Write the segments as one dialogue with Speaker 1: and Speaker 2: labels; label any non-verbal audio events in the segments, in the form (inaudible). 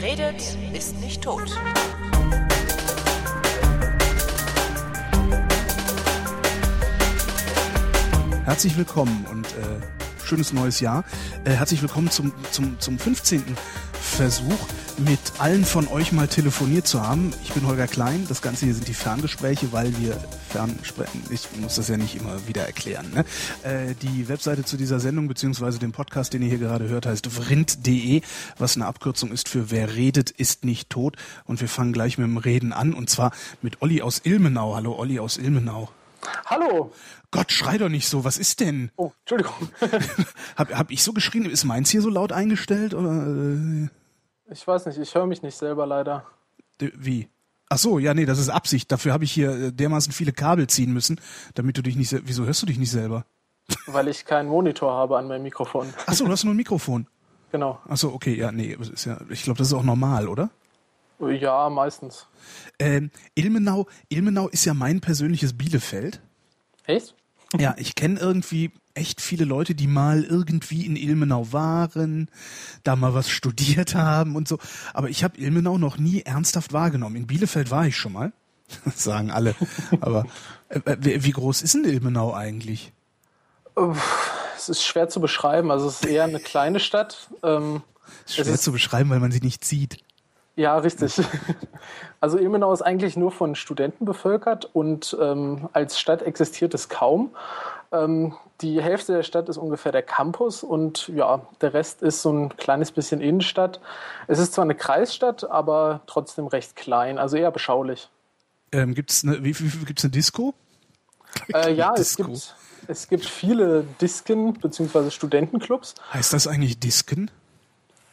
Speaker 1: Redet, ist nicht tot.
Speaker 2: Herzlich willkommen und äh, schönes neues Jahr. Äh, herzlich willkommen zum, zum, zum 15. Versuch, mit allen von euch mal telefoniert zu haben. Ich bin Holger Klein. Das Ganze hier sind die Ferngespräche, weil wir fernsprechen. Ich muss das ja nicht immer wieder erklären. Ne? Äh, die Webseite zu dieser Sendung beziehungsweise dem Podcast, den ihr hier gerade hört, heißt vrind.de, was eine Abkürzung ist für Wer redet, ist nicht tot. Und wir fangen gleich mit dem Reden an und zwar mit Olli aus Ilmenau. Hallo Olli aus Ilmenau.
Speaker 3: Hallo.
Speaker 2: Gott, schrei doch nicht so. Was ist denn?
Speaker 3: Oh, Entschuldigung. (laughs)
Speaker 2: hab, hab ich so geschrien? Ist meins hier so laut eingestellt? Oder, äh,
Speaker 3: ich weiß nicht, ich höre mich nicht selber leider.
Speaker 2: Wie? Ach so, ja, nee, das ist Absicht. Dafür habe ich hier äh, dermaßen viele Kabel ziehen müssen, damit du dich nicht. Wieso hörst du dich nicht selber?
Speaker 3: Weil ich keinen Monitor habe an meinem Mikrofon.
Speaker 2: Ach so, du hast nur ein Mikrofon.
Speaker 3: Genau.
Speaker 2: Ach so, okay, ja, nee, ist ja, ich glaube, das ist auch normal, oder?
Speaker 3: Ja, meistens.
Speaker 2: Ähm, Ilmenau, Ilmenau ist ja mein persönliches Bielefeld.
Speaker 3: Echt?
Speaker 2: Ja, ich kenne irgendwie echt viele Leute, die mal irgendwie in Ilmenau waren, da mal was (laughs) studiert haben und so. Aber ich habe Ilmenau noch nie ernsthaft wahrgenommen. In Bielefeld war ich schon mal, (laughs) sagen alle. Aber äh, wie groß ist denn Ilmenau eigentlich?
Speaker 3: Es ist schwer zu beschreiben. Also es ist eher eine kleine Stadt. Ähm,
Speaker 2: es ist schwer ist, zu beschreiben, weil man sie nicht sieht.
Speaker 3: Ja, richtig. (laughs) Also Ilmenau ist eigentlich nur von Studenten bevölkert und ähm, als Stadt existiert es kaum. Ähm, die Hälfte der Stadt ist ungefähr der Campus und ja, der Rest ist so ein kleines bisschen Innenstadt. Es ist zwar eine Kreisstadt, aber trotzdem recht klein, also eher beschaulich.
Speaker 2: Ähm, gibt's eine, wie, wie, gibt's eine Disco?
Speaker 3: Äh, ja, Disco. es gibt es gibt viele Disken bzw. Studentenclubs.
Speaker 2: Heißt das eigentlich Disken?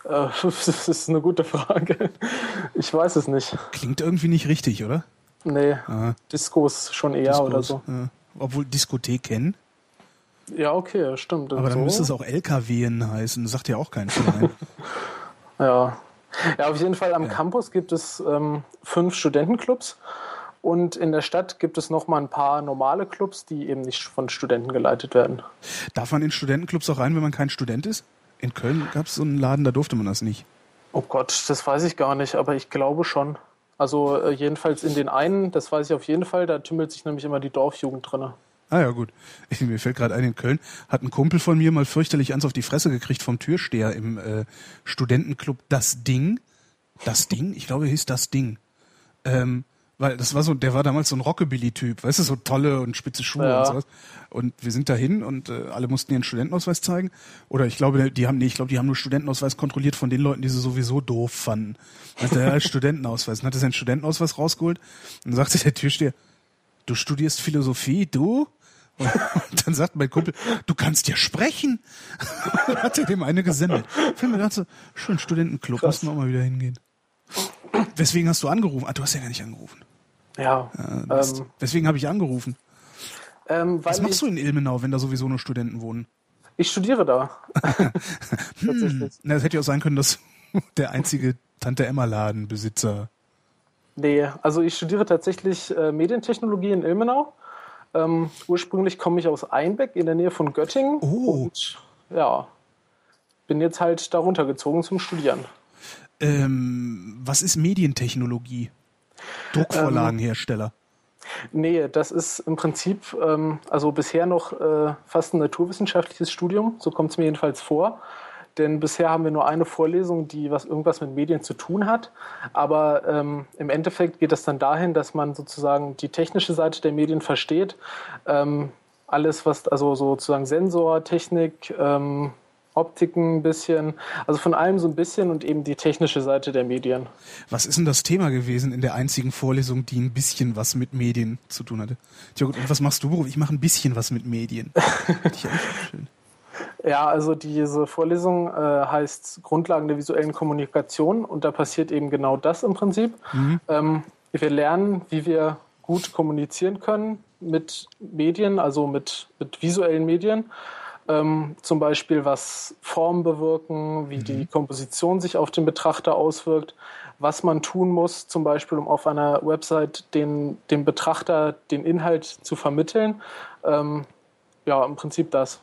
Speaker 3: Äh, (laughs) das ist eine gute Frage. Ich weiß es nicht.
Speaker 2: Klingt irgendwie nicht richtig, oder?
Speaker 3: Nee, Aha. Discos schon eher Discos, oder so.
Speaker 2: Ja. Obwohl Diskothek kennen.
Speaker 3: Ja, okay, stimmt.
Speaker 2: Aber dann so. müsste es auch LKWen heißen. Das sagt ja auch kein Verein. (laughs)
Speaker 3: ja. Ja, auf jeden Fall am ja. Campus gibt es ähm, fünf Studentenclubs. Und in der Stadt gibt es noch mal ein paar normale Clubs, die eben nicht von Studenten geleitet werden.
Speaker 2: Darf man in Studentenclubs auch rein, wenn man kein Student ist? In Köln gab es so einen Laden, da durfte man das nicht.
Speaker 3: Oh Gott, das weiß ich gar nicht, aber ich glaube schon. Also äh, jedenfalls in den einen, das weiß ich auf jeden Fall, da tümmelt sich nämlich immer die Dorfjugend drin.
Speaker 2: Ah ja, gut. Ich, mir fällt gerade ein, in Köln hat ein Kumpel von mir mal fürchterlich eins auf die Fresse gekriegt vom Türsteher im äh, Studentenclub Das Ding. Das Ding? Ich glaube, er hieß Das Ding. Ähm, weil das war so, der war damals so ein Rockabilly-Typ, weißt du, so tolle und spitze Schuhe ja. und sowas. Und wir sind dahin und äh, alle mussten ihren Studentenausweis zeigen. Oder ich glaube, die haben, nee, ich glaube, die haben nur Studentenausweis kontrolliert von den Leuten, die sie sowieso doof fanden. Dann hat er Studentenausweis. Dann hat er seinen Studentenausweis rausgeholt und dann sagte der Türsteher, du studierst Philosophie, du? Und, dann sagt mein Kumpel, du kannst ja sprechen. dann (laughs) hat er dem eine gesendet. Finde mir so, schön Studentenclub, Krass. mussten wir auch mal wieder hingehen. Weswegen hast du angerufen? Ah, du hast ja gar nicht angerufen.
Speaker 3: Ja.
Speaker 2: ja ähm, weswegen habe ich angerufen? Ähm, Was machst du in Ilmenau, wenn da sowieso nur Studenten wohnen?
Speaker 3: Ich studiere da. (laughs)
Speaker 2: hm. Na, das hätte ja auch sein können, dass (laughs) der einzige Tante Emma Ladenbesitzer.
Speaker 3: Nee, also ich studiere tatsächlich äh, Medientechnologie in Ilmenau. Ähm, ursprünglich komme ich aus Einbeck in der Nähe von Göttingen.
Speaker 2: Oh.
Speaker 3: Und ja, bin jetzt halt darunter gezogen zum Studieren.
Speaker 2: Ähm, was ist Medientechnologie? Druckvorlagenhersteller.
Speaker 3: Ähm, nee, das ist im Prinzip, ähm, also bisher noch äh, fast ein naturwissenschaftliches Studium, so kommt es mir jedenfalls vor. Denn bisher haben wir nur eine Vorlesung, die was irgendwas mit Medien zu tun hat. Aber ähm, im Endeffekt geht es dann dahin, dass man sozusagen die technische Seite der Medien versteht. Ähm, alles, was also sozusagen Sensor, Technik, ähm, Optiken ein bisschen, also von allem so ein bisschen und eben die technische Seite der Medien.
Speaker 2: Was ist denn das Thema gewesen in der einzigen Vorlesung, die ein bisschen was mit Medien zu tun hatte? Tja gut, und was machst du, Ich mache ein bisschen was mit Medien. (laughs)
Speaker 3: ja, also diese Vorlesung äh, heißt Grundlagen der visuellen Kommunikation und da passiert eben genau das im Prinzip. Mhm. Ähm, wir lernen, wie wir gut kommunizieren können mit Medien, also mit, mit visuellen Medien ähm, zum Beispiel was Formen bewirken, wie mhm. die Komposition sich auf den Betrachter auswirkt, was man tun muss, zum Beispiel um auf einer Website den, dem Betrachter den Inhalt zu vermitteln. Ähm, ja, im Prinzip das.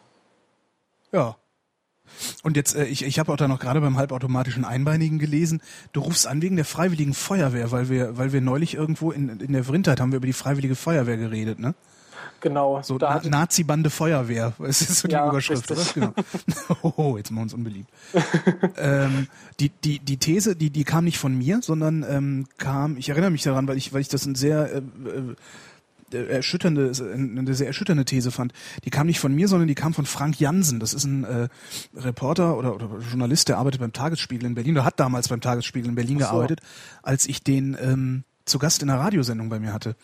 Speaker 2: Ja. Und jetzt, äh, ich, ich habe auch da noch gerade beim halbautomatischen Einbeinigen gelesen, du rufst an wegen der Freiwilligen Feuerwehr, weil wir, weil wir neulich irgendwo in, in der Vrindheit haben wir über die Freiwillige Feuerwehr geredet, ne?
Speaker 3: Genau.
Speaker 2: So Na Nazi-Bande Feuerwehr, (laughs) das ist so die
Speaker 3: Ja,
Speaker 2: Überschrift, oder? Genau. (laughs) Oh, jetzt machen wir uns unbeliebt. ähm, die, die, die These, die, die kam nicht von mir, sondern ähm, kam, ich erinnere mich daran, weil ich, weil ich das ein sehr äh, äh, erschütternde, eine sehr erschütternde These fand. Die kam nicht von mir, sondern die kam von Frank Jansen. Das ist ein äh, Reporter oder, oder Journalist, der arbeitet beim Tagesspiegel in Berlin oder hat damals beim Tagesspiegel in Berlin
Speaker 3: so.
Speaker 2: gearbeitet, als ich den ähm, zu Gast in einer Radiosendung bei mir hatte.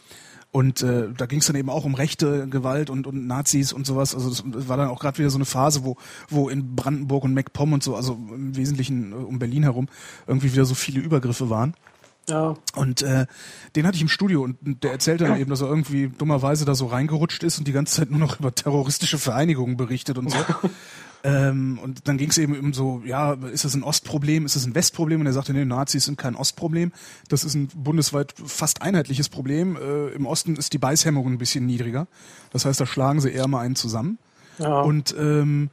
Speaker 2: Und äh, da ging es dann eben auch um rechte Gewalt und, und Nazis und sowas. Also das war dann auch gerade wieder so eine Phase, wo, wo in Brandenburg und MacPom und so, also im Wesentlichen äh, um Berlin herum, irgendwie wieder so viele Übergriffe waren.
Speaker 3: Ja.
Speaker 2: Und äh, den hatte ich im Studio und der erzählte dann eben, dass er irgendwie dummerweise da so reingerutscht ist und die ganze Zeit nur noch über terroristische Vereinigungen berichtet und so. (laughs) ähm, und dann ging es eben um so, ja, ist das ein Ostproblem, ist das ein Westproblem? Und er sagte, nee, Nazis sind kein Ostproblem. Das ist ein bundesweit fast einheitliches Problem. Äh, Im Osten ist die Beißhemmung ein bisschen niedriger. Das heißt, da schlagen sie eher mal einen zusammen.
Speaker 3: ja.
Speaker 2: Und ähm,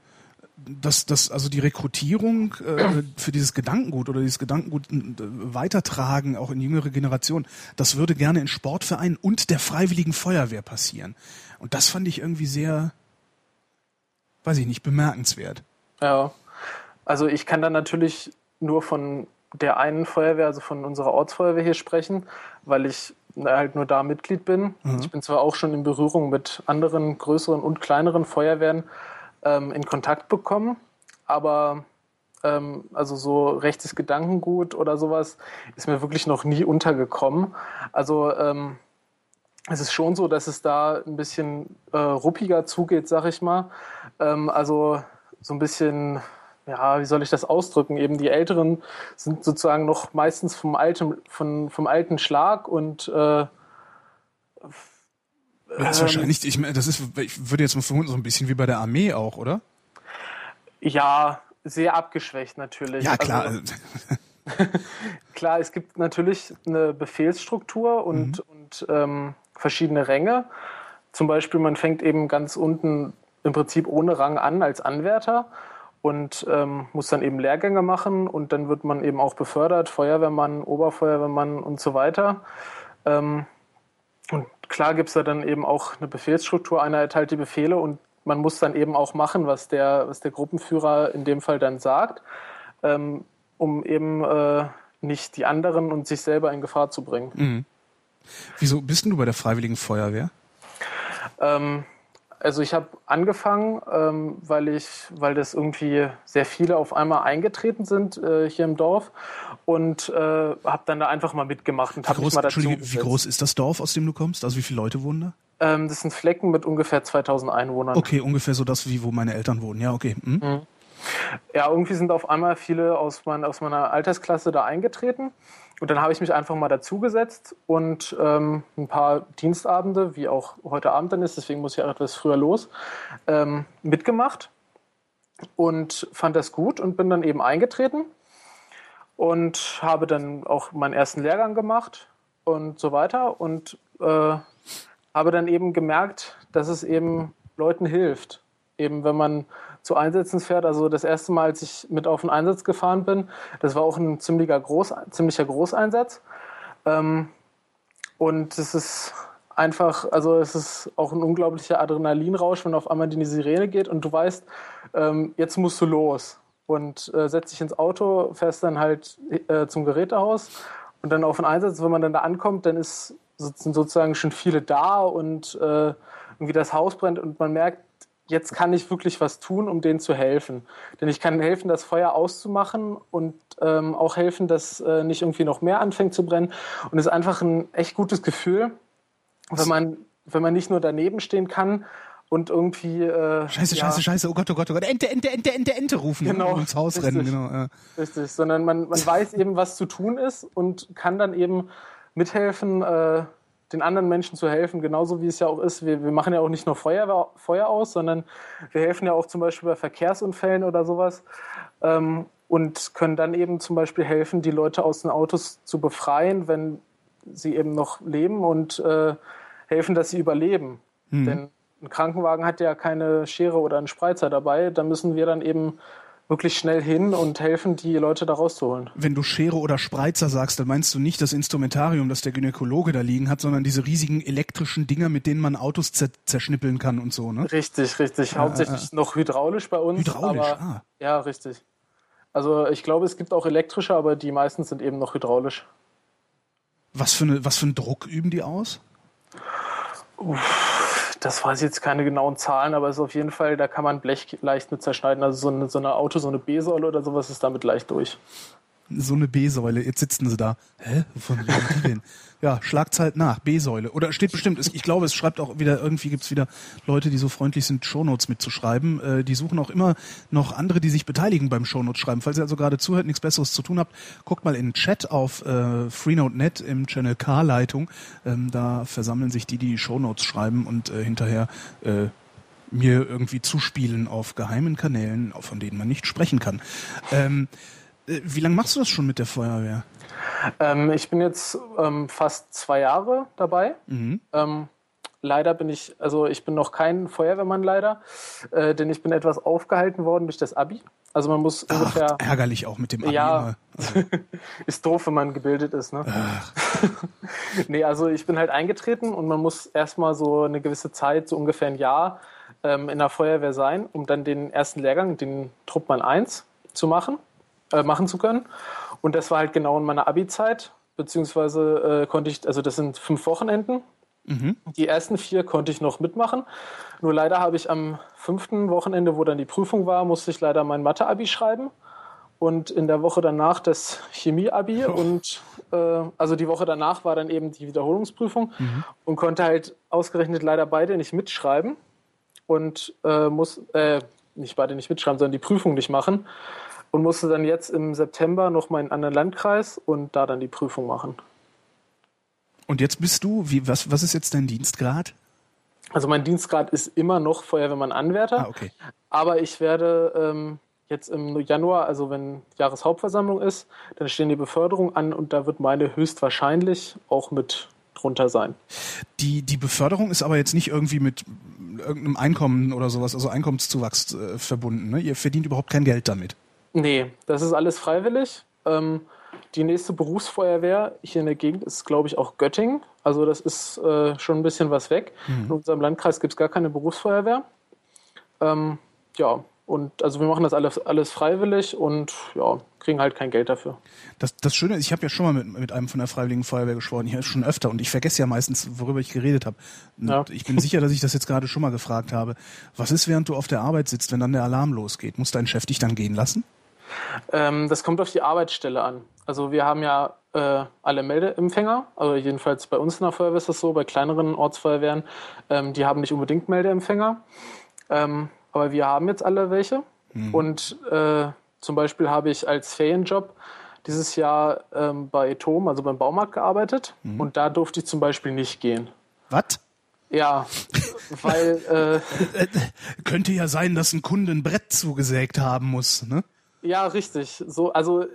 Speaker 2: dass das also die Rekrutierung äh, für dieses Gedankengut oder dieses Gedankengut äh, weitertragen auch in jüngere Generationen, das würde gerne in Sportvereinen und der Freiwilligen Feuerwehr passieren. Und das fand ich irgendwie sehr, weiß ich nicht, bemerkenswert.
Speaker 3: Ja, also ich kann dann natürlich nur von der einen Feuerwehr, also von unserer Ortsfeuerwehr hier sprechen, weil ich halt nur da Mitglied bin.
Speaker 2: Mhm.
Speaker 3: Ich bin zwar auch schon in Berührung mit anderen größeren und kleineren Feuerwehren ähm, in Kontakt bekommen, aber ähm, also so rechtes Gedankengut oder sowas ist mir wirklich noch nie untergekommen. Also ähm, es ist schon so, dass es da ein bisschen äh, ruppiger zugeht, sag ich mal. Ähm, also so ein bisschen, ja, wie soll ich das ausdrücken? Eben die Älteren sind sozusagen noch meistens vom alten, von, vom alten Schlag und äh,
Speaker 2: Das ist
Speaker 3: Ähm,
Speaker 2: wahrscheinlich, ich meine, das ist, ich würde jetzt mal vermuten, so ein bisschen wie bei der Armee auch, oder?
Speaker 3: ja, sehr abgeschwächt natürlich.
Speaker 2: Ja, klar.
Speaker 3: Also, (laughs) klar, es gibt natürlich eine Befehlsstruktur und, und ähm, verschiedene Ränge. Zum Beispiel, man fängt eben ganz unten im Prinzip ohne Rang an als Anwärter und ähm, muss dann eben Lehrgänge machen und dann wird man eben auch befördert, Feuerwehrmann, Oberfeuerwehrmann und so weiter. Ähm, und klar gibt es da dann eben auch eine Befehlsstruktur, einer erteilt die Befehle und man muss dann eben auch machen, was der, was der Gruppenführer in dem Fall dann sagt, ähm, um eben äh, nicht die anderen und sich selber in Gefahr zu bringen.
Speaker 2: Wieso bist denn du bei der Freiwilligen Feuerwehr?
Speaker 3: Ähm, also ich habe angefangen, ähm, weil ich, weil das irgendwie sehr viele auf einmal eingetreten sind äh, hier im Dorf und äh, habe dann da einfach mal mitgemacht und habe mich mal dazu
Speaker 2: Entschuldige, wie groß ist das Dorf, aus dem du kommst? Also wie viele Leute wohnen da?
Speaker 3: Ähm, das sind Flecken mit ungefähr 2000 Einwohnern.
Speaker 2: Okay, ungefähr so das, wie wo meine Eltern wohnen. Ja, okay. Hm?
Speaker 3: Ja, irgendwie sind auf einmal viele aus, mein, aus meiner Altersklasse da eingetreten. Und dann habe ich mich einfach mal dazugesetzt und ähm, ein paar Dienstabende, wie auch heute Abend dann ist, deswegen muss ich auch etwas früher los, ähm, mitgemacht und fand das gut und bin dann eben eingetreten und habe dann auch meinen ersten Lehrgang gemacht und so weiter und äh, habe dann eben gemerkt, dass es eben Leuten hilft. Eben wenn man zu Einsätzen fährt. Also das erste Mal, als ich mit auf den Einsatz gefahren bin, das war auch ein ziemlicher, Groß, ziemlicher Großeinsatz. Ähm, und es ist einfach, also es ist auch ein unglaublicher Adrenalinrausch, wenn auf einmal die Sirene geht und du weißt, ähm, jetzt musst du los. Und äh, setzt dich ins Auto, fährst dann halt äh, zum Gerätehaus und dann auf den Einsatz. Wenn man dann da ankommt, dann ist, sind sozusagen schon viele da und äh, irgendwie das Haus brennt und man merkt, jetzt kann ich wirklich was tun, um denen zu helfen. Denn ich kann helfen, das Feuer auszumachen und ähm, auch helfen, dass äh, nicht irgendwie noch mehr anfängt zu brennen. Und es ist einfach ein echt gutes Gefühl, wenn man, wenn man nicht nur daneben stehen kann und irgendwie. Äh,
Speaker 2: Scheiße,
Speaker 3: ja,
Speaker 2: scheiße, scheiße, oh Gott, oh Gott, oh Gott, Ente, Ente, Ente, Ente, Ente rufen
Speaker 3: Genau,
Speaker 2: und ins Haus
Speaker 3: richtig.
Speaker 2: rennen. Genau, ja.
Speaker 3: Richtig, sondern man, man weiß eben, was zu tun ist und kann dann eben mithelfen, äh, den anderen Menschen zu helfen, genauso wie es ja auch ist. Wir, wir machen ja auch nicht nur Feuer, Feuer aus, sondern wir helfen ja auch zum Beispiel bei Verkehrsunfällen oder sowas ähm, und können dann eben zum Beispiel helfen, die Leute aus den Autos zu befreien, wenn sie eben noch leben und äh, helfen, dass sie überleben. Denn ein Krankenwagen hat ja keine Schere oder einen Spreizer dabei. Da müssen wir dann eben wirklich schnell hin und helfen, die Leute da rauszuholen.
Speaker 2: Wenn du Schere oder Spreizer sagst, dann meinst du nicht das Instrumentarium, das der Gynäkologe da liegen hat, sondern diese riesigen elektrischen Dinger, mit denen man Autos zer zerschnippeln kann und so, ne?
Speaker 3: Richtig, richtig. Hauptsächlich noch hydraulisch bei uns.
Speaker 2: Hydraulisch,
Speaker 3: aber,
Speaker 2: ah.
Speaker 3: Ja, richtig. Also ich glaube, es gibt auch elektrische, aber die meisten sind eben noch hydraulisch.
Speaker 2: Was für, eine, was für einen Druck üben die aus?
Speaker 3: Das weiß ich jetzt keine genauen Zahlen, aber es ist auf jeden Fall, da kann man Blech leicht mit zerschneiden. Also so eine, so eine Auto, so eine B-Säule oder sowas ist damit leicht durch.
Speaker 2: So eine B-Säule, jetzt sitzen sie da. Hä? Wovon reden die denn? Ja, schlagt's halt nach, B-Säule. Oder steht bestimmt, ich glaube, es schreibt auch wieder, irgendwie gibt's wieder Leute, die so freundlich sind, Shownotes mitzuschreiben. Äh, die suchen auch immer noch andere, die sich beteiligen beim Shownotes schreiben. Falls ihr also gerade zuhört, nichts Besseres zu tun habt, guckt mal in den Chat auf äh, Freenode.net im Channel K-Leitung. Ähm, da versammeln sich die, die Shownotes schreiben und äh, hinterher äh, mir irgendwie zuspielen auf geheimen Kanälen, von denen man nicht sprechen kann. Ähm, äh, wie lange machst du das schon mit der Feuerwehr?
Speaker 3: Ähm, ich bin jetzt ähm, fast zwei Jahre dabei.
Speaker 2: Mhm.
Speaker 3: Ähm, leider bin ich, also ich bin noch kein Feuerwehrmann leider, äh, denn ich bin etwas aufgehalten worden durch das Abi. Also man muss
Speaker 2: Ach,
Speaker 3: ungefähr.
Speaker 2: ärgerlich auch mit dem Abi
Speaker 3: Ja.
Speaker 2: Also, (laughs)
Speaker 3: ist doof, wenn man gebildet ist, ne?
Speaker 2: ach, (laughs)
Speaker 3: nee, also ich bin halt eingetreten und man muss erstmal so eine gewisse Zeit, so ungefähr ein Jahr, ähm, in der Feuerwehr sein, um dann den ersten Lehrgang, den Truppmann 1, zu machen, äh, machen zu können. Und das war halt genau in meiner Abi-Zeit, beziehungsweise äh, konnte ich, also das sind fünf Wochenenden. Die ersten vier konnte ich noch mitmachen. Nur leider habe ich am fünften Wochenende, wo dann die Prüfung war, musste ich leider mein Mathe-Abi schreiben. Und in der Woche danach das Chemie-Abi. (laughs) Und äh, also die Woche danach war dann eben die Wiederholungsprüfung und konnte halt ausgerechnet leider beide nicht mitschreiben. Und äh, muss, äh, nicht beide nicht mitschreiben, sondern die Prüfung nicht machen. Und musste dann jetzt im September noch mal in einen anderen Landkreis und da dann die Prüfung machen.
Speaker 2: Und jetzt bist du, wie, was, was ist jetzt dein Dienstgrad?
Speaker 3: Also mein Dienstgrad ist immer noch Feuerwehrmann-Anwärter.
Speaker 2: Ah, okay.
Speaker 3: Aber ich werde ähm, jetzt im Januar, also wenn Jahreshauptversammlung ist, dann stehen die Beförderungen an und da wird meine höchstwahrscheinlich auch mit drunter sein.
Speaker 2: Die, die Beförderung ist aber jetzt nicht irgendwie mit irgendeinem Einkommen oder sowas, also Einkommenszuwachs äh, verbunden. Ne? Ihr verdient überhaupt kein Geld damit.
Speaker 3: Nee, das ist alles freiwillig. Ähm, die nächste Berufsfeuerwehr hier in der Gegend ist, glaube ich, auch Göttingen. Also das ist äh, schon ein bisschen was weg. In unserem Landkreis gibt es gar keine Berufsfeuerwehr. Ähm, ja, und also wir machen das alles, alles freiwillig und ja, kriegen halt kein Geld dafür.
Speaker 2: Das, das Schöne ist, ich habe ja schon mal mit, mit einem von der Freiwilligen Feuerwehr gesprochen, hier schon öfter und ich vergesse ja meistens, worüber ich geredet habe.
Speaker 3: Ja.
Speaker 2: Ich bin sicher, dass ich das jetzt gerade schon mal gefragt habe. Was ist, während du auf der Arbeit sitzt, wenn dann der Alarm losgeht? Muss dein Chef dich dann gehen lassen?
Speaker 3: Ähm, das kommt auf die Arbeitsstelle an. Also wir haben ja äh, alle Meldeempfänger, also jedenfalls bei uns in der Feuerwehr ist das so, bei kleineren Ortsfeuerwehren, ähm, die haben nicht unbedingt Meldeempfänger. Ähm, aber wir haben jetzt alle welche. Und äh, zum Beispiel habe ich als Ferienjob dieses Jahr ähm, bei Tom, also beim Baumarkt, gearbeitet. Und da durfte ich zum Beispiel nicht gehen.
Speaker 2: Was?
Speaker 3: Ja, (laughs) weil äh,
Speaker 2: Könnte ja sein, dass ein Kunde ein Brett zugesägt haben muss, ne?
Speaker 3: Ja, richtig. So, also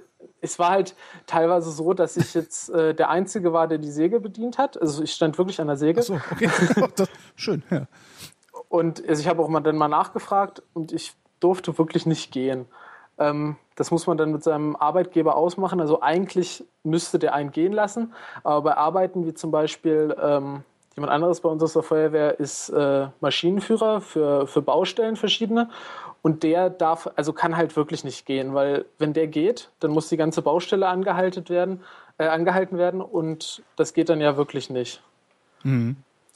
Speaker 3: es war halt teilweise so, dass ich jetzt äh, der Einzige war, der die Säge bedient hat. Also ich stand wirklich an der Säge.
Speaker 2: So, okay. (laughs) das, schön, ja.
Speaker 3: Und also ich habe auch mal dann mal nachgefragt und ich durfte wirklich nicht gehen. Ähm, das muss man dann mit seinem Arbeitgeber ausmachen. Also eigentlich müsste der einen gehen lassen. Aber bei Arbeiten wie zum Beispiel ähm, jemand anderes bei uns aus der Feuerwehr ist äh, Maschinenführer für, für Baustellen verschiedene. Und der darf, also kann halt wirklich nicht gehen, weil wenn der geht, dann muss die ganze Baustelle angehalten werden, äh, angehalten werden und das geht dann ja wirklich nicht.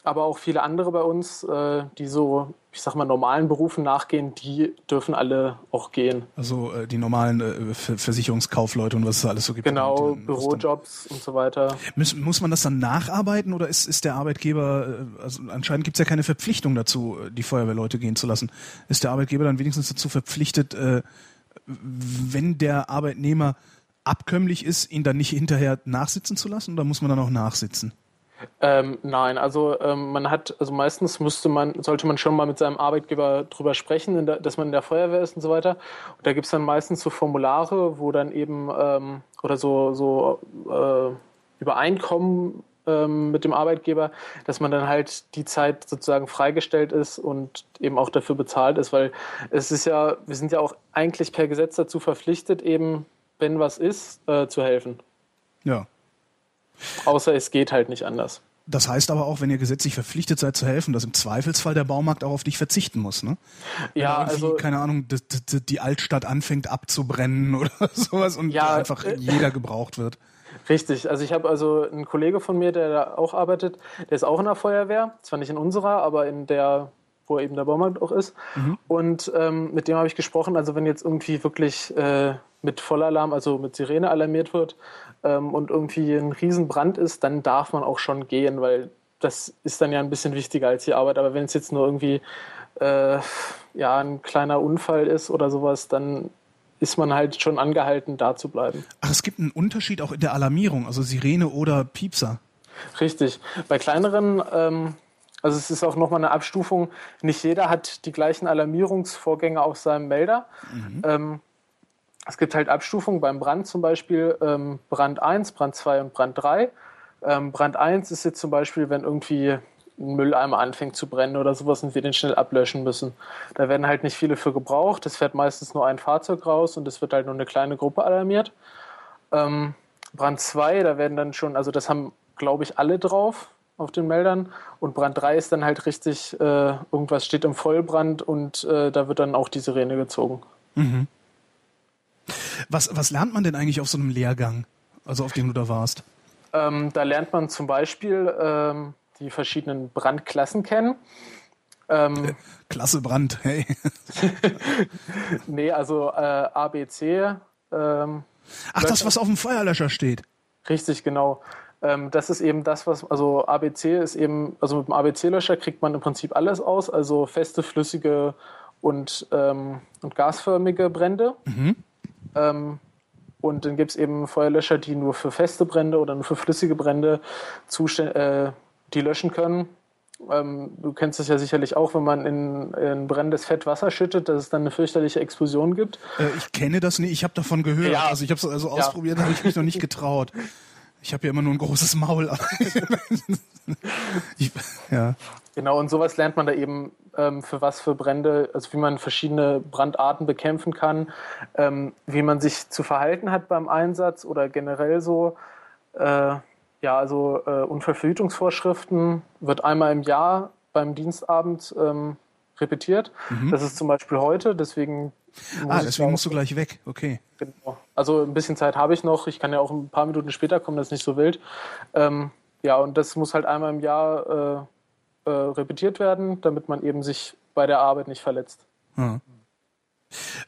Speaker 3: Aber auch viele andere bei uns, äh, die so, ich sag mal, normalen Berufen nachgehen, die dürfen alle auch gehen.
Speaker 2: Also äh, die normalen äh, Ver Versicherungskaufleute und was es alles so gibt.
Speaker 3: Genau,
Speaker 2: was dann-
Speaker 3: Bürojobs und so weiter.
Speaker 2: Muss, muss man das dann nacharbeiten oder ist, ist der Arbeitgeber, äh, also anscheinend gibt es ja keine Verpflichtung dazu, äh, die Feuerwehrleute gehen zu lassen. Ist der Arbeitgeber dann wenigstens dazu verpflichtet, äh, wenn der Arbeitnehmer abkömmlich ist, ihn dann nicht hinterher nachsitzen zu lassen oder muss man dann auch nachsitzen?
Speaker 3: Ähm, nein, also ähm, man hat, also meistens müsste man, sollte man schon mal mit seinem Arbeitgeber drüber sprechen, der, dass man in der Feuerwehr ist und so weiter. Und da gibt es dann meistens so Formulare, wo dann eben ähm, oder so, so äh, Übereinkommen ähm, mit dem Arbeitgeber, dass man dann halt die Zeit sozusagen freigestellt ist und eben auch dafür bezahlt ist, weil es ist ja, wir sind ja auch eigentlich per Gesetz dazu verpflichtet, eben, wenn was ist, äh, zu helfen.
Speaker 2: Ja.
Speaker 3: Außer es geht halt nicht anders.
Speaker 2: Das heißt aber auch, wenn ihr gesetzlich verpflichtet seid zu helfen, dass im Zweifelsfall der Baumarkt auch auf dich verzichten muss, ne? Wenn
Speaker 3: Ja, also
Speaker 2: keine Ahnung, die, die, die Altstadt anfängt abzubrennen (laughs) oder sowas und
Speaker 3: Ja,
Speaker 2: einfach
Speaker 3: äh,
Speaker 2: jeder gebraucht wird.
Speaker 3: Richtig, also ich habe also einen Kollege von mir, der da auch arbeitet, der ist auch in der Feuerwehr, zwar nicht in unserer, aber in der, wo eben der Baumarkt auch ist. Und ähm, mit dem habe ich gesprochen, also wenn jetzt irgendwie wirklich äh, mit Vollalarm, also mit Sirene alarmiert wird ähm, und irgendwie ein Riesenbrand ist, dann darf man auch schon gehen, weil das ist dann ja ein bisschen wichtiger als die Arbeit. Aber wenn es jetzt nur irgendwie äh, ja, ein kleiner Unfall ist oder sowas, dann ist man halt schon angehalten, da zu bleiben.
Speaker 2: Ach, es gibt einen Unterschied auch in der Alarmierung, also Sirene oder Piepser.
Speaker 3: Richtig. Bei kleineren, ähm, also es ist auch nochmal eine Abstufung, nicht jeder hat die gleichen Alarmierungsvorgänge auf seinem Melder. Ähm, es gibt halt Abstufungen beim Brand zum Beispiel ähm, Brand 1, Brand 2 und Brand 3. Ähm, Brand 1 ist jetzt zum Beispiel, wenn irgendwie ein Mülleimer anfängt zu brennen oder sowas und wir den schnell ablöschen müssen. Da werden halt nicht viele für gebraucht. Es fährt meistens nur ein Fahrzeug raus und es wird halt nur eine kleine Gruppe alarmiert. Ähm, Brand 2, da werden dann schon, also das haben, glaube ich, alle drauf auf den Meldern. Und Brand 3 ist dann halt richtig, äh, irgendwas steht im Vollbrand und äh, da wird dann auch die Sirene gezogen.
Speaker 2: Was, was lernt man denn eigentlich auf so einem Lehrgang, also auf dem du da warst?
Speaker 3: Ähm, da lernt man zum Beispiel ähm, die verschiedenen Brandklassen kennen. Ähm,
Speaker 2: Klasse Brand, hey. (laughs)
Speaker 3: nee, also äh, ABC, ähm,
Speaker 2: Ach, das, was auf dem Feuerlöscher steht.
Speaker 3: richtig genau. Ähm, das ist eben das, was, also ABC ist eben, also mit dem ABC-Löscher kriegt man im Prinzip alles aus, also feste, flüssige und, ähm, und gasförmige Brände. Ähm, und dann gibt es eben Feuerlöscher, die nur für feste Brände oder nur für flüssige Brände äh, die löschen können. Ähm, du kennst es ja sicherlich auch, wenn man in, in brennendes Fett Wasser schüttet, dass es dann eine fürchterliche Explosion gibt.
Speaker 2: Äh, ich kenne das nicht, ich habe davon gehört.
Speaker 3: Ja.
Speaker 2: Also ich habe es also
Speaker 3: Ja.
Speaker 2: ausprobiert, habe ich mich noch nicht getraut. Ich habe ja immer nur ein großes Maul. (laughs) ich, ja.
Speaker 3: Genau, und sowas lernt man da eben, ähm, für was für Brände, also wie man verschiedene Brandarten bekämpfen kann, ähm, wie man sich zu verhalten hat beim Einsatz oder generell so. Äh, ja, also äh, Unfallverhütungsvorschriften wird einmal im Jahr beim Dienstabend ähm, repetiert. Das ist zum Beispiel heute, deswegen.
Speaker 2: Ah, deswegen musst du gleich weg. Okay.
Speaker 3: Genau. Also ein bisschen Zeit habe ich noch. Ich kann ja auch ein paar Minuten später kommen, das ist nicht so wild. Ähm, ja, und das muss halt einmal im Jahr äh, äh, repetiert werden, damit man eben sich bei der Arbeit nicht verletzt.
Speaker 2: Ja.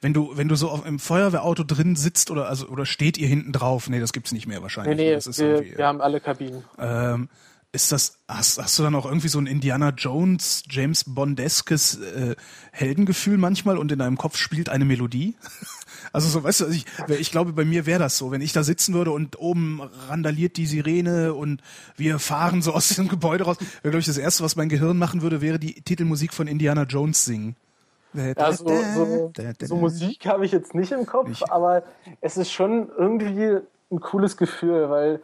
Speaker 2: Wenn du, wenn du so auf, im Feuerwehrauto drin sitzt oder also oder steht ihr hinten drauf? Nee, das gibt's nicht mehr
Speaker 3: Nee,
Speaker 2: wahrscheinlich.
Speaker 3: nee,
Speaker 2: das ist
Speaker 3: wir, wir haben alle Kabinen.
Speaker 2: ähm, ist das, hast, hast du dann auch irgendwie so ein Indiana Jones, James Bondeskes äh, Heldengefühl manchmal und in deinem Kopf spielt eine Melodie? (laughs) Also so, weißt du, ich, ich glaube, bei mir wäre das so, wenn ich da sitzen würde und oben randaliert die Sirene und wir fahren so (laughs) aus diesem Gebäude raus, wäre, glaube ich, das Erste, was mein Gehirn machen würde, wäre die Titelmusik von Indiana Jones singen.
Speaker 3: Ja, so, so, so Musik habe ich jetzt nicht im Kopf,
Speaker 2: Nicht.
Speaker 3: aber es ist schon irgendwie ein cooles Gefühl, weil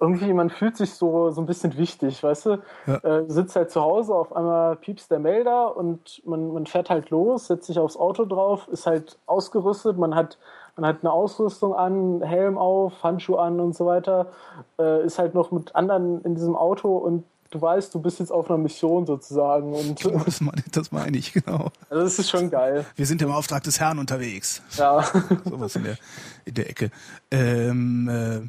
Speaker 3: irgendwie man fühlt sich so, so ein bisschen wichtig, weißt du?
Speaker 2: Ja.
Speaker 3: Äh, du sitzt halt zu Hause, auf einmal piepst der Melder und man, man fährt halt los, setzt sich aufs Auto drauf, ist halt ausgerüstet, man hat, man hat eine Ausrüstung an, Helm auf, Handschuhe an und so weiter, äh, ist halt noch mit anderen in diesem Auto und du weißt, du bist jetzt auf einer Mission sozusagen und (laughs)
Speaker 2: Das meine, das meine ich, genau.
Speaker 3: also das ist schon geil.
Speaker 2: Wir sind im Auftrag des Herrn unterwegs.
Speaker 3: Ja. (laughs)
Speaker 2: Sowas in der, in der Ecke. Ähm, äh,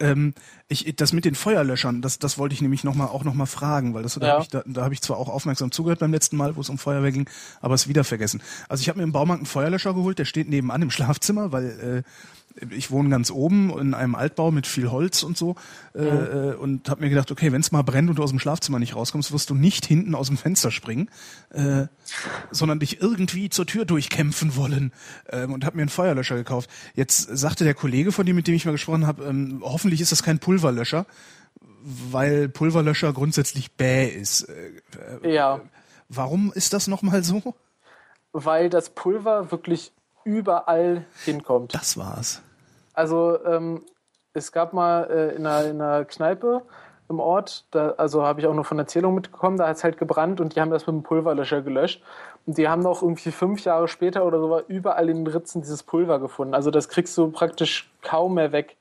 Speaker 2: ähm, ich, das mit den Feuerlöschern, das, das wollte ich nämlich noch mal, auch noch mal fragen, weil das, da
Speaker 3: Ja.
Speaker 2: habe ich, da, da hab ich zwar auch aufmerksam zugehört beim letzten Mal, wo es um Feuerwehr ging, aber es wieder vergessen. Also ich habe mir im Baumarkt einen Feuerlöscher geholt, der steht nebenan im Schlafzimmer, weil äh, ich wohne ganz oben in einem Altbau mit viel Holz und so äh, äh, und habe mir gedacht, okay, wenn es mal brennt und du aus dem Schlafzimmer nicht rauskommst, wirst du nicht hinten aus dem Fenster springen, äh, sondern dich irgendwie zur Tür durchkämpfen wollen ähm, und habe mir einen Feuerlöscher gekauft. Jetzt sagte der Kollege von dir, mit dem ich mal gesprochen habe, ähm, hoffentlich ist das kein Pulverlöscher, weil Pulverlöscher grundsätzlich bäh ist. Äh, äh,
Speaker 3: ja.
Speaker 2: warum ist das nochmal so?
Speaker 3: weil das Pulver wirklich überall hinkommt.
Speaker 2: Das war's.
Speaker 3: Also ähm, es gab mal äh, in, einer, in einer Kneipe, im Ort. Da, also habe ich auch nur von Erzählungen mitbekommen. Da hat es halt gebrannt und die haben das mit einem Pulverlöscher gelöscht. Und die haben noch irgendwie fünf Jahre später oder so überall in den Ritzen dieses Pulver gefunden. Also das kriegst du praktisch kaum mehr weg.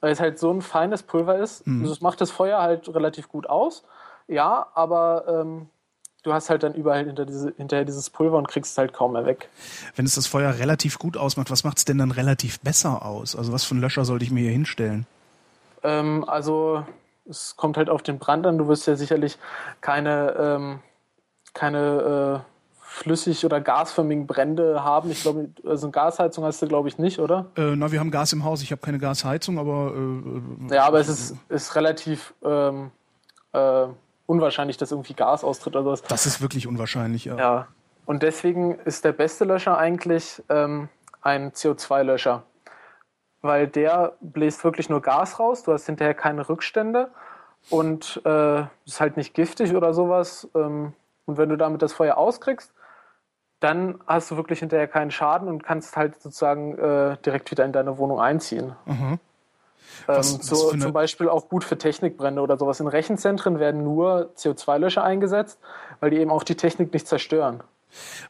Speaker 3: Weil es halt so ein feines Pulver ist. Mhm. Also es macht das Feuer halt relativ gut aus. Ja, aber ähm, du hast halt dann überall hinter diese, hinterher dieses Pulver und kriegst es halt kaum mehr weg.
Speaker 2: Wenn es das Feuer relativ gut ausmacht, was macht es denn dann relativ besser aus? Also was für ein Löscher sollte ich mir hier hinstellen?
Speaker 3: Ähm, also es kommt halt auf den Brand an. Du wirst ja sicherlich keine, ähm, keine äh, flüssig- oder gasförmigen Brände haben. Ich glaube, also eine Gasheizung hast du, glaube ich, nicht, oder?
Speaker 2: Äh, na, wir haben Gas im Haus. Ich habe keine Gasheizung, aber...
Speaker 3: Äh, ja, aber es ist, ist relativ... Ähm, äh, unwahrscheinlich, dass irgendwie Gas austritt oder sowas.
Speaker 2: Das ist wirklich unwahrscheinlich, ja.
Speaker 3: Ja. Und deswegen ist der beste Löscher eigentlich ähm, ein CO2-Löscher. Weil der bläst wirklich nur Gas raus, du hast hinterher keine Rückstände und äh, ist halt nicht giftig oder sowas. Ähm, und wenn du damit das Feuer auskriegst, dann hast du wirklich hinterher keinen Schaden und kannst halt sozusagen äh, direkt wieder in deine Wohnung einziehen. Mhm. Was, ähm, so, zum Beispiel auch gut für Technikbrände oder sowas. In Rechenzentren werden nur CO2-Löscher eingesetzt, weil die eben auch die Technik nicht zerstören.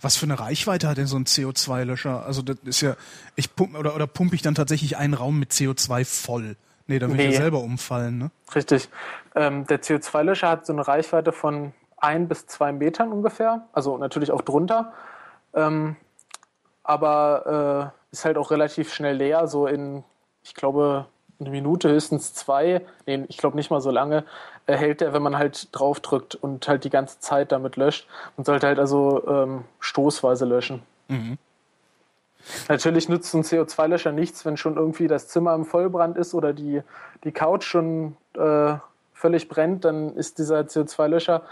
Speaker 2: Was für eine Reichweite hat denn so ein CO2-Löscher? Also das ist ja, ich pump, oder, oder pumpe ich dann tatsächlich einen Raum mit CO2 voll? Nee, da will nee. ich ja selber umfallen, ne?
Speaker 3: Richtig. Ähm, der CO2-Löscher hat so eine Reichweite von ein bis zwei Metern ungefähr, also natürlich auch drunter. Ähm, aber äh, ist halt auch relativ schnell leer, so in, ich glaube, eine Minute, höchstens zwei, nee, ich glaube nicht mal so lange, erhält er, wenn man halt draufdrückt und halt die ganze Zeit damit löscht. Man sollte halt also ähm, stoßweise löschen. Mhm. Natürlich nützt ein CO2-Löscher nichts, wenn schon irgendwie das Zimmer im Vollbrand ist oder die, die Couch schon äh, völlig brennt, dann ist dieser CO2-Löscher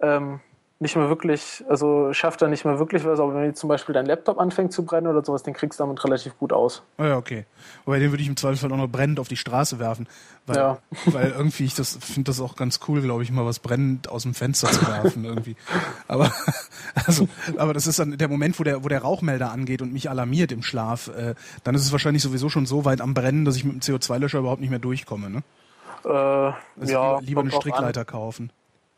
Speaker 3: ähm, nicht mehr wirklich, also schafft er nicht mehr wirklich was, aber wenn jetzt zum Beispiel dein Laptop anfängt zu brennen oder sowas, den kriegst du damit relativ gut aus.
Speaker 2: Oh ja, okay. Wobei den würde ich im Zweifelsfall auch noch brennend auf die Straße werfen. Weil, ja. (laughs) weil irgendwie ich das finde das auch ganz cool, glaube ich, mal was brennend aus dem Fenster zu werfen irgendwie. Aber (laughs) also, aber das ist dann der Moment, wo der wo der Rauchmelder angeht und mich alarmiert im Schlaf. Äh, dann ist es wahrscheinlich sowieso schon so weit am Brennen, dass ich mit dem CO2-Löscher überhaupt nicht mehr durchkomme. Ne?
Speaker 3: Äh, also ja,
Speaker 2: lieber, lieber eine Strickleiter kaufen.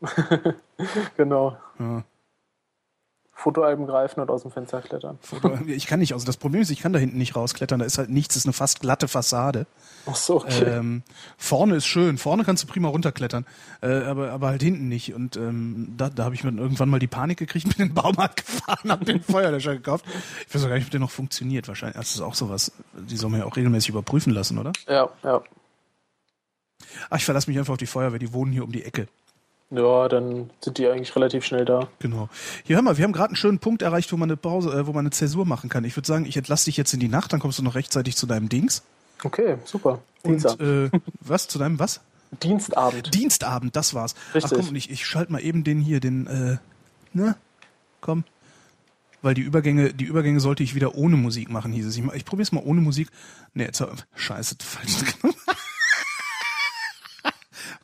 Speaker 2: (laughs)
Speaker 3: genau. Ja. Fotoalben greifen und aus dem Fenster klettern. (laughs)
Speaker 2: ich kann nicht, also das Problem ist, ich kann da hinten nicht rausklettern, da ist halt nichts, das ist eine fast glatte Fassade.
Speaker 3: Ach so, okay.
Speaker 2: Ähm, vorne ist schön, vorne kannst du prima runterklettern, äh, aber, aber halt hinten nicht. Und ähm, da, da habe ich mir irgendwann mal die Panik gekriegt, (laughs) bin in den Baumarkt gefahren, habe den Feuerlöscher gekauft. Ich weiß auch gar nicht, ob der noch funktioniert wahrscheinlich. Das ist auch sowas, die soll man ja auch regelmäßig überprüfen lassen, oder?
Speaker 3: Ja, ja.
Speaker 2: Ach, ich verlasse mich einfach auf die Feuerwehr, die wohnen hier um die Ecke.
Speaker 3: Ja, dann sind die eigentlich relativ schnell da.
Speaker 2: Genau. Hier hör mal, wir haben gerade einen schönen Punkt erreicht, wo man eine Pause, äh, wo man eine Zäsur machen kann. Ich würde sagen, ich entlasse dich jetzt in die Nacht, dann kommst du noch rechtzeitig zu deinem Dings.
Speaker 3: Okay, super.
Speaker 2: Und äh, was zu deinem was?
Speaker 3: Dienstabend.
Speaker 2: Dienstabend, das war's.
Speaker 3: Richtig.
Speaker 2: Ach komm, ich, ich schalte mal eben den hier, den, äh, ne? Komm. Weil die Übergänge, die Übergänge sollte ich wieder ohne Musik machen, hieß es. Ich, ich probiere es mal ohne Musik. Ne, jetzt, scheiße, falsch genommen.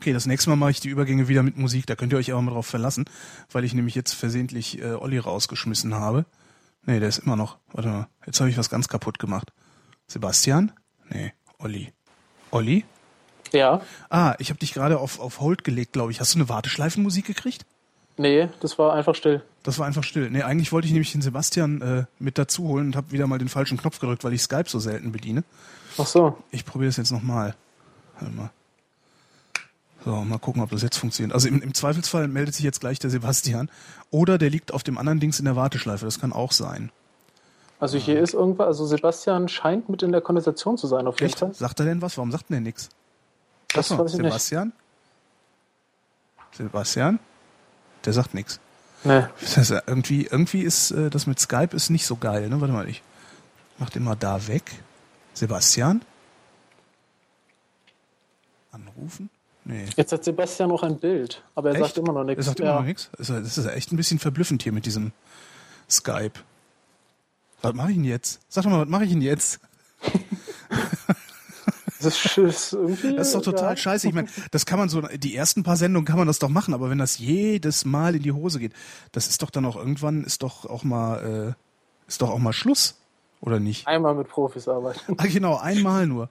Speaker 2: Okay, das nächste Mal mache ich die Übergänge wieder mit Musik. Da könnt ihr euch aber mal drauf verlassen, weil ich nämlich jetzt versehentlich äh, Olli rausgeschmissen habe. Nee, der ist immer noch. Warte mal, jetzt habe ich was ganz kaputt gemacht. Sebastian? Nee, Olli. Olli?
Speaker 3: Ja.
Speaker 2: Ah, ich habe dich gerade auf, auf Hold gelegt, glaube ich. Hast du eine Warteschleifenmusik gekriegt?
Speaker 3: Nee, das war einfach still.
Speaker 2: Das war einfach still. Nee, eigentlich wollte ich nämlich den Sebastian äh, mit dazu holen und habe wieder mal den falschen Knopf gedrückt, weil ich Skype so selten bediene.
Speaker 3: Ach so.
Speaker 2: Ich probiere es jetzt nochmal. Warte mal. So, mal gucken, ob das jetzt funktioniert. Also im, im, Zweifelsfall meldet sich jetzt gleich der Sebastian. Oder der liegt auf dem anderen Dings in der Warteschleife. Das kann auch sein.
Speaker 3: Also hier ist irgendwas, also Sebastian scheint mit in der Konversation zu sein, auf jeden
Speaker 2: Echt? Fall. Sagt er denn was? Warum sagt denn der nichts?
Speaker 3: Das Achso, weiß ich
Speaker 2: Sebastian? Nicht. Sebastian? Der sagt nichts.
Speaker 3: Nee.
Speaker 2: Das heißt, irgendwie, irgendwie ist äh, das mit Skype ist nicht so geil, ne? Warte mal, ich mach den mal da weg. Sebastian? Anrufen? Nee.
Speaker 3: Jetzt hat Sebastian noch ein Bild, aber er echt? sagt immer noch nichts.
Speaker 2: Er sagt immer noch nichts? Das ist echt ein bisschen verblüffend hier mit diesem Skype. Was mache ich denn jetzt? Sag doch mal, was mache ich denn jetzt?
Speaker 3: Das ist, irgendwie,
Speaker 2: das ist doch total ja. scheiße. Ich meine, das kann man so, die ersten paar Sendungen kann man das doch machen, aber wenn das jedes Mal in die Hose geht, das ist doch dann auch irgendwann, ist doch auch mal, äh, ist doch auch mal Schluss, Oder nicht?
Speaker 3: Einmal mit Profis arbeiten.
Speaker 2: Ah, genau, einmal nur.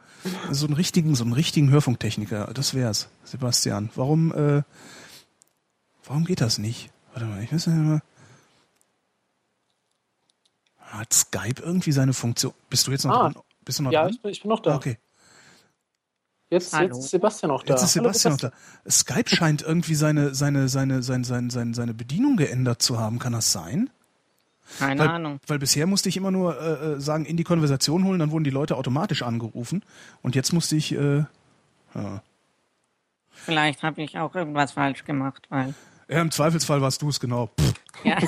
Speaker 2: So einen richtigen, so einen richtigen Hörfunktechniker, das wär's, Sebastian. Warum, äh, warum geht das nicht? Warte mal, ich weiß nicht mehr. Hat Skype irgendwie seine Funktion? Bist du jetzt noch
Speaker 3: Ah.
Speaker 2: dran? Bist du noch
Speaker 3: Ja,
Speaker 2: dran?
Speaker 3: ich bin, ich bin noch da.
Speaker 2: Okay.
Speaker 3: Jetzt,
Speaker 4: Hallo.
Speaker 3: jetzt ist Sebastian noch da.
Speaker 2: Jetzt ist
Speaker 3: Hallo,
Speaker 2: Sebastian noch da. Skype scheint irgendwie seine, seine, seine, seine, seine, seine, seine Bedienung geändert zu haben. Kann das sein?
Speaker 4: Keine
Speaker 2: Weil,
Speaker 4: Ahnung.
Speaker 2: weil bisher musste ich immer nur äh, äh, sagen, in die Konversation holen, dann wurden die Leute automatisch angerufen. Und jetzt musste ich, äh, ja.
Speaker 4: Vielleicht habe ich auch irgendwas falsch gemacht, weil
Speaker 2: ja, im Zweifelsfall warst du es, genau. Pff.
Speaker 4: ja,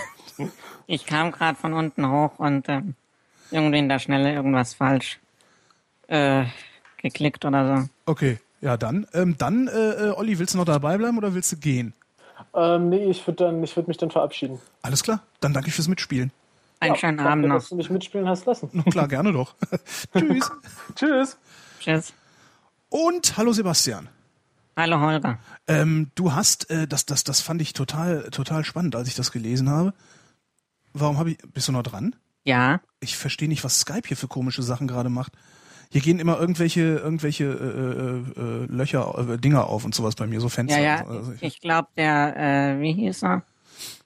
Speaker 4: ich kam gerade von unten hoch und ähm, irgendwie in der Schnelle irgendwas falsch äh, geklickt oder so.
Speaker 2: Okay, ja dann. Ähm, dann, äh, äh, Olli, willst du noch dabei bleiben oder willst du gehen?
Speaker 3: Ähm, nee, ich würde dann, ich würde mich dann verabschieden.
Speaker 2: Alles klar, dann danke ich fürs Mitspielen.
Speaker 4: Einen
Speaker 3: Ja,
Speaker 4: schönen
Speaker 3: danke,
Speaker 4: Abend
Speaker 3: dass
Speaker 4: noch.
Speaker 3: du mich mitspielen hast lassen.
Speaker 2: Na klar, gerne doch. (laughs) Tschüss.
Speaker 3: Tschüss.
Speaker 4: Tschüss.
Speaker 2: Und hallo Sebastian.
Speaker 4: Hallo Holger.
Speaker 2: Ähm, du hast, äh, das, das, das fand ich total, total spannend, als ich das gelesen habe. Warum habe ich, bist du noch dran?
Speaker 4: Ja,
Speaker 2: Ich verstehe nicht, was Skype hier für komische Sachen gerade macht. Hier gehen immer irgendwelche, irgendwelche äh, äh, äh, Löcher, äh, Dinger auf und sowas bei mir, so Fenster.
Speaker 4: ja, ja.
Speaker 2: Also ich,
Speaker 4: Ich glaube, der, äh, wie hieß er?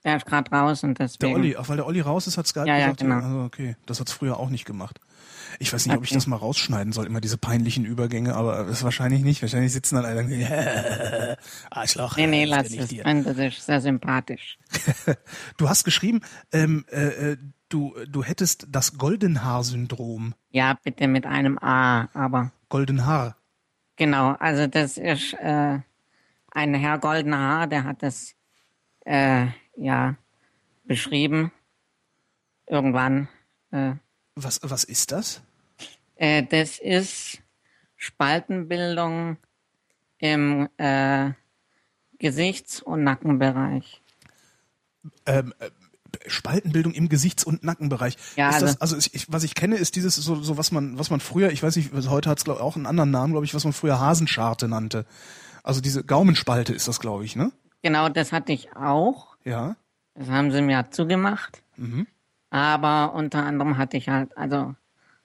Speaker 4: Der ist gerade raus und
Speaker 2: der
Speaker 4: deswegen.
Speaker 2: Olli, ach, weil der Olli raus ist, hat Skype
Speaker 4: Ja, ja,
Speaker 2: gesagt,
Speaker 4: genau.
Speaker 2: also okay, das hat's früher auch nicht gemacht. Ich weiß nicht, ob ich
Speaker 4: Okay.
Speaker 2: das mal rausschneiden soll, immer diese peinlichen Übergänge, aber das wahrscheinlich nicht. Wahrscheinlich sitzen dann alle und sagen, (laughs) Arschloch.
Speaker 4: Nee, nee, lass es
Speaker 2: dir.
Speaker 4: das ist sehr sympathisch. (laughs)
Speaker 2: Du hast geschrieben, ähm, äh, äh, du, du hättest das Goldenhaar-Syndrom.
Speaker 4: Ja, bitte mit einem A, aber
Speaker 2: Goldenhaar.
Speaker 4: genau, also das ist äh, ein Herr Goldener Haar, der hat das äh, ja beschrieben. Irgendwann. Äh,
Speaker 2: Was, was ist das?
Speaker 4: äh, das ist Spaltenbildung im äh, Gesichts- und Nackenbereich.
Speaker 2: ähm, äh, Spaltenbildung im Gesichts- und Nackenbereich.
Speaker 4: Ja,
Speaker 2: ist das,
Speaker 4: also-
Speaker 2: also ich, was ich kenne, ist dieses so, so was man, was man früher, ich weiß nicht, heute hat es auch einen anderen Namen, glaube ich, was man früher Hasenscharte nannte. Also diese Gaumenspalte ist das, glaube ich, ne?
Speaker 4: Genau, das hatte ich auch.
Speaker 2: Ja.
Speaker 4: Das haben sie mir zugemacht. Aber unter anderem hatte ich halt, also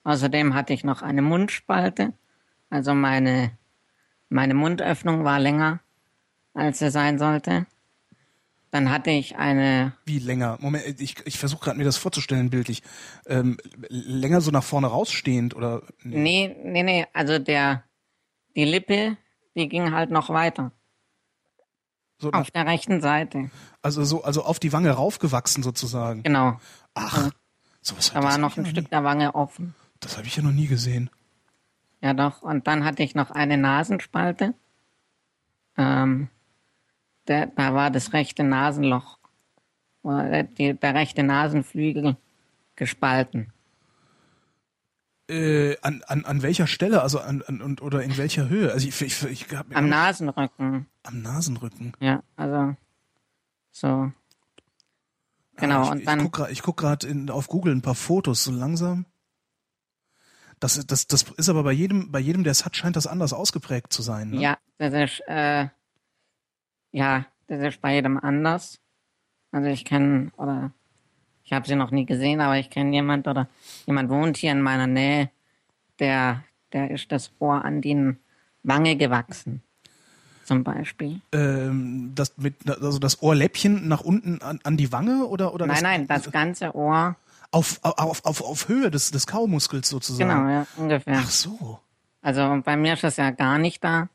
Speaker 4: außerdem hatte ich noch eine Mundspalte. Also meine, meine Mundöffnung war länger, als sie sein sollte. Dann hatte ich eine,
Speaker 2: Wie länger? Moment, ich, ich versuche gerade mir das vorzustellen, bildlich. Ähm, länger so nach vorne rausstehend oder
Speaker 4: nee, nee, nee, also der, die Lippe, die ging halt noch weiter.
Speaker 2: so nach,
Speaker 4: Auf der rechten Seite.
Speaker 2: also so also auf die Wange raufgewachsen sozusagen.
Speaker 4: Genau.
Speaker 2: Ach, sowas
Speaker 4: Da war noch ein Stück
Speaker 2: Nie,
Speaker 4: der Wange offen.
Speaker 2: das habe ich ja noch nie gesehen.
Speaker 4: Ja, doch. Und dann hatte ich noch eine Nasenspalte. Ähm, der, da war das rechte Nasenloch, oder die, der rechte Nasenflügel gespalten.
Speaker 2: Äh, an, an, an welcher Stelle, also an, an und oder in welcher Höhe? Also ich, ich, ich hab,
Speaker 4: Am Nasenrücken.
Speaker 2: am Nasenrücken.
Speaker 4: Ja, also so. Genau,
Speaker 2: Ah, ich,
Speaker 4: und dann,
Speaker 2: ich guck gerade auf Google ein paar Fotos so langsam. Das, das, das ist aber bei jedem, bei jedem, der es hat, scheint das anders ausgeprägt zu sein. Ne?
Speaker 4: ja, das ist, äh, ja, das ist bei jedem anders. Also ich kenne, oder ich habe sie noch nie gesehen, aber ich kenne jemand oder jemand wohnt hier in meiner Nähe, der, der ist das Ohr an die Wange gewachsen. Zum Beispiel.
Speaker 2: Ähm, das mit, also das Ohrläppchen nach unten an, an die Wange oder oder
Speaker 4: Nein,
Speaker 2: das,
Speaker 4: nein, das ganze Ohr.
Speaker 2: auf, auf, auf, auf Höhe des, des Kaumuskels sozusagen.
Speaker 4: Genau, ja, ungefähr.
Speaker 2: Ach so.
Speaker 4: Also bei mir ist das ja gar nicht da.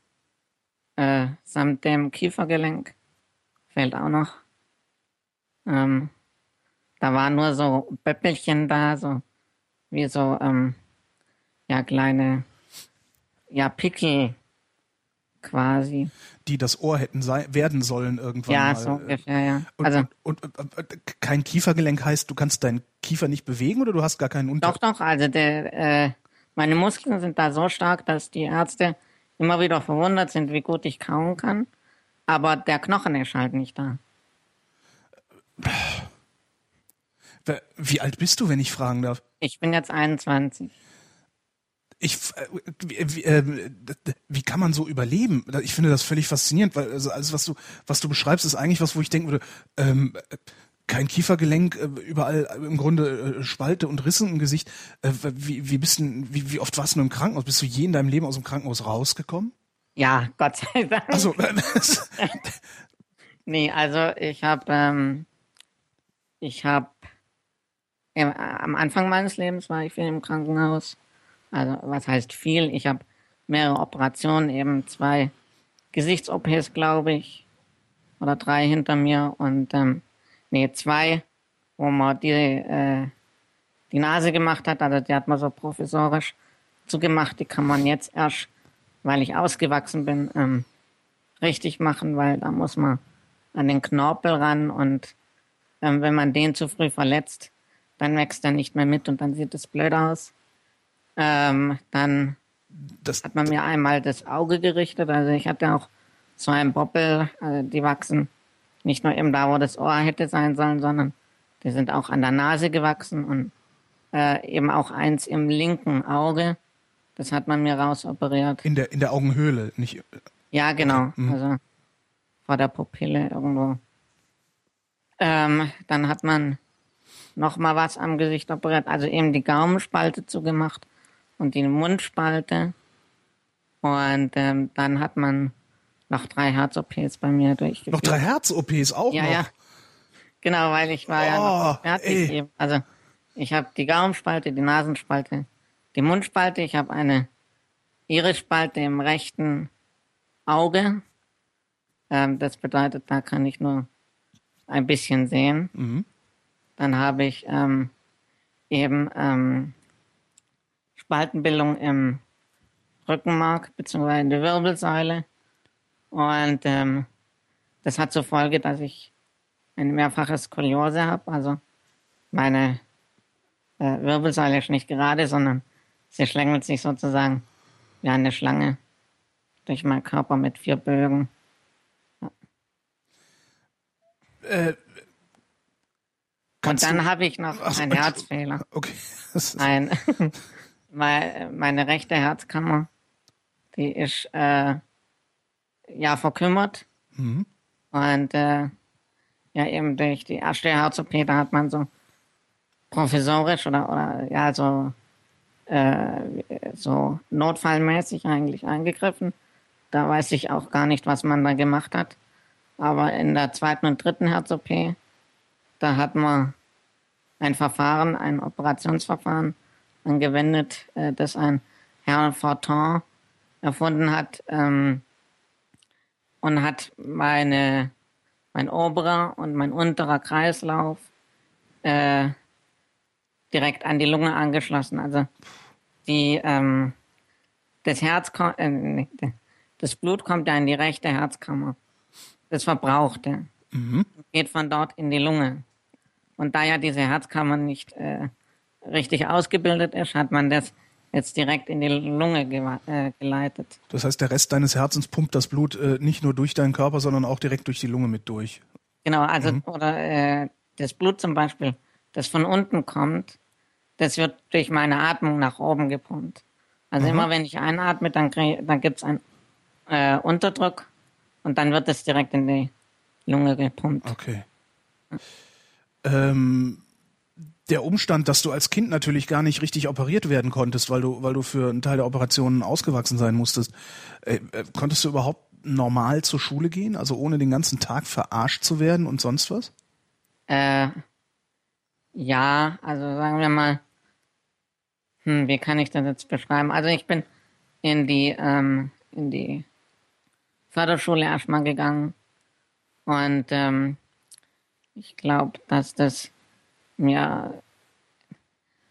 Speaker 4: Äh, samt dem Kiefergelenk fehlt auch noch. Ähm, da waren nur so Böppelchen da, so wie so ähm, ja kleine ja Pickel quasi.
Speaker 2: Die das Ohr hätten sei, werden sollen irgendwann
Speaker 4: Ja,
Speaker 2: mal.
Speaker 4: so ungefähr, ja.
Speaker 2: Und,
Speaker 4: Also
Speaker 2: und, und, und, und kein Kiefergelenk heißt, du kannst deinen Kiefer nicht bewegen oder du hast gar keinen Unter.
Speaker 4: doch, doch, also der, äh, meine Muskeln sind da so stark, dass die Ärzte immer wieder verwundert sind, wie gut ich kauen kann. Aber der Knochen ist halt nicht da.
Speaker 2: Wer- Wie alt bist du, wenn ich fragen darf?
Speaker 4: Ich bin jetzt 21.
Speaker 2: Ich, äh, wie, wie, äh, wie kann man so überleben? Ich finde das völlig faszinierend, weil also alles, was du, was du beschreibst, ist eigentlich was, wo ich denken würde, ähm, kein Kiefergelenk, äh, überall äh, im Grunde äh, Spalte und Risse im Gesicht. Wie, wie, bist denn, wie, wie oft warst du im Krankenhaus? Bist du je in deinem Leben aus dem Krankenhaus rausgekommen?
Speaker 4: Ja, Gott sei Dank.
Speaker 2: Also, (laughs) (laughs)
Speaker 4: Nee, also ich habe ähm, ich habe am Anfang meines Lebens war ich viel im Krankenhaus. Also was heißt viel? Ich habe mehrere Operationen, eben zwei Gesichts-OPs, glaube ich, oder drei hinter mir und ähm, nee, zwei, wo man die äh, die Nase gemacht hat, also die hat man so provisorisch zugemacht, die kann man jetzt erst, weil ich ausgewachsen bin, ähm, richtig machen, weil da muss man an den Knorpel ran und ähm, wenn man den zu früh verletzt, dann wächst er nicht mehr mit und dann sieht es blöd aus. Ähm, dann
Speaker 2: das,
Speaker 4: hat man mir einmal das Auge gerichtet, also ich hatte auch so einen Boppel, also die wachsen nicht nur eben da, wo das Ohr hätte sein sollen, sondern die sind auch an der Nase gewachsen und äh, eben auch eins im linken Auge. Das hat man mir rausoperiert.
Speaker 2: in der, in der Augenhöhle, nicht,
Speaker 4: Ja, genau.
Speaker 2: mhm.
Speaker 4: Also vor der Pupille irgendwo. Ähm, dann hat man noch mal was am Gesicht operiert, also eben die Gaumenspalte zugemacht und die Mundspalte. Und ähm, dann hat man noch drei Herz-OPs bei mir durchgeführt.
Speaker 2: noch drei Herz-OPs auch
Speaker 4: Ja,
Speaker 2: noch.
Speaker 4: ja. Genau, weil ich war ja
Speaker 2: Oh,
Speaker 4: noch fertig
Speaker 2: ey.
Speaker 4: eben. Also ich habe die Gaumenspalte, die Nasenspalte, die Mundspalte, ich habe eine Irisspalte im rechten Auge. Ähm, das bedeutet, da kann ich nur ein bisschen sehen.
Speaker 2: Mhm.
Speaker 4: Dann habe ich ähm, eben ähm, Spaltenbildung im Rückenmark bzw. in der Wirbelsäule. Und ähm, das hat zur Folge, dass ich eine mehrfache Skoliose habe. Also meine äh, Wirbelsäule ist nicht gerade, sondern sie schlängelt sich sozusagen wie eine Schlange durch meinen Körper mit vier Bögen.
Speaker 2: Äh,
Speaker 4: Und dann habe ich noch
Speaker 2: Ach
Speaker 4: einen Herzfehler.
Speaker 2: Okay. (laughs)
Speaker 4: Mein, (laughs) meine, meine rechte Herzkammer, die ist äh, ja verkümmert.
Speaker 2: Mhm.
Speaker 4: Und äh, ja, eben durch die erste Herz-OP, da hat man so provisorisch oder, oder ja, so, äh, so notfallmäßig eigentlich eingegriffen. Da weiß ich auch gar nicht, was man da gemacht hat. Aber in der zweiten und dritten Herz-OP, da hat man ein Verfahren, ein Operationsverfahren angewendet, äh, das ein Herr Fortin erfunden hat ähm, und hat meine, mein oberer und mein unterer Kreislauf äh, direkt an die Lunge angeschlossen. Also die, ähm, das Herz, äh, das Blut kommt ja in die rechte Herzkammer. Das Verbrauchte geht von dort in die Lunge. Und da ja diese Herzkammer nicht äh, richtig ausgebildet ist, hat man das jetzt direkt in die Lunge gewa- äh, geleitet.
Speaker 2: das heißt, der Rest deines Herzens pumpt das Blut äh, nicht nur durch deinen Körper, sondern auch direkt durch die Lunge mit durch.
Speaker 4: Genau, also oder äh, das Blut zum Beispiel, das von unten kommt, das wird durch meine Atmung nach oben gepumpt. Also immer wenn ich einatme, dann, dann gibt's einen äh, Unterdruck und dann wird es direkt in die Lunge gepumpt.
Speaker 2: Okay. Ähm, der Umstand, dass du als Kind natürlich gar nicht richtig operiert werden konntest, weil du, weil du für einen Teil der Operationen ausgewachsen sein musstest, äh, äh, konntest du überhaupt normal zur Schule gehen, also ohne den ganzen Tag verarscht zu werden und sonst was?
Speaker 4: Äh, ja, also sagen wir mal, hm, wie kann ich das jetzt beschreiben? Also ich bin in die, ähm, in die Förderschule erstmal gegangen und ähm, ich glaube, dass das mir,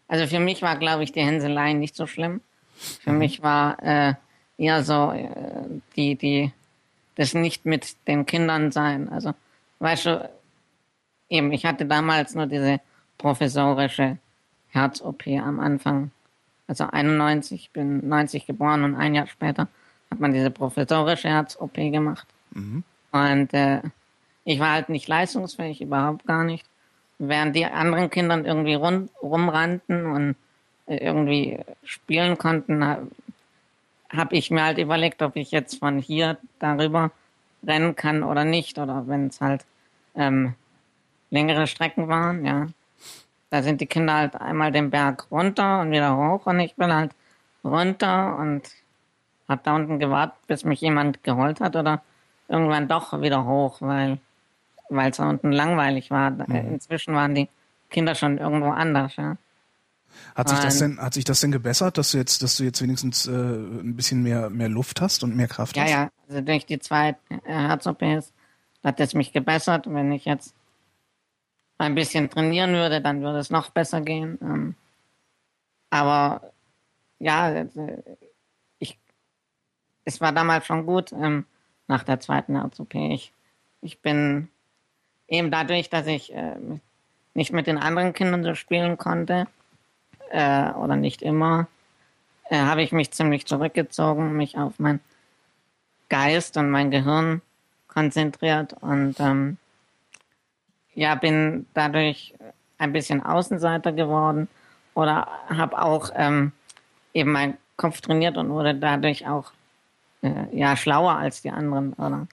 Speaker 4: also für mich war, glaube ich, die Hänselei nicht so schlimm. Für mich war äh, eher so äh, die, die, das nicht mit den Kindern sein. Also, weißt du, eben, ich hatte damals nur diese professorische Herz-OP am Anfang. Also 91, ich bin 90 geboren und ein Jahr später hat man diese professorische Herz-OP gemacht. Und äh, ich war halt nicht leistungsfähig, überhaupt gar nicht. Während die anderen Kindern irgendwie rund, rumrannten und äh, irgendwie spielen konnten, habe hab ich mir halt überlegt, ob ich jetzt von hier darüber rennen kann oder nicht. Oder wenn es halt ähm, längere Strecken waren, ja. Da sind die Kinder halt einmal den Berg runter und wieder hoch und ich bin halt runter und hab da unten gewartet, bis mich jemand geholt hat oder irgendwann doch wieder hoch, weil weil es da unten langweilig war. Mhm. Inzwischen waren die Kinder schon irgendwo anders, ja.
Speaker 2: Hat sich das denn, hat sich das denn gebessert, dass du jetzt, dass du jetzt wenigstens äh, ein bisschen mehr, mehr Luft hast und mehr Kraft
Speaker 4: ja,
Speaker 2: hast?
Speaker 4: Ja, ja. Also durch die zwei Herz-OPs hat es mich gebessert. Wenn ich jetzt ein bisschen trainieren würde, dann würde es noch besser gehen. Ähm, aber ja, äh, ich, es war damals schon gut ähm, nach der zweiten Herz-OP. Ich, ich bin eben dadurch, dass ich äh, nicht mit den anderen Kindern so spielen konnte, äh, oder nicht immer, äh, habe ich mich ziemlich zurückgezogen, mich auf mein Geist und mein Gehirn konzentriert und ähm, ja, bin dadurch ein bisschen Außenseiter geworden oder habe auch ähm, eben meinen Kopf trainiert und wurde dadurch auch äh, ja schlauer als die anderen. Oder?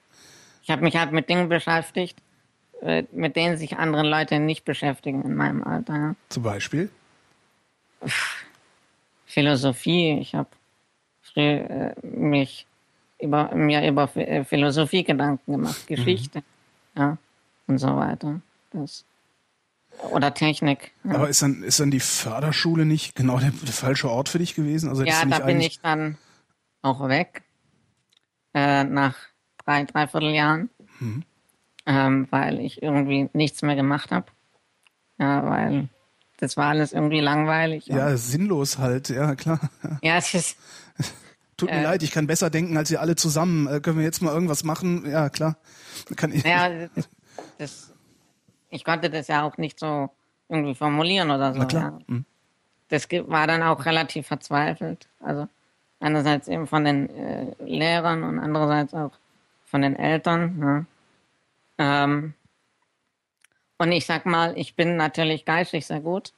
Speaker 4: Ich habe mich halt mit Dingen beschäftigt, mit denen sich andere Leute nicht beschäftigen in meinem Alter. Ja.
Speaker 2: Zum Beispiel?
Speaker 4: Philosophie. Ich habe äh, mich über, mir über äh, Philosophie Gedanken gemacht, mhm. Geschichte, mhm. ja, und so weiter. Das, oder Technik.
Speaker 2: Ja. Aber ist dann, ist dann die Förderschule nicht genau der, der falsche Ort für dich gewesen? Also
Speaker 4: ja, da bin ich dann auch weg. Äh, nach drei, dreiviertel Jahren. Mhm. Ähm, weil ich irgendwie nichts mehr gemacht habe. Ja, weil das war alles irgendwie langweilig.
Speaker 2: Ja, sinnlos halt, ja, klar.
Speaker 4: Ja, es ist. (laughs)
Speaker 2: Tut mir äh, leid, ich kann besser denken als ihr alle zusammen. Äh, können wir jetzt mal irgendwas machen? Ja, klar. Kann ich.
Speaker 4: Ja, (laughs) das, ich konnte das ja auch nicht so irgendwie formulieren oder so.
Speaker 2: Na klar. Ja. Mhm.
Speaker 4: Das war dann auch relativ verzweifelt. Also einerseits eben von den äh, Lehrern und andererseits auch von den Eltern. Ja. Ähm, und ich sag mal, ich bin natürlich geistig sehr gut,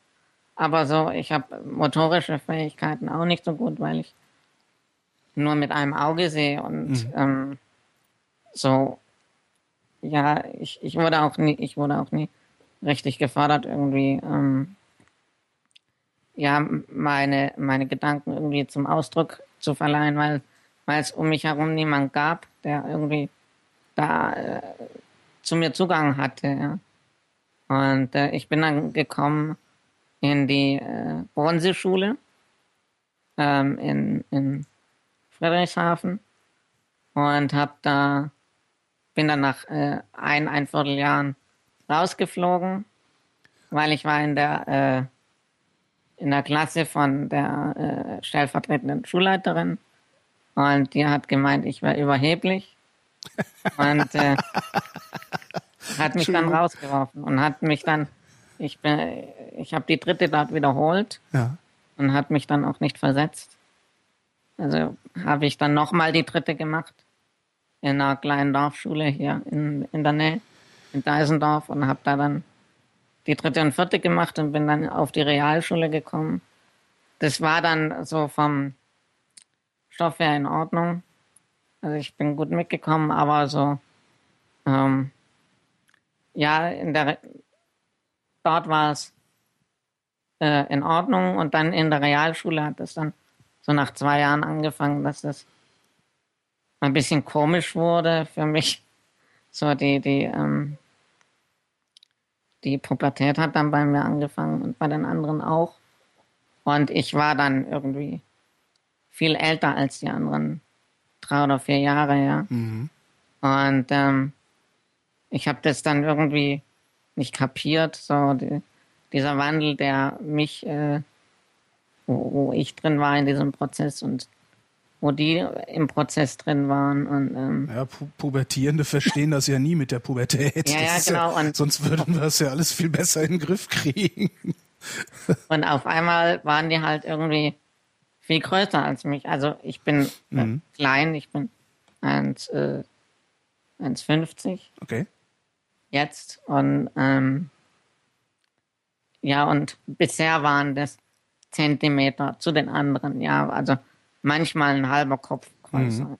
Speaker 4: aber so, ich habe motorische Fähigkeiten auch nicht so gut, weil ich nur mit einem Auge sehe und mhm. ähm, so, ja, ich, ich wurde auch nie, ich wurde auch nie richtig gefordert, irgendwie, ähm, ja, meine, meine Gedanken irgendwie zum Ausdruck zu verleihen, weil, weil es um mich herum niemand gab, der irgendwie da äh, zu mir Zugang hatte, ja. Und äh, ich bin dann gekommen in die äh, Bronzeschule ähm, in, in Friedrichshafen und hab da bin dann nach äh, ein ein Vierteljahren rausgeflogen, weil ich war in der äh, in der Klasse von der äh, stellvertretenden Schulleiterin und die hat gemeint, ich wäre überheblich und äh, (laughs) hat mich dann rausgeworfen und hat mich dann, ich bin, ich habe die dritte dort wiederholt
Speaker 2: ja.
Speaker 4: und hat mich dann auch nicht versetzt. Also habe ich dann nochmal die dritte gemacht in einer kleinen Dorfschule hier in, in der Nähe, in Deisendorf und habe da dann die dritte und vierte gemacht und bin dann auf die Realschule gekommen. Das war dann so vom Stoff her in Ordnung. Also ich bin gut mitgekommen, aber so ähm, ja, in der, dort war es äh, in Ordnung und dann in der Realschule hat es dann so nach zwei Jahren angefangen, dass es ein bisschen komisch wurde für mich. So die, die, ähm, die Pubertät hat dann bei mir angefangen und bei den anderen auch. Und ich war dann irgendwie viel älter als die anderen drei oder vier Jahre, ja. Mhm. Und ähm, ich habe das dann irgendwie nicht kapiert, so die, dieser Wandel, der mich, äh, wo, wo, ich drin war in diesem Prozess und wo die im Prozess drin waren. Und, ähm,
Speaker 2: ja, Pu Pubertierende verstehen das ja nie mit der Pubertät. (laughs)
Speaker 4: Ja, ja, genau.
Speaker 2: Ja, sonst würden wir es ja alles viel besser in den Griff kriegen.
Speaker 4: und auf einmal waren die halt irgendwie viel größer als mich. Also ich bin äh, mhm. klein, ich bin 1,50. Äh, 1,50.
Speaker 2: Okay
Speaker 4: jetzt. Und ähm, ja, und bisher waren das Zentimeter zu den anderen, ja, also manchmal ein halber Kopf größer. Mhm.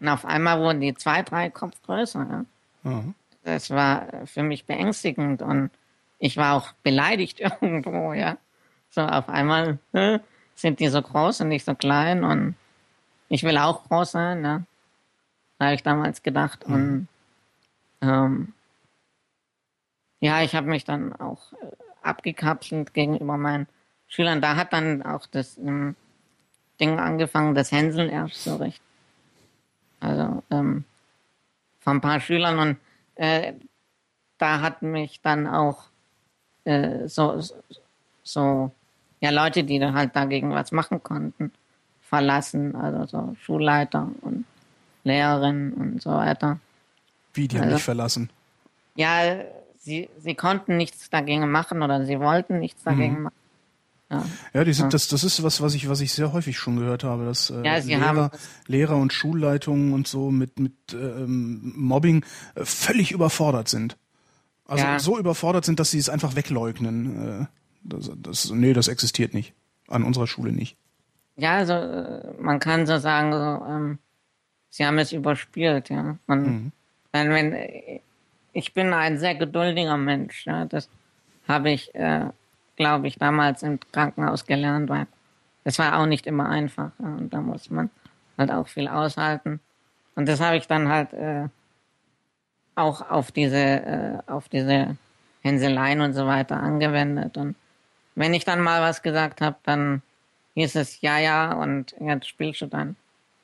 Speaker 4: Und auf einmal wurden die zwei, drei Kopf größer, ja. Mhm. das war für mich beängstigend und ich war auch beleidigt (laughs) irgendwo, ja. So auf einmal äh, sind die so groß und nicht so klein und ich will auch groß sein, ja. Habe ich damals gedacht. Mhm. Und ähm, ja, ich habe mich dann auch äh, abgekapselt gegenüber meinen Schülern. Da hat dann auch das ähm, Ding angefangen, das Hänseln erst so recht. Also ähm, von ein paar Schülern und äh, da hat mich dann auch äh, so, so, ja, Leute, die dann halt dagegen was machen konnten, verlassen, also so Schulleiter und Lehrerinnen und so weiter.
Speaker 2: Wie, die haben
Speaker 4: Also-
Speaker 2: dich verlassen?
Speaker 4: Ja, sie, sie konnten nichts dagegen machen oder sie wollten nichts dagegen machen. Ja.
Speaker 2: Ja, die sind, das, das ist was, was ich, was ich sehr häufig schon gehört habe, dass äh,
Speaker 4: Ja,
Speaker 2: Lehrer,
Speaker 4: haben-
Speaker 2: Lehrer und Schulleitungen und so mit, mit ähm, Mobbing äh, völlig überfordert sind. Also
Speaker 4: Ja.
Speaker 2: so überfordert sind, dass sie es einfach wegleugnen. Äh, das, das, nee, das existiert nicht. An unserer Schule nicht.
Speaker 4: Ja, also äh, man kann so sagen, so, ähm, sie haben es überspielt, ja. Und wenn, wenn äh, ich bin ein sehr geduldiger Mensch, ja. Das habe ich, äh, glaube ich, damals im Krankenhaus gelernt, weil es war auch nicht immer einfach. Ja, und da muss man halt auch viel aushalten. Und das habe ich dann halt äh, auch auf diese, äh, auf diese Hänseleien und so weiter angewendet. Und wenn ich dann mal was gesagt habe, dann hieß es ja, ja und jetzt spielst du deinen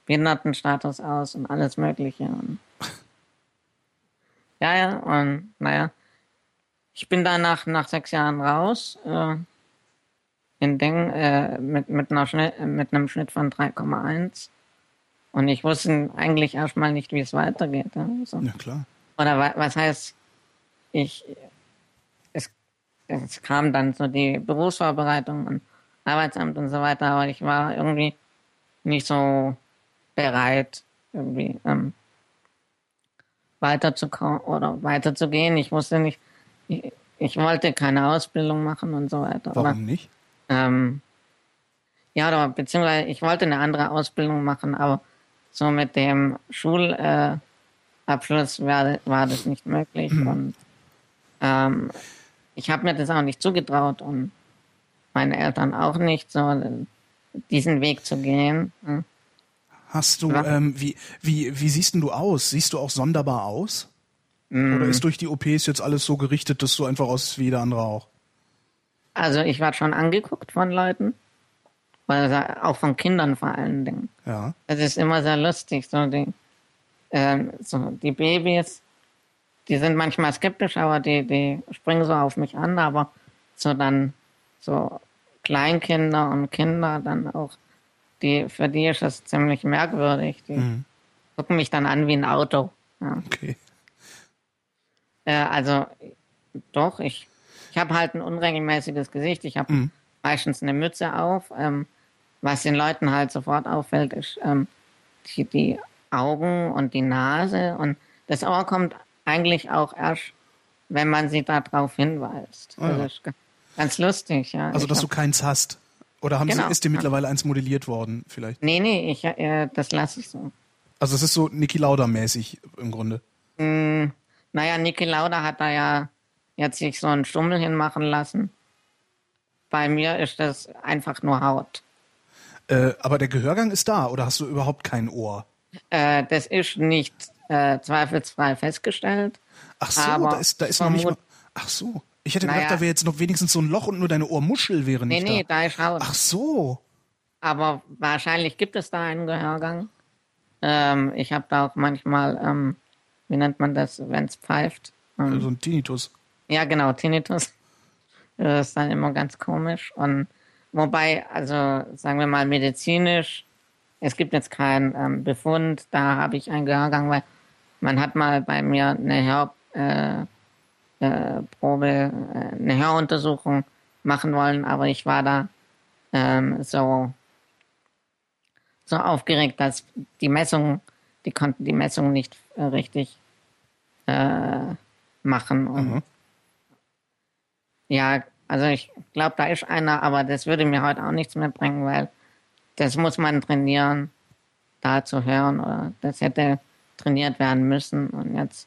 Speaker 4: Behindertenstatus aus und alles Mögliche. Und ja, ja, und naja, ich bin danach nach sechs Jahren raus, äh, in Ding, äh, mit, mit, einer Schnitt, mit einem Schnitt von 3,1. Und ich wusste eigentlich erstmal nicht, wie es weitergeht. Ja, so.
Speaker 2: Ja, klar.
Speaker 4: Oder wa was heißt, ich, es kam dann so die Berufsvorbereitung und Arbeitsamt und so weiter, aber ich war irgendwie nicht so bereit, irgendwie ähm, weiterzukommen oder weiterzugehen. Ich wusste nicht, ich, ich wollte keine Ausbildung machen und so weiter.
Speaker 2: Warum nicht?
Speaker 4: ähm, ja, oder beziehungsweise ich wollte eine andere Ausbildung machen, aber so mit dem Schulabschluss äh, war das nicht möglich. (clears throat) Und ähm, ich habe mir das auch nicht zugetraut und meine Eltern auch nicht, so diesen Weg zu gehen. Hm.
Speaker 2: Hast du, ähm, wie, wie, wie siehst denn du aus? Siehst du auch sonderbar aus? Oder ist durch die OPs jetzt alles so gerichtet, dass du einfach aussiehst wie jeder andere auch?
Speaker 4: Also ich war schon angeguckt von Leuten, also auch von Kindern vor allen Dingen.
Speaker 2: Ja.
Speaker 4: Es ist immer sehr lustig, so die, ähm, so die Babys, die sind manchmal skeptisch, aber die, die springen so auf mich an, aber so dann so Kleinkinder und Kinder dann auch, die, für die ist das ziemlich merkwürdig. Die gucken mich dann an wie ein Auto. Ja.
Speaker 2: Okay.
Speaker 4: Äh, also doch, ich, ich habe halt ein unregelmäßiges Gesicht. Ich habe meistens eine Mütze auf. Ähm, was den Leuten halt sofort auffällt, ist ähm, die, die Augen und die Nase. Und das Ohr kommt eigentlich auch erst, wenn man sie darauf hinweist.
Speaker 2: Ah, ja.
Speaker 4: Das ist ga- ganz lustig, ja.
Speaker 2: Also,
Speaker 4: Ich
Speaker 2: dass du
Speaker 4: hab-
Speaker 2: keins hast. Oder haben
Speaker 4: Genau.
Speaker 2: sie, ist dir mittlerweile eins modelliert worden, vielleicht?
Speaker 4: Nee, nee, ich, äh, das lasse ich so.
Speaker 2: Also, es ist so Niki Lauda-mäßig im Grunde.
Speaker 4: Mm, naja, Niki Lauda hat da ja jetzt sich so einen Stummel hinmachen lassen. Bei mir ist das einfach nur Haut.
Speaker 2: Äh, aber der Gehörgang ist da, oder hast du überhaupt kein Ohr?
Speaker 4: Äh, das ist nicht äh, zweifelsfrei festgestellt.
Speaker 2: Ach so,
Speaker 4: Aber
Speaker 2: da ist, da ist noch nicht mal. Ach so. Ich hätte
Speaker 4: Naja.
Speaker 2: gedacht, da wäre jetzt noch wenigstens so ein Loch und nur deine Ohrmuschel wäre
Speaker 4: Nee,
Speaker 2: nicht
Speaker 4: nee,
Speaker 2: da.
Speaker 4: da ist Haut.
Speaker 2: Ach so.
Speaker 4: Aber wahrscheinlich gibt es da einen Gehörgang. Ähm, ich habe da auch manchmal, ähm, wie nennt man das, wenn es pfeift? Ähm,
Speaker 2: So ein Tinnitus.
Speaker 4: Ja, genau, Tinnitus. Das ist dann immer ganz komisch. Und wobei, also sagen wir mal medizinisch, es gibt jetzt keinen ähm, Befund, da habe ich einen Gehörgang, weil man hat mal bei mir eine Hör, äh, äh, Probe, äh, eine Höruntersuchung machen wollen, aber ich war da ähm, so, so aufgeregt, dass die Messung, die konnten die Messung nicht äh, richtig äh, machen. Und ja, also ich glaube, da ist einer, aber das würde mir heute auch nichts mehr bringen, weil das muss man trainieren, da zu hören oder das hätte trainiert werden müssen und jetzt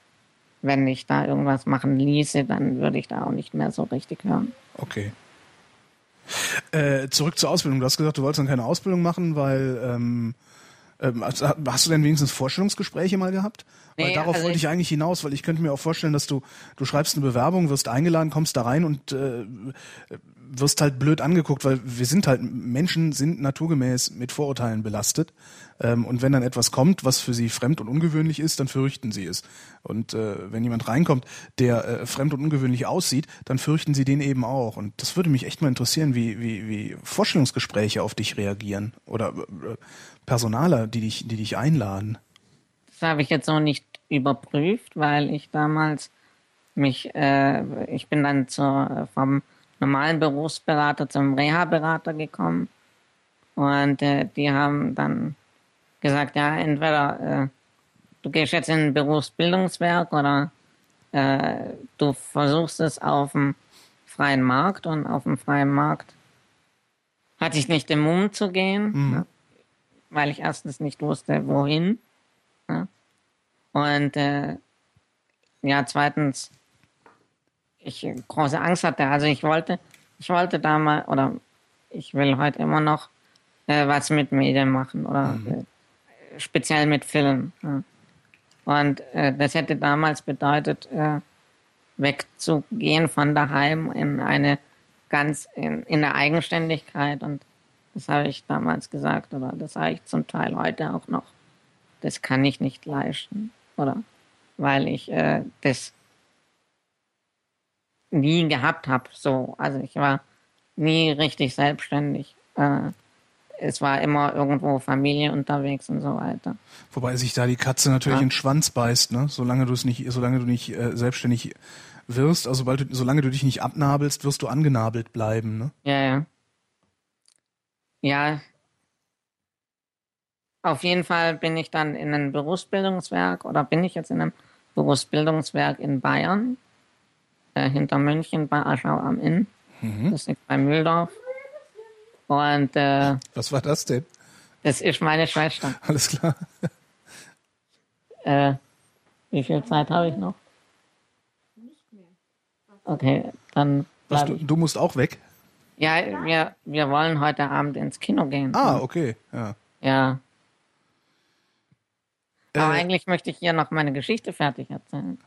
Speaker 4: wenn ich da irgendwas machen ließe, dann würde ich da auch nicht mehr so richtig hören.
Speaker 2: Okay. Äh, zurück zur Ausbildung. Du hast gesagt, du wolltest dann keine Ausbildung machen, weil ähm, ähm, hast, du denn wenigstens Vorstellungsgespräche mal gehabt? Weil
Speaker 4: Nee,
Speaker 2: darauf
Speaker 4: also
Speaker 2: wollte ich
Speaker 4: ich-
Speaker 2: eigentlich hinaus, weil ich könnte mir auch vorstellen, dass du du schreibst eine Bewerbung, wirst eingeladen, kommst da rein und äh, wirst halt blöd angeguckt, weil wir sind halt Menschen sind naturgemäß mit Vorurteilen belastet ähm, und wenn dann etwas kommt, was für sie fremd und ungewöhnlich ist, dann fürchten sie es. Und äh, wenn jemand reinkommt, der äh, fremd und ungewöhnlich aussieht, dann fürchten sie den eben auch. Und das würde mich echt mal interessieren, wie wie wie Vorstellungsgespräche auf dich reagieren oder äh, Personaler, die dich die dich einladen.
Speaker 4: Das habe ich jetzt so nicht überprüft, weil ich damals mich, äh, ich bin dann zur, vom normalen Berufsberater zum Reha-Berater gekommen und äh, die haben dann gesagt, ja, entweder äh, du gehst jetzt in ein Berufsbildungswerk oder äh, du versuchst es auf dem freien Markt und auf dem freien Markt hatte ich nicht den Mumm zu gehen, ja, weil ich erstens nicht wusste, wohin. Ja. Und äh, ja, zweitens, ich große Angst hatte. Also ich wollte, ich wollte da mal, oder ich will heute immer noch äh, was mit Medien machen oder äh, speziell mit Film. Ja. Und äh, das hätte damals bedeutet, äh, wegzugehen von daheim in eine ganz in, in der Eigenständigkeit und das habe ich damals gesagt oder das sage ich zum Teil heute auch noch. Das kann ich nicht leisten, oder? Weil ich äh, das nie gehabt habe. So, also ich war nie richtig selbstständig. Äh, es war immer irgendwo Familie unterwegs und so weiter.
Speaker 2: Wobei sich da die Katze natürlich
Speaker 4: Ja.
Speaker 2: in den Schwanz beißt, ne? Solange du es nicht, solange du nicht äh, selbstständig wirst, also sobald du, solange du dich nicht abnabelst, wirst du angenabelt bleiben, ne?
Speaker 4: Ja, ja. Ja. Auf jeden Fall bin ich dann in einem Berufsbildungswerk oder bin ich jetzt in einem Berufsbildungswerk in Bayern, äh, hinter München bei Aschau am Inn. Das liegt bei Mühldorf. Und äh,
Speaker 2: Was war das denn?
Speaker 4: das ist meine Schwester. (laughs)
Speaker 2: Alles klar. (laughs)
Speaker 4: Äh, wie viel Zeit habe ich noch? Okay, dann
Speaker 2: Was, du, du musst auch weg?
Speaker 4: Ja, wir, wir wollen heute Abend ins Kino gehen.
Speaker 2: Ah, okay. Ja.
Speaker 4: Ja. Aber
Speaker 2: Äh,
Speaker 4: eigentlich möchte ich hier noch meine Geschichte fertig erzählen.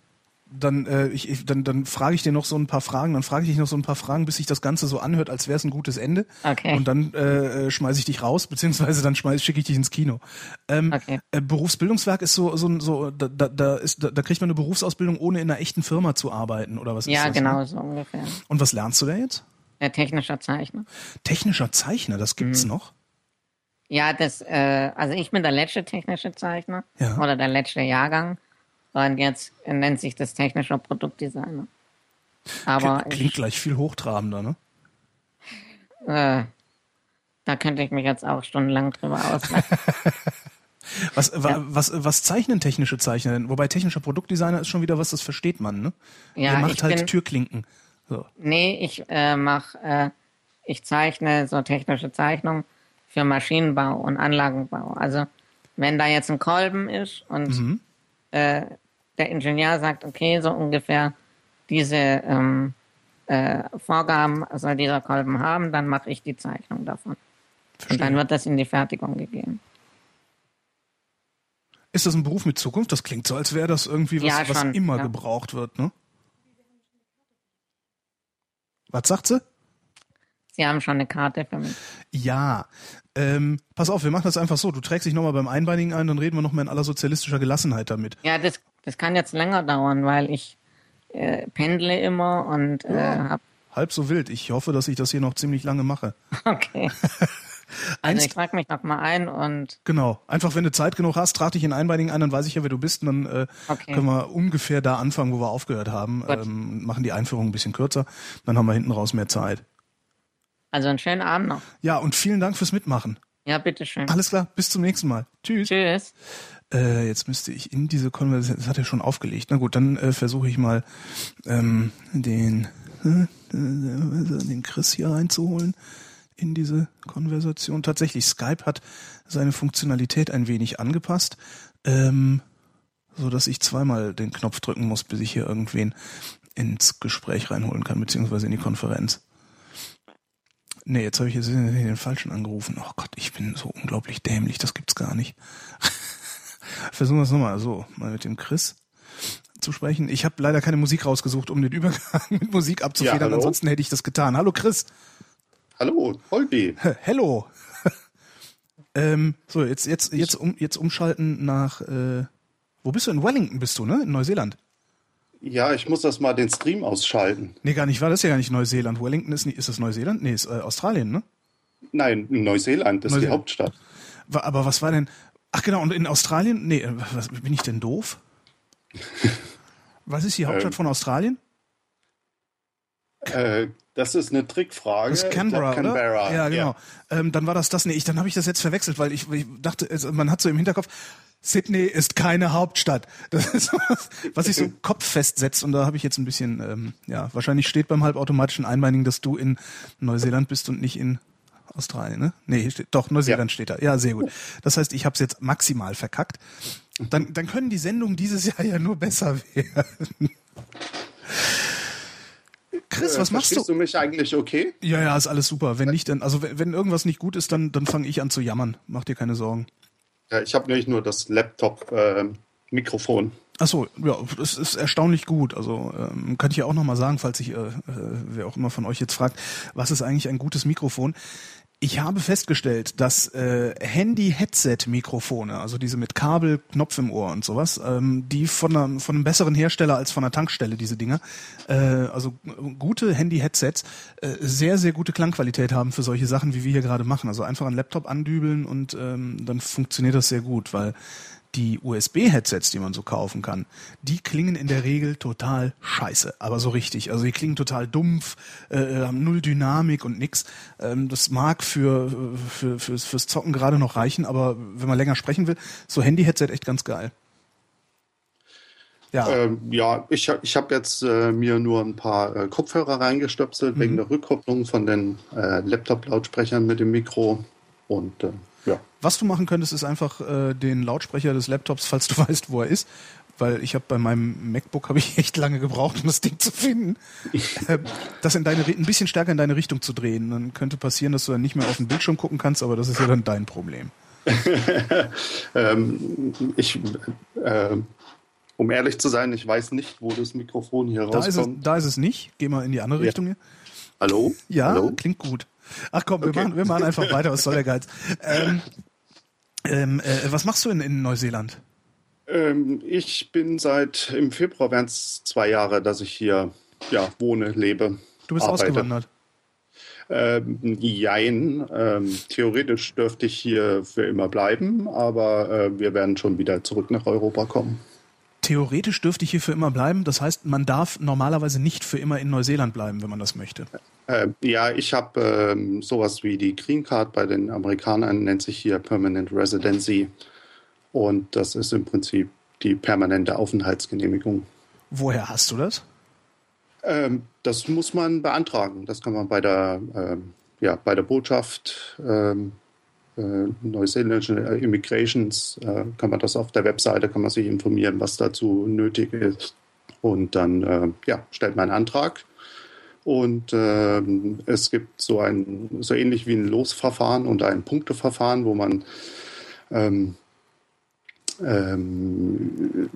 Speaker 2: Dann, äh, ich, ich, dann, dann frage ich dir noch so ein paar Fragen, dann frage ich dich noch so ein paar Fragen, bis sich das Ganze so anhört, als wäre es ein gutes Ende.
Speaker 4: Okay.
Speaker 2: Und dann äh, schmeiße ich dich raus, beziehungsweise dann schicke ich dich ins Kino. Ähm,
Speaker 4: Okay.
Speaker 2: äh, Berufsbildungswerk ist so, so, so da, da, da, ist, da, da kriegt man eine Berufsausbildung, ohne in einer echten Firma zu arbeiten, oder was ist
Speaker 4: Ja,
Speaker 2: das?
Speaker 4: genau
Speaker 2: Ne?
Speaker 4: so ungefähr.
Speaker 2: Und was lernst du da jetzt?
Speaker 4: Der technische Zeichner.
Speaker 2: Technischer Zeichner, das gibt's
Speaker 4: Mhm.
Speaker 2: noch?
Speaker 4: Ja, das, äh, also ich bin der letzte technische Zeichner
Speaker 2: Ja.
Speaker 4: oder der letzte Jahrgang. Und jetzt nennt sich das technischer Produktdesigner. Aber
Speaker 2: Klingt, klingt gleich viel hochtrabender, ne?
Speaker 4: ich, äh, da könnte ich mich jetzt auch stundenlang drüber auslassen. (laughs)
Speaker 2: Was, wa, was, was zeichnen technische Zeichner denn? Wobei technischer Produktdesigner ist schon wieder was, das versteht man, ne?
Speaker 4: Ja,
Speaker 2: Der macht
Speaker 4: ich
Speaker 2: halt
Speaker 4: bin-
Speaker 2: Türklinken. So.
Speaker 4: Nee, ich äh, mach, äh, ich zeichne so technische Zeichnungen für Maschinenbau und Anlagenbau. Also wenn da jetzt ein Kolben ist und äh, der Ingenieur sagt, okay, so ungefähr diese ähm, äh, Vorgaben soll dieser Kolben haben, dann mache ich die Zeichnung davon. Und
Speaker 2: Verstehe.
Speaker 4: dann wird das in die Fertigung gegeben.
Speaker 2: Ist das ein Beruf mit Zukunft? Das klingt so, als wäre das irgendwie was,
Speaker 4: Ja,
Speaker 2: was
Speaker 4: schon,
Speaker 2: immer
Speaker 4: ja.
Speaker 2: gebraucht wird, ne? Was sagt sie?
Speaker 4: Sie haben schon eine Karte für mich.
Speaker 2: Ja. Ähm, pass auf, wir machen das einfach so. Du trägst dich nochmal beim Einbeinigen ein, dann reden wir nochmal in aller sozialistischer Gelassenheit damit.
Speaker 4: Ja, das, das kann jetzt länger dauern, weil ich äh, pendle immer und äh, hab,
Speaker 2: Halb so wild. Ich hoffe, dass ich das hier noch ziemlich lange mache. (laughs)
Speaker 4: okay. (laughs) Also ich trage mich noch mal ein und
Speaker 2: Genau. Einfach, wenn du Zeit genug hast, trag dich in Einbeinigen ein, dann weiß ich ja, wer du bist. Und dann äh,
Speaker 4: Okay.
Speaker 2: können wir ungefähr da anfangen, wo wir aufgehört haben. Ähm, machen die Einführung ein bisschen kürzer. Dann haben wir hinten raus mehr Zeit.
Speaker 4: also einen schönen Abend noch.
Speaker 2: Ja, und vielen Dank fürs Mitmachen.
Speaker 4: Ja, bitteschön.
Speaker 2: Alles klar, bis zum nächsten Mal. Tschüss.
Speaker 4: Tschüss.
Speaker 2: Äh, jetzt müsste ich in diese Konversation, das hat er schon aufgelegt. Na gut, dann äh, versuche ich mal ähm, den, äh, den Chris hier reinzuholen in diese Konversation. Tatsächlich, Skype hat seine Funktionalität ein wenig angepasst. Ähm, so dass ich zweimal den Knopf drücken muss, bis ich hier irgendwen ins Gespräch reinholen kann, beziehungsweise in die Konferenz. Nee, jetzt habe ich jetzt den falschen angerufen. Oh Gott, ich bin so unglaublich dämlich, das gibt's gar nicht. Versuchen wir es nochmal so, mal mit dem Chris zu sprechen. Ich habe leider keine Musik rausgesucht, um den Übergang (laughs) mit Musik abzufedern,
Speaker 5: Ja,
Speaker 2: ansonsten hätte ich das getan. Hallo Chris.
Speaker 5: Hallo, Holby.
Speaker 2: Hello. (laughs) ähm, so, jetzt, jetzt, jetzt, um, jetzt umschalten nach, äh, wo bist du? In Wellington bist du, ne? In Neuseeland.
Speaker 5: Ja, ich muss das mal den Stream ausschalten.
Speaker 2: Nee, gar nicht, war das ja gar nicht Neuseeland. Wellington ist nicht, ist das Neuseeland? Nee, ist äh, Australien, ne?
Speaker 5: Nein, Neuseeland, das ist die
Speaker 2: Neuseeland.
Speaker 5: Hauptstadt.
Speaker 2: Wa- Aber was war denn, ach genau, und in Australien, nee, äh, was, bin ich denn doof? Was ist die Hauptstadt
Speaker 5: Ähm.
Speaker 2: von Australien?
Speaker 5: Äh, das ist eine Trickfrage.
Speaker 2: Das ist Canberra,
Speaker 5: Ich glaub, Canberra.
Speaker 2: Ja, genau. Ähm, dann war das das. Nee, ich, dann habe ich das jetzt verwechselt, weil ich, ich dachte, es, man hat so im Hinterkopf, Sydney ist keine Hauptstadt. (laughs) Das ist was, was sich so (laughs) im Kopf festsetzt. Und da habe ich jetzt ein bisschen, ähm, ja, wahrscheinlich steht beim halbautomatischen Einbeinigen, dass du in Neuseeland bist und nicht in Australien, ne? Nee, steht, doch, Neuseeland
Speaker 5: Ja.
Speaker 2: steht da. Ja, sehr gut. Das heißt, ich habe es jetzt maximal verkackt. Dann, dann können die Sendungen dieses Jahr ja nur besser werden. Chris,
Speaker 5: Äh,
Speaker 2: was machst du?
Speaker 5: Du mich eigentlich okay?
Speaker 2: Ja, ja, ist alles super. Wenn nicht, dann, also wenn, wenn irgendwas nicht gut ist, dann, dann fange ich an zu jammern. Mach dir keine Sorgen.
Speaker 5: Ja, ich habe nämlich nur das Laptop-Mikrofon.
Speaker 2: Ach so, ja, das ist erstaunlich gut. Also ähm, kann ich ja auch nochmal sagen, falls sich äh, äh, wer auch immer von euch jetzt fragt, was ist eigentlich ein gutes Mikrofon? Ich habe festgestellt, dass äh, Handy-Headset-Mikrofone, also diese mit Kabel, Knopf im Ohr und sowas, ähm, die von, einer, von einem besseren Hersteller als von einer Tankstelle, diese Dinger, äh, also gute Handy-Headsets, äh, sehr, sehr gute Klangqualität haben für solche Sachen, wie wir hier gerade machen. Also einfach einen Laptop andübeln und ähm, dann funktioniert das sehr gut, weil die USB-Headsets, die man so kaufen kann, die klingen in der Regel total scheiße, aber so richtig. Also die klingen total dumpf, äh, haben null Dynamik und nix. Ähm, das mag für, für fürs, fürs Zocken gerade noch reichen, aber wenn man länger sprechen will, so Handy-Headset echt ganz geil. Ja,
Speaker 5: Ähm, ja, ich, ich habe jetzt äh, mir nur ein paar äh, Kopfhörer reingestöpselt
Speaker 2: Mhm.
Speaker 5: wegen der Rückkopplung von den äh, Laptop-Lautsprechern mit dem Mikro. Und äh,
Speaker 2: was du machen könntest, ist einfach äh, den Lautsprecher des Laptops, falls du (laughs) weißt, wo er ist, weil ich habe bei meinem MacBook habe ich echt lange gebraucht, um das Ding zu finden, (laughs) äh, das in deine ein bisschen stärker in deine Richtung zu drehen. Dann könnte passieren, dass du dann nicht mehr auf den Bildschirm gucken kannst, aber das ist ja dann dein Problem. (laughs)
Speaker 5: ähm, ich, äh, um ehrlich zu sein, ich weiß nicht, wo das Mikrofon hier
Speaker 2: Da ist, es,
Speaker 5: rauskommt.
Speaker 2: da ist es nicht. Geh mal in die andere
Speaker 5: Ja.
Speaker 2: Richtung hier.
Speaker 5: Hallo?
Speaker 2: Ja,
Speaker 5: Hallo?
Speaker 2: klingt gut. Ach komm, wir,
Speaker 5: Okay.
Speaker 2: machen, wir machen einfach weiter. Was soll der Geiz? Ähm, ähm, äh, was machst du in, in Neuseeland?
Speaker 5: Ähm, ich bin seit im Februar wären es zwei Jahre, dass ich hier ja, wohne, lebe.
Speaker 2: Du bist
Speaker 5: arbeite.
Speaker 2: ausgewandert.
Speaker 5: Ähm, jein. Ähm, theoretisch dürfte ich hier für immer bleiben, aber äh, wir werden schon wieder zurück nach Europa kommen.
Speaker 2: Theoretisch dürfte ich hier für immer bleiben. Das heißt, man darf normalerweise nicht für immer in Neuseeland bleiben, wenn man das möchte.
Speaker 5: Äh, ja, ich habe ähm, sowas wie die Green Card bei den Amerikanern, nennt sich hier Permanent Residency. Und das ist im Prinzip die permanente Aufenthaltsgenehmigung.
Speaker 2: Woher hast du das?
Speaker 5: Ähm, das muss man beantragen. Das kann man bei der, ähm, ja, bei der Botschaft ähm, äh, neuseeländischen äh, Immigrations, äh, kann man das auf der Webseite, kann man sich informieren, was dazu nötig ist. Und dann äh, ja, stellt man einen Antrag. Und ähm, es gibt so ein, so ähnlich wie ein Losverfahren und ein Punkteverfahren, wo man ähm, ähm,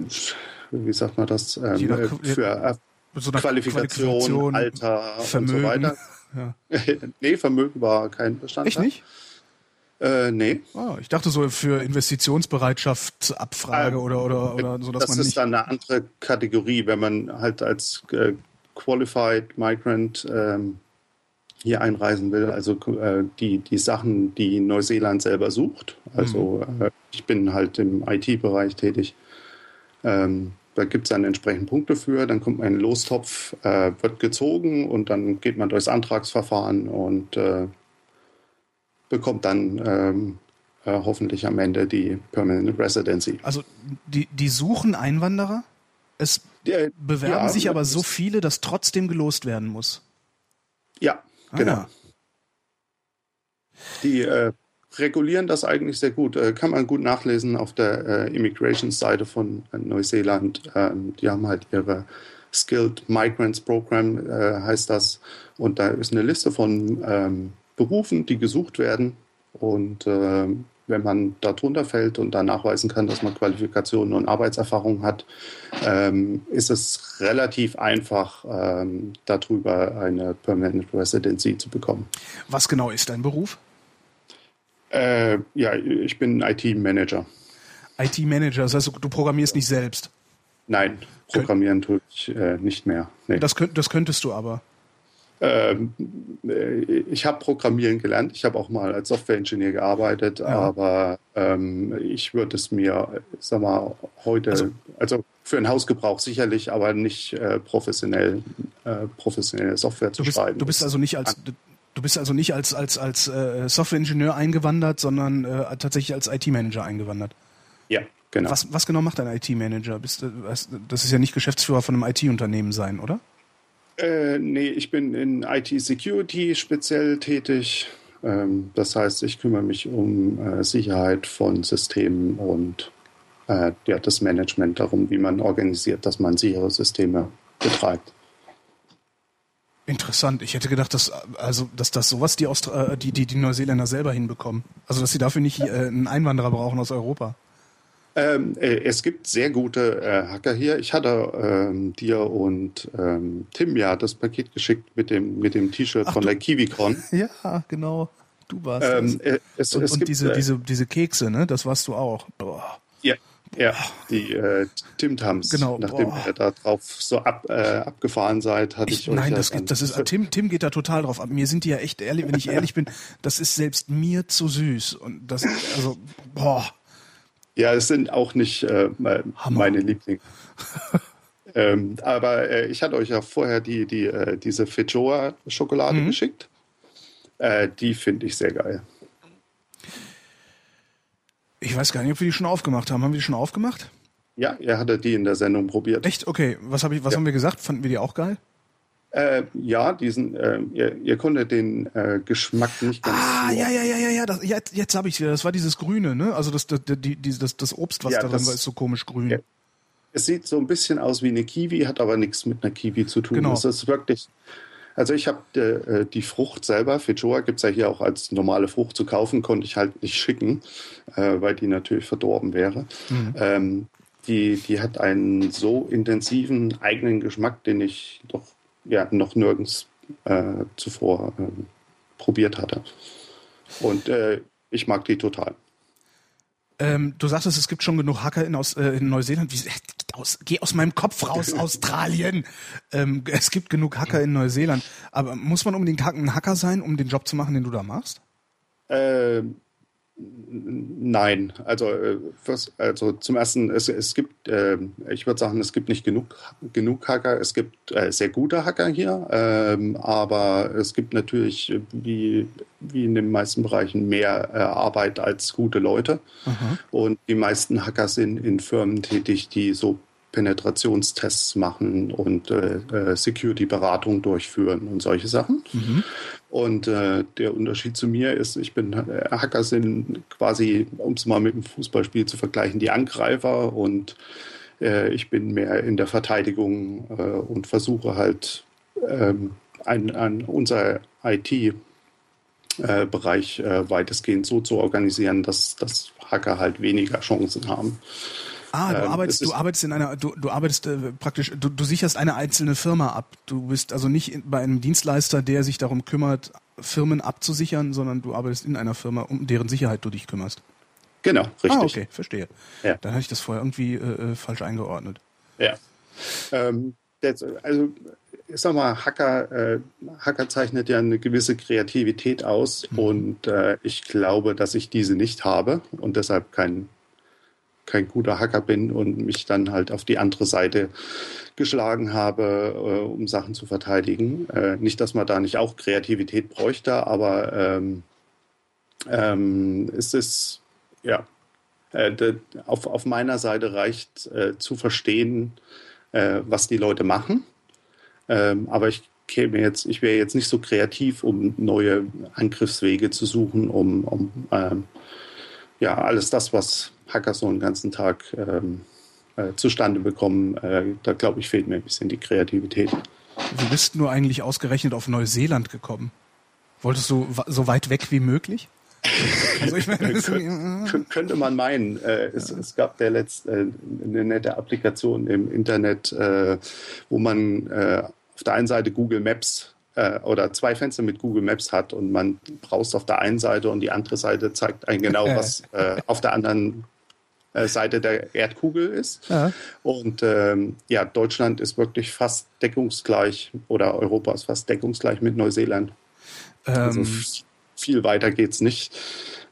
Speaker 5: wie sagt man das, ähm, äh, für äh,
Speaker 2: So eine
Speaker 5: Qualifikation, Alter
Speaker 2: Vermögen.
Speaker 5: und so weiter.
Speaker 2: Ja. (laughs)
Speaker 5: nee, Vermögen war kein Bestandteil.
Speaker 2: Echt nicht?
Speaker 5: Äh, nee.
Speaker 2: Ah, ich dachte so für Investitionsbereitschaft, Abfrage
Speaker 5: Ah,
Speaker 2: oder, oder, oder so, dass
Speaker 5: das
Speaker 2: man
Speaker 5: ist
Speaker 2: nicht.
Speaker 5: dann eine andere Kategorie, wenn man halt als äh, Qualified Migrant ähm, hier einreisen will. Also äh, die, die Sachen, die Neuseeland selber sucht. Also
Speaker 2: Mhm.
Speaker 5: äh, ich bin halt im IT-Bereich tätig. Ähm, da gibt es dann entsprechend Punkte für, dann kommt man in den Lostopf, äh, wird gezogen und dann geht man durchs Antragsverfahren und äh, bekommt dann ähm, äh, hoffentlich am Ende die Permanent Residency.
Speaker 2: Also die, die suchen Einwanderer. Es
Speaker 5: Der-
Speaker 2: bewerben
Speaker 5: ja,
Speaker 2: sich aber so viele, dass trotzdem gelost werden muss.
Speaker 5: Ja,
Speaker 2: Ah,
Speaker 5: genau.
Speaker 2: ja.
Speaker 5: Die, äh, regulieren das eigentlich sehr gut. Äh, kann man gut nachlesen auf der äh, Immigration-Seite von äh, Neuseeland. Ähm, die haben halt ihre Skilled Migrants Program, äh, heißt das. Und da ist eine Liste von ähm, Berufen, die gesucht werden. Und ähm, wenn man da drunter fällt und da nachweisen kann, dass man Qualifikationen und Arbeitserfahrung hat, ähm, ist es relativ einfach, ähm, darüber eine Permanent Residency zu bekommen.
Speaker 2: Was genau ist dein Beruf?
Speaker 5: Äh, ja, ich bin IT-Manager.
Speaker 2: IT-Manager, das heißt, du programmierst nicht selbst.
Speaker 5: Nein, programmieren tue ich äh, nicht mehr. Nee.
Speaker 2: Das, könnt, das könntest du aber.
Speaker 5: Ähm, äh, ich habe Programmieren gelernt. Ich habe auch mal als Software-Ingenieur gearbeitet,
Speaker 2: Ja.
Speaker 5: aber ähm, ich würde es mir, sag mal, heute,
Speaker 2: Also-
Speaker 5: also, für einen Hausgebrauch sicherlich, aber nicht äh, professionell, äh, professionelle Software zu
Speaker 2: bist,
Speaker 5: schreiben.
Speaker 2: du bist also nicht als du bist also nicht als als als äh, Softwareingenieur eingewandert, sondern äh, tatsächlich als IT-Manager eingewandert.
Speaker 5: ja, genau.
Speaker 2: Was, was genau macht ein IT-Manager? Das ist ja nicht Geschäftsführer von einem IT-Unternehmen sein, oder?
Speaker 5: Äh, nee, ich bin in IT-Security speziell tätig. Ähm, das heißt, ich kümmere mich um äh, Sicherheit von Systemen und äh, ja, das Management darum, wie man organisiert, dass man sichere Systeme betreibt.
Speaker 2: Interessant. Ich hätte gedacht, dass also dass das sowas die, Austra äh, die die die Neuseeländer selber hinbekommen. Also dass sie dafür nicht äh, einen Einwanderer brauchen aus Europa.
Speaker 5: Ähm, äh, es gibt sehr gute äh, Hacker hier. Ich hatte ähm, dir und ähm, Tim ja das Paket geschickt mit dem, mit dem T-Shirt von
Speaker 2: du-
Speaker 5: der KiwiCon. (laughs)
Speaker 2: Ja, genau. Du warst
Speaker 5: Ähm, äh, es,
Speaker 2: Und,
Speaker 5: es
Speaker 2: und
Speaker 5: gibt,
Speaker 2: diese
Speaker 5: äh,
Speaker 2: diese diese Kekse, ne? Das warst du auch. Boah.
Speaker 5: Ja, ja, die äh, Tim Tams.
Speaker 2: Genau,
Speaker 5: Nachdem
Speaker 2: boah.
Speaker 5: ihr da drauf so ab, äh, abgefahren seid, hatte ich,
Speaker 2: Ich, nein, das, geht- das ist Tim. Tim geht da total drauf ab. Mir sind die ja echt ehrlich, wenn ich ehrlich bin, das ist selbst mir zu süß und das also boah.
Speaker 5: Ja, es sind auch nicht äh, meine Lieblinge. (laughs) ähm, aber äh, ich hatte euch ja vorher die, die, äh, diese Fijoa-Schokolade
Speaker 2: Mhm.
Speaker 5: geschickt. Äh, die finde ich sehr geil.
Speaker 2: Ich weiß gar nicht, ob wir die schon aufgemacht haben. Haben wir die schon aufgemacht?
Speaker 5: Ja, ihr hattet die in der Sendung probiert.
Speaker 2: Echt? Okay. Was habe ich? Was
Speaker 5: Ja.
Speaker 2: haben wir gesagt? Fanden wir die auch geil?
Speaker 5: Äh, ja, diesen, äh, ihr, ihr konntet den äh, Geschmack nicht ganz.
Speaker 2: Ah, ja, ja, ja, ja, ja. Das, jetzt jetzt habe ich wieder. Das war dieses Grüne, ne? Also das, das, die, das, das Obst, was
Speaker 5: Ja,
Speaker 2: da drin
Speaker 5: das-
Speaker 2: war, ist so komisch grün.
Speaker 5: Ja. Es sieht so ein bisschen aus wie eine Kiwi, hat aber nichts mit einer Kiwi zu tun.
Speaker 2: Genau.
Speaker 5: Es ist wirklich. Also ich habe äh, die Frucht selber, Fijoa gibt es ja hier auch als normale Frucht zu kaufen, konnte ich halt nicht schicken, äh, weil die natürlich verdorben wäre.
Speaker 2: Mhm.
Speaker 5: Ähm, die, die hat einen so intensiven eigenen Geschmack, den ich doch ja, noch nirgends äh, zuvor äh, probiert hatte. Und äh, ich mag die total.
Speaker 2: Ähm, du sagtest, es gibt schon genug Hacker in, aus, äh, in Neuseeland. Wie, äh, aus, geh aus meinem Kopf raus, (laughs) Australien. Ähm, es gibt genug Hacker in Neuseeland. Aber muss man unbedingt ein Hacker sein, um den Job zu machen, den du da machst?
Speaker 5: Ähm, nein, also, äh, was, also zum ersten, es, es gibt, ähm, ich würde sagen, es gibt nicht genug, genug Hacker. Es gibt äh, sehr gute Hacker hier, ähm, aber es gibt natürlich, äh, wie, wie in den meisten Bereichen, mehr äh, Arbeit als gute Leute. Und die meisten Hacker sind in Firmen tätig, die so Penetrationstests machen und äh, äh, Security-Beratung durchführen und solche Sachen. Und äh, der Unterschied zu mir ist, ich bin äh, Hacker sind quasi, um es mal mit dem Fußballspiel zu vergleichen, die Angreifer und äh, ich bin mehr in der Verteidigung äh, und versuche halt ähm, an, an unser IT äh, äh, weitestgehend so zu organisieren, dass, dass Hacker halt weniger Chancen haben.
Speaker 2: Ah, du
Speaker 5: Ähm,
Speaker 2: arbeitest,
Speaker 5: es
Speaker 2: du arbeitest in einer, du, du arbeitest äh, praktisch, du, du sicherst eine einzelne Firma ab. Du bist also nicht in, bei einem Dienstleister, der sich darum kümmert, Firmen abzusichern, sondern du arbeitest in einer Firma, um deren Sicherheit du dich kümmerst.
Speaker 5: Genau, richtig.
Speaker 2: Ah, okay, verstehe.
Speaker 5: Ja.
Speaker 2: Dann hatte ich das vorher irgendwie äh, äh, falsch eingeordnet.
Speaker 5: Ja. Ähm, das, also, ich sag mal, Hacker, äh, Hacker zeichnet ja eine gewisse Kreativität aus und äh, ich glaube, dass ich diese nicht habe und deshalb kein, kein guter Hacker bin und mich dann halt auf die andere Seite geschlagen habe, äh, um Sachen zu verteidigen. Äh, nicht, dass man da nicht auch Kreativität bräuchte, aber ähm, ähm, es ist, ja, äh, auf, auf meiner Seite reicht äh, zu verstehen, äh, was die Leute machen. Ähm, aber ich käme jetzt, ich wäre jetzt nicht so kreativ, um neue Angriffswege zu suchen, um, um ähm, ja, alles das, was Hacker so einen ganzen Tag ähm, äh, zustande bekommen, äh, da glaube ich, fehlt mir ein bisschen die Kreativität.
Speaker 2: Wie bist du eigentlich ausgerechnet auf Neuseeland gekommen? Wolltest du so weit weg wie möglich? (laughs)
Speaker 5: Also ich meine, Kön könnte man meinen. Äh, es, es, gab der letzte äh, eine nette Applikation im Internet, äh, wo man äh, auf der einen Seite Google Maps äh, oder zwei Fenster mit Google Maps hat und man braucht auf der einen Seite und die andere Seite zeigt einem genau, was äh, auf der anderen Seite der Erdkugel ist. Ja. Und ähm, ja, Deutschland ist wirklich fast deckungsgleich oder Europa ist fast deckungsgleich mit Neuseeland. Also ähm, also viel weiter geht es nicht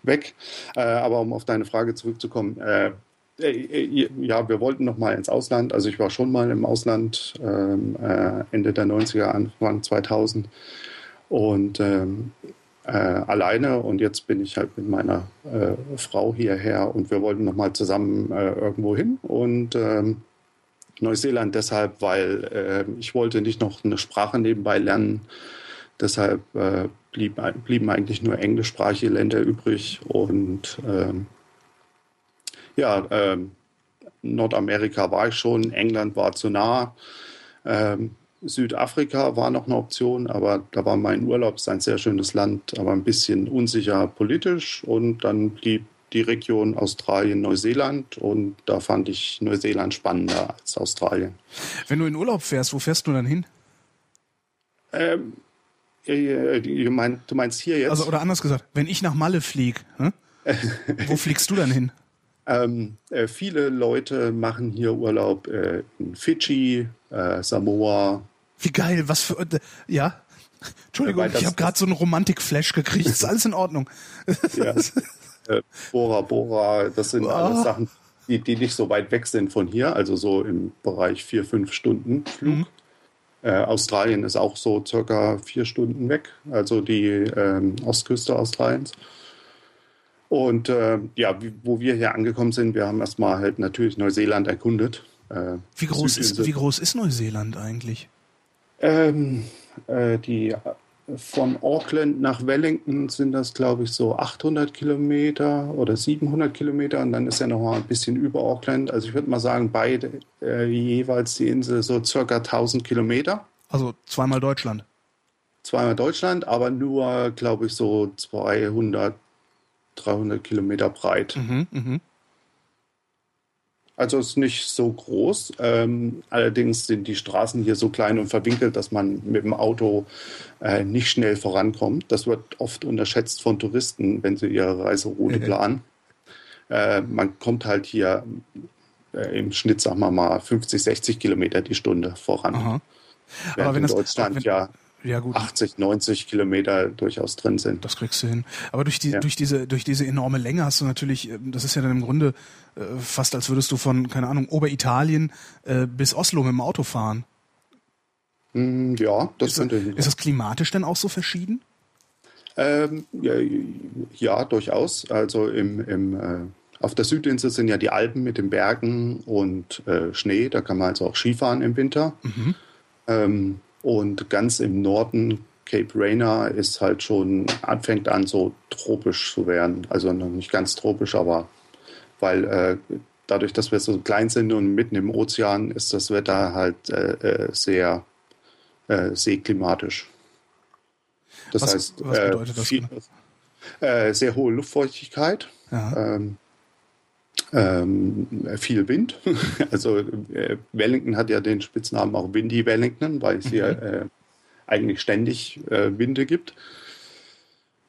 Speaker 5: weg. Äh, aber um auf deine Frage zurückzukommen, äh, äh, ja, wir wollten noch mal ins Ausland. Also ich war schon mal im Ausland ähm, äh, Ende der 90er, Anfang 2000 und ähm, äh, alleine. Und jetzt bin ich halt mit meiner äh, Frau hierher. Und wir wollten noch mal zusammen irgendwo hin. Und ähm, Neuseeland deshalb, weil ich wollte nicht noch eine Sprache nebenbei lernen. Deshalb blieb, blieben eigentlich nur englischsprachige Länder übrig. Und ähm, ja, ähm, Nordamerika war ich schon, England war zu nah. Ähm, Südafrika war noch eine Option, aber da war mein Urlaub, ist ein sehr schönes Land, aber ein bisschen unsicher politisch. Und dann blieb die Region Australien, Neuseeland und da fand ich Neuseeland spannender als Australien.
Speaker 2: Wenn du in Urlaub fährst, wo fährst du dann hin?
Speaker 5: Ähm, äh, du meinst hier jetzt?
Speaker 2: Also, oder anders gesagt, wenn ich nach Malle fliege, wo (laughs) fliegst du dann hin?
Speaker 5: Ähm, äh, viele Leute machen hier Urlaub äh, in Fidschi, äh, Samoa.
Speaker 2: Wie geil, was für. Äh, ja? Entschuldigung, ich habe gerade so einen Romantik-Flash gekriegt. Ist alles in Ordnung?
Speaker 5: ja. (laughs) Äh, Bora Bora, das sind oh. alles Sachen, die, die nicht so weit weg sind von hier, also so im Bereich vier, fünf Stunden Flug. Mhm. Äh, Australien ist auch so circa vier Stunden weg, also die ähm, Ostküste Australiens. Und äh, ja, wie, wo wir hier angekommen sind, wir haben erstmal halt natürlich Neuseeland erkundet.
Speaker 2: Äh, wie, groß ist, wie groß ist Neuseeland eigentlich?
Speaker 5: Ähm, äh, die von Auckland nach Wellington sind das, glaube ich, so 800 Kilometer oder 700 Kilometer und dann ist ja noch mal ein bisschen über Auckland. Also ich würde mal sagen, beide äh, jeweils die Insel so circa 1000 Kilometer.
Speaker 2: Also zweimal Deutschland.
Speaker 5: Zweimal Deutschland, aber nur, glaube ich, so 200, 300 Kilometer breit. Mhm, mh. Also ist nicht so groß. Ähm, allerdings sind die Straßen hier so klein und verwinkelt, dass man mit dem Auto äh, nicht schnell vorankommt. Das wird oft unterschätzt von Touristen, wenn sie ihre Reiseroute planen. Äh, man kommt halt hier äh, im Schnitt, sagen wir mal, 50, 60 Kilometer die Stunde voran. Aha. Aber wenn in Deutschland wenn, ja ja, gut. 80, 90 Kilometer durchaus drin sind.
Speaker 2: Das kriegst du hin. Aber durch, die, ja. durch, diese, durch diese enorme Länge hast du natürlich, äh, das ist ja dann im Grunde äh, fast als würdest du von, keine Ahnung, Oberitalien äh, bis Oslo mit dem Auto fahren.
Speaker 5: Mm, ja, das
Speaker 2: ist,
Speaker 5: könnte
Speaker 2: Ist das klimatisch denn auch so verschieden?
Speaker 5: Ähm, ja, ja, durchaus. Also im, im, äh, auf der Südinsel sind ja die Alpen mit den Bergen und äh, Schnee. Da kann man also auch Skifahren im Winter. Mhm. Ähm, und ganz im Norden, Cape Rainer, ist halt schon, fängt an so tropisch zu werden. Also noch nicht ganz tropisch, aber weil äh, dadurch, dass wir so klein sind und mitten im Ozean, ist das Wetter halt äh, äh sehr äh, seeklimatisch. Das was, heißt, was äh, das viel, genau? äh, sehr hohe Luftfeuchtigkeit. Ähm, ähm, viel Wind. (laughs) also äh, Wellington hat ja den Spitznamen auch Windy Wellington, weil es hier mhm. äh, eigentlich ständig äh, Winde gibt.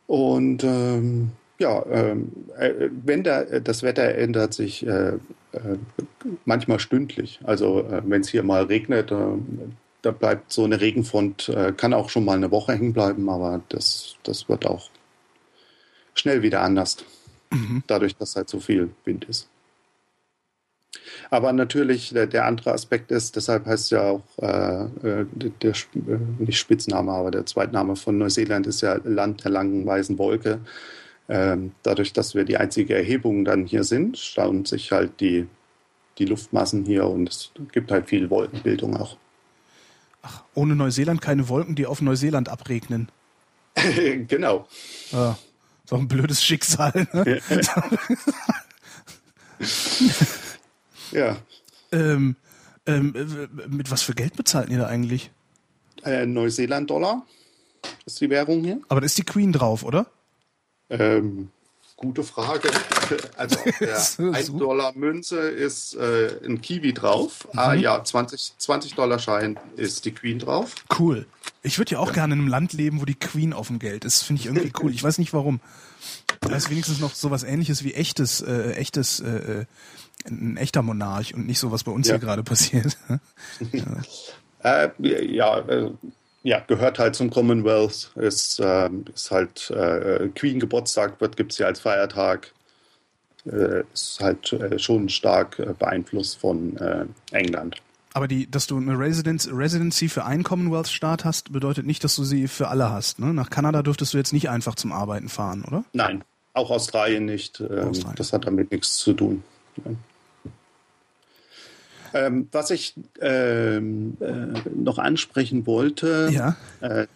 Speaker 5: Und ähm, ja, ähm, äh, wenn da, das Wetter ändert sich äh, äh, manchmal stündlich. Also wenn es hier mal regnet, da bleibt so eine Regenfront, kann auch schon mal eine Woche hängen bleiben, aber das, das wird auch schnell wieder anders. Mhm. Dadurch, dass halt so viel Wind ist. Aber natürlich, der, der andere Aspekt ist, deshalb heißt ja auch äh, äh der, der, äh, nicht Spitzname, aber der Zweitname von Neuseeland ist ja Land der langen weißen Wolke. Ähm, dadurch, dass wir die einzige Erhebung dann hier sind, stauen sich halt die, die Luftmassen hier und es gibt halt viel Wolkenbildung auch.
Speaker 2: Ach, ohne Neuseeland keine Wolken, die auf Neuseeland abregnen. (laughs)
Speaker 5: genau.
Speaker 2: Ja, auch ein blödes Schicksal. Ne?
Speaker 5: Ja.
Speaker 2: ähm, ähm, äh, mit was für Geld bezahlt ihr da eigentlich?
Speaker 5: Äh, Neuseeland-Dollar ist die Währung hier.
Speaker 2: Aber da ist die Queen drauf, oder?
Speaker 5: Ähm, gute Frage. (laughs) Also auf der
Speaker 2: So,
Speaker 5: 1
Speaker 2: so.
Speaker 5: Dollar Münze ist äh, ein Kiwi drauf. Ah
Speaker 2: Mhm.
Speaker 5: ja, 20, 20 Dollar Schein ist die Queen drauf.
Speaker 2: Cool. Ich würde ja auch gerne in einem Land leben, wo die Queen auf dem Geld ist. Finde ich irgendwie cool. Ich weiß nicht warum. Da ist wenigstens noch sowas ähnliches wie echtes, äh, echtes, äh, äh, ein echter Monarch und nicht so, was bei uns
Speaker 5: Ja.
Speaker 2: hier gerade passiert. (laughs)
Speaker 5: Äh, ja, äh, ja, gehört halt zum Commonwealth. Ist, ähm, ist halt äh, Queen Geburtstag, wird gibt's hier als Feiertag. Äh, ist halt äh, schon stark äh, beeinflusst von äh, England.
Speaker 2: Aber die, dass du eine Residenz, Residency für einen Commonwealth-Staat hast, bedeutet nicht, dass du sie für alle hast. Ne? Nach Kanada dürftest du jetzt nicht einfach zum Arbeiten fahren, oder?
Speaker 5: Nein, auch Australien nicht. Ähm,
Speaker 2: Australien.
Speaker 5: Das hat damit nichts zu tun. Ähm, was ich ähm, äh, noch ansprechen wollte,
Speaker 2: Ja.
Speaker 5: äh,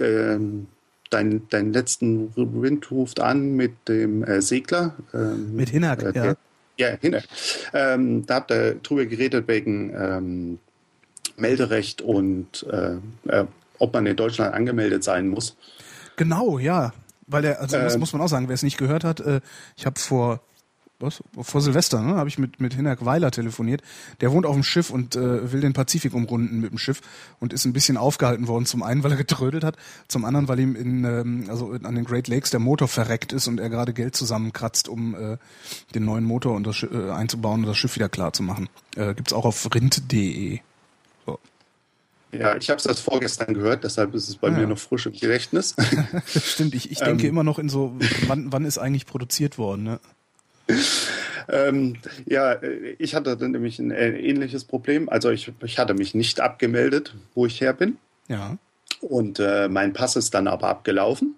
Speaker 5: ähm, dein, deinen letzten Wind ruft an mit dem äh, Segler. Ähm,
Speaker 2: Mit Hinak,
Speaker 5: äh,
Speaker 2: ja.
Speaker 5: Ja, Hinak. Ähm, da habt ihr drüber geredet wegen ähm, Melderecht und äh, äh, ob man in Deutschland angemeldet sein muss.
Speaker 2: Genau, ja. Weil der, also das
Speaker 5: Ähm.
Speaker 2: muss man auch sagen, wer es nicht gehört hat, äh, ich habe vor was? Vor Silvester, ne, habe ich mit mit Hinak Weiler telefoniert. Der wohnt auf dem Schiff und äh, will den Pazifik umrunden mit dem Schiff und ist ein bisschen aufgehalten worden. Zum einen, weil er getrödelt hat, zum anderen, weil ihm in ähm, also an den Great Lakes der Motor verreckt ist und er gerade Geld zusammenkratzt, um äh, den neuen Motor und das äh, einzubauen und das Schiff wieder klar zu machen. Äh, gibt's auch auf rind.de. So.
Speaker 5: Ja, ich habe es erst vorgestern gehört, deshalb ist es bei
Speaker 2: Ah,
Speaker 5: mir
Speaker 2: ja.
Speaker 5: noch frisch im Gedächtnis. (laughs)
Speaker 2: Stimmt, ich, ich denke
Speaker 5: Ähm.
Speaker 2: immer noch in so, wann, wann ist eigentlich produziert worden, ne?
Speaker 5: Ähm, ja, äh, ich hatte dann nämlich ein äh, ähnliches Problem. Also ich, ich hatte mich nicht abgemeldet, wo ich her bin.
Speaker 2: Ja.
Speaker 5: Und äh, mein Pass ist dann aber abgelaufen.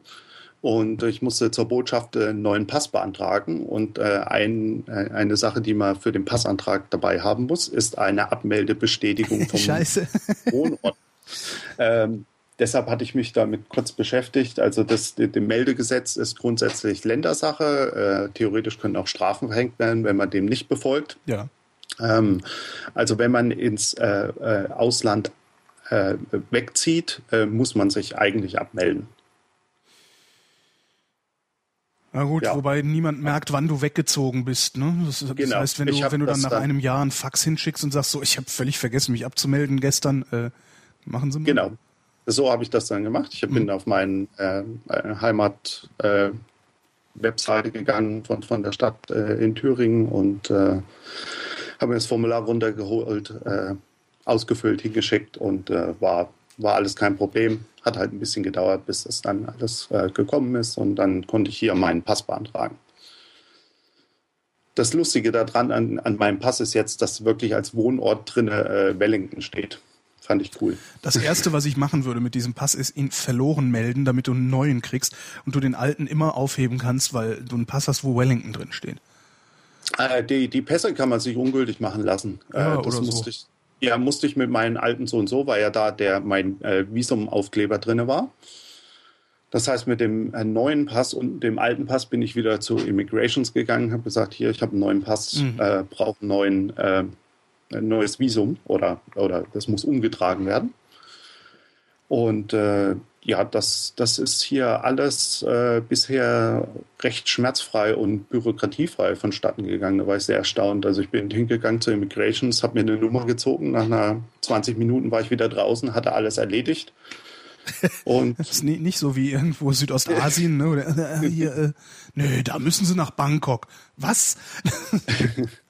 Speaker 5: Und ich musste zur Botschaft äh, einen neuen Pass beantragen. Und äh, ein, eine Sache, die man für den Passantrag dabei haben muss, ist eine Abmeldebestätigung (laughs) vom
Speaker 2: Scheiße.
Speaker 5: Wohnort. (laughs) ähm, deshalb hatte ich mich damit kurz beschäftigt. Also das, das Meldegesetz ist grundsätzlich Ländersache. Äh, theoretisch können auch Strafen verhängt werden, wenn man dem nicht befolgt.
Speaker 2: Ja.
Speaker 5: Ähm, also wenn man ins äh, äh, Ausland äh, wegzieht, äh, muss man sich eigentlich abmelden.
Speaker 2: Na gut,
Speaker 5: Ja.
Speaker 2: wobei niemand merkt, wann du weggezogen bist. Ne? Das, das
Speaker 5: Genau.
Speaker 2: heißt, wenn du, wenn du dann nach
Speaker 5: dann-
Speaker 2: einem Jahr einen Fax hinschickst und sagst so, ich habe völlig vergessen, mich abzumelden gestern, äh, machen sie mal.
Speaker 5: Genau. So habe ich das dann gemacht. Ich bin auf meine äh, äh, Heimat äh, Webseite gegangen von, von der Stadt äh, in Thüringen und äh, habe mir das Formular runtergeholt, äh, ausgefüllt, hingeschickt und äh, war, war alles kein Problem. Hat halt ein bisschen gedauert, bis das dann alles äh, gekommen ist und dann konnte ich hier meinen Pass beantragen. Das Lustige daran an, an meinem Pass ist jetzt, dass wirklich als Wohnort drin äh, Wellington steht. Fand ich cool.
Speaker 2: Das erste, was ich machen würde mit diesem Pass, ist ihn verloren melden, damit du einen neuen kriegst und du den alten immer aufheben kannst, weil du einen Pass hast, wo Wellington drin steht.
Speaker 5: Äh, die, die Pässe kann man sich ungültig machen lassen.
Speaker 2: Ja,
Speaker 5: äh, das
Speaker 2: oder so.
Speaker 5: musste ich, ja, musste ich mit meinen alten so und so, weil ja da der mein äh, Visumaufkleber drin war. Das heißt, mit dem äh, neuen Pass und dem alten Pass bin ich wieder zu Immigrations gegangen, habe gesagt, hier, ich habe einen neuen Pass,
Speaker 2: Mhm.
Speaker 5: äh, brauche einen neuen, äh, ein neues Visum oder, oder das muss umgetragen werden. Und äh, ja, das, das ist hier alles äh, bisher recht schmerzfrei und bürokratiefrei vonstatten gegangen. Da war ich sehr erstaunt. Also ich bin hingegangen zu Immigrations, habe mir eine Nummer gezogen. Nach einer 20 Minuten war ich wieder draußen, hatte alles erledigt. (laughs) Und
Speaker 2: Das ist ni- nicht so wie irgendwo Südostasien, ne? Oder, äh, (laughs) hier, äh, nö, da müssen sie nach Bangkok. Was? (laughs)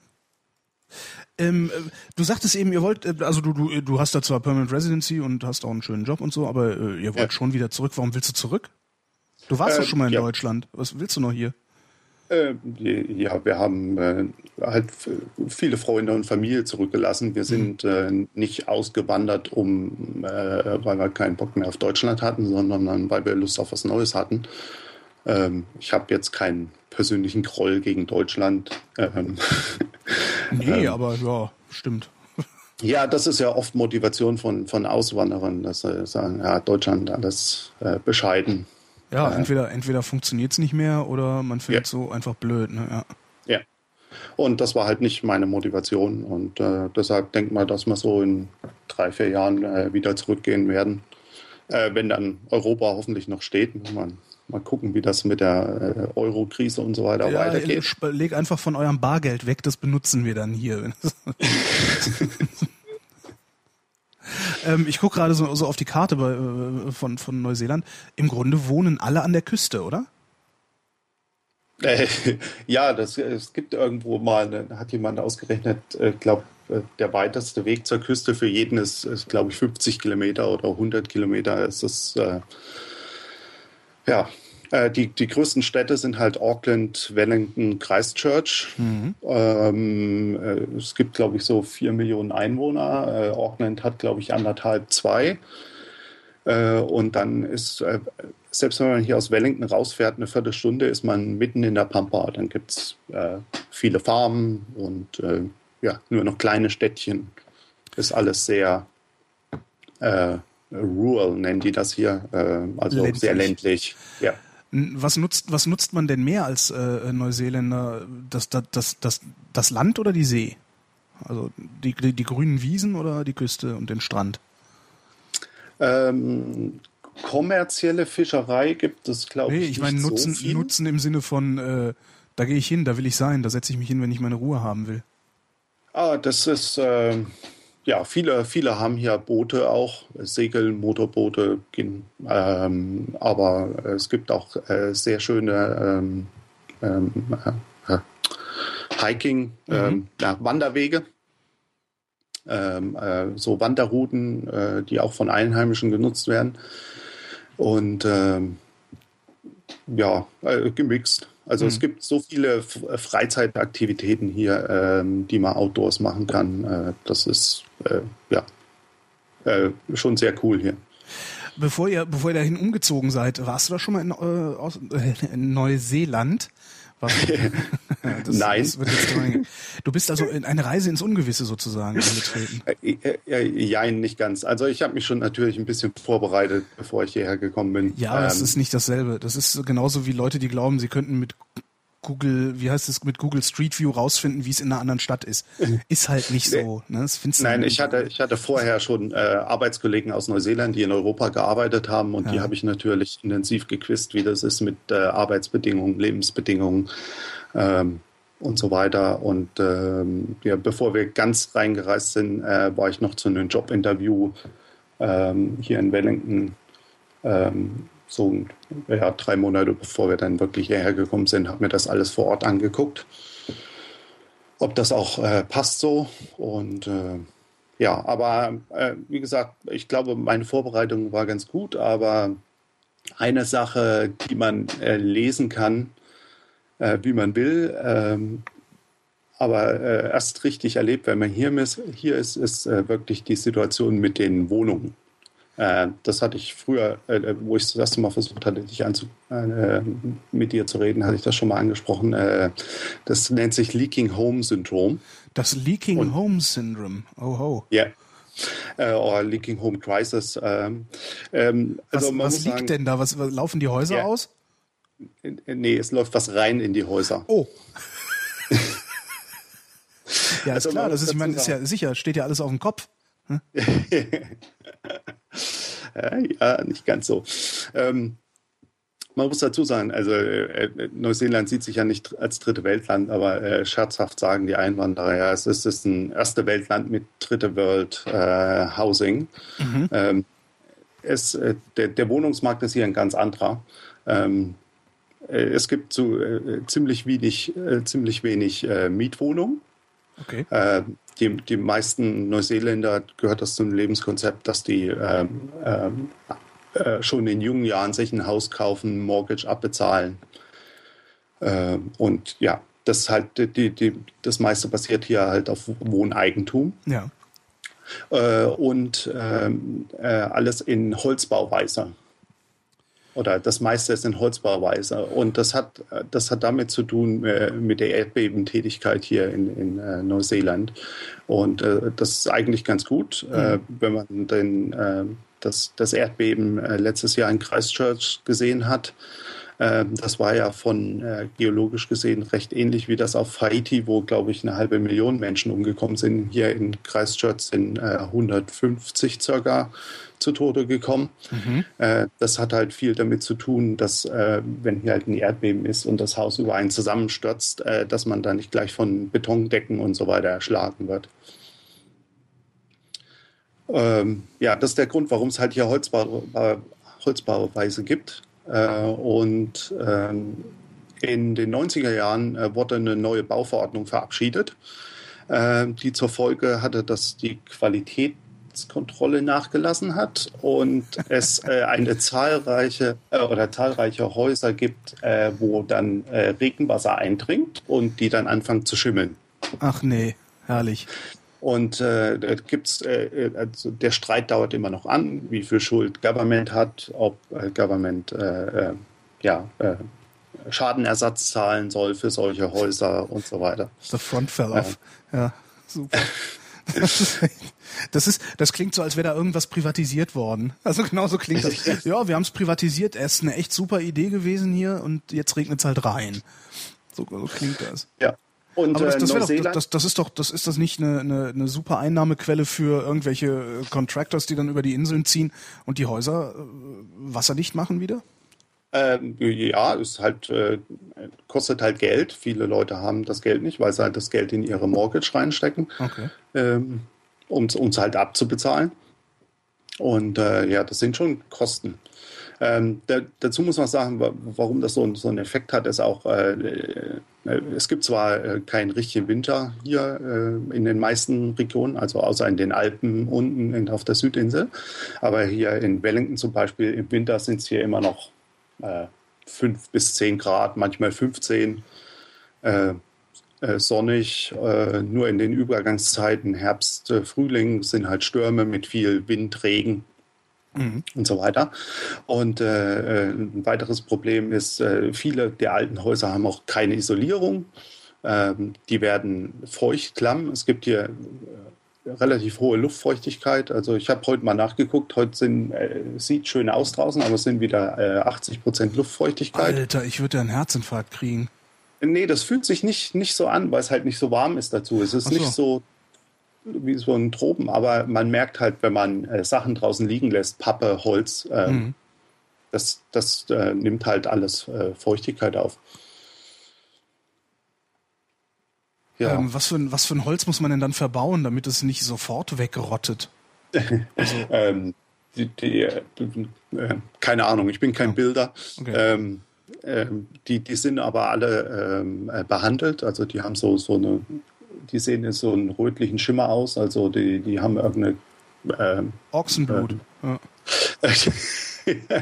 Speaker 2: ähm, äh, du sagtest eben, ihr wollt, äh, also du, du, du hast da zwar Permanent Residency und hast auch einen schönen Job und so, aber äh, ihr wollt
Speaker 5: Ja.
Speaker 2: schon wieder zurück. Warum willst du zurück? Du warst
Speaker 5: Ähm,
Speaker 2: doch schon mal in
Speaker 5: ja.
Speaker 2: Deutschland. Was willst du noch hier?
Speaker 5: Äh, ja, wir haben äh, halt viele Freunde und Familie zurückgelassen. Wir sind äh, nicht ausgewandert, um, äh, weil wir keinen Bock mehr auf Deutschland hatten, sondern weil wir Lust auf was Neues hatten. Ähm, ich habe jetzt keinen persönlichen Groll gegen Deutschland. Ähm, (laughs)
Speaker 2: Nee, aber ja, stimmt. (laughs)
Speaker 5: Ja, das ist ja oft Motivation von, von Auswanderern, dass sie sagen, ja, Deutschland alles äh, bescheiden.
Speaker 2: Ja, entweder, entweder funktioniert es nicht mehr oder man findet
Speaker 5: Ja.
Speaker 2: so einfach blöd. Ne? Ja.
Speaker 5: Ja. Und das war halt nicht meine Motivation. Und äh, deshalb denkt mal, dass wir so in drei, vier Jahren äh, wieder zurückgehen werden. Äh, wenn dann Europa hoffentlich noch steht. Muss man mal gucken, wie das mit der äh, Euro-Krise und so weiter
Speaker 2: Ja,
Speaker 5: weitergeht.
Speaker 2: leg einfach von eurem Bargeld weg, das benutzen wir dann hier. (laughs) ähm, ich gucke gerade so, so auf die Karte bei, äh, von, von Neuseeland. Im Grunde wohnen alle an der Küste, oder?
Speaker 5: Äh, (laughs) ja, das, es gibt irgendwo mal, hat jemand ausgerechnet, ich glaube, der weiteste Weg zur Küste für jeden ist, ist glaube ich, 50 Kilometer oder 100 Kilometer. Es ist, äh, ja, äh, die, die größten Städte sind halt Auckland, Wellington, Christchurch. Ähm, äh, es gibt, glaube ich, so vier Millionen Einwohner. Äh, Auckland hat, glaube ich, anderthalb, zwei. Äh, und dann ist, äh, selbst wenn man hier aus Wellington rausfährt, eine Viertelstunde, ist man mitten in der Pampa. Dann gibt es äh, viele Farmen und ja, nur noch kleine Städtchen. Ist alles sehr rural, nennen die das hier. Äh, also
Speaker 2: Ländlich.
Speaker 5: sehr ländlich. Ja.
Speaker 2: Was nutzt, was nutzt man denn mehr als äh, Neuseeländer? Das, das, das, das, das Land oder die See? Also die, die, die grünen Wiesen oder die Küste und den Strand?
Speaker 5: Ähm, kommerzielle Fischerei gibt es, glaube
Speaker 2: Nee,
Speaker 5: ich,
Speaker 2: ich meine
Speaker 5: nicht
Speaker 2: Nutzen,
Speaker 5: so viel.
Speaker 2: Nutzen im Sinne von, äh, da gehe ich hin, da will ich sein, da setze ich mich hin, wenn ich meine Ruhe haben will.
Speaker 5: Ah, das ist, ähm, ja, viele, viele haben hier Boote auch, Segel, Motorboote, ähm, aber es gibt auch äh, sehr schöne ähm, ähm, äh, äh, Hiking, ähm, ja, Wanderwege, ähm, äh, so Wanderrouten, äh, die auch von Einheimischen genutzt werden. Und ähm, ja, äh, gemixt. Also es gibt so viele F Freizeitaktivitäten hier, ähm, die man outdoors machen kann. Äh, das ist äh, ja äh, schon sehr cool hier.
Speaker 2: Bevor ihr, bevor ihr dahin umgezogen seid, warst du da schon mal in, äh, aus, äh, in Neuseeland? (laughs) Das,
Speaker 5: Nein.
Speaker 2: Das (laughs) du bist also in eine Reise ins Ungewisse sozusagen eingetreten.
Speaker 5: Äh, äh, äh, Jein, nicht ganz. Also ich habe mich schon natürlich ein bisschen vorbereitet, bevor ich hierher gekommen bin.
Speaker 2: Ja, aber es
Speaker 5: Ähm,
Speaker 2: ist nicht dasselbe. Das ist genauso wie Leute, die glauben, sie könnten mit Google, wie heißt es, mit Google Street View rausfinden, wie es in einer anderen Stadt ist. Ist halt nicht so. Ne? Das findest
Speaker 5: Nein, ich hatte, ich hatte vorher schon äh, Arbeitskollegen aus Neuseeland, die in Europa gearbeitet haben und die
Speaker 2: Ja.
Speaker 5: habe ich natürlich intensiv gequizt, wie das ist mit äh, Arbeitsbedingungen, Lebensbedingungen ähm, und so weiter. Und ähm, ja, bevor wir ganz reingereist sind, äh, war ich noch zu einem Jobinterview ähm, hier in Wellington. Ähm, so ja, drei Monate bevor wir dann wirklich hierher gekommen sind, habe mir das alles vor Ort angeguckt ob das auch äh, passt so. Und äh, ja, aber äh, wie gesagt, ich glaube, meine Vorbereitung war ganz gut, aber eine Sache, die man äh, lesen kann, äh, wie man will, ähm, aber äh, erst richtig erlebt, wenn man hier ist, hier ist, ist wirklich die Situation mit den Wohnungen. Äh, das hatte ich früher, äh, wo ich das erste Mal versucht hatte, dich anzu, äh, mit dir zu reden, hatte ich das schon mal angesprochen. Äh, das nennt sich Leaking Home Syndrom.
Speaker 2: Das Leaking
Speaker 5: Und-
Speaker 2: Home Syndrome. Oh ho.
Speaker 5: Ja. Äh, oder Leaking Home Crisis. Ähm, ähm,
Speaker 2: Was,
Speaker 5: also
Speaker 2: was liegt
Speaker 5: sagen,
Speaker 2: denn da? Was, laufen die Häuser
Speaker 5: Ja.
Speaker 2: aus?
Speaker 5: äh, Nee, es läuft was rein in die Häuser.
Speaker 2: Oh. (laughs) ja,
Speaker 5: Also
Speaker 2: ist klar.
Speaker 5: man
Speaker 2: Das ist, ich meine, ist ja sicher, steht ja alles auf dem Kopf.
Speaker 5: Äh, (laughs) (laughs) ja, nicht ganz so. Ähm, man muss dazu sagen, also äh, äh, Neuseeland sieht sich ja nicht als dritte Weltland, aber äh, scherzhaft sagen die Einwanderer, ja, es ist, ist ein erste Weltland mit dritte Welt äh, Housing. Ähm, es, äh, der, der Wohnungsmarkt ist hier ein ganz anderer. Ähm, äh, es gibt so äh, ziemlich wenig, äh, ziemlich wenig äh, Mietwohnungen.
Speaker 2: Okay.
Speaker 5: Die, die meisten Neuseeländer gehört das zum Lebenskonzept, dass die ähm, ähm, äh, schon in jungen Jahren sich ein Haus kaufen, Mortgage abbezahlen. Äh, und ja, das ist halt die, die, das meiste basiert hier halt auf Wohneigentum
Speaker 2: Ja.
Speaker 5: äh, und ähm, äh, alles in Holzbauweise. Oder das meiste ist in Holzbauweise. Und das hat, das hat damit zu tun äh, mit der Erdbebentätigkeit hier in, in äh, Neuseeland. Und äh, das ist eigentlich ganz gut, äh,
Speaker 2: Mhm.
Speaker 5: wenn man den, äh, das, das Erdbeben äh, letztes Jahr in Christchurch gesehen hat. Das war ja von geologisch gesehen recht ähnlich wie das auf Haiti, wo, glaube ich, eine halbe Million Menschen umgekommen sind. Hier in Christchurch sind äh, 150 circa zu Tode gekommen. Äh, das hat halt viel damit zu tun, dass äh, wenn hier halt ein Erdbeben ist und das Haus über einen zusammenstürzt, äh, dass man da nicht gleich von Betondecken und so weiter erschlagen wird. Ähm, ja, das ist der Grund, warum es halt hier Holzbau, Bau- Holzbauweise gibt. Äh, und ähm, in den 90er Jahren äh, wurde eine neue Bauverordnung verabschiedet, äh, die zur Folge hatte, dass die Qualitätskontrolle nachgelassen hat und es äh, eine zahlreiche äh, oder zahlreiche Häuser gibt, äh, wo dann äh, Regenwasser eindringt und die dann anfangen zu schimmeln.
Speaker 2: Ach nee, herrlich.
Speaker 5: Und äh, da gibt's, äh, also der Streit dauert immer noch an, wie viel Schuld Government hat, ob äh, Government äh, äh, ja, äh, Schadenersatz zahlen soll für solche Häuser und so weiter.
Speaker 2: The front fell off. Ja, super. (laughs) Das ist, das klingt so, als wäre da irgendwas privatisiert worden. Also genauso klingt das. (laughs) Ja, wir haben es privatisiert. Es ist eine echt super Idee gewesen hier und jetzt regnet es halt rein. So, so klingt das.
Speaker 5: Ja. Und
Speaker 2: Aber das,
Speaker 5: äh,
Speaker 2: das, wär doch, das, das ist doch, das ist das nicht eine, eine, eine super Einnahmequelle für irgendwelche äh, Contractors, die dann über die Inseln ziehen und die Häuser äh, wasserdicht machen wieder?
Speaker 5: ähm, ja, ist halt, äh, kostet halt Geld. Viele Leute haben das Geld nicht, weil sie halt das Geld in ihre Mortgage reinstecken.
Speaker 2: Okay.
Speaker 5: ähm, um es halt abzubezahlen. Und äh, ja, das sind schon Kosten. Ähm, da, dazu muss man sagen, wa- warum das so, so einen Effekt hat, ist auch, äh, äh, es gibt zwar äh, keinen richtigen Winter hier äh, in den meisten Regionen, also außer in den Alpen unten in, auf der Südinsel, aber hier in Wellington zum Beispiel im Winter sind es hier immer noch äh, 5 bis 10 Grad, manchmal 15. Äh, sonnig, äh, nur in den Übergangszeiten Herbst, äh, Frühling sind halt Stürme mit viel Wind, Regen und so weiter. Und äh, ein weiteres Problem ist, äh, viele der alten Häuser haben auch keine Isolierung. Ähm, die werden feucht, klamm. Es gibt hier relativ hohe Luftfeuchtigkeit. Also ich habe heute mal nachgeguckt. Heute sind, äh, sieht schön aus draußen, aber es sind wieder äh, 80 Prozent Luftfeuchtigkeit.
Speaker 2: Alter, ich würde ja einen Herzinfarkt kriegen.
Speaker 5: Nee, das fühlt sich nicht, nicht so an, weil es halt nicht so warm ist dazu. Es ist
Speaker 2: so.
Speaker 5: nicht so wie so ein Tropen, aber man merkt halt, wenn man äh, Sachen draußen liegen lässt, Pappe, Holz, ähm,
Speaker 2: Mhm.
Speaker 5: das, das äh, nimmt halt alles äh, Feuchtigkeit auf. Ja,
Speaker 2: Ähm, was, für ein, was für ein Holz muss man denn dann verbauen, damit es nicht sofort wegrottet? (laughs)
Speaker 5: ähm, die, die, äh, äh, keine Ahnung, ich bin kein Bilder.
Speaker 2: Okay.
Speaker 5: Ähm, ähm, die, die sind aber alle ähm, äh, behandelt, also die haben so, so eine, die sehen jetzt so einen rötlichen Schimmer aus, also die, die haben irgendeine ähm,
Speaker 2: Ochsenblut. Ja. (laughs)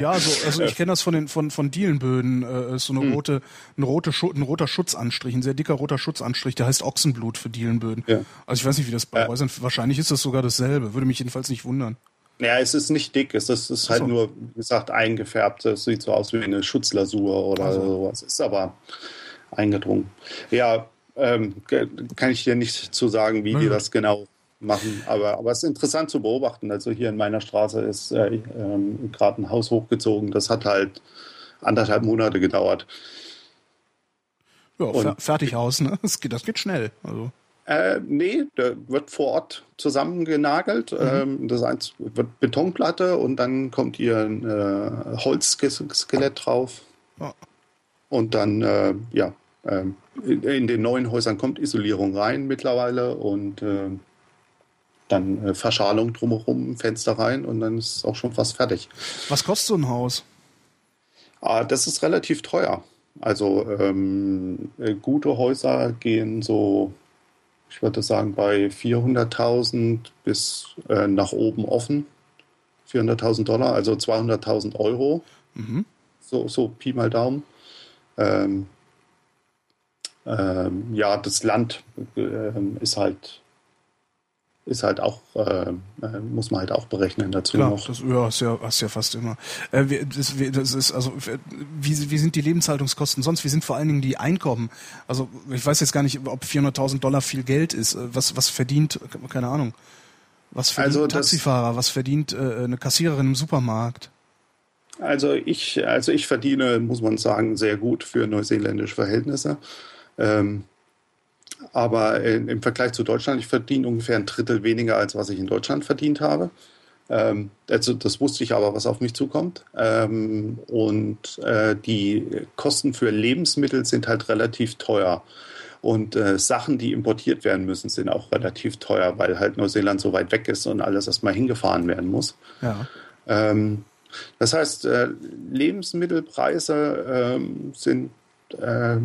Speaker 2: Ja, also, also ich kenne das von den von von Dielenböden, äh, ist so
Speaker 5: Hm.
Speaker 2: eine rote, ein rote ein roter Schutzanstrich, ein sehr dicker roter Schutzanstrich, der heißt Ochsenblut für Dielenböden.
Speaker 5: Ja.
Speaker 2: Also ich weiß nicht, wie das bei. Häusern. Wahrscheinlich ist das sogar dasselbe. Würde mich jedenfalls nicht wundern.
Speaker 5: Ja, es ist nicht dick, es ist, es ist halt
Speaker 2: so.
Speaker 5: nur, wie gesagt, eingefärbt. Es sieht so aus wie eine Schutzlasur oder
Speaker 2: Ach so.
Speaker 5: sowas. Ist aber eingedrungen. Ja, ähm, kann ich dir nicht zu sagen, wie
Speaker 2: Na
Speaker 5: die das genau machen. Aber, aber es ist interessant zu beobachten. Also hier in meiner Straße ist äh, ähm, gerade ein Haus hochgezogen. Das hat halt anderthalb Monate gedauert.
Speaker 2: Ja,
Speaker 5: Und-
Speaker 2: fertig aus, ne? (laughs) Das geht, das geht schnell. Also
Speaker 5: Äh, nee, der wird vor Ort zusammengenagelt.
Speaker 2: Mhm.
Speaker 5: Ähm, das eins wird Betonplatte und dann kommt hier ein äh, Holzskelett drauf.
Speaker 2: Ja.
Speaker 5: Und dann, äh, ja, ähm, in, in den neuen Häusern kommt Isolierung rein mittlerweile und äh, dann äh, Verschalung drumherum, Fenster rein und dann ist es auch schon fast fertig.
Speaker 2: was kostet so ein Haus?
Speaker 5: Ah, das ist relativ teuer. Also ähm, äh, gute Häuser gehen so, ich würde sagen, bei 400.000 bis äh, nach oben offen. 400.000 Dollar, also 200.000 Euro.
Speaker 2: Mhm.
Speaker 5: So, so Pi mal Daumen. Ähm, ähm, ja, das Land ähm, ist halt ist halt auch, äh, äh, muss man halt auch berechnen dazu
Speaker 2: Klar,
Speaker 5: noch.
Speaker 2: das ja, ist ja, hast ja fast immer. Äh, wie- das, wie- das ist also wie, wie sind die Lebenshaltungskosten sonst? Wie sind vor allen Dingen die Einkommen? Also ich weiß jetzt gar nicht, ob 400.000 Dollar viel Geld ist. Äh, Was was verdient? Keine Ahnung. Was verdient
Speaker 5: Also
Speaker 2: ein Taxifahrer? Was verdient äh, eine Kassiererin im Supermarkt?
Speaker 5: Also ich, also ich verdiene, muss man sagen, sehr gut für neuseeländische Verhältnisse. Ähm, aber in, im Vergleich zu Deutschland, ich verdiene ungefähr ein Drittel weniger, als was ich in Deutschland verdient habe. Ähm, also das wusste ich aber, was auf mich zukommt. Ähm, und äh, die Kosten für Lebensmittel sind halt relativ teuer. Und äh, Sachen, die importiert werden müssen, sind auch relativ teuer, weil halt Neuseeland so weit weg ist und alles erstmal hingefahren werden muss.
Speaker 2: Ja.
Speaker 5: Ähm, das heißt, äh, Lebensmittelpreise ähm, sind äh,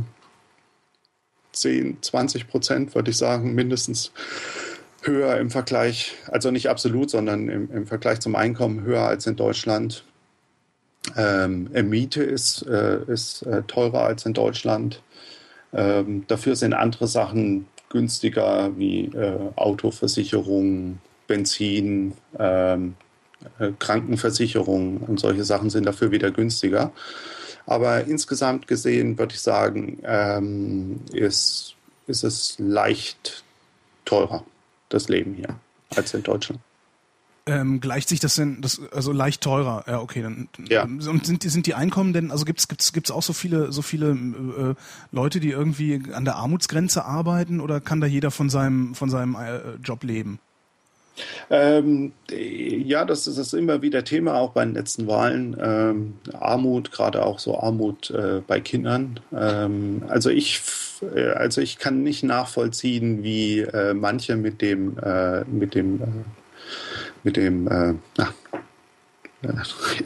Speaker 5: 10, 20 Prozent, würde ich sagen, mindestens höher im Vergleich, also nicht absolut, sondern im, im Vergleich zum Einkommen höher als in Deutschland. Ähm, äh, Miete ist, äh, ist äh, teurer als in Deutschland. Ähm, dafür sind andere Sachen günstiger wie äh, Autoversicherung, Benzin, ähm, äh, Krankenversicherung und solche Sachen sind dafür wieder günstiger. Aber insgesamt gesehen würde ich sagen, ähm, ist, ist es leicht teurer, das Leben hier, als in Deutschland.
Speaker 2: Ähm, gleicht sich das denn, das, also leicht teurer? Ja, okay, dann.
Speaker 5: Ja.
Speaker 2: Und sind die, sind die Einkommen denn, also gibt's gibt's gibt's auch so viele, so viele äh, Leute, die irgendwie an der Armutsgrenze arbeiten oder kann da jeder von seinem, von seinem äh, Job leben?
Speaker 5: Ähm, ja, das ist, das immer wieder Thema, auch bei den letzten Wahlen. Ähm, Armut, gerade auch so Armut äh, bei Kindern. Ähm, also ich, äh, also ich kann nicht nachvollziehen, wie äh, manche mit dem, äh, mit dem, äh, mit dem, äh, äh,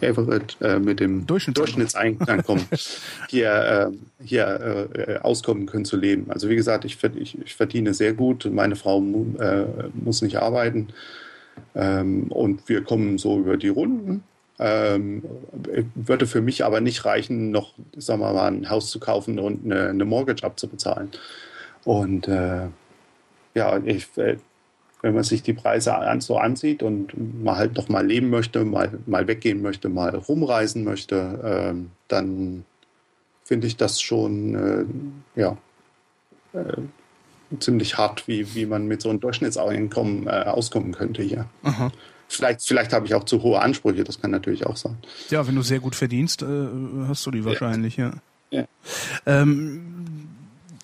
Speaker 5: Everett, äh, mit dem
Speaker 2: Durchschnittseinkommen.
Speaker 5: Durchschnittseinkommen (laughs) hier, äh, hier äh, auskommen können zu leben. Also wie gesagt, ich, ich, ich verdiene sehr gut. Meine Frau äh, muss nicht arbeiten. Ähm, und wir kommen so über die Runden. Ähm, würde für mich aber nicht reichen, noch, sagen wir mal, ein Haus zu kaufen und eine, eine Mortgage abzubezahlen. Und äh, ja, ich, äh, wenn man sich die Preise an, so ansieht und mal halt noch mal leben möchte, mal, mal weggehen möchte, mal rumreisen möchte, ähm, dann finde ich das schon äh, ja, äh, ziemlich hart, wie, wie man mit so einem Durchschnittseinkommen äh, auskommen könnte hier.
Speaker 2: Aha.
Speaker 5: Vielleicht, vielleicht habe ich auch zu hohe Ansprüche, das kann natürlich auch sein.
Speaker 2: Ja, wenn du sehr gut verdienst, äh, hast du die wahrscheinlich, ja.
Speaker 5: Ja.
Speaker 2: Ähm,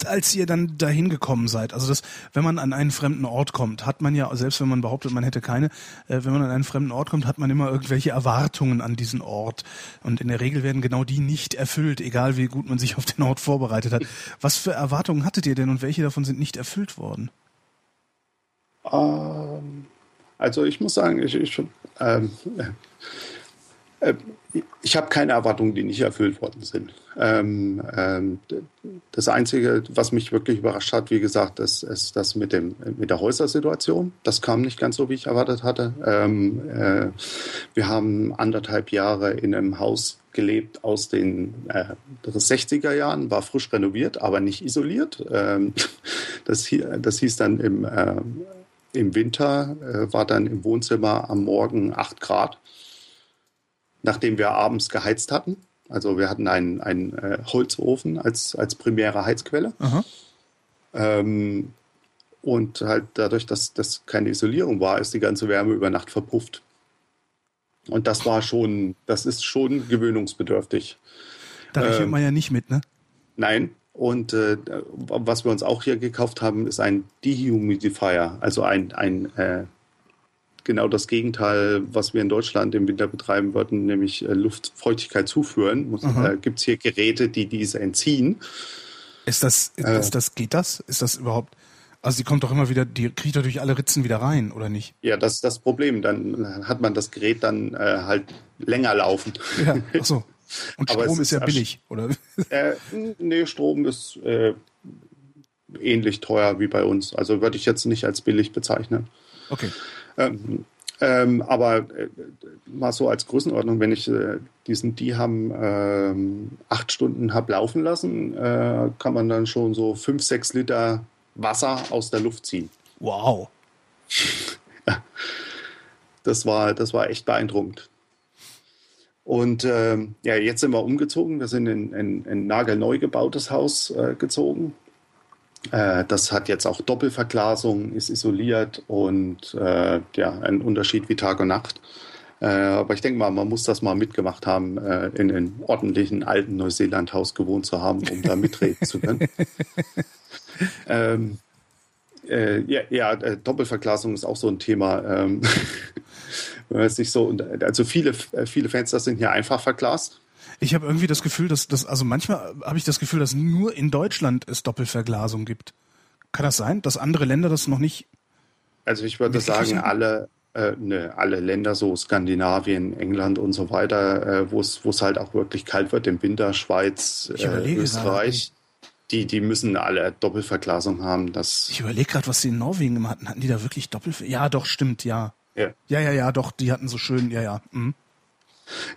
Speaker 2: als ihr dann dahin gekommen seid, also das, wenn man an einen fremden Ort kommt, hat man ja, selbst wenn man behauptet, man hätte keine, äh, wenn man an einen fremden Ort kommt, hat man immer irgendwelche Erwartungen an diesen Ort. Und in der Regel werden genau die nicht erfüllt, egal wie gut man sich auf den Ort vorbereitet hat. Was für Erwartungen hattet ihr denn und welche davon sind nicht erfüllt worden?
Speaker 5: Ähm, also ich muss sagen, ich, ich, ähm, äh, äh, ich habe keine Erwartungen, die nicht erfüllt worden sind. Ähm, ähm, das Einzige, was mich wirklich überrascht hat, wie gesagt, ist, ist das mit, dem, mit der Häusersituation. Das kam nicht ganz so, wie ich erwartet hatte. Ähm, äh, wir haben anderthalb Jahre in einem Haus gelebt aus den äh, 60er Jahren, war frisch renoviert, aber nicht isoliert. Ähm, das, das hieß dann im, äh, im Winter, äh, war dann im Wohnzimmer am Morgen 8 Grad, nachdem wir abends geheizt hatten. Also wir hatten einen, einen äh, Holzofen als, als primäre Heizquelle. Ähm, und halt dadurch, dass das keine Isolierung war, ist die ganze Wärme über Nacht verpufft. Und das war schon, das ist schon gewöhnungsbedürftig.
Speaker 2: Da rechnet
Speaker 5: Ähm,
Speaker 2: man ja nicht mit, ne?
Speaker 5: Nein. Und äh, was wir uns auch hier gekauft haben, ist ein Dehumidifier, also ein, ein äh, genau das Gegenteil, was wir in Deutschland im Winter betreiben würden, nämlich äh, Luftfeuchtigkeit zuführen.
Speaker 2: Aha.
Speaker 5: Äh, Gibt es hier Geräte, die diese entziehen?
Speaker 2: Ist das, ist,
Speaker 5: Äh.
Speaker 2: ist das, geht das? Ist das überhaupt, also die kommt doch immer wieder, die kriegt doch durch alle Ritzen wieder rein, oder nicht?
Speaker 5: Ja, das ist das Problem. Dann hat man das Gerät dann äh, halt länger laufen.
Speaker 2: Ja, (laughs) ach so. Und Strom
Speaker 5: es
Speaker 2: ist ja
Speaker 5: ist
Speaker 2: billig, oder?
Speaker 5: äh, nee, Strom ist äh, ähnlich teuer wie bei uns. Also würde ich jetzt nicht als billig bezeichnen.
Speaker 2: Okay.
Speaker 5: Ähm, ähm, aber äh, mal so als Größenordnung, wenn ich äh, diesen die haben ähm, acht Stunden hab laufen lassen, äh, kann man dann schon so fünf, sechs Liter Wasser aus der Luft ziehen.
Speaker 2: Wow. (laughs)
Speaker 5: das war, das war echt beeindruckend. Und ähm, ja, jetzt sind wir umgezogen. Wir sind in ein, ein nagelneu gebautes Haus äh, gezogen. Äh, das hat jetzt auch Doppelverglasung, ist isoliert und äh, ja, ein Unterschied wie Tag und Nacht. Äh, aber ich denke mal, man muss das mal mitgemacht haben, äh, in einem ordentlichen alten Neuseeland-Haus gewohnt zu haben, um da mitreden zu können. (laughs) ähm, äh, ja, ja Doppelverglasung ist auch so ein Thema. Ähm, (laughs) sich so, also viele, viele Fenster sind hier einfach verglast.
Speaker 2: Ich habe irgendwie das Gefühl, dass das, also manchmal habe ich das Gefühl, dass nur in Deutschland es Doppelverglasung gibt. Kann das sein, dass andere Länder das noch nicht?
Speaker 5: Also ich würde sagen, alle, äh, ne, alle Länder, so Skandinavien, England und so weiter, äh, wo es halt auch wirklich kalt wird, im Winter, Schweiz, äh, Österreich, die, die müssen alle Doppelverglasung haben. Das
Speaker 2: ich überlege gerade, was sie in Norwegen immer hatten. Hatten die da wirklich Doppelverglasung? Ja, doch, stimmt, ja. Ja. ja, ja, ja, doch, die hatten so schön, ja, ja. Mhm.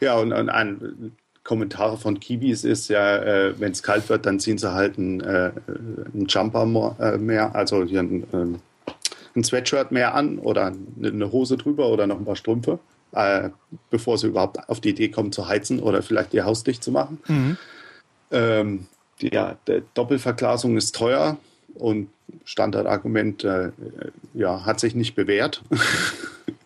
Speaker 5: Ja, und, und ein Kommentare von Kiwis ist ja, äh, wenn es kalt wird, dann ziehen sie halt einen, äh, einen Jumper äh, mehr, also hier ein, äh, ein Sweatshirt mehr an oder eine Hose drüber oder noch ein paar Strümpfe, äh, bevor sie überhaupt auf die Idee kommen zu heizen oder vielleicht ihr Haus dicht zu machen. Mhm. Ähm, die, ja, Doppelverglasung ist teuer und Standardargument äh, ja, hat sich nicht bewährt. (laughs)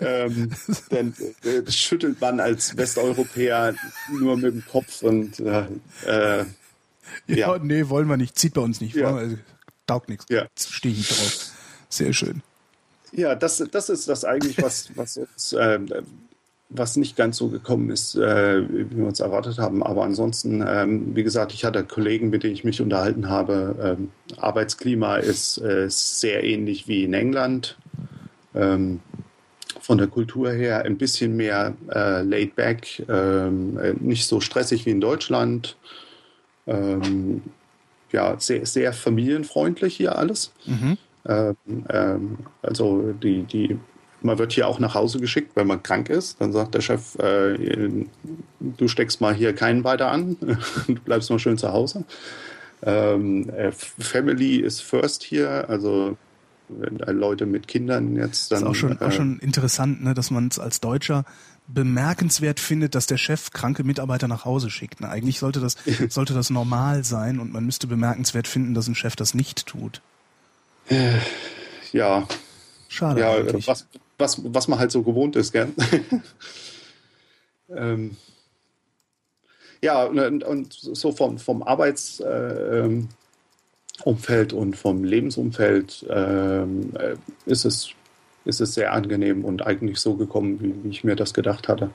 Speaker 5: ähm, denn äh, schüttelt man als Westeuropäer nur mit dem Kopf und äh, äh,
Speaker 2: ja, ja, nee, wollen wir nicht, zieht bei uns nicht, ja. wir, taugt nichts, ja. stehe ich nicht drauf. Sehr schön.
Speaker 5: Ja, das, das ist das eigentlich, was, was uns, äh, was nicht ganz so gekommen ist, äh, wie wir uns erwartet haben. Aber ansonsten, ähm, wie gesagt, ich hatte Kollegen, mit denen ich mich unterhalten habe. Ähm, Arbeitsklima ist äh, sehr ähnlich wie in England. Ähm, von der Kultur her ein bisschen mehr äh, laid back, ähm, äh, nicht so stressig wie in Deutschland. Ähm, ja, sehr, sehr familienfreundlich hier alles. Mhm. Ähm, ähm, also die, die, man wird hier auch nach Hause geschickt, wenn man krank ist. Dann sagt der Chef, äh, du steckst mal hier keinen weiter an, (laughs) du bleibst mal schön zu Hause. Ähm, äh, Family is first hier, also wenn Leute mit Kindern jetzt dann.
Speaker 2: Das ist auch schon, äh, auch schon interessant, ne, dass man es als Deutscher bemerkenswert findet, dass der Chef kranke Mitarbeiter nach Hause schickt. Ne? Eigentlich sollte das, (laughs) sollte das normal sein und man müsste bemerkenswert finden, dass ein Chef das nicht tut.
Speaker 5: Ja.
Speaker 2: Schade.
Speaker 5: Ja, was, was, was man halt so gewohnt ist, gell? (laughs) ähm, ja, und, und, so vom, vom Arbeits, äh, ähm, Umfeld und vom Lebensumfeld ähm, äh, ist, es, ist es sehr angenehm und eigentlich so gekommen, wie, wie ich mir das gedacht hatte.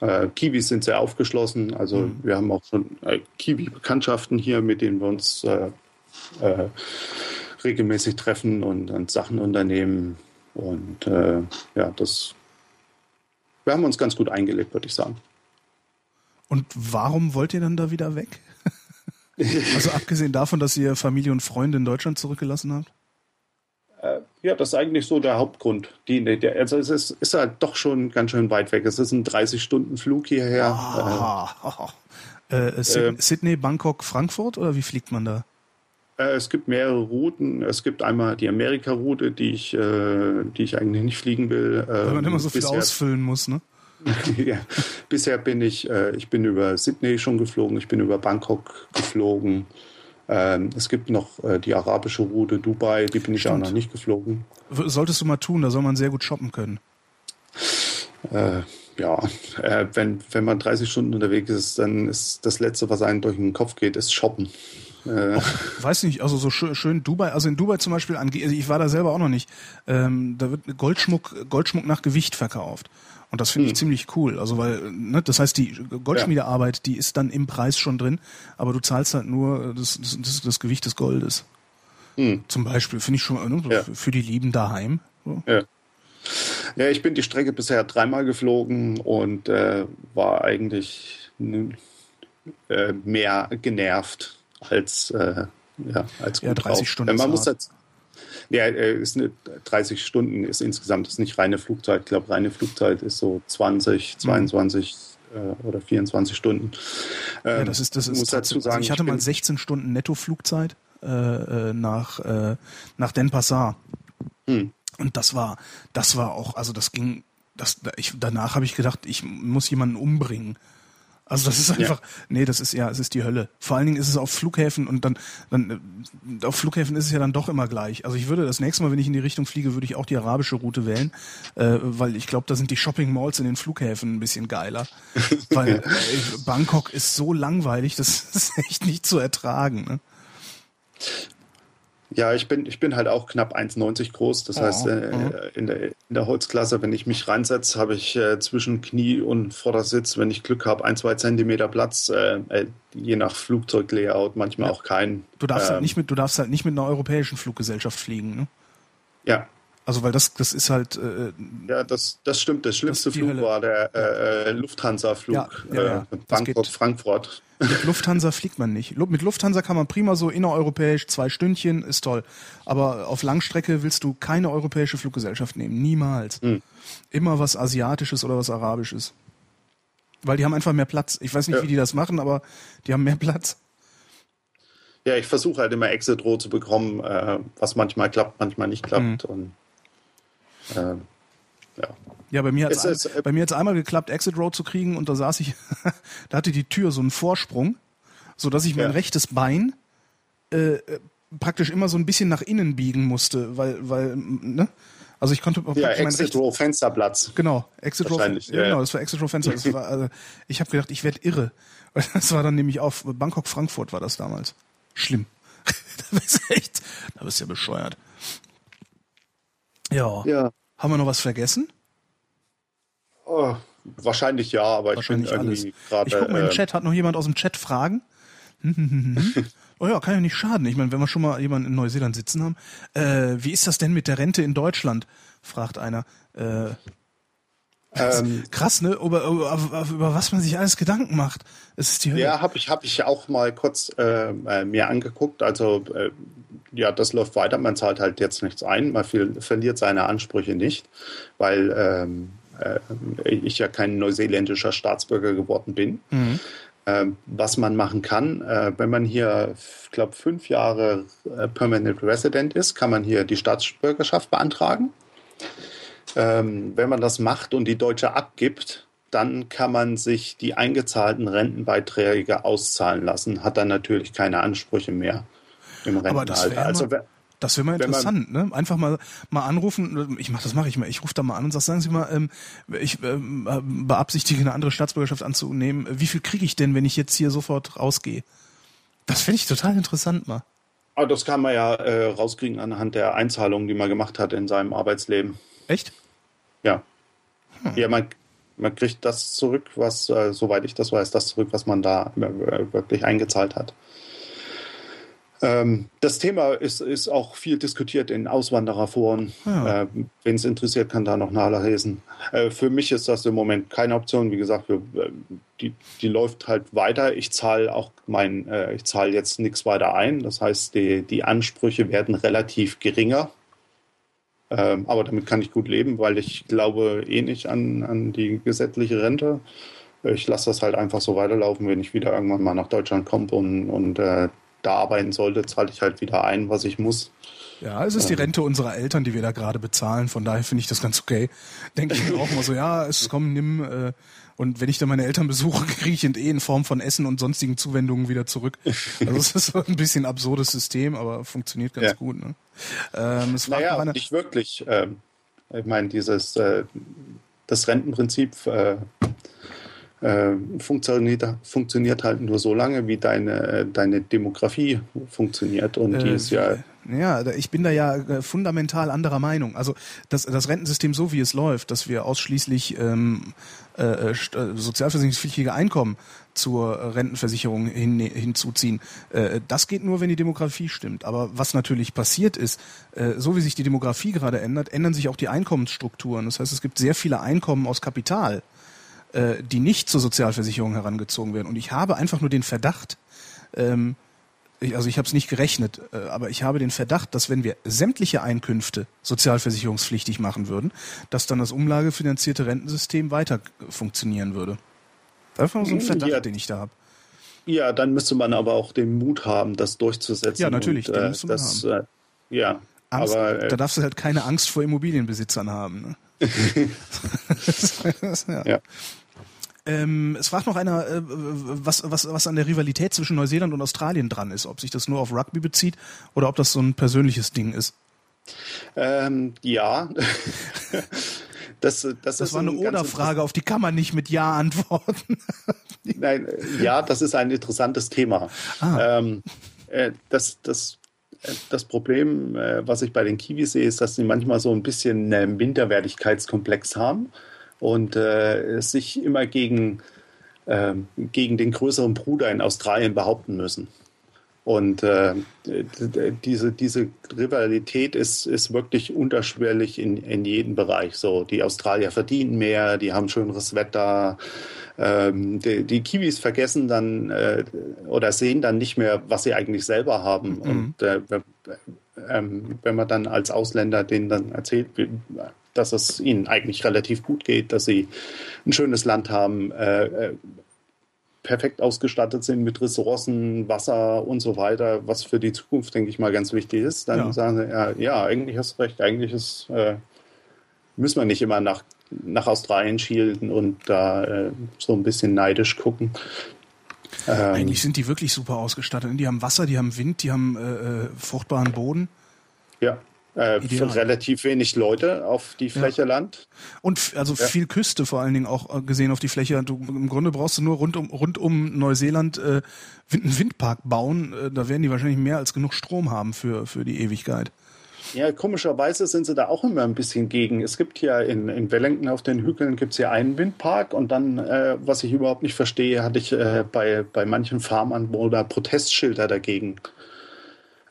Speaker 5: Äh, Kiwis sind sehr aufgeschlossen, also mhm. wir haben auch schon äh, Kiwi-Bekanntschaften hier, mit denen wir uns äh, äh regelmäßig treffen und, und, Sachen unternehmen. Und äh, ja, das wir haben uns ganz gut eingelebt, würde ich sagen.
Speaker 2: Und warum wollt ihr dann da wieder weg? Also abgesehen davon, dass ihr Familie und Freunde in Deutschland zurückgelassen habt?
Speaker 5: Äh, ja, das ist eigentlich so der Hauptgrund. Die, der, also es ist, ist halt doch schon ganz schön weit weg. Es ist ein 30-Stunden-Flug hierher.
Speaker 2: Ah, äh, äh, äh, Sydney, Bangkok, Frankfurt oder wie fliegt man da?
Speaker 5: Äh, es gibt mehrere Routen. Es gibt einmal die Amerika-Route, die ich, äh, die ich eigentlich nicht fliegen will.
Speaker 2: Weil man immer so viel ausfüllen muss, ne? (laughs)
Speaker 5: ja. Bisher bin ich, äh, ich bin über Sydney schon geflogen, ich bin über Bangkok geflogen. Ähm, es gibt noch äh, die arabische Route Dubai, die bin ich auch noch nicht geflogen.
Speaker 2: Solltest du mal tun, da soll man sehr gut shoppen können.
Speaker 5: Äh, ja, äh, wenn, wenn man 30 Stunden unterwegs ist, dann ist das Letzte, was einem durch den Kopf geht, ist shoppen.
Speaker 2: Äh. weiß nicht, also so schön, schön, Dubai, also in Dubai zum Beispiel, also ich war da selber auch noch nicht, ähm, da wird Goldschmuck, Goldschmuck nach Gewicht verkauft. Und das finde ich hm. ziemlich cool. Also weil, ne, das heißt, die Goldschmiedearbeit, die ist dann im Preis schon drin, aber du zahlst halt nur das, das, das Gewicht des Goldes. Hm. Zum Beispiel, finde ich schon ne, ja. für die Lieben daheim.
Speaker 5: So. Ja. ja, ich bin die Strecke bisher dreimal geflogen und äh, war eigentlich äh, mehr genervt als, äh, ja, als
Speaker 2: gut ja, 30 drauf. Stunden.
Speaker 5: Man muss jetzt, ja, äh, ist eine 30 Stunden ist insgesamt ist nicht reine Flugzeit. Ich glaube, reine Flugzeit ist so 20, 22 mhm. äh, oder 24 Stunden.
Speaker 2: Ähm, ja, das ist das ist dazu sagen. Also ich hatte mal 16 Stunden Netto-Flugzeit äh, äh, nach, äh, nach Denpasar.
Speaker 5: Hm.
Speaker 2: Und das war, das war auch, also das ging, das, ich, danach habe ich gedacht, ich muss jemanden umbringen. Also das ist einfach, ja. nee, das ist ja, es ist die Hölle. Vor allen Dingen ist es auf Flughäfen und dann, dann äh, auf Flughäfen ist es ja dann doch immer gleich. Also ich würde das nächste Mal, wenn ich in die Richtung fliege, würde ich auch die arabische Route wählen, äh, weil ich glaube, da sind die Shopping Malls in den Flughäfen ein bisschen geiler. (laughs) weil äh, Bangkok ist so langweilig, das (laughs) ist echt nicht zu ertragen. Ne?
Speaker 5: Ja, ich bin, ich bin halt auch knapp 1,90 groß. Das oh, heißt, äh, oh. in, der, in der Holzklasse, wenn ich mich reinsetze, habe ich äh, zwischen Knie und Vordersitz, wenn ich Glück habe, ein, zwei Zentimeter Platz, äh, äh je nach Flugzeuglayout, manchmal ja. auch keinen.
Speaker 2: Du darfst halt ähm, halt nicht mit, du darfst halt nicht mit einer europäischen Fluggesellschaft fliegen, ne?
Speaker 5: Ja,
Speaker 2: also weil das, das ist halt. Äh,
Speaker 5: ja, das, das stimmt. Der schlimmste Flug Hölle. war der äh, Lufthansa-Flug
Speaker 2: ja, ja, ja.
Speaker 5: Äh, Bangkok-Frankfurt.
Speaker 2: Mit Lufthansa fliegt man nicht. Mit Lufthansa kann man prima so innereuropäisch, zwei Stündchen, ist toll. Aber auf Langstrecke willst du keine europäische Fluggesellschaft nehmen. Niemals. Hm. Immer was Asiatisches oder was Arabisches. Weil die haben einfach mehr Platz. Ich weiß nicht, ja. wie die das machen, aber die haben mehr Platz.
Speaker 5: Ja, ich versuche halt immer Exit-Row zu bekommen, äh, was manchmal klappt, manchmal nicht klappt. Mhm. Und ähm,
Speaker 2: ja. Ja, bei mir hat es äh, bei mir hat's einmal geklappt, Exit Road zu kriegen und da saß ich, (laughs) da hatte die Tür so einen Vorsprung, so dass ich mein ja. rechtes Bein äh, praktisch immer so ein bisschen nach innen biegen musste, weil, weil, ne? Also ich konnte
Speaker 5: ja, Exit Row Fensterplatz.
Speaker 2: Genau, Exit Row. Ja, genau, das war Exit Row Fenster. Das war, also, ich habe gedacht, ich werde irre. (laughs) Das war dann nämlich auf Bangkok Frankfurt war das damals. Schlimm. (laughs) da bist du echt, da bist du ja bescheuert. Ja. ja. Haben wir noch was vergessen?
Speaker 5: Oh, wahrscheinlich ja, aber wahrscheinlich ich bin irgendwie gerade.
Speaker 2: Ich gucke mal im äh, Chat, hat noch jemand aus dem Chat Fragen? (laughs) oh ja, kann ja nicht schaden. Ich meine, wenn wir schon mal jemanden in Neuseeland sitzen haben. Äh, wie ist das denn mit der Rente in Deutschland? fragt einer. Äh, ähm, krass, ne? Über, über, über, was man sich alles Gedanken macht. Es ist die
Speaker 5: Hölle. Ja, habe ich, hab ich auch mal kurz äh, äh mir angeguckt. Also äh, ja, das läuft weiter. Man zahlt halt jetzt nichts ein. Man viel, verliert seine Ansprüche nicht, weil ähm, äh, ich ja kein neuseeländischer Staatsbürger geworden bin. Mhm. Ähm, was man machen kann, äh, wenn man hier, ich glaube, fünf Jahre äh, Permanent Resident ist, kann man hier die Staatsbürgerschaft beantragen. Ähm, wenn man das macht und die deutsche abgibt, dann kann man sich die eingezahlten Rentenbeiträge auszahlen lassen, hat dann natürlich keine Ansprüche mehr
Speaker 2: im Rentenalter. Also das wäre mal interessant, ne? Einfach mal mal anrufen. Ich mach das mache ich mal. Ich rufe da mal an und sag, sagen Sie mal, ähm, ich ähm, beabsichtige eine andere Staatsbürgerschaft anzunehmen. Wie viel kriege ich denn, wenn ich jetzt hier sofort rausgehe? Das finde ich total interessant mal.
Speaker 5: Aber das kann man ja äh, rauskriegen anhand der Einzahlungen, die man gemacht hat in seinem Arbeitsleben.
Speaker 2: Echt?
Speaker 5: Ja. Hm. Ja, man, man kriegt das zurück, was, äh, soweit ich das weiß, das zurück, was man da äh, wirklich eingezahlt hat. Ähm, das Thema ist, ist auch viel diskutiert in Auswandererforen. Ja. Äh, Wen es interessiert, kann da noch nachlesen. Äh, für mich ist das im Moment keine Option. Wie gesagt, wir, äh, die, die läuft halt weiter. Ich zahle auch mein, äh, ich zahle jetzt nichts weiter ein. Das heißt, die, die Ansprüche werden relativ geringer. Ähm, aber damit kann ich gut leben, weil ich glaube eh nicht an, an die gesetzliche Rente. Ich lasse das halt einfach so weiterlaufen, wenn ich wieder irgendwann mal nach Deutschland komme und, und äh, da arbeiten sollte, zahle ich halt wieder ein, was ich muss.
Speaker 2: Ja, es ist die Rente unserer Eltern, die wir da gerade bezahlen. Von daher finde ich das ganz okay. Denke ich mir auch mal so, ja, es komm, nimm. Äh, und wenn ich dann meine Eltern besuche, (laughs) kriege ich eh in Form von Essen und sonstigen Zuwendungen wieder zurück. Also es ist so ein bisschen absurdes System, aber funktioniert ganz ja. gut. Ne?
Speaker 5: Ähm, es naja, eine, nicht wirklich. Ähm, ich meine, dieses äh, das Rentenprinzip äh, äh, funktioniert, funktioniert halt nur so lange, wie deine, deine Demografie funktioniert. Und die äh, ist ja.
Speaker 2: Ja, ich bin da ja äh, fundamental anderer Meinung. Also das, das Rentensystem so wie es läuft, dass wir ausschließlich ähm, äh, äh sozialversicherungspflichtige Einkommen zur Rentenversicherung hin, hinzuziehen. Äh, das geht nur, wenn die Demografie stimmt. Aber was natürlich passiert ist, äh, so wie sich die Demografie gerade ändert, ändern sich auch die Einkommensstrukturen. Das heißt, es gibt sehr viele Einkommen aus Kapital äh, die nicht zur Sozialversicherung herangezogen werden. Und ich habe einfach nur den Verdacht, ähm, ich, also ich habe es nicht gerechnet, äh, aber ich habe den Verdacht, dass wenn wir sämtliche Einkünfte sozialversicherungspflichtig machen würden, dass dann das umlagefinanzierte Rentensystem weiter funktionieren würde. Einfach so ein hm, Verdacht, ja. den ich da habe.
Speaker 5: Ja, dann müsste man aber auch den Mut haben, das durchzusetzen.
Speaker 2: Ja, natürlich,
Speaker 5: und,
Speaker 2: den
Speaker 5: äh,
Speaker 2: müsste man
Speaker 5: das, äh, ja,
Speaker 2: Angst,
Speaker 5: aber äh,
Speaker 2: da darfst du halt keine Angst vor Immobilienbesitzern haben. Ne? (laughs) (laughs) ja.
Speaker 5: ja.
Speaker 2: Ähm, es fragt noch einer, äh, was, was, was an der Rivalität zwischen Neuseeland und Australien dran ist, ob sich das nur auf Rugby bezieht oder ob das so ein persönliches Ding ist.
Speaker 5: Ähm, ja. das, das,
Speaker 2: Das
Speaker 5: ist
Speaker 2: war eine
Speaker 5: ein
Speaker 2: Oder-Frage, auf die kann man nicht mit Ja antworten. (laughs)
Speaker 5: Nein, ja, das ist ein interessantes Thema.
Speaker 2: Ah.
Speaker 5: Ähm, äh, das, das, äh, das Problem, äh, was ich bei den Kiwis sehe, ist, dass sie manchmal so ein bisschen einen Minderwertigkeitskomplex haben und äh, sich immer gegen, ähm, gegen den größeren Bruder in Australien behaupten müssen. Und äh, diese, diese Rivalität ist, ist wirklich unterschwellig in, in jedem Bereich. So, die Australier verdienen mehr, die haben schöneres Wetter. Ähm, die, die Kiwis vergessen dann äh, oder sehen dann nicht mehr, was sie eigentlich selber haben. Und äh, wenn, ähm, man dann als Ausländer denen dann erzählt, dass es ihnen eigentlich relativ gut geht, dass sie ein schönes Land haben, äh, äh, perfekt ausgestattet sind mit Ressourcen, Wasser und so weiter, was für die Zukunft, denke ich mal, ganz wichtig ist, dann
Speaker 2: Ja.
Speaker 5: sagen sie, ja, ja, eigentlich hast du recht, eigentlich ist, äh, müssen wir nicht immer nach, nach Australien schielen und da äh, so ein bisschen neidisch gucken. Ähm,
Speaker 2: Eigentlich sind die wirklich super ausgestattet. Die haben Wasser, die haben Wind, die haben äh, äh, fruchtbaren Boden.
Speaker 5: ja, äh, relativ wenig Leute auf die Fläche Land.
Speaker 2: Und also viel Küste vor allen Dingen auch äh, gesehen auf die Fläche. Du, Im Grunde brauchst du nur rund um, rund um Neuseeland äh, einen Windpark bauen. Äh, da werden die wahrscheinlich mehr als genug Strom haben für, für die Ewigkeit.
Speaker 5: Ja, komischerweise sind sie da auch immer ein bisschen gegen. Es gibt hier in, in Wellington auf den Hügeln gibt's hier einen Windpark und dann, äh, was ich überhaupt nicht verstehe, hatte ich äh, bei, bei manchen Farmanwohnern Protestschilder dagegen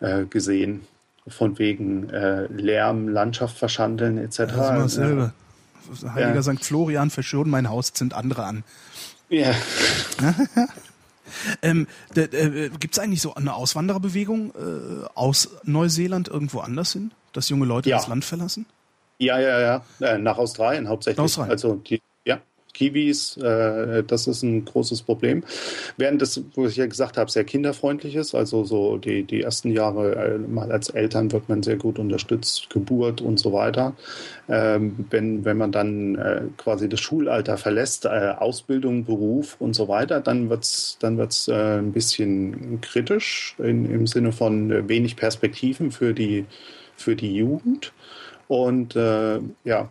Speaker 5: äh, gesehen. Von wegen äh, Lärm, Landschaft verschandeln etc.
Speaker 2: Das ist immer dasselbe. Heiliger
Speaker 5: Ja.
Speaker 2: St. Florian, verschön mein Haus, zünd andere an.
Speaker 5: Ja. (laughs)
Speaker 2: Ähm, äh, Gibt es eigentlich so eine Auswandererbewegung äh, aus Neuseeland irgendwo anders hin, dass junge Leute
Speaker 5: Ja.
Speaker 2: das Land verlassen?
Speaker 5: Ja, ja, ja. Äh, nach Australien hauptsächlich.
Speaker 2: Australien.
Speaker 5: Also die, ja, Kiwis, äh, das ist ein großes Problem. Während das, wo ich ja gesagt habe, sehr kinderfreundlich ist, also so die, die ersten Jahre äh, mal als Eltern wird man sehr gut unterstützt, Geburt und so weiter. Ähm, wenn, wenn man dann äh, quasi das Schulalter verlässt, äh, Ausbildung, Beruf und so weiter, dann wird's dann wird's, äh, ein bisschen kritisch in, im Sinne von äh, wenig Perspektiven für die, für die Jugend. Und äh, ja,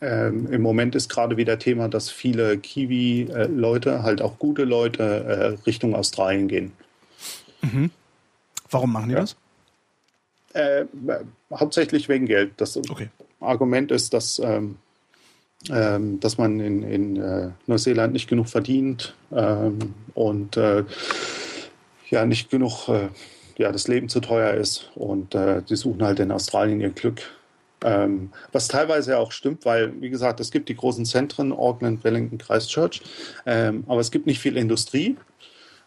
Speaker 5: ähm, im Moment ist gerade wieder Thema, dass viele Kiwi-Leute, halt auch gute Leute, äh, Richtung Australien gehen.
Speaker 2: Warum machen die
Speaker 5: Ja.
Speaker 2: das?
Speaker 5: Äh, hauptsächlich wegen Geld. Das
Speaker 2: Okay.
Speaker 5: Argument ist, dass, ähm, ähm, dass man in, in äh, Neuseeland nicht genug verdient ähm, und äh, ja nicht genug, äh, ja, das Leben zu teuer ist und äh, die suchen halt in Australien ihr Glück. Ähm, was teilweise ja auch stimmt, weil, wie gesagt, es gibt die großen Zentren, Auckland, Wellington, Christchurch, ähm, aber es gibt nicht viel Industrie.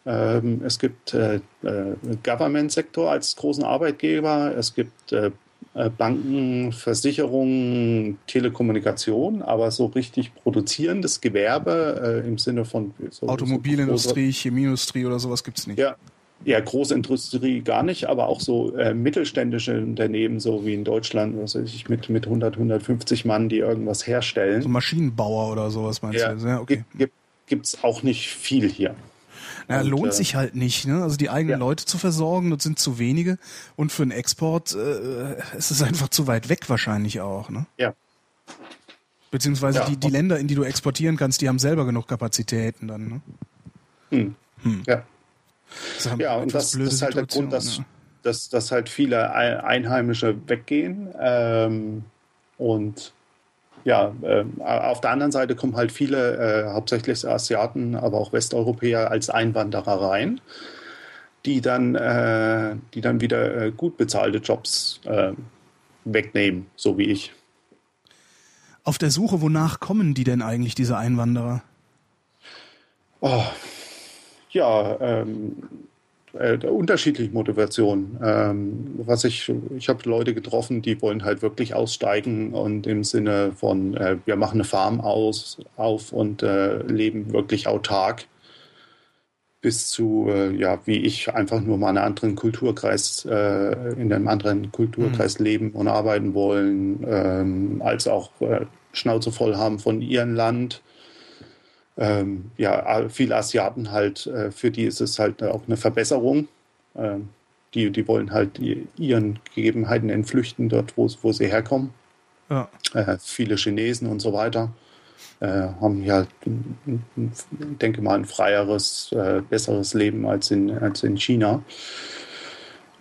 Speaker 5: Ähm, es gibt äh, äh, Government-Sektor als großen Arbeitgeber, es gibt äh, äh, Banken, Versicherungen, Telekommunikation, aber so richtig produzierendes Gewerbe äh, im Sinne von so,
Speaker 2: Automobilindustrie, Chemieindustrie oder sowas gibt's nicht.
Speaker 5: ja, ja, Großindustrie gar nicht, aber auch so äh, mittelständische Unternehmen, so wie in Deutschland, was weiß ich, mit, mit 100, 150 Mann, die irgendwas herstellen.
Speaker 2: So Maschinenbauer oder sowas meinst
Speaker 5: ja,
Speaker 2: du? Ja, okay.
Speaker 5: gibt, gibt, gibt's auch nicht viel hier.
Speaker 2: Na,
Speaker 5: Und,
Speaker 2: lohnt
Speaker 5: äh,
Speaker 2: sich halt nicht, ne? Also die eigenen
Speaker 5: ja.
Speaker 2: Leute zu versorgen, das sind zu wenige. Und für den Export äh, ist es einfach zu weit weg wahrscheinlich auch, ne?
Speaker 5: Ja.
Speaker 2: Beziehungsweise
Speaker 5: Ja.
Speaker 2: die, die Länder, in die du exportieren kannst, die haben selber genug Kapazitäten dann, ne?
Speaker 5: Hm. Ja.
Speaker 2: Das
Speaker 5: Ja, und das, das ist halt der Grund, dass,
Speaker 2: ja.
Speaker 5: dass, dass halt viele Ei- Einheimische weggehen. Ähm, und ja, ähm, auf der anderen Seite kommen halt viele, äh, hauptsächlich Asiaten, aber auch Westeuropäer als Einwanderer rein, die dann, äh, die dann wieder äh, gut bezahlte Jobs äh, wegnehmen, so wie ich.
Speaker 2: Auf der Suche, wonach kommen die denn eigentlich, diese Einwanderer?
Speaker 5: Oh, ja, ähm, äh, unterschiedliche Motivationen. Ähm, was ich, ich habe Leute getroffen, die wollen halt wirklich aussteigen und im Sinne von, äh, wir machen eine Farm aus, auf und äh, leben wirklich autark. bis zu, äh, ja, wie ich einfach nur mal in einem anderen Kulturkreis, äh, in einem anderen Kulturkreis mhm. leben und arbeiten wollen, ähm, als auch äh, Schnauze voll haben von ihrem Land. Ähm, ja, viele Asiaten halt, äh, für die ist es halt auch eine Verbesserung. Ähm, die, die wollen halt ihren Gegebenheiten entflüchten, dort, wo, wo sie herkommen. Ja. Äh, viele Chinesen und so weiter äh, haben ja, denke mal, ein freieres, äh, besseres Leben als in, als in China.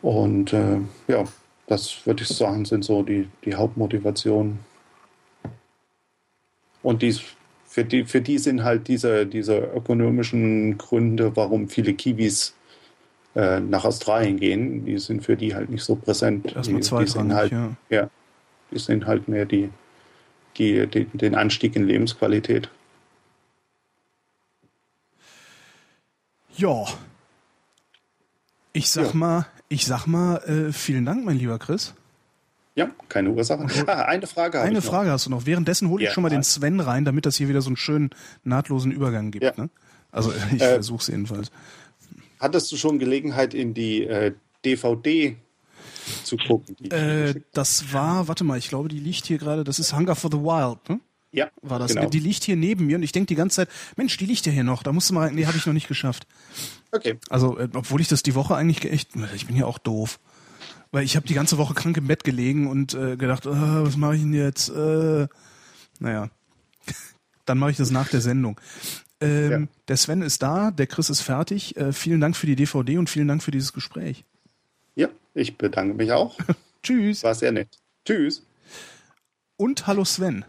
Speaker 5: Und äh, ja, das würde ich sagen, sind so die, die Hauptmotivationen. Und dies, für, die, für die sind halt diese, diese ökonomischen Gründe, warum viele Kiwis äh, nach Australien gehen, die sind für die halt nicht so präsent.
Speaker 2: Erstmal zwei
Speaker 5: die sind halt, ja. ja. Die sind halt mehr die, die, die, den Anstieg in Lebensqualität.
Speaker 2: Ja. Ich sag ja. mal, ich sag mal, äh, vielen Dank, mein lieber Chris.
Speaker 5: Ja, keine Ursache. Ah, eine Frage
Speaker 2: Eine Frage hast du noch. Währenddessen hole ich ja, schon mal den Sven rein, damit das hier wieder so einen schönen nahtlosen Übergang gibt. Ja. Ne? Also (laughs) ich äh, versuche es jedenfalls.
Speaker 5: Hattest du schon Gelegenheit, in die äh, DVD zu gucken?
Speaker 2: Äh, das war, warte mal, ich glaube, die liegt hier gerade, das ist Hunger for the Wild, ne?
Speaker 5: Ja,
Speaker 2: war das. Genau. Die liegt hier neben mir und ich denke die ganze Zeit, Mensch, die liegt ja hier noch. Da musst du mal, nee, habe ich noch nicht geschafft.
Speaker 5: Okay.
Speaker 2: Also, äh, obwohl ich das die Woche eigentlich echt, ich bin ja auch doof. Weil ich habe die ganze Woche krank im Bett gelegen und äh, gedacht, äh, was mache ich denn jetzt? Äh, naja, (laughs) dann mache ich das nach der Sendung. Ähm, ja. Der Sven ist da, der Chris ist fertig. Äh, vielen Dank für die DVD und vielen Dank für dieses Gespräch.
Speaker 5: Ja, ich bedanke mich auch. (laughs)
Speaker 2: Tschüss.
Speaker 5: War sehr nett. Tschüss.
Speaker 2: Und hallo Sven.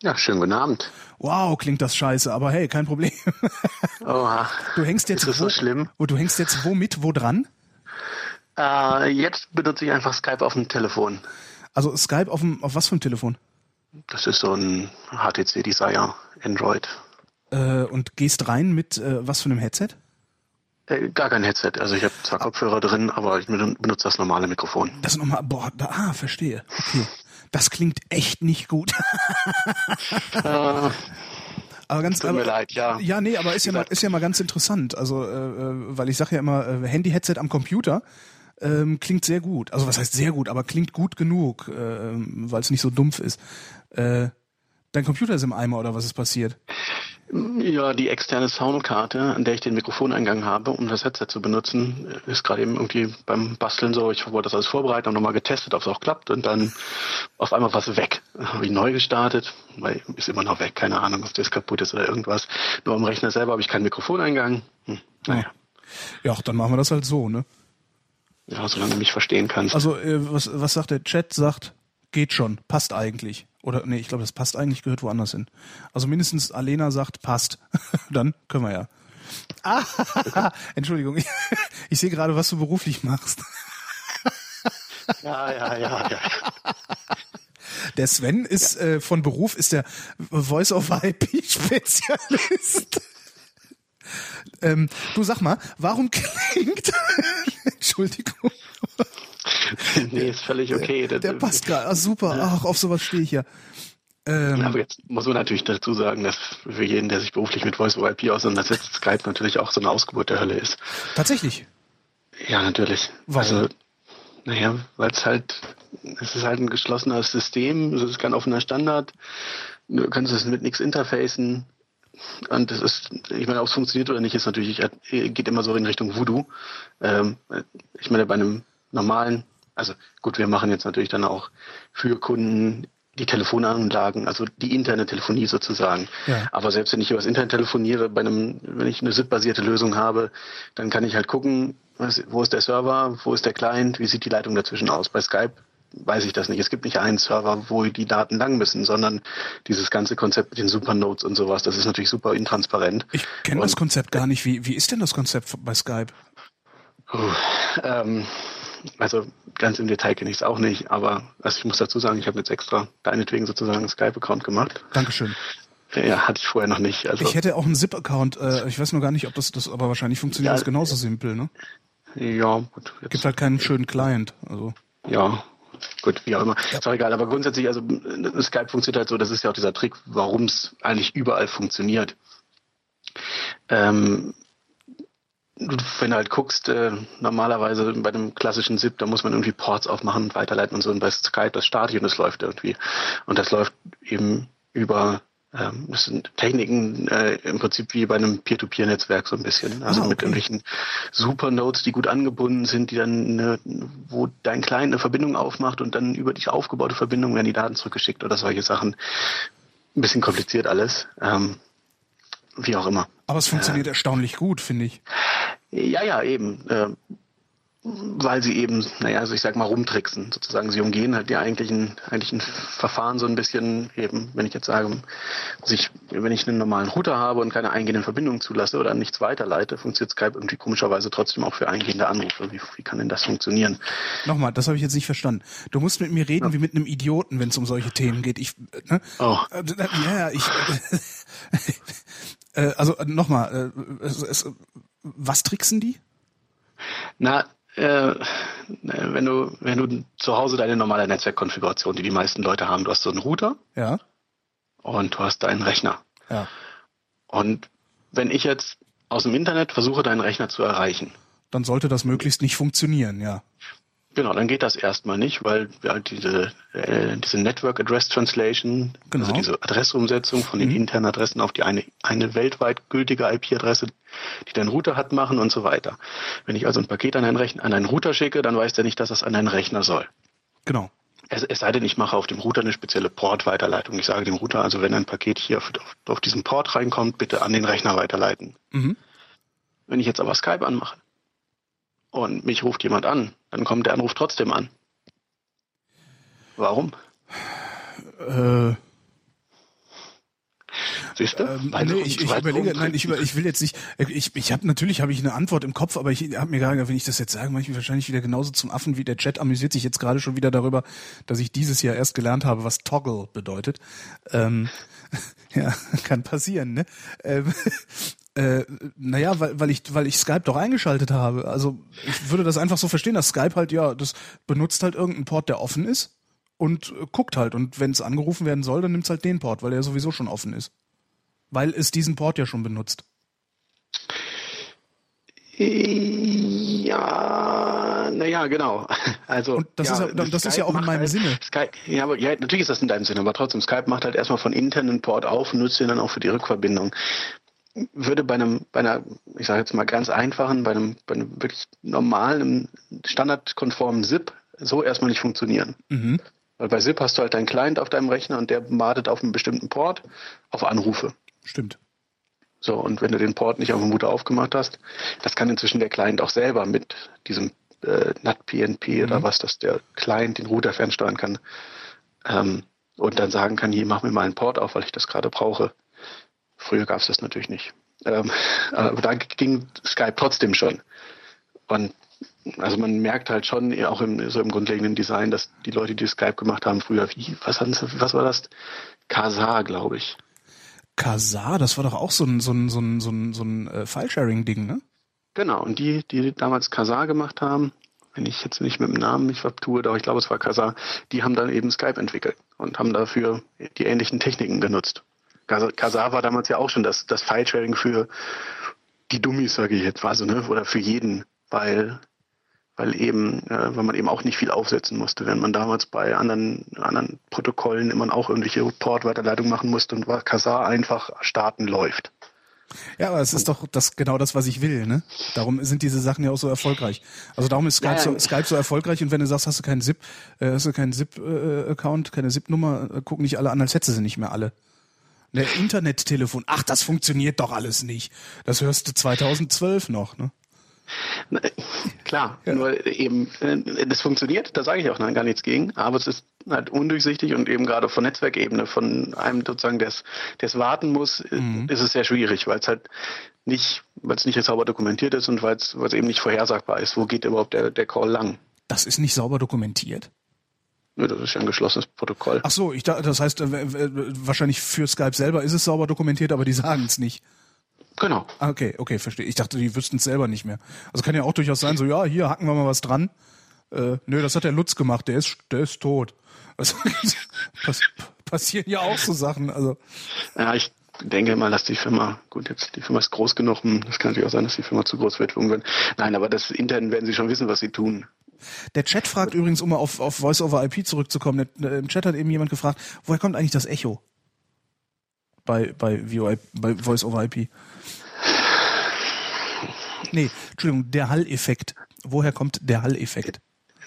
Speaker 6: Ja, schönen guten Abend.
Speaker 2: Wow, klingt das scheiße, aber hey, kein Problem.
Speaker 6: Oha.
Speaker 2: Du hängst jetzt
Speaker 6: ist das wo, so schlimm?
Speaker 2: Wo, du hängst jetzt womit, wo dran?
Speaker 6: Äh, jetzt benutze ich einfach Skype auf dem Telefon.
Speaker 2: Also Skype auf dem, auf was für ein Telefon?
Speaker 6: Das ist so ein HTC Desire Android.
Speaker 2: Äh, und gehst rein mit äh, was für einem Headset?
Speaker 6: Äh, gar kein Headset. Also ich habe zwar Kopfhörer drin, aber ich benutze das normale Mikrofon.
Speaker 2: Das normal, boah, da, ah, verstehe. Okay. Das klingt echt nicht gut. (laughs)
Speaker 6: äh,
Speaker 2: aber ganz,
Speaker 6: tut mir leid, ja.
Speaker 2: Ja, nee, aber ist ja, mal, ist ja mal ganz interessant. Also, äh, äh weil ich sage ja immer, äh, Handy-Headset am Computer ähm, klingt sehr gut. Also was heißt sehr gut, aber klingt gut genug, äh, weil es nicht so dumpf ist. Äh, dein Computer ist im Eimer oder was ist passiert?
Speaker 6: Ja, die externe Soundkarte, an der ich den Mikrofoneingang habe, um das Headset zu benutzen, ist gerade eben irgendwie beim Basteln so. Ich wollte das alles vorbereiten und nochmal getestet, ob es auch klappt. Und dann auf einmal war es weg. Habe ich neu gestartet, weil ist immer noch weg. Keine Ahnung, ob das kaputt ist oder irgendwas. Nur am Rechner selber habe ich keinen Mikrofoneingang. Hm,
Speaker 2: naja. Ja, dann machen wir das halt so, ne?
Speaker 6: Ja, solange du mich verstehen kannst.
Speaker 2: Also, äh, was, was sagt der Chat? Sagt, geht schon, passt eigentlich. Oder nee, ich glaube, das passt eigentlich, gehört woanders hin. Also mindestens Alena sagt, passt. (laughs) Dann können wir ja. Ah, (laughs) Entschuldigung, ich, (laughs) ich sehe gerade, was du beruflich machst.
Speaker 6: ja, ja, ja, ja.
Speaker 2: Der Sven ist ja. äh, von Beruf ist der Voice-over-IP-Spezialist. Ähm, du sag mal, warum klingt (laughs) Entschuldigung.
Speaker 6: nee, ist völlig okay.
Speaker 2: Der, der passt gerade. Ah, super. Ach, auf sowas stehe ich ja.
Speaker 6: Ähm, aber jetzt muss man natürlich dazu sagen, dass für jeden, der sich beruflich mit Voice over IP auseinandersetzt, Skype natürlich auch so eine Ausgeburt der Hölle ist.
Speaker 2: Tatsächlich?
Speaker 6: Ja, natürlich.
Speaker 2: Warum? Also,
Speaker 6: naja, weil es halt, es ist halt ein geschlossenes System, es ist kein offener Standard. Du kannst es mit nichts interfacen. Und das ist, ich meine, ob es funktioniert oder nicht, ist natürlich, geht immer so in Richtung Voodoo. Ähm, ich meine, bei einem normalen, also gut, wir machen jetzt natürlich dann auch für Kunden die Telefonanlagen, also die interne Telefonie sozusagen. Ja. Aber selbst wenn ich über das Internet telefoniere, bei einem, wenn ich eine SIP-basierte Lösung habe, dann kann ich halt gucken, was, wo ist der Server, wo ist der Client, wie sieht die Leitung dazwischen aus. Bei Skype weiß ich das nicht. Es gibt nicht einen Server, wo die Daten lang müssen, sondern dieses ganze Konzept mit den Supernodes und sowas, das ist natürlich super intransparent.
Speaker 2: Ich kenne das Konzept gar nicht. Wie, wie ist denn das Konzept bei Skype?
Speaker 6: Uh, ähm, also ganz im Detail kenne ich es auch nicht, aber also ich muss dazu sagen, ich habe jetzt extra deinetwegen sozusagen einen Skype-Account gemacht.
Speaker 2: Dankeschön.
Speaker 6: Ja, hatte ich vorher noch nicht.
Speaker 2: Also ich hätte auch einen ZIP-Account. Äh, ich weiß nur gar nicht, ob das, das aber wahrscheinlich funktioniert ja, das genauso simpel, ne?
Speaker 6: Ja, gut.
Speaker 2: Jetzt. Gibt halt keinen schönen Client. Also.
Speaker 6: Ja, gut, wie auch immer. Ja. Ist auch egal. Aber grundsätzlich, also Skype funktioniert halt so, das ist ja auch dieser Trick, warum es eigentlich überall funktioniert. Ähm, wenn du halt guckst, äh, normalerweise bei einem klassischen SIP, da muss man irgendwie Ports aufmachen und weiterleiten und so. Und bei Skype, das startet und es läuft irgendwie. Und das läuft eben über das sind Techniken äh, im Prinzip wie bei einem Peer-to-Peer-Netzwerk so ein bisschen. Also
Speaker 2: Ah, okay.
Speaker 6: mit irgendwelchen Supernodes, die gut angebunden sind, die dann, eine, wo dein Client eine Verbindung aufmacht und dann über die aufgebaute Verbindung werden die Daten zurückgeschickt oder solche Sachen. Ein bisschen kompliziert alles. Ähm, wie auch immer.
Speaker 2: Aber es funktioniert erstaunlich gut, finde ich.
Speaker 6: Ja, ja, eben. Äh, weil sie eben, naja, also ich sag mal, rumtricksen. Sozusagen, sie umgehen halt die eigentlichen, eigentlichen Verfahren so ein bisschen eben, wenn ich jetzt sage, sich, wenn ich einen normalen Router habe und keine eingehenden Verbindungen zulasse oder nichts weiterleite, funktioniert Skype irgendwie komischerweise trotzdem auch für eingehende Anrufe. Wie, wie kann denn das funktionieren?
Speaker 2: Nochmal, das habe ich jetzt nicht verstanden. Du musst mit mir reden wie mit einem Idioten, wenn es um solche Themen geht. Ich, ne?
Speaker 6: Oh.
Speaker 2: Äh, Ja, ja, ich. (laughs) Äh, also nochmal, äh, es, was tricksen die?
Speaker 6: Na, äh, wenn du, wenn du zu Hause deine normale Netzwerkkonfiguration, die die meisten Leute haben, du hast so einen Router
Speaker 2: Ja,
Speaker 6: und du hast deinen Rechner.
Speaker 2: ja.
Speaker 6: Und wenn ich jetzt aus dem Internet versuche, deinen Rechner zu erreichen,
Speaker 2: Dann sollte das möglichst nicht funktionieren, ja.
Speaker 6: Genau, dann geht das erstmal nicht, weil wir halt diese, äh, diese Network Address Translation,
Speaker 2: Genau.
Speaker 6: also diese Adressumsetzung von den internen Adressen auf die eine, eine weltweit gültige IP-Adresse, die dein Router hat, machen und so weiter. Wenn ich also ein Paket an einen, Rechner, an einen Router schicke, dann weiß der nicht, dass das an einen Rechner soll.
Speaker 2: Genau.
Speaker 6: Es, es sei denn, ich mache auf dem Router eine spezielle Port-Weiterleitung. Ich sage dem Router, also wenn ein Paket hier auf, auf, auf diesen Port reinkommt, bitte an den Rechner weiterleiten.
Speaker 2: Mhm.
Speaker 6: Wenn ich jetzt aber Skype anmache und mich ruft jemand an, dann kommt der Anruf trotzdem an. Warum?
Speaker 2: Äh,
Speaker 6: Siehst du?
Speaker 2: ähm, nee, ich, ich überlege, nein, ich, über, ich will jetzt nicht, ich, ich habe natürlich habe ich eine Antwort im Kopf, aber ich habe mir gerade, wenn ich das jetzt sage, mache ich mich wahrscheinlich wieder genauso zum Affen wie der Chat amüsiert sich jetzt gerade schon wieder darüber, dass ich dieses Jahr erst gelernt habe, was Toggle bedeutet. Ähm, (laughs) ja, kann passieren, ne? Ähm, äh, naja, weil, weil ich, weil ich Skype doch eingeschaltet habe. Also ich würde das einfach so verstehen, dass Skype halt, ja, das benutzt halt irgendeinen Port, der offen ist und äh, guckt halt. Und wenn es angerufen werden soll, dann nimmt es halt den Port, weil der sowieso schon offen ist. Weil es diesen Port ja schon benutzt.
Speaker 6: Ja, naja, genau. (laughs) Also
Speaker 2: Und das ist ja- das ist ja auch in meinem
Speaker 6: halt,
Speaker 2: Sinne.
Speaker 6: Skype, ja, aber ja, natürlich ist das in deinem Sinne, aber trotzdem, Skype macht halt erstmal von internen Port auf und nutzt den dann auch für die Rückverbindung. Würde bei einem, bei einer, ich sage jetzt mal ganz einfachen, bei einem, bei einem wirklich normalen, standardkonformen SIP so erstmal nicht funktionieren.
Speaker 2: Mhm.
Speaker 6: Weil bei SIP hast du halt deinen Client auf deinem Rechner und der wartet auf einen bestimmten Port auf Anrufe.
Speaker 2: Stimmt.
Speaker 6: So, und wenn du den Port nicht auf dem Router aufgemacht hast, das kann inzwischen der Client auch selber mit diesem äh, NAT-PNP oder was, dass der Client den Router fernsteuern kann ähm, und dann sagen kann, hier, mach mir mal einen Port auf, weil ich das gerade brauche. Früher gab es das natürlich nicht. Ähm, aber da ging Skype trotzdem schon. Und also man merkt halt schon, auch im, so im grundlegenden Design, dass die Leute, die Skype gemacht haben früher, wie, was, hatten sie, was war das? Kazaa, glaube ich.
Speaker 2: Kazaa, das war doch auch so ein, so ein, so ein, so ein, so ein äh, File-Sharing-Ding, ne?
Speaker 6: Genau, und die, die damals Kazaa gemacht haben, wenn ich jetzt nicht mit dem Namen mich vertue, doch ich glaube, es war Kazaa, die haben dann eben Skype entwickelt und haben dafür die ähnlichen Techniken genutzt. Kazaa war damals ja auch schon das, das File-Sharing für die Dummies, sage ich jetzt mal so, ne? oder für jeden, weil weil eben, äh, weil man eben auch nicht viel aufsetzen musste, wenn man damals bei anderen, anderen Protokollen immer auch irgendwelche Port-Weiterleitungen machen musste und war Kazaa einfach starten läuft.
Speaker 2: Ja, aber es ist doch das genau das, was ich will, ne? Darum sind diese Sachen ja auch so erfolgreich. Also darum ist Skype,
Speaker 6: Ja,
Speaker 2: so. Skype so erfolgreich und wenn du sagst, hast du keinen ZIP, äh, hast du keinen ZIP-Account, keine ZIP-Nummer, äh, gucken nicht alle an, als hättest du sie nicht mehr alle. Der Internettelefon, ach, das funktioniert doch alles nicht. Das hörst du 2012 noch, ne?
Speaker 6: Klar, nur eben, äh, das funktioniert, da sage ich auch nein, gar nichts gegen, aber es ist halt undurchsichtig und eben gerade von Netzwerkebene, von einem sozusagen, der es warten muss, äh, ist es sehr schwierig, weil es halt nicht, weil es nicht sauber dokumentiert ist und weil es weil es eben nicht vorhersagbar ist, wo geht überhaupt der, der Call lang.
Speaker 2: Das ist nicht sauber dokumentiert.
Speaker 6: Das ist ja ein geschlossenes Protokoll.
Speaker 2: Ach so, ich da, das heißt, äh, wahrscheinlich für Skype selber ist es sauber dokumentiert, aber die sagen es nicht.
Speaker 6: Genau.
Speaker 2: Ah, Okay, okay, verstehe. Ich dachte, die wüssten es selber nicht mehr. Also kann ja auch durchaus sein, so ja, hier hacken wir mal was dran. Äh, nö, das hat der Lutz gemacht, der ist, der ist tot. Also (laughs) pass, passieren ja auch so Sachen. Also
Speaker 6: Ja, ich denke mal, dass die Firma, gut, jetzt die Firma ist groß genug, hm, das kann natürlich auch sein, dass die Firma zu groß wird. Nein, aber das intern werden sie schon wissen, was sie tun.
Speaker 2: Der Chat fragt übrigens, um mal auf, auf Voice over IP zurückzukommen, Im Chat hat eben jemand gefragt, woher kommt eigentlich das Echo? Bei, bei, bei Voice over IP. Nee, Entschuldigung, der Hall-Effekt. Woher kommt der Hall-Effekt?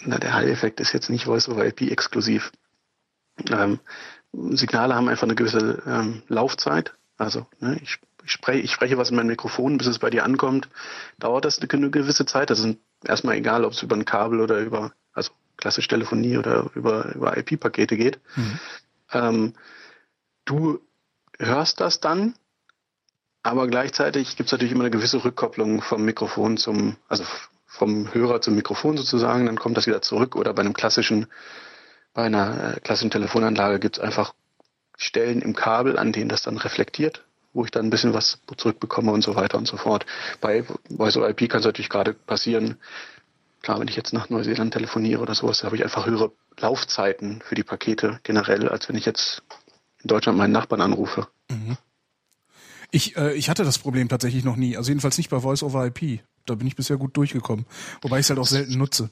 Speaker 6: Na, der Hall-Effekt ist jetzt nicht Voice over IP exklusiv. Ähm, Signale haben einfach eine gewisse ähm, Laufzeit. Also ne, ich, ich, spreche, ich spreche was in mein Mikrofon, bis es bei dir ankommt, dauert das eine, gewisse Zeit. Das ist erstmal egal, ob es über ein Kabel oder über, also klassische Telefonie oder über, über IP-Pakete geht. Mhm. Ähm, du hörst das dann, aber gleichzeitig gibt es natürlich immer eine gewisse Rückkopplung vom Mikrofon zum, also vom Hörer zum Mikrofon sozusagen, dann kommt das wieder zurück oder bei einem klassischen bei einer äh, klassischen Telefonanlage gibt es einfach Stellen im Kabel, an denen das dann reflektiert, wo ich dann ein bisschen was zurückbekomme und so weiter und so fort. Bei Voice over IP kann es natürlich gerade passieren, klar, wenn ich jetzt nach Neuseeland telefoniere oder sowas, habe ich einfach höhere Laufzeiten für die Pakete generell, als wenn ich jetzt in Deutschland meinen Nachbarn anrufe. Mhm.
Speaker 2: Ich, äh, ich hatte das Problem tatsächlich noch nie, also jedenfalls nicht bei Voice over IP. Da bin ich bisher gut durchgekommen, wobei ich es halt auch selten nutze.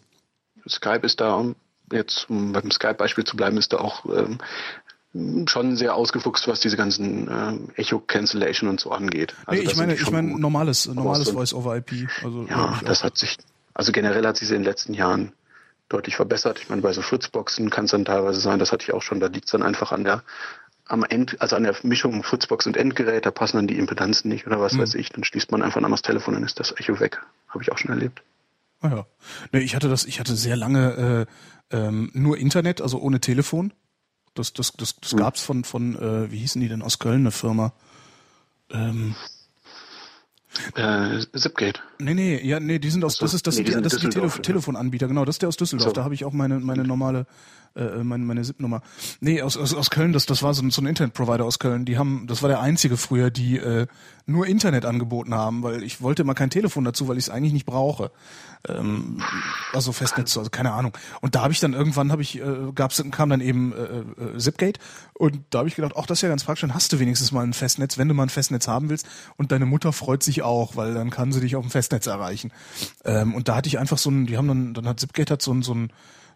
Speaker 6: Skype ist da jetzt um beim Skype-Beispiel zu bleiben, ist da auch ähm, schon sehr ausgefuchst, was diese ganzen äh, Echo-Cancellation und so angeht.
Speaker 2: Also nee, ich meine, ich meine normales, normales Voice-over-IP. Also,
Speaker 6: ja, das hat sich, also generell hat sich in den letzten Jahren deutlich verbessert. Ich meine, bei so Fritzboxen kann es dann teilweise sein, das hatte ich auch schon, da liegt es dann einfach an der am End, also an der Mischung Fritzbox und Endgerät, da passen dann die Impedanzen nicht oder was mhm. weiß ich, dann schließt man einfach einmal das Telefon, dann ist das Echo weg. Habe ich auch schon erlebt.
Speaker 2: Ah ja. Nee, ich hatte das, ich hatte sehr lange äh, ähm, nur Internet, also ohne Telefon. Das, das, das, das mhm. gab's von, von äh, wie hießen die denn aus Köln, eine Firma? Ähm,
Speaker 6: äh, Zipgate.
Speaker 2: Nee, nee, ja, nee, die sind aus, das ist das, nee, die, das ist die Tele Telefonanbieter, genau, das ist der aus Düsseldorf, so. da habe ich auch meine, meine normale äh, äh, meine, meine SIP-Nummer. Nee, aus, aus, aus Köln, das, das war so ein, so ein Internetprovider aus Köln. Die haben, das war der einzige früher, die äh, nur Internet angeboten haben, weil ich wollte immer kein Telefon dazu, weil ich es eigentlich nicht brauche. Ähm, also Festnetz, also keine Ahnung. Und da habe ich dann irgendwann habe ich, äh, gab's, kam dann eben äh, äh, Zipgate und da habe ich gedacht, ach, das ist ja ganz praktisch, dann hast du wenigstens mal ein Festnetz, wenn du mal ein Festnetz haben willst. Und deine Mutter freut sich auch, weil dann kann sie dich auf dem Festnetz erreichen. Ähm, und da hatte ich einfach so ein, die haben dann, dann hat Zipgate hat so ein, so ein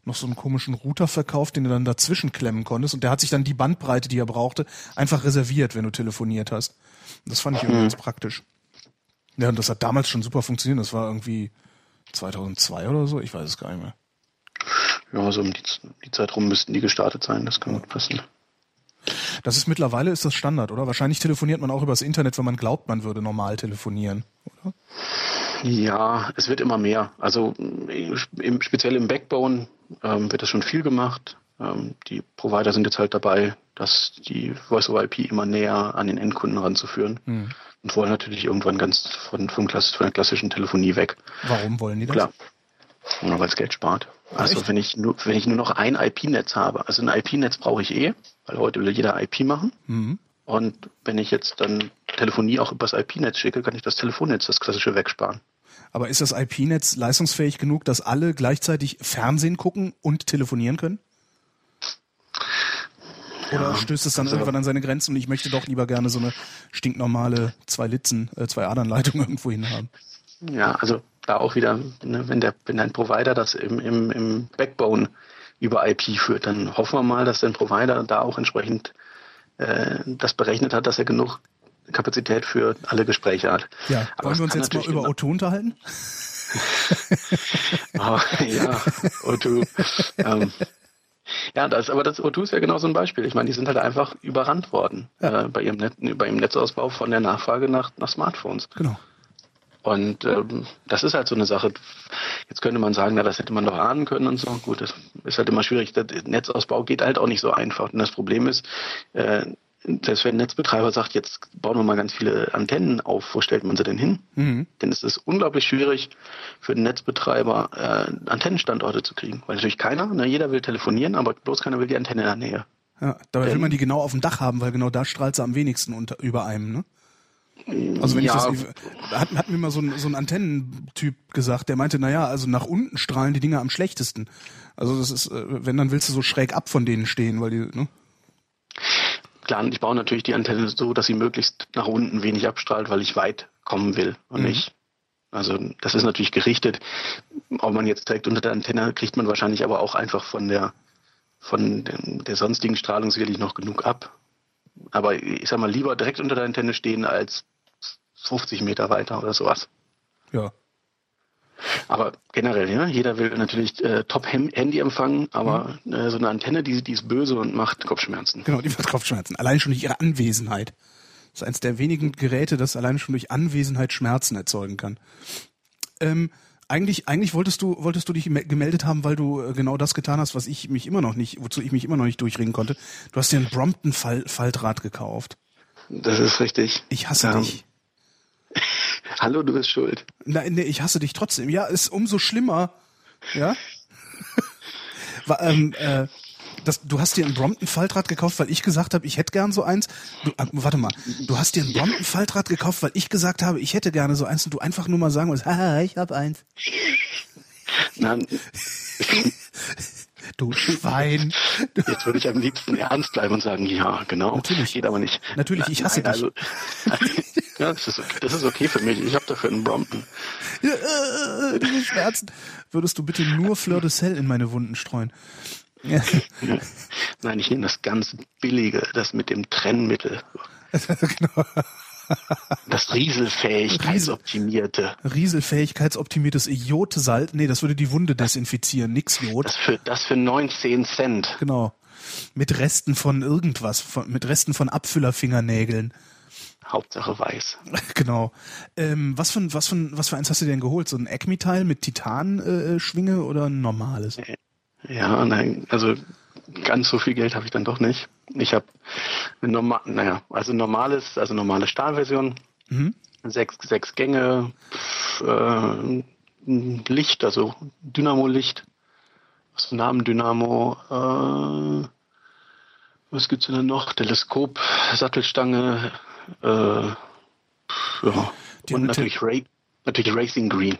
Speaker 2: noch so einen komischen Router verkauft, den du dann dazwischen klemmen konntest. Und der hat sich dann die Bandbreite, die er brauchte, einfach reserviert, wenn du telefoniert hast. Das fand ich irgendwie mhm. ganz praktisch. Ja, und das hat damals schon super funktioniert. Das war irgendwie 2002 oder so. Ich weiß es gar nicht mehr.
Speaker 6: Ja, so um die, die Zeit rum müssten die gestartet sein. Das kann gut passen.
Speaker 2: Das ist mittlerweile ist das Standard, oder? Wahrscheinlich telefoniert man auch übers Internet, wenn man glaubt, man würde normal telefonieren, oder?
Speaker 6: Ja, es wird immer mehr. Also im, speziell im Backbone ähm, wird das schon viel gemacht. Ähm, die Provider sind jetzt halt dabei, dass die Voice-over-IP immer näher an den Endkunden ranzuführen mhm. und wollen natürlich irgendwann ganz von, von, von der klassischen Telefonie weg.
Speaker 2: Warum wollen die das?
Speaker 6: Klar, weil es Geld spart. Ah, also echt? wenn ich nur wenn ich nur noch ein IP-Netz habe, also ein IP-Netz brauche ich eh, weil heute will jeder IP machen. Mhm. Und wenn ich jetzt dann Telefonie auch übers IP-Netz schicke, kann ich das Telefonnetz, das klassische, wegsparen.
Speaker 2: Aber ist das IP-Netz leistungsfähig genug, dass alle gleichzeitig Fernsehen gucken und telefonieren können? Oder ja, stößt es dann also irgendwann an seine Grenzen und ich möchte doch lieber gerne so eine stinknormale zwei Litzen, äh, zwei Adernleitung (laughs) irgendwo hin haben?
Speaker 6: Ja, also da auch wieder, ne, wenn der, wenn ein Provider das im, im, im Backbone über IP führt, dann hoffen wir mal, dass der Provider da auch entsprechend äh, das berechnet hat, dass er genug Kapazität für alle Gespräche hat.
Speaker 2: Ja, Aber wollen wir uns jetzt mal über O2 unterhalten?
Speaker 6: oh, (laughs) ja, O2. ähm, ja, das, aber das O2 ist ja genau so ein Beispiel. Ich meine, die sind halt einfach überrannt worden ja. äh, bei, ihrem Net, bei ihrem Netzausbau von der Nachfrage nach, nach Smartphones.
Speaker 2: Genau.
Speaker 6: Und ähm, das ist halt so eine Sache. Jetzt könnte man sagen, na, das hätte man doch ahnen können und so. Gut, das ist halt immer schwierig. Der Netzausbau geht halt auch nicht so einfach. Und das Problem ist, äh, selbst wenn ein Netzbetreiber sagt, jetzt bauen wir mal ganz viele Antennen auf, wo stellt man sie denn hin? Mhm. Denn es ist unglaublich schwierig für den Netzbetreiber, äh, Antennenstandorte zu kriegen. Weil natürlich keiner, ne, jeder will telefonieren, aber bloß keiner will die Antenne in der Nähe.
Speaker 2: Ja, dabei will man die genau auf dem Dach haben, weil genau da strahlt sie am wenigsten unter, über einem, ne? Also wenn ja. ich das, hat, hat mir mal so ein, so ein Antennentyp gesagt, der meinte, naja, also nach unten strahlen die Dinger am schlechtesten. Also das ist, äh, wenn, dann willst du so schräg ab von denen stehen, weil die, ne?
Speaker 6: Plan, ich baue natürlich die Antenne so, dass sie möglichst nach unten wenig abstrahlt, weil ich weit kommen will und
Speaker 2: Mhm.
Speaker 6: nicht. Also das ist natürlich gerichtet. Ob man jetzt direkt unter der Antenne, kriegt man wahrscheinlich aber auch einfach von der von der sonstigen Strahlung sicherlich noch genug ab. Aber ich sag mal, lieber direkt unter der Antenne stehen als 50 Meter weiter oder sowas.
Speaker 2: Ja.
Speaker 6: Aber generell, ja, jeder will natürlich äh, Top-Handy empfangen, aber äh, so eine Antenne, die, die ist böse und macht Kopfschmerzen.
Speaker 2: Genau, die macht Kopfschmerzen. Allein schon durch ihre Anwesenheit. Das ist eines der wenigen Geräte, das allein schon durch Anwesenheit Schmerzen erzeugen kann. Ähm, eigentlich, eigentlich wolltest du, wolltest du dich geme- gemeldet haben, weil du äh, genau das getan hast, was ich mich immer noch nicht, wozu ich mich immer noch nicht durchringen konnte. Du hast dir ein Brompton Fall, gekauft.
Speaker 6: Das ist richtig.
Speaker 2: Ich hasse
Speaker 6: Ja.
Speaker 2: dich.
Speaker 6: Hallo, du bist schuld.
Speaker 2: Nein, nee, ich hasse dich trotzdem. Ja, ist umso schlimmer. Ja? (laughs) Ähm, äh, das, du hast dir ein Brompton Faltrad gekauft, weil ich gesagt habe, ich hätte gern so eins. Du, äh, warte mal, du hast dir ein Brompton Faltrad gekauft, weil ich gesagt habe, ich hätte gerne so eins und du einfach nur mal sagen musst, (laughs) haha, ich hab eins.
Speaker 6: Na, (laughs)
Speaker 2: Du Schwein. (laughs)
Speaker 6: jetzt würde ich am liebsten ernst bleiben und sagen, ja, genau.
Speaker 2: Natürlich.
Speaker 6: Geht aber nicht.
Speaker 2: Natürlich, ich hasse
Speaker 6: Nein, Also, (laughs) ja, das ist, okay, das ist okay für mich. Ich habe dafür einen Brompton.
Speaker 2: Äh, (laughs) Diese Schmerzen. Würdest du bitte nur Fleur de Sel in meine Wunden streuen? Ja.
Speaker 6: Nein, ich nehme das ganz billige, das mit dem Trennmittel.
Speaker 2: genau.
Speaker 6: Das Rieselfähigkeitsoptimierte.
Speaker 2: Rieselfähigkeitsoptimiertes Jodsalz. Nee, das würde die Wunde desinfizieren. Nix Jod.
Speaker 6: Das für, das für 19 Cent.
Speaker 2: Genau. Mit Resten von irgendwas, von, mit Resten von Abfüllerfingernägeln.
Speaker 6: Hauptsache weiß. (laughs)
Speaker 2: genau. Ähm, was, für, was, für, was für eins hast du denn geholt? So ein Acme-Teil mit Titan-Schwinge äh, Schwinge oder ein normales?
Speaker 6: Ja, nein, also ganz so viel Geld habe ich dann doch nicht. Ich habe eine normal, naja, also normales, also normale Stahlversion,
Speaker 2: Mhm.
Speaker 6: sechs, sechs Gänge, äh, Licht, also Dynamo-Licht. Was für Namen Dynamo? Äh, was gibt's denn noch? Teleskop, Sattelstange, äh, ja.
Speaker 2: Die
Speaker 6: Und natürlich, Ra natürlich Racing Green.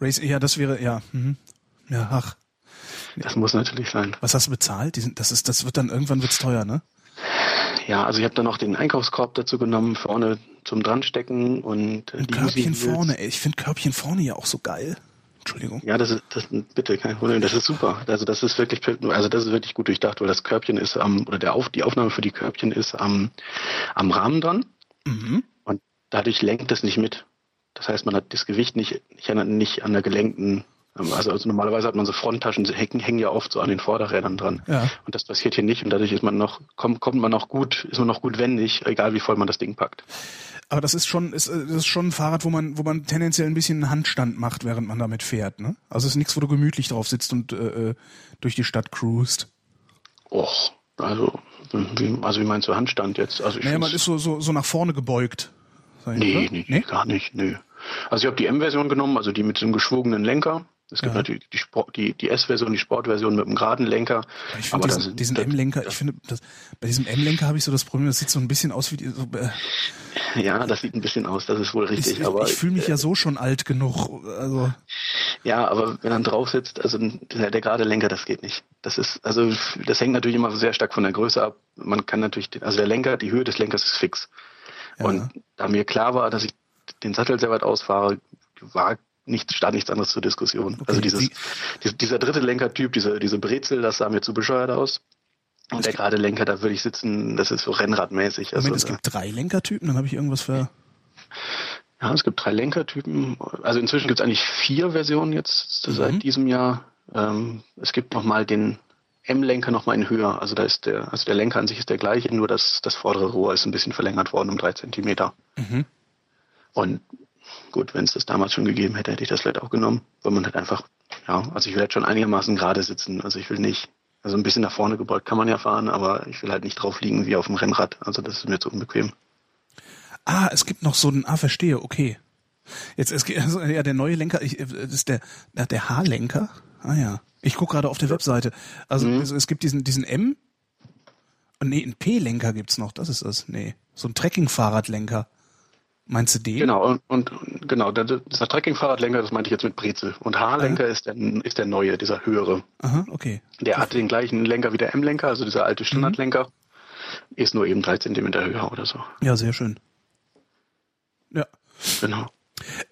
Speaker 2: Race, ja, das wäre, ja. Mhm. Ja, ach.
Speaker 6: Das muss natürlich sein.
Speaker 2: Was hast du bezahlt? Sind, das ist, das wird dann, irgendwann wird's teuer, ne?
Speaker 6: Ja, also ich habe dann noch den Einkaufskorb dazu genommen, vorne zum dranstecken und äh,
Speaker 2: Ein
Speaker 6: die
Speaker 2: Körbchen
Speaker 6: Musikvideos.
Speaker 2: vorne, ey. Ich finde Körbchen vorne ja auch so geil. Entschuldigung.
Speaker 6: Ja, das ist das bitte kein Problem, das ist super. Also das ist wirklich also das ist wirklich gut durchdacht, weil das Körbchen ist am oder der Auf, die Aufnahme für die Körbchen ist am am Rahmen dran
Speaker 2: Mhm.
Speaker 6: und dadurch lenkt es nicht mit. Das heißt, man hat das Gewicht nicht nicht an, nicht an der gelenkten also, also normalerweise hat man so Fronttaschen, hängen, hängen ja oft so an den Vorderrädern dran.
Speaker 2: Ja.
Speaker 6: Und das passiert hier nicht und dadurch ist man noch, kommt, kommt man noch gut, ist man noch gut wendig, egal wie voll man das Ding packt.
Speaker 2: Aber das ist schon, ist, äh, das ist schon ein Fahrrad, wo man, wo man tendenziell ein bisschen einen Handstand macht, während man damit fährt, ne? Also es ist nichts, wo du gemütlich drauf sitzt und äh, äh, durch die Stadt cruist.
Speaker 6: Och, also, wie, also wie meinst du Handstand jetzt? Also ich
Speaker 2: Naja, man ist so, so, so nach vorne gebeugt.
Speaker 6: Nee, nee, nee, gar nicht, nee. Also ich habe die M-Version genommen, also die mit dem geschwungenen Lenker. Es gibt
Speaker 2: Ja.
Speaker 6: natürlich die, Sport, die, die S-Version, die Sportversion mit dem geraden Lenker.
Speaker 2: Ich finde diesen, diesen M-Lenker, ich finde, das, bei diesem M-Lenker habe ich so das Problem, das sieht so ein bisschen aus wie die, so, äh,
Speaker 6: Ja, das sieht ein bisschen aus, das ist wohl
Speaker 2: ich,
Speaker 6: richtig.
Speaker 2: ich,
Speaker 6: aber
Speaker 2: ich fühle mich ja so schon alt genug. Also
Speaker 6: Ja, aber wenn man drauf sitzt, also der, der gerade Lenker, das geht nicht. Das ist, also das hängt natürlich immer sehr stark von der Größe ab. Man kann natürlich, also der Lenker, die Höhe des Lenkers ist fix.
Speaker 2: Ja.
Speaker 6: Und da mir klar war, dass ich den Sattel sehr weit ausfahre, war nichts, stand nichts anderes zur Diskussion.
Speaker 2: Okay,
Speaker 6: also dieses, dies- dieser dritte Lenkertyp, diese, diese Brezel, das sah mir zu bescheuert aus. Und der gerade Lenker, da würde ich sitzen, das ist so Rennradmäßig. Also,
Speaker 2: Moment, es gibt drei Lenkertypen, dann habe ich irgendwas für.
Speaker 6: ja, es gibt drei Lenkertypen. Also inzwischen gibt es eigentlich vier Versionen jetzt
Speaker 2: Mhm.
Speaker 6: seit diesem Jahr. Ähm, es gibt nochmal den M-Lenker nochmal in höher. Also da ist der, also der Lenker an sich ist der gleiche, nur das, das vordere Rohr ist ein bisschen verlängert worden um drei Zentimeter.
Speaker 2: Mhm.
Speaker 6: Und gut, wenn es das damals schon gegeben hätte, hätte ich das vielleicht auch genommen, weil man halt einfach, ja, also ich will halt schon einigermaßen gerade sitzen. Also ich will nicht, also ein bisschen nach vorne gebeugt kann man ja fahren, aber ich will halt nicht drauf liegen wie auf dem Rennrad. Also das ist mir zu unbequem.
Speaker 2: Ah, es gibt noch so einen, ah, verstehe, okay. Jetzt, es gibt, also, ja, der neue Lenker, ich, äh, das ist der, der H-Lenker. Ah ja. Ich gucke gerade auf der Webseite. Also
Speaker 6: Mhm.
Speaker 2: es, es gibt diesen, diesen M. Und nee, einen P-Lenker gibt's noch, das ist es. Nee. So ein Trekking-Fahrradlenker. Meinst du den?
Speaker 6: Genau, und, und genau, der, dieser Trekking-Fahrradlenker, das meinte ich jetzt mit Brezel. Und H-Lenker ist, der, ist der neue, dieser höhere.
Speaker 2: Aha, okay.
Speaker 6: Der hat den gleichen Lenker wie der M-Lenker, also dieser alte Standardlenker. ist nur eben drei Zentimeter höher oder so.
Speaker 2: Ja, sehr schön. Ja.
Speaker 6: Genau.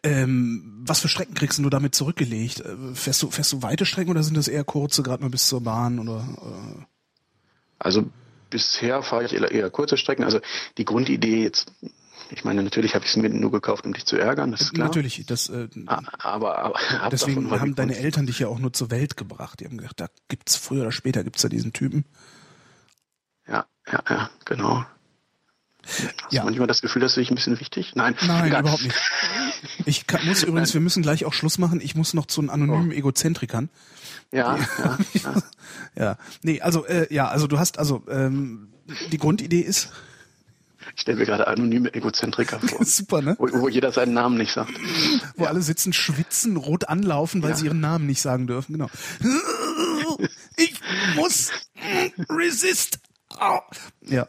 Speaker 2: Ähm, was für Strecken kriegst du damit zurückgelegt? Äh, Fährst du, fährst du weite Strecken oder sind das eher kurze, gerade mal bis zur Bahn oder? Äh?
Speaker 6: Also bisher fahre ich eher, eher kurze Strecken. Also die Grundidee jetzt, ich meine, natürlich habe ich es mir nur gekauft, um dich zu ärgern, das ist klar.
Speaker 2: Natürlich, das, äh,
Speaker 6: Aber, aber (laughs) ab
Speaker 2: deswegen haben deine Eltern dich ja auch nur zur Welt gebracht. Die haben gedacht, da gibt's früher oder später gibt's da diesen Typen.
Speaker 6: Ja, ja, ja, genau. Hast
Speaker 2: Ja.
Speaker 6: du manchmal das Gefühl, das ist ein bisschen wichtig? Nein,
Speaker 2: Nein,
Speaker 6: egal.
Speaker 2: überhaupt nicht. Ich kann, muss (laughs) übrigens, wir müssen gleich auch Schluss machen. Ich muss noch zu den anonymen Egozentrikern.
Speaker 6: Ja, ja, ja. (laughs)
Speaker 2: Ja, nee, also äh, ja, also du hast also ähm, die Grundidee ist
Speaker 6: Ich stelle mir gerade anonyme Egozentriker (laughs) vor,
Speaker 2: super, ne?
Speaker 6: wo, wo jeder seinen Namen nicht sagt.
Speaker 2: Wo alle sitzen, schwitzen, rot anlaufen, weil
Speaker 6: Ja.
Speaker 2: sie ihren Namen nicht sagen dürfen. Genau. (laughs) Ich muss resist. Ja,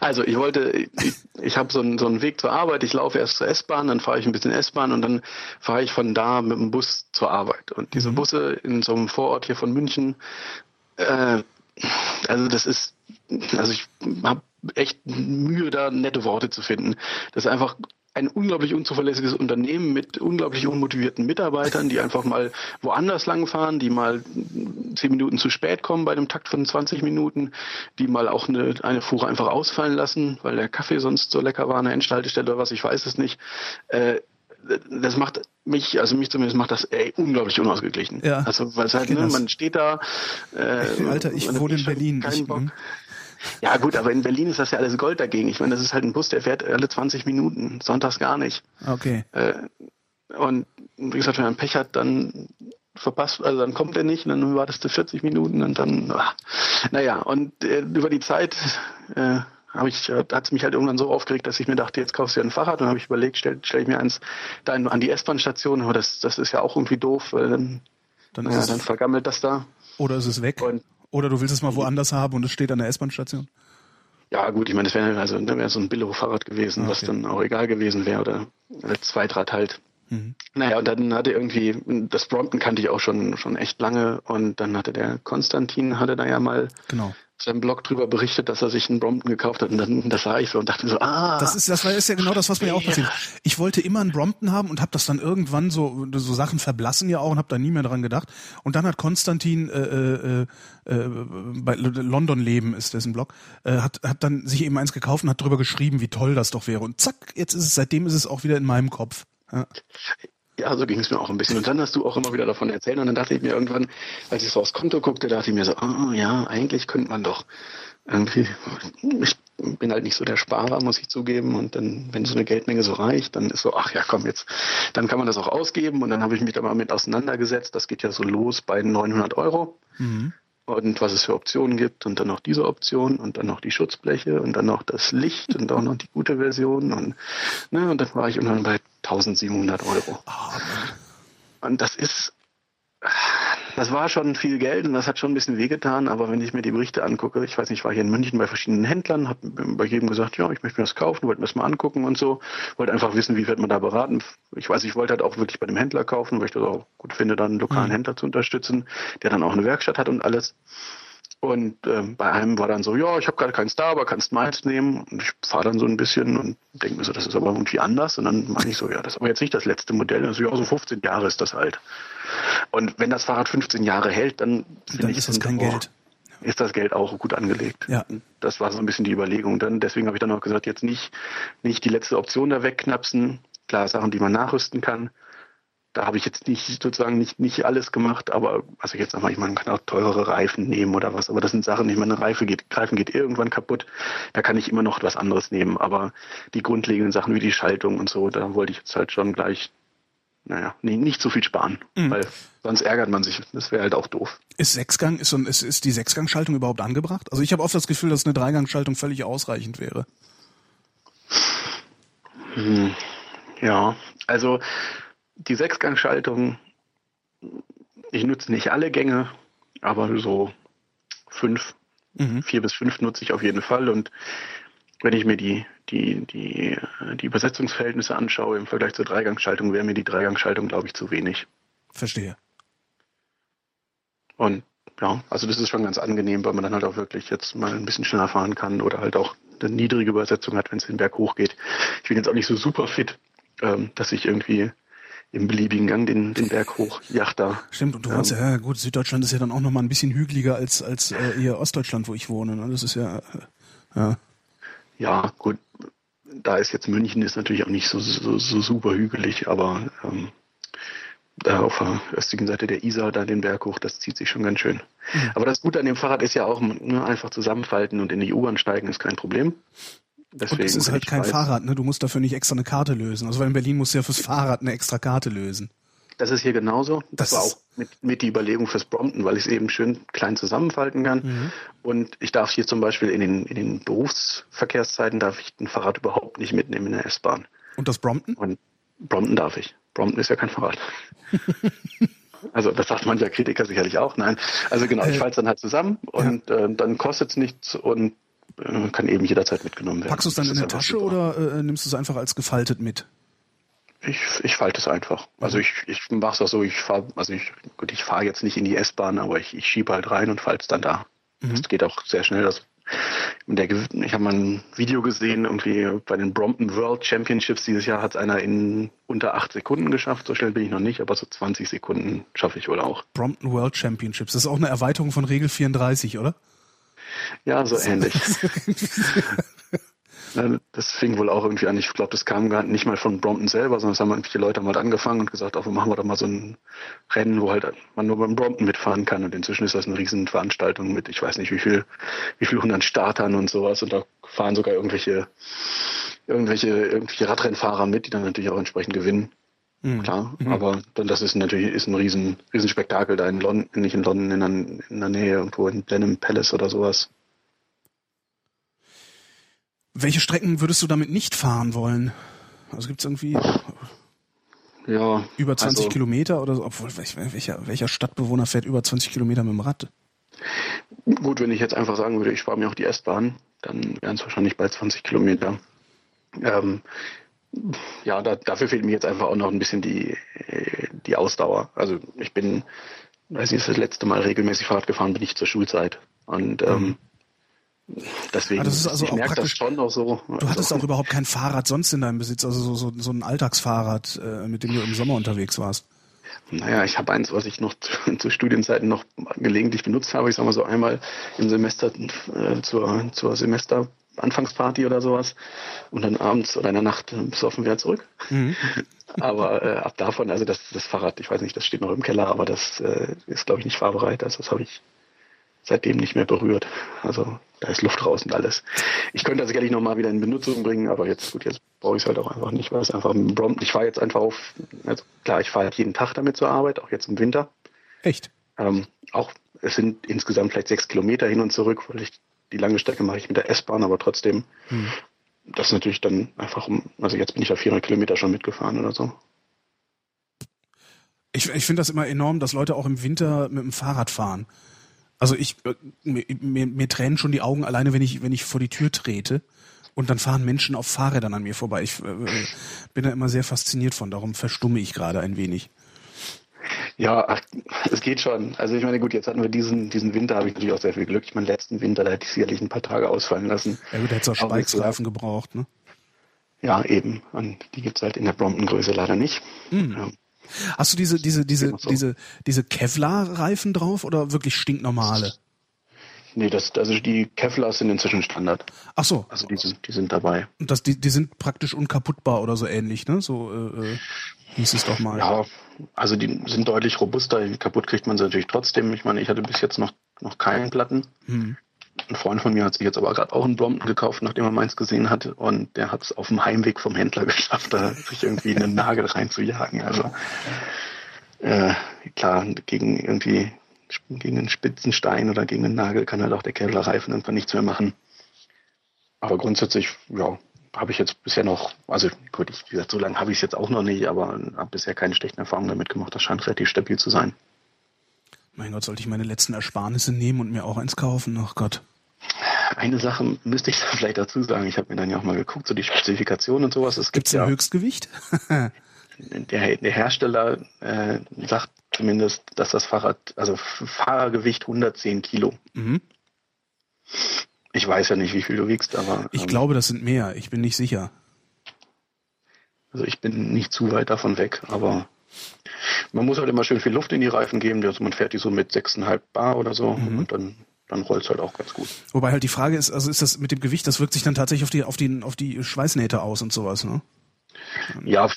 Speaker 6: Also ich wollte, ich, ich habe so einen, so einen Weg zur Arbeit, ich laufe erst zur S-Bahn, dann fahre ich ein bisschen S-Bahn und dann fahre ich von da mit dem Bus zur Arbeit. Und diese Busse in so einem Vorort hier von München, äh, also das ist, also ich habe echt Mühe, da nette Worte zu finden. Das ist einfach ein unglaublich unzuverlässiges Unternehmen mit unglaublich unmotivierten Mitarbeitern, die einfach mal woanders langfahren, die mal zehn Minuten zu spät kommen bei einem Takt von 20 Minuten, die mal auch eine, eine Fuhre einfach ausfallen lassen, weil der Kaffee sonst so lecker war, eine Endhaltestelle oder was, ich weiß es nicht. Äh, das macht mich, also mich zumindest macht das ey, unglaublich unausgeglichen.
Speaker 2: Ja,
Speaker 6: Also weil es halt, ne, man steht da. Äh,
Speaker 2: Alter, ich wohne in Berlin. Ich,
Speaker 6: Bock. Ja gut, aber in Berlin ist das ja alles Gold dagegen. Ich meine, das ist halt ein Bus, der fährt alle 20 Minuten, sonntags gar nicht.
Speaker 2: okay.
Speaker 6: Äh, und wie gesagt, wenn man Pech hat, dann verpasst, also dann kommt er nicht, und dann wartest du 40 Minuten und dann, ah. naja, und äh, über die Zeit äh, habe ich, hat es mich halt irgendwann so aufgeregt, dass ich mir dachte, jetzt kaufst du dir ein Fahrrad und habe ich überlegt, stell, stell ich mir eins da an die S-Bahn-Station, aber das, das ist ja auch irgendwie doof, weil dann,
Speaker 2: Dann
Speaker 6: ja, dann vergammelt das da.
Speaker 2: oder ist es weg.
Speaker 6: Und
Speaker 2: Oder du willst es mal woanders haben und es steht an der S-Bahn-Station.
Speaker 6: Ja, gut, ich meine, das wäre also wäre so ein Billo-Fahrrad gewesen, was
Speaker 2: Okay.
Speaker 6: dann auch egal gewesen wäre oder als Zweitrad halt.
Speaker 2: Mhm.
Speaker 6: Naja, und dann hatte irgendwie, das Brompton kannte ich auch schon, schon echt lange und dann hatte der Konstantin, hatte da ja mal
Speaker 2: Genau.
Speaker 6: Seinem Blog drüber berichtet, dass er sich einen Brompton gekauft hat und dann, das sah ich so und dachte so, ah,
Speaker 2: Das ist, das war ist ja genau das, was mir auch passiert. ist. Ich wollte immer einen Brompton haben und habe das dann irgendwann so, so Sachen verblassen ja auch und habe da nie mehr dran gedacht. Und dann hat Konstantin äh, äh, äh, bei L- London Leben ist dessen Blog, äh, hat, hat dann sich eben eins gekauft und hat drüber geschrieben, wie toll das doch wäre. Und zack, jetzt ist es, seitdem ist es auch wieder in meinem Kopf. Ja.
Speaker 6: Ja, so ging es mir auch ein bisschen. Und dann hast du auch immer wieder davon erzählt. Und dann dachte ich mir irgendwann, als ich so aufs Konto guckte, dachte ich mir so, ah ja, eigentlich könnte man doch irgendwie, ich bin halt nicht so der Sparer, muss ich zugeben. Und dann, wenn so eine Geldmenge so reicht, dann ist so, ach ja, komm jetzt, dann kann man das auch ausgeben. Und dann habe ich mich da mal mit auseinandergesetzt. Das geht ja so los bei 900 Euro.
Speaker 2: Mhm.
Speaker 6: Und was es für Optionen gibt und dann noch diese Option und dann noch die Schutzbleche und dann noch das Licht und auch noch die gute Version und, ne, und dann war ich irgendwann bei 1700 Euro. Und das ist, das war schon viel Geld und das hat schon ein bisschen wehgetan, aber wenn ich mir die Berichte angucke, ich weiß nicht, ich war hier in München bei verschiedenen Händlern, habe bei jedem gesagt, ja, ich möchte mir das kaufen, wollte mir das mal angucken und so, wollte einfach wissen, wie wird man da beraten. Ich weiß, ich wollte halt auch wirklich bei dem Händler kaufen, weil ich das auch gut finde, dann einen lokalen
Speaker 2: Mhm.
Speaker 6: Händler zu unterstützen, der dann auch eine Werkstatt hat und alles. Und ähm, bei einem war dann so, ja, ich habe gerade keinen Star, aber kannst meins nehmen. Und ich fahre dann so ein bisschen und denke mir so, das ist aber irgendwie anders. Und dann meine ich so, ja, das ist aber jetzt nicht das letzte Modell. Also ja, so 15 Jahre ist das halt. Und wenn das Fahrrad 15 Jahre hält, dann
Speaker 2: Dann ist das kein
Speaker 6: auch-
Speaker 2: Geld.
Speaker 6: Ist das Geld auch gut angelegt.
Speaker 2: Ja.
Speaker 6: Das war so ein bisschen die Überlegung. Dann, deswegen habe ich dann auch gesagt, jetzt nicht, nicht die letzte Option da wegknapsen. Klar, Sachen, die man nachrüsten kann. Da habe ich jetzt nicht sozusagen nicht, nicht alles gemacht, aber also jetzt nochmal, ich meine, man kann auch teurere Reifen nehmen oder was, aber das sind Sachen, ich meine, eine Reife geht, Reifen geht irgendwann kaputt, da kann ich immer noch was anderes nehmen, aber die grundlegenden Sachen wie die Schaltung und so, da wollte ich jetzt halt schon gleich, naja, nicht, nicht so viel sparen,
Speaker 2: Mhm.
Speaker 6: weil sonst ärgert man sich, das wäre halt auch doof.
Speaker 2: Ist Sechsgang, ist, so ist, ist die Sechsgangschaltung überhaupt angebracht? Also ich habe oft das Gefühl, dass eine Dreigangschaltung völlig ausreichend wäre.
Speaker 6: Hm, Ja, also die Sechsgangschaltung, ich nutze nicht alle Gänge, aber so fünf,
Speaker 2: Mhm.
Speaker 6: vier bis fünf nutze ich auf jeden Fall. Und wenn ich mir die, die, die, die Übersetzungsverhältnisse anschaue im Vergleich zur Dreigangschaltung, wäre mir die Dreigangschaltung, glaube ich, zu wenig.
Speaker 2: Verstehe.
Speaker 6: Und ja, also das ist schon ganz angenehm, weil man dann halt auch wirklich jetzt mal ein bisschen schneller fahren kann oder halt auch eine niedrige Übersetzung hat, wenn es den Berg hochgeht. Ich bin jetzt auch nicht so super fit, ähm, dass ich irgendwie im beliebigen Gang den, den Berg hoch jacht da.
Speaker 2: Stimmt, und du wohnst ja, ja, gut, Süddeutschland ist ja dann auch nochmal ein bisschen hügeliger als, als äh, eher Ostdeutschland, wo ich wohne. Ne? Das ist ja, äh, ja.
Speaker 6: Ja, gut, da ist jetzt München ist natürlich auch nicht so, so, so super hügelig, aber ähm, da auf der östlichen Seite der Isar, da den Berg hoch, das zieht sich schon ganz schön. Mhm. Aber das Gute an dem Fahrrad ist ja auch, nur einfach zusammenfalten und in die U-Bahn steigen ist kein Problem.
Speaker 2: Deswegen, und es ist halt kein weiß, Fahrrad, ne? Du musst dafür nicht extra eine Karte lösen. Also weil in Berlin musst du ja fürs Fahrrad eine extra Karte lösen.
Speaker 6: Das ist hier genauso. Das, das war auch mit, mit die Überlegung fürs Brompton, weil ich es eben schön klein zusammenfalten kann. Mhm. Und ich darf hier zum Beispiel in den, in den Berufsverkehrszeiten darf ich ein Fahrrad überhaupt nicht mitnehmen in der S-Bahn.
Speaker 2: Und das Brompton? Und
Speaker 6: Brompton darf ich. Brompton ist ja kein Fahrrad. (laughs) also das sagt mancher Kritiker sicherlich auch. Nein. Also genau, ich äh, falte es dann halt zusammen und ja. äh, dann kostet es nichts und kann eben jederzeit mitgenommen werden.
Speaker 2: Packst du es dann in der Tasche oder äh, nimmst du es einfach als gefaltet mit?
Speaker 6: Ich, ich falte es einfach. Also ich, ich mache es auch so, ich fahre, also ich, gut, ich fahre jetzt nicht in die S-Bahn, aber ich, ich schiebe halt rein und falte es dann da. Mhm. Das geht auch sehr schnell. Das, der, ich habe mal ein Video gesehen, irgendwie bei den Brompton World Championships dieses Jahr hat es einer in unter acht Sekunden geschafft. So schnell bin ich noch nicht, aber so 20 Sekunden schaffe ich wohl auch.
Speaker 2: Brompton World Championships, das ist auch eine Erweiterung von Regel 34, oder?
Speaker 6: Ja, so ähnlich. (laughs) Das fing wohl auch irgendwie an. Ich glaube, das kam gar nicht mal von Brompton selber, sondern es haben irgendwelche Leute mal angefangen und gesagt, auch machen wir doch mal so ein Rennen, wo halt man nur beim Brompton mitfahren kann. Und inzwischen ist das eine riesen Veranstaltung mit, ich weiß nicht wie viel, wie viel hundert Startern und sowas. Und da fahren sogar irgendwelche, irgendwelche, irgendwelche Radrennfahrer mit, die dann natürlich auch entsprechend gewinnen. Mhm. Klar, mhm. aber dann das ist natürlich ist ein riesen, riesen Spektakel da in London, nicht in London, in der, in der Nähe, irgendwo in Blenheim Palace oder sowas.
Speaker 2: Welche Strecken würdest du damit nicht fahren wollen? Also gibt es irgendwie
Speaker 6: ja,
Speaker 2: über 20 also, Kilometer oder so? Obwohl, welcher, welcher Stadtbewohner fährt über 20 Kilometer mit dem Rad?
Speaker 6: Gut, wenn ich jetzt einfach sagen würde, ich spare mir auch die S-Bahn, dann wären es wahrscheinlich bei 20 Kilometer. Ähm, ja, da, dafür fehlt mir jetzt einfach auch noch ein bisschen die, die Ausdauer. Also ich bin, weiß nicht, das letzte Mal regelmäßig Fahrrad gefahren bin ich zur Schulzeit. Und ähm, mhm. Deswegen,
Speaker 2: ah, das ist also
Speaker 6: ich
Speaker 2: auch
Speaker 6: merke das schon auch so.
Speaker 2: Du hattest auch überhaupt kein Fahrrad sonst in deinem Besitz, also so, so, so ein Alltagsfahrrad, äh, mit dem du im Sommer unterwegs warst.
Speaker 6: Naja, ich habe eins, was ich noch zu, (laughs) zu, Studienzeiten noch gelegentlich benutzt habe. Ich sag mal so einmal im Semester äh, zur, zur Semesteranfangsparty oder sowas und dann abends oder in der Nacht besoffen wieder zurück. Mhm. (laughs) aber äh, ab davon, also das, das Fahrrad, ich weiß nicht, das steht noch im Keller, aber das äh, ist, glaube ich, nicht fahrbereit. Also das habe ich seitdem nicht mehr berührt. Also da ist Luft raus und alles. Ich könnte das sicherlich nochmal wieder in Benutzung bringen, aber jetzt gut, jetzt brauche ich es halt auch einfach nicht, weil es einfach ein Brompton, ich fahre jetzt einfach auf, also klar, ich fahre halt jeden Tag damit zur Arbeit, auch jetzt im Winter.
Speaker 2: Echt?
Speaker 6: Ähm, auch, es sind insgesamt vielleicht sechs Kilometer hin und zurück, weil ich die lange Strecke mache ich mit der S-Bahn, aber trotzdem, hm. das ist natürlich dann einfach um, also jetzt bin ich ja 400 Kilometer schon mitgefahren oder so.
Speaker 2: Ich, ich finde das immer enorm, dass Leute auch im Winter mit dem Fahrrad fahren. Also ich, äh, mir, mir, mir tränen schon die Augen alleine, wenn ich, wenn ich vor die Tür trete und dann fahren Menschen auf Fahrrädern an mir vorbei. Ich äh, bin da immer sehr fasziniert von, darum verstumme ich gerade ein wenig.
Speaker 6: Ja, ach, es geht schon. Also ich meine, gut, jetzt hatten wir diesen, diesen Winter, habe ich natürlich auch sehr viel Glück. Ich meine, letzten Winter, da hätte ich sicherlich ein paar Tage ausfallen lassen.
Speaker 2: Ja gut, da hättest du auch Spikesreifen gebraucht, ne?
Speaker 6: Ja, eben. Und die gibt's halt in der Brompton-Größe leider nicht. Mhm. Ja.
Speaker 2: Hast du diese, diese, diese, diese, diese Kevlar-Reifen drauf oder wirklich stinknormale?
Speaker 6: Nee, das, also die Kevlar sind inzwischen Standard.
Speaker 2: Ach so.
Speaker 6: Also die sind, die sind dabei.
Speaker 2: Und das, die, die sind praktisch unkaputtbar oder so ähnlich, ne? So äh, äh hieß es doch mal.
Speaker 6: Ja, also die sind deutlich robuster. Kaputt kriegt man sie natürlich trotzdem. Ich meine, ich hatte bis jetzt noch, noch keinen Platten. Hm. Ein Freund von mir hat sich jetzt aber gerade auch einen Blomten gekauft, nachdem er meins gesehen hat. Und der hat es auf dem Heimweg vom Händler (laughs) geschafft, da sich irgendwie einen Nagel reinzujagen. Also äh, klar, gegen irgendwie gegen einen spitzen Stein oder gegen einen Nagel kann halt auch der Kevlarreifen irgendwann nichts mehr machen. Aber grundsätzlich, ja, habe ich jetzt bisher noch, also gut, ich, wie gesagt, so lange habe ich es jetzt auch noch nicht, aber habe bisher keine schlechten Erfahrungen damit gemacht. Das scheint relativ stabil zu sein.
Speaker 2: Mein Gott, sollte ich meine letzten Ersparnisse nehmen und mir auch eins kaufen? Ach Gott.
Speaker 6: Eine Sache müsste ich (laughs) da vielleicht dazu sagen. Ich habe mir dann ja auch mal geguckt, so die Spezifikationen und sowas.
Speaker 2: Es gibt ja
Speaker 6: ein
Speaker 2: Höchstgewicht? (laughs)
Speaker 6: der, der, Hersteller äh, sagt zumindest, dass das Fahrrad, also Fahrergewicht 110 Kilo.
Speaker 2: Mhm.
Speaker 6: Ich weiß ja nicht, wie viel du wiegst, aber.
Speaker 2: Ich
Speaker 6: ähm,
Speaker 2: glaube, das sind mehr. Ich bin nicht sicher.
Speaker 6: Also ich bin nicht zu weit davon weg, aber man muss halt immer schön viel Luft in die Reifen geben. Also man fährt die so mit 6,5 Bar oder so
Speaker 2: Mhm.
Speaker 6: und dann, dann rollt es halt auch ganz gut.
Speaker 2: Wobei halt die Frage ist, also ist das mit dem Gewicht, das wirkt sich dann tatsächlich auf die, auf die, auf die Schweißnähte aus und sowas, ne?
Speaker 6: Ja,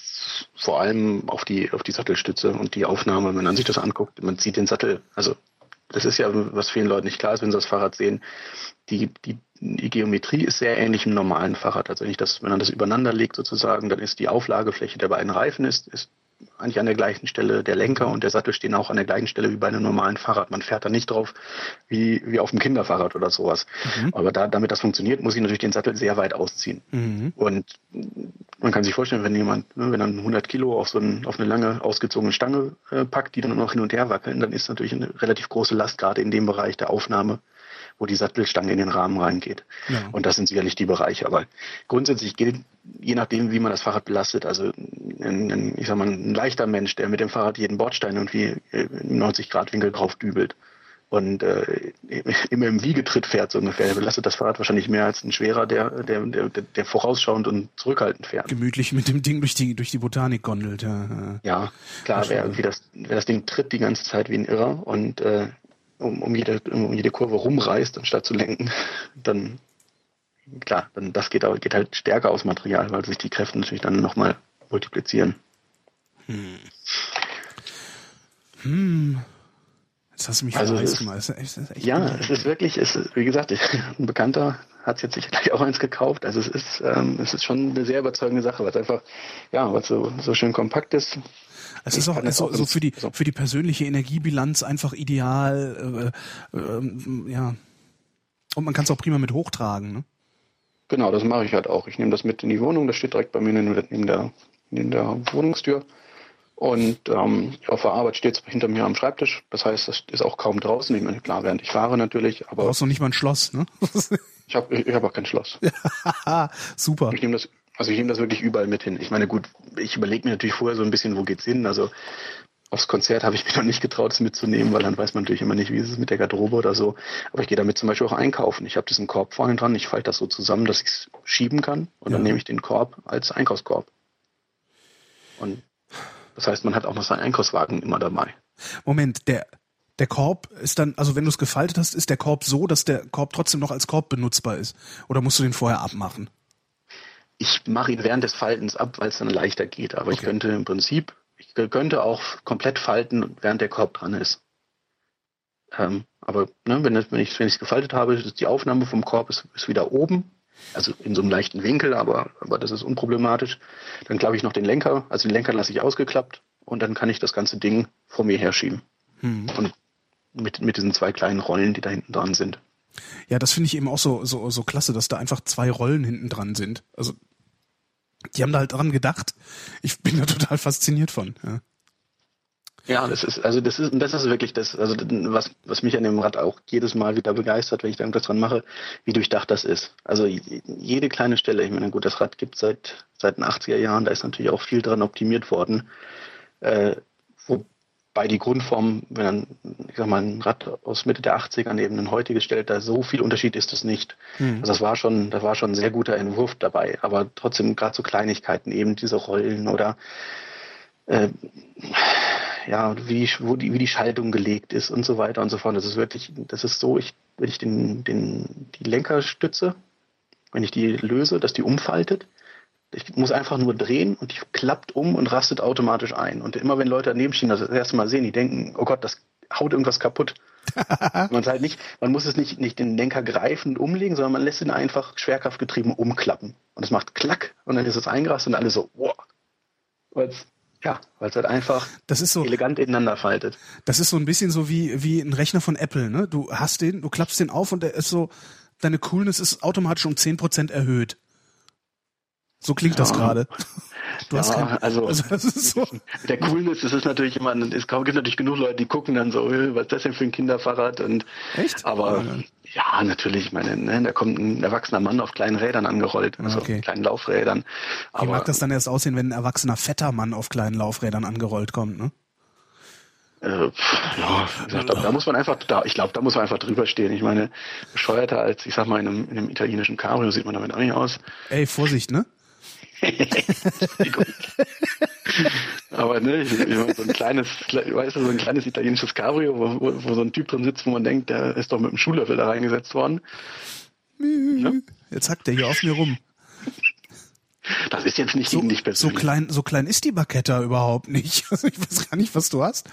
Speaker 6: vor allem auf die, auf die Sattelstütze und die Aufnahme, wenn man sich das anguckt, man sieht den Sattel, also das ist ja, was vielen Leuten nicht klar ist, wenn sie das Fahrrad sehen, die, die, die Geometrie ist sehr ähnlich im normalen Fahrrad. Also wenn ich das, wenn man das übereinander legt sozusagen, dann ist die Auflagefläche der beiden Reifen ist, ist eigentlich an der gleichen Stelle. Der Lenker und der Sattel stehen auch an der gleichen Stelle wie bei einem normalen Fahrrad. Man fährt da nicht drauf wie, wie auf dem Kinderfahrrad oder sowas. Aber da, damit das funktioniert, muss ich natürlich den Sattel sehr weit ausziehen.
Speaker 2: Mhm.
Speaker 6: Und man kann sich vorstellen, wenn jemand, ne, wenn er 100 Kilo auf so ein, auf eine lange ausgezogene Stange äh, packt, die dann noch hin und her wackeln, dann ist natürlich eine relativ große Last gerade in dem Bereich der Aufnahme, wo die Sattelstange in den Rahmen reingeht.
Speaker 2: Ja.
Speaker 6: Und das sind sicherlich die Bereiche. Aber grundsätzlich gilt, je nachdem, wie man das Fahrrad belastet, also ein, ein, ich sag mal, ein leichter Mensch, der mit dem Fahrrad jeden Bordstein irgendwie äh, im 90 Grad Winkel drauf dübelt und äh, immer im Wiegetritt fährt so ungefähr, der belastet das Fahrrad wahrscheinlich mehr als ein schwerer, der, der, der, der vorausschauend und zurückhaltend fährt.
Speaker 2: Gemütlich mit dem Ding durch die, durch die Botanik gondelt, ja. ja.
Speaker 6: Ja, klar, wer irgendwie das, wer das Ding tritt die ganze Zeit wie ein Irrer und äh, um, um, jede, um jede Kurve rumreißt, anstatt zu lenken, dann klar, dann das geht, aber- geht halt stärker aus Material, weil sich die Kräfte natürlich dann nochmal multiplizieren.
Speaker 2: Jetzt hast du mich
Speaker 6: Also es ist-.
Speaker 2: Das ist echt,
Speaker 6: Ja, es ist wirklich, es ist, wie gesagt, ich, (laughs) ein Bekannter hat jetzt sicherlich auch eins gekauft. Also es ist, ähm, es ist schon eine sehr überzeugende Sache, weil es einfach, ja, weil es so, so schön kompakt ist.
Speaker 2: Es ist auch,
Speaker 6: es
Speaker 2: so,
Speaker 6: auch
Speaker 2: so für die
Speaker 6: so.
Speaker 2: für die persönliche Energiebilanz einfach ideal. Äh, äh, ja. Und man kann es auch prima mit hochtragen. Ne?
Speaker 6: Genau, das mache ich halt auch. Ich nehme das mit in die Wohnung, das steht direkt bei mir neben der, neben der, Wohnungstür. Und ähm, auf der Arbeit steht es hinter mir am Schreibtisch. Das heißt, das ist auch kaum draußen. Ich meine, klar, während ich fahre natürlich, aber
Speaker 2: Brauchst noch nicht mal ein Schloss. Ne? (laughs)
Speaker 6: ich habe ich, ich hab auch kein Schloss. (laughs)
Speaker 2: Super.
Speaker 6: Ich nehme das, also ich nehme das wirklich überall mit hin. Ich meine, gut, ich überlege mir natürlich vorher so ein bisschen, wo geht's hin. Also aufs Konzert habe ich mich (laughs) noch nicht getraut, es mitzunehmen, weil dann weiß man natürlich immer nicht, wie ist es mit der Garderobe oder so. Aber ich gehe damit zum Beispiel auch einkaufen. Ich habe diesen Korb vorne dran, ich falte das so zusammen, dass ich es schieben kann und dann
Speaker 2: Ja.
Speaker 6: nehme ich den Korb als Einkaufskorb. Und das heißt, man hat auch noch seinen Einkaufswagen immer dabei.
Speaker 2: Moment, der der Korb ist dann, also wenn du es gefaltet hast, ist der Korb so, dass der Korb trotzdem noch als Korb benutzbar ist? Oder musst du den vorher abmachen?
Speaker 6: Ich mache ihn während des Faltens ab, weil es dann leichter geht. Aber ich
Speaker 2: Okay.
Speaker 6: könnte im Prinzip, ich könnte auch komplett falten, während der Korb dran ist. Ähm, aber ne, wenn, das, wenn ich es gefaltet habe, ist die Aufnahme vom Korb ist, ist wieder oben. Also in so einem leichten Winkel, aber, aber das ist unproblematisch. Dann klappe ich noch den Lenker, also den Lenker lasse ich ausgeklappt und dann kann ich das ganze Ding vor mir herschieben.
Speaker 2: Hm.
Speaker 6: Und mit, mit diesen zwei kleinen Rollen, die da hinten dran sind.
Speaker 2: Ja, das finde ich eben auch so, so, so klasse, dass da einfach zwei Rollen hinten dran sind. Also, die haben da halt dran gedacht. Ich bin da (laughs) total fasziniert von. Ja.
Speaker 6: Ja, das ist, also das ist, das ist wirklich das, also was, was mich an dem Rad auch jedes Mal wieder begeistert, wenn ich da irgendwas dran mache, wie durchdacht das ist. Also jede kleine Stelle, ich meine, gut, das Rad gibt seit, seit den 80er Jahren, da ist natürlich auch viel dran optimiert worden. Äh, wobei die Grundform, wenn dann, ich sag mal, ein Rad aus Mitte der 80er neben ein heutiges stellt, da so viel Unterschied ist es nicht.
Speaker 2: Mhm.
Speaker 6: Also das war schon, da war schon ein sehr guter Entwurf dabei, aber trotzdem gerade so Kleinigkeiten, eben diese Rollen oder äh, ja, wie, wo die, wie die Schaltung gelegt ist und so weiter und so fort. Das ist wirklich, das ist so, ich, wenn ich den, den, die Lenkerstütze, wenn ich die löse, dass die umfaltet, ich muss einfach nur drehen und die klappt um und rastet automatisch ein. Und immer wenn Leute daneben stehen, das, das erste Mal sehen, die denken, oh Gott, das haut irgendwas kaputt. (laughs) man halt nicht, man muss es nicht, nicht den Lenker greifen und umlegen, sondern man lässt ihn einfach schwerkraftgetrieben umklappen. Und es macht klack und dann ist es eingerastet und alle so, wow. Weil's, ja, weil es halt einfach
Speaker 2: Das ist so,
Speaker 6: elegant ineinander faltet.
Speaker 2: das ist so ein bisschen so wie, wie ein Rechner von Apple, ne? Du hast den, du klappst den auf und der ist so, deine Coolness ist automatisch um 10% erhöht. So klingt das
Speaker 6: Ja.
Speaker 2: gerade. (laughs) Du hast
Speaker 6: Ja,
Speaker 2: kein,
Speaker 6: also- (laughs)
Speaker 2: also das ist so.
Speaker 6: Der Coolness, das ist natürlich immer, es gibt natürlich genug Leute, die gucken dann so, äh, was ist das denn für ein Kinderfahrrad? Und,
Speaker 2: Echt?
Speaker 6: Aber
Speaker 2: Ja.
Speaker 6: ja, natürlich, ich meine, ne, da kommt ein erwachsener Mann auf kleinen Rädern angerollt, also
Speaker 2: okay.
Speaker 6: kleinen Laufrädern.
Speaker 2: Wie
Speaker 6: Aber
Speaker 2: mag das dann erst aussehen, wenn ein erwachsener fetter Mann auf kleinen Laufrädern angerollt kommt, ne?
Speaker 6: Äh, ja, gesagt, da, da, muss man einfach, da, ich glaube, da muss man einfach drüber stehen. Ich meine, bescheuerter als, ich sag mal, in einem, in einem italienischen Cabrio sieht man damit auch nicht aus.
Speaker 2: Ey, Vorsicht, ne? (laughs)
Speaker 6: Aber ne, ich, ich so ein kleines, weißt du, so ein kleines italienisches Cabrio, wo, wo, wo, so ein Typ drin sitzt, wo man denkt, der ist doch mit dem Schuhlöffel da reingesetzt worden.
Speaker 2: Ja? Jetzt hackt der hier auf mir rum.
Speaker 6: Das ist jetzt nicht
Speaker 2: so,
Speaker 6: gegen dich
Speaker 2: persönlich. So klein, so klein ist die Baketta überhaupt nicht. Also (laughs) ich weiß gar nicht, was du hast.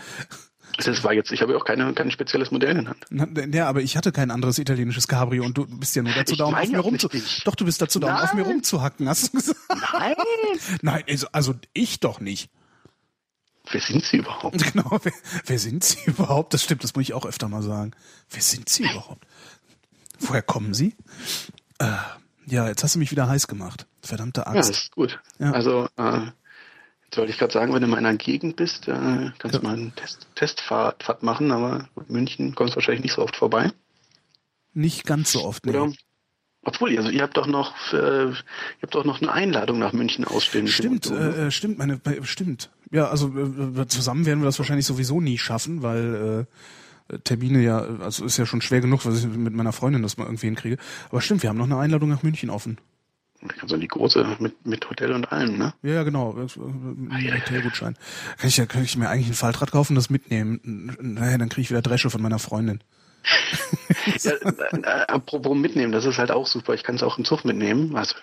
Speaker 6: Das war jetzt, ich habe ja auch keine, kein spezielles Modell in
Speaker 2: Hand. Ja, aber ich hatte kein anderes italienisches Cabrio und du bist ja nur dazu da, um auf mir rumzuhacken. Doch, du bist dazu da, um auf mir rumzuhacken, hast du gesagt.
Speaker 6: Nein. (laughs)
Speaker 2: Nein, also, also ich doch nicht.
Speaker 6: Wer sind Sie überhaupt? (laughs)
Speaker 2: Genau, wer, wer sind Sie überhaupt? Das stimmt, das muss ich auch öfter mal sagen. Wer sind Sie überhaupt? Woher kommen Sie? Äh, ja, jetzt hast du mich wieder heiß gemacht. Verdammte Angst.
Speaker 6: Ja, ist gut. Ja. Also, äh, wollte ich gerade sagen, wenn du in meiner Gegend bist, äh, kannst ja. du mal einen Test, Testfahrt machen, aber München kommst wahrscheinlich nicht so oft vorbei.
Speaker 2: Nicht ganz so oft, ne?
Speaker 6: Obwohl, also ihr habt doch noch, äh, ihr habt doch noch eine Einladung nach München ausstehen.
Speaker 2: Stimmt, äh, stimmt, meine, stimmt. Ja, also äh, zusammen werden wir das wahrscheinlich sowieso nie schaffen, weil äh, Termine ja, also ist ja schon schwer genug, was ich mit meiner Freundin das mal irgendwie hinkriege. Aber stimmt, wir haben noch eine Einladung nach München offen.
Speaker 6: Also die große mit, mit Hotel und allem, ne?
Speaker 2: Ja, ja genau. Äh, ah, ja, Hotelgutschein. Kann ich, kann ich mir eigentlich ein Faltrad kaufen, das mitnehmen? Naja, dann kriege ich wieder Dresche von meiner Freundin. (laughs)
Speaker 6: ja, äh, äh, apropos mitnehmen, das ist halt auch super. Ich kann es auch im Zug mitnehmen. Also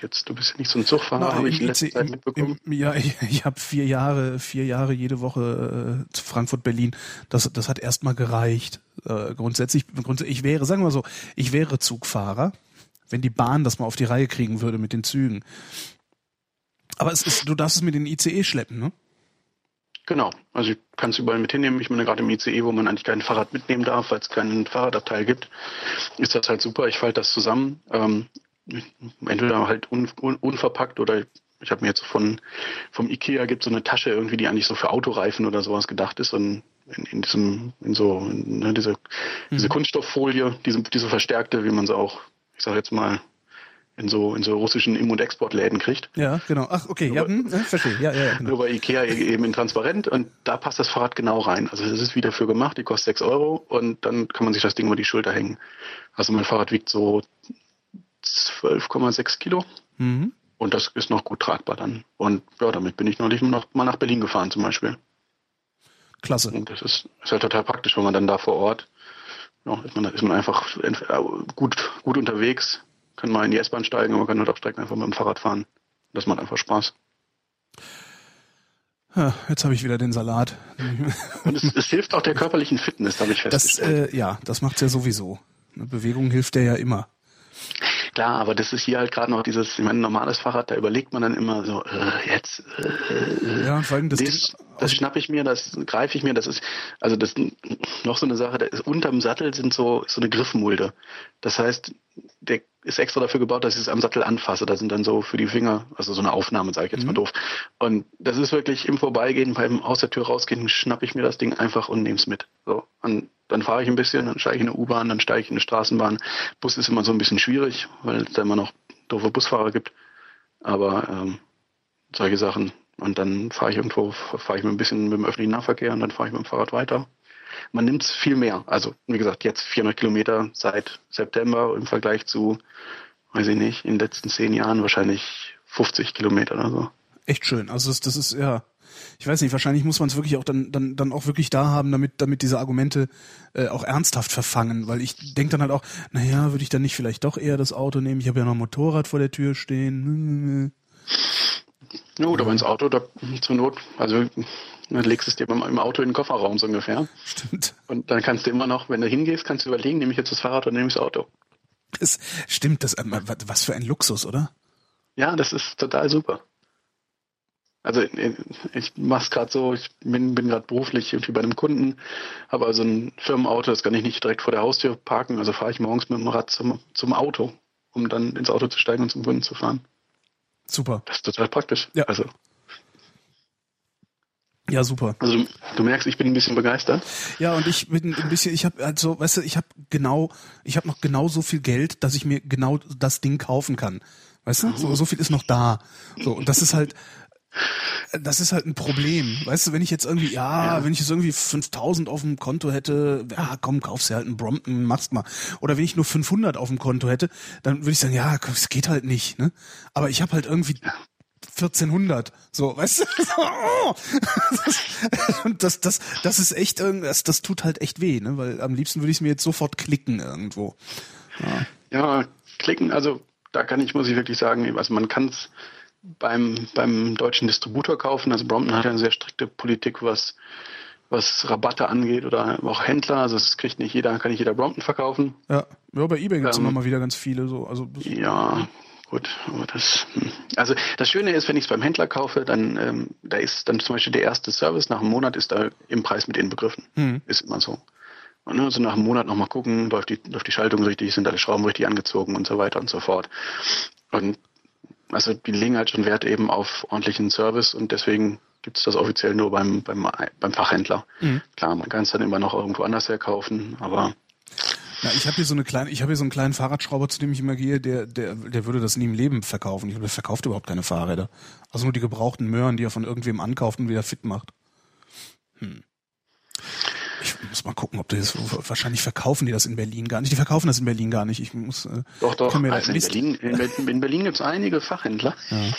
Speaker 6: jetzt, du bist ja nicht so ein Zugfahrer, habe ich in letzter Zeit mitbekommen.
Speaker 2: Im, ja, ich, ich habe vier Jahre, vier Jahre jede Woche äh, zu Frankfurt, Berlin. Das, das hat erstmal gereicht. Äh, grundsätzlich, grundsätzlich, ich wäre, sagen wir mal so, ich wäre Zugfahrer, wenn die Bahn das mal auf die Reihe kriegen würde mit den Zügen. Aber es ist, du darfst es mit den ICE schleppen, ne?
Speaker 6: Genau, also ich kann es überall mit hinnehmen. Ich meine, gerade im ICE, wo man eigentlich kein Fahrrad mitnehmen darf, weil es keinen Fahrradabteil gibt, ist das halt super. Ich falte das zusammen. Ähm, entweder halt un, un, unverpackt oder ich habe mir jetzt von vom Ikea gibt so eine Tasche irgendwie, die eigentlich so für Autoreifen oder sowas gedacht ist und in, in diesem, in so, ne, diese, mhm. diese Kunststofffolie, diese, diese verstärkte, wie man sie auch, ich sage jetzt mal, in so in so russischen Im- und Exportläden kriegt.
Speaker 2: Ja, genau. Ach, okay, nur ja, hm, verstehe. Ja, ja,
Speaker 6: genau. Nur bei Ikea eben in transparent und da passt das Fahrrad genau rein. Also das ist wieder für gemacht, die kostet sechs Euro und dann kann man sich das Ding über die Schulter hängen. Also mein Fahrrad wiegt so 12,6 Kilo. Mhm. Und das ist noch gut tragbar dann. Und ja, damit bin ich neulich noch mal nach Berlin gefahren zum Beispiel.
Speaker 2: Klasse.
Speaker 6: Und das ist, ist halt total praktisch, wenn man dann da vor Ort, ja, ist man, ist man einfach gut, gut unterwegs, kann mal in die S-Bahn steigen, man kann halt absteigen, einfach mit dem Fahrrad fahren. Das macht einfach Spaß.
Speaker 2: Ja, jetzt habe ich wieder den Salat. (laughs)
Speaker 6: Und es, es, hilft auch der körperlichen Fitness, habe ich
Speaker 2: festgestellt. Das, äh, ja, das macht's ja sowieso. Eine Bewegung hilft der ja immer.
Speaker 6: Klar, aber das ist hier halt gerade noch dieses, ich meine, normales Fahrrad, da überlegt man dann immer so, äh, jetzt, äh,
Speaker 2: ja, vor allem das,
Speaker 6: das, das schnapp ich mir, das greife ich mir, das ist, also das noch so eine Sache, da ist unterm Sattel sind so, so eine Griffmulde. Das heißt, der ist extra dafür gebaut, dass ich es am Sattel anfasse. Da sind dann so für die Finger, also so eine Aufnahme, sage ich jetzt mhm. mal doof. Und das ist wirklich im Vorbeigehen, beim aus der Tür rausgehen, schnapp ich mir das Ding einfach und nehme es mit. So. Und dann fahre ich ein bisschen, dann steige ich in eine U-Bahn, dann steige ich in eine Straßenbahn. Bus ist immer so ein bisschen schwierig, weil es da immer noch doofe Busfahrer gibt. Aber ähm, solche Sachen. Und dann fahre ich irgendwo, fahre ich mit ein bisschen mit dem öffentlichen Nahverkehr und dann fahre ich mit dem Fahrrad weiter man nimmt es viel mehr. Also wie gesagt, jetzt 400 Kilometer seit September im Vergleich zu, weiß ich nicht, in den letzten zehn Jahren wahrscheinlich 50 Kilometer oder so.
Speaker 2: Echt schön. Also das, das ist ja, ich weiß nicht, wahrscheinlich muss man es wirklich auch dann, dann, dann auch wirklich da haben, damit, damit diese Argumente äh, auch ernsthaft verfangen. Weil ich denke dann halt auch, naja, würde ich dann nicht vielleicht doch eher das Auto nehmen? Ich habe ja noch ein Motorrad vor der Tür stehen.
Speaker 6: Ja gut, aber ins Auto, da zur Not, also dann legst du es dir im Auto in den Kofferraum so ungefähr.
Speaker 2: Stimmt.
Speaker 6: Und dann kannst du immer noch, wenn du hingehst, kannst du überlegen, nehme ich jetzt das Fahrrad oder nehme ich das Auto.
Speaker 2: Das stimmt, das, äh, was für ein Luxus, oder?
Speaker 6: Ja, das ist total super. Also äh, ich mache es gerade so, ich bin, bin gerade beruflich irgendwie bei einem Kunden, habe also ein Firmenauto, das kann ich nicht direkt vor der Haustür parken, also fahre ich morgens mit dem Rad zum, zum Auto, um dann ins Auto zu steigen und zum Kunden zu fahren.
Speaker 2: Super.
Speaker 6: Das ist total praktisch.
Speaker 2: Ja. Also ja, super.
Speaker 6: Also du, du, merkst, ich bin ein bisschen begeistert.
Speaker 2: Ja, und ich bin ein bisschen, ich habe also, weißt du, ich habe genau, ich habe noch genau so viel Geld, dass ich mir genau das Ding kaufen kann. Weißt du? So, so viel ist noch da. So, und das ist halt das ist halt ein Problem. Weißt du, wenn ich jetzt irgendwie, ja, ja. wenn ich jetzt irgendwie 5000 auf dem Konto hätte, ja, komm, kaufst dir halt einen Brompton, machst mal. Oder wenn ich nur 500 auf dem Konto hätte, dann würde ich sagen, ja, es geht halt nicht, ne? Aber ich habe halt irgendwie 1400, so, weißt du? Oh. (laughs) Und das, das, das ist echt, das, das tut halt echt weh, ne? Weil am liebsten würde ich es mir jetzt sofort klicken irgendwo.
Speaker 6: Ja. ja, klicken, also da kann ich, muss ich wirklich sagen, also man kann es beim, beim deutschen Distributor kaufen. Also Brompton hat ja eine sehr strikte Politik, was, was Rabatte angeht oder auch Händler. Also es kriegt nicht jeder, kann nicht jeder Brompton verkaufen.
Speaker 2: Ja, ja bei Ebay gibt es ähm, immer mal wieder ganz viele so. Also
Speaker 6: ja, gut, aber das. Hm. Also das Schöne ist, wenn ich es beim Händler kaufe, dann ähm, da ist dann zum Beispiel der erste Service nach einem Monat ist da im Preis mit inbegriffen. Hm. Ist immer so. Und also nach einem Monat nochmal gucken, läuft die, läuft die Schaltung richtig, sind alle Schrauben richtig angezogen und so weiter und so fort. Und also die legen halt schon Wert eben auf ordentlichen Service und deswegen gibt es das offiziell nur beim, beim, beim Fachhändler. Mhm. Klar, man kann es dann immer noch irgendwo anders herkaufen, aber
Speaker 2: na, ich habe hier so eine kleine, ich habe hier so einen kleinen Fahrradschrauber, zu dem ich immer gehe, der, der, der würde das nie im Leben verkaufen. Ich glaube, der verkauft überhaupt keine Fahrräder. Also nur die gebrauchten Möhren, die er von irgendwem ankauft und wieder fit macht. Hm. Ich muss mal gucken, ob das wahrscheinlich verkaufen die das in Berlin gar nicht. Die verkaufen das in Berlin gar nicht. Ich muss
Speaker 6: äh, doch doch. Also in, Berlin, in, in Berlin gibt es einige Fachhändler. Ja.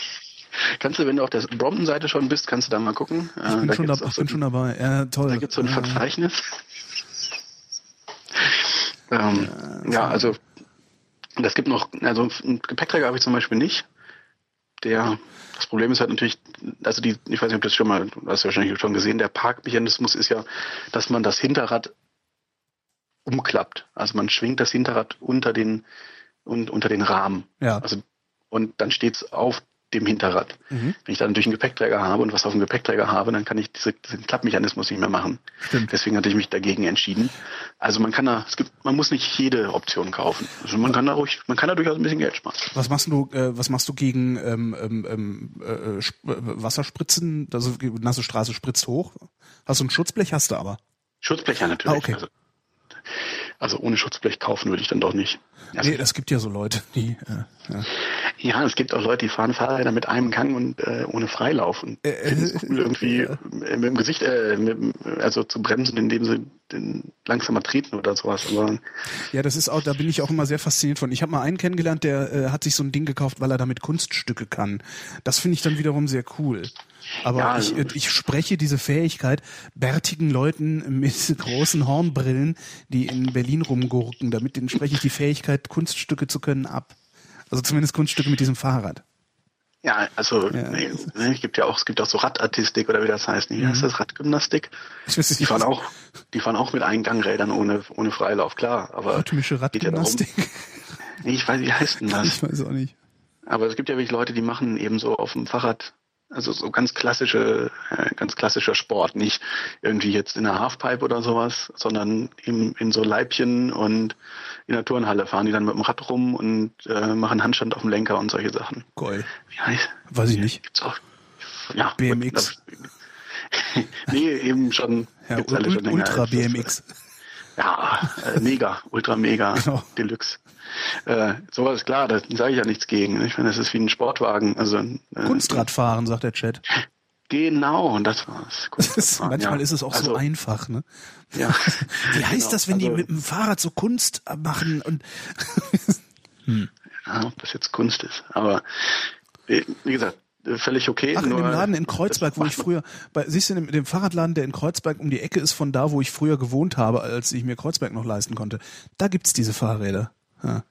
Speaker 6: Kannst du, wenn du auf der Brompton-Seite schon bist, kannst du da mal gucken.
Speaker 2: Ich bin, da schon, da, ich so bin schon dabei. Ja, toll.
Speaker 6: Da gibt es so ein Verzeichnis. Ähm, ja, ja, also das gibt noch, also einen Gepäckträger habe ich zum Beispiel nicht. Der, das Problem ist halt natürlich, also die, ich weiß nicht, ob du das schon mal, du hast ja wahrscheinlich schon gesehen, der Parkmechanismus ist ja, dass man das Hinterrad umklappt. Also man schwingt das Hinterrad unter den, un, unter den Rahmen. Ja. Also, und dann steht es auf dem Hinterrad. Mhm. Wenn ich dann natürlich einen Gepäckträger habe und was auf dem Gepäckträger habe, dann kann ich diese, diesen Klappmechanismus nicht mehr machen. Stimmt. Deswegen hatte ich mich dagegen entschieden. Also man kann da, es gibt, man muss nicht jede Option kaufen. Also man kann da ruhig, man kann da durchaus ein bisschen Geld sparen.
Speaker 2: Was machst du, äh, was machst du gegen ähm, ähm, ähm äh, äh Wasserspritzen? Also nasse Straße spritzt hoch. Hast du ein Schutzblech? Hast du aber.
Speaker 6: Schutzblecher natürlich. Ah, okay. Also, also ohne Schutzblech kaufen würde ich dann doch nicht.
Speaker 2: Also, nee, es gibt ja so Leute, die.
Speaker 6: Äh, ja. ja. es gibt auch Leute, die fahren Fahrräder mit einem Gang und äh, ohne Freilauf und äh, äh cool, irgendwie ja. mit dem Gesicht, äh, mit, also zu bremsen, indem sie den langsamer treten oder sowas. Aber
Speaker 2: ja, das ist auch, da bin ich auch immer sehr fasziniert von. Ich habe mal einen kennengelernt, der äh, hat sich so ein Ding gekauft, weil er damit Kunststücke kann. Das finde ich dann wiederum sehr cool. Aber ja, ich, also ich spreche diese Fähigkeit bärtigen Leuten mit (laughs) großen Hornbrillen, die in Berlin rumgurken, damit denen spreche ich die Fähigkeit, Kunststücke zu können, ab. Also zumindest Kunststücke mit diesem Fahrrad.
Speaker 6: Ja, also ja. Nee, es gibt ja auch, es gibt auch so Radartistik oder wie das heißt. Wie mhm. heißt das? Radgymnastik? (laughs) Ich weiß nicht, die fahren auch, die fahren auch mit Eingangrädern ohne, ohne Freilauf, klar. Aber
Speaker 2: Rhythmische Radgymnastik? Ja
Speaker 6: nee, ich weiß, wie heißt denn (laughs) das?
Speaker 2: Ich weiß auch nicht.
Speaker 6: Aber es gibt ja wirklich Leute, die machen eben so auf dem Fahrrad also so ganz klassische, äh, ganz klassischer Sport, nicht irgendwie jetzt in der Halfpipe oder sowas, sondern in, in so Leibchen und in der Turnhalle fahren die dann mit dem Rad rum und äh, machen Handstand auf dem Lenker und solche Sachen.
Speaker 2: Geil. Wie heißt? Weiß ich nicht. Gibt's auch.
Speaker 6: Ja.
Speaker 2: BMX. (laughs)
Speaker 6: nee, eben schon.
Speaker 2: Ja, schon Ultra BMX.
Speaker 6: Ja, äh, mega, ultra mega, (laughs) genau. Deluxe. Äh, sowas klar, da sage ich ja nichts gegen. Ich meine, das ist wie ein Sportwagen. Also äh,
Speaker 2: Kunstradfahren, sagt der Chat.
Speaker 6: Genau, und das war's. (laughs)
Speaker 2: Das manchmal ja. ist es auch also, so einfach, ne?
Speaker 6: Ja. (laughs)
Speaker 2: Wie heißt genau. das, wenn also, die mit dem Fahrrad so Kunst machen und
Speaker 6: hm. Ja, ob das jetzt Kunst ist. Aber wie gesagt, völlig okay.
Speaker 2: Ach, in dem Laden in Kreuzberg, wo ich früher, bei, siehst du, in dem, Fahrradladen, der in Kreuzberg um die Ecke ist von da, wo ich früher gewohnt habe, als ich mir Kreuzberg noch leisten konnte, da gibt's diese Fahrräder. Ja.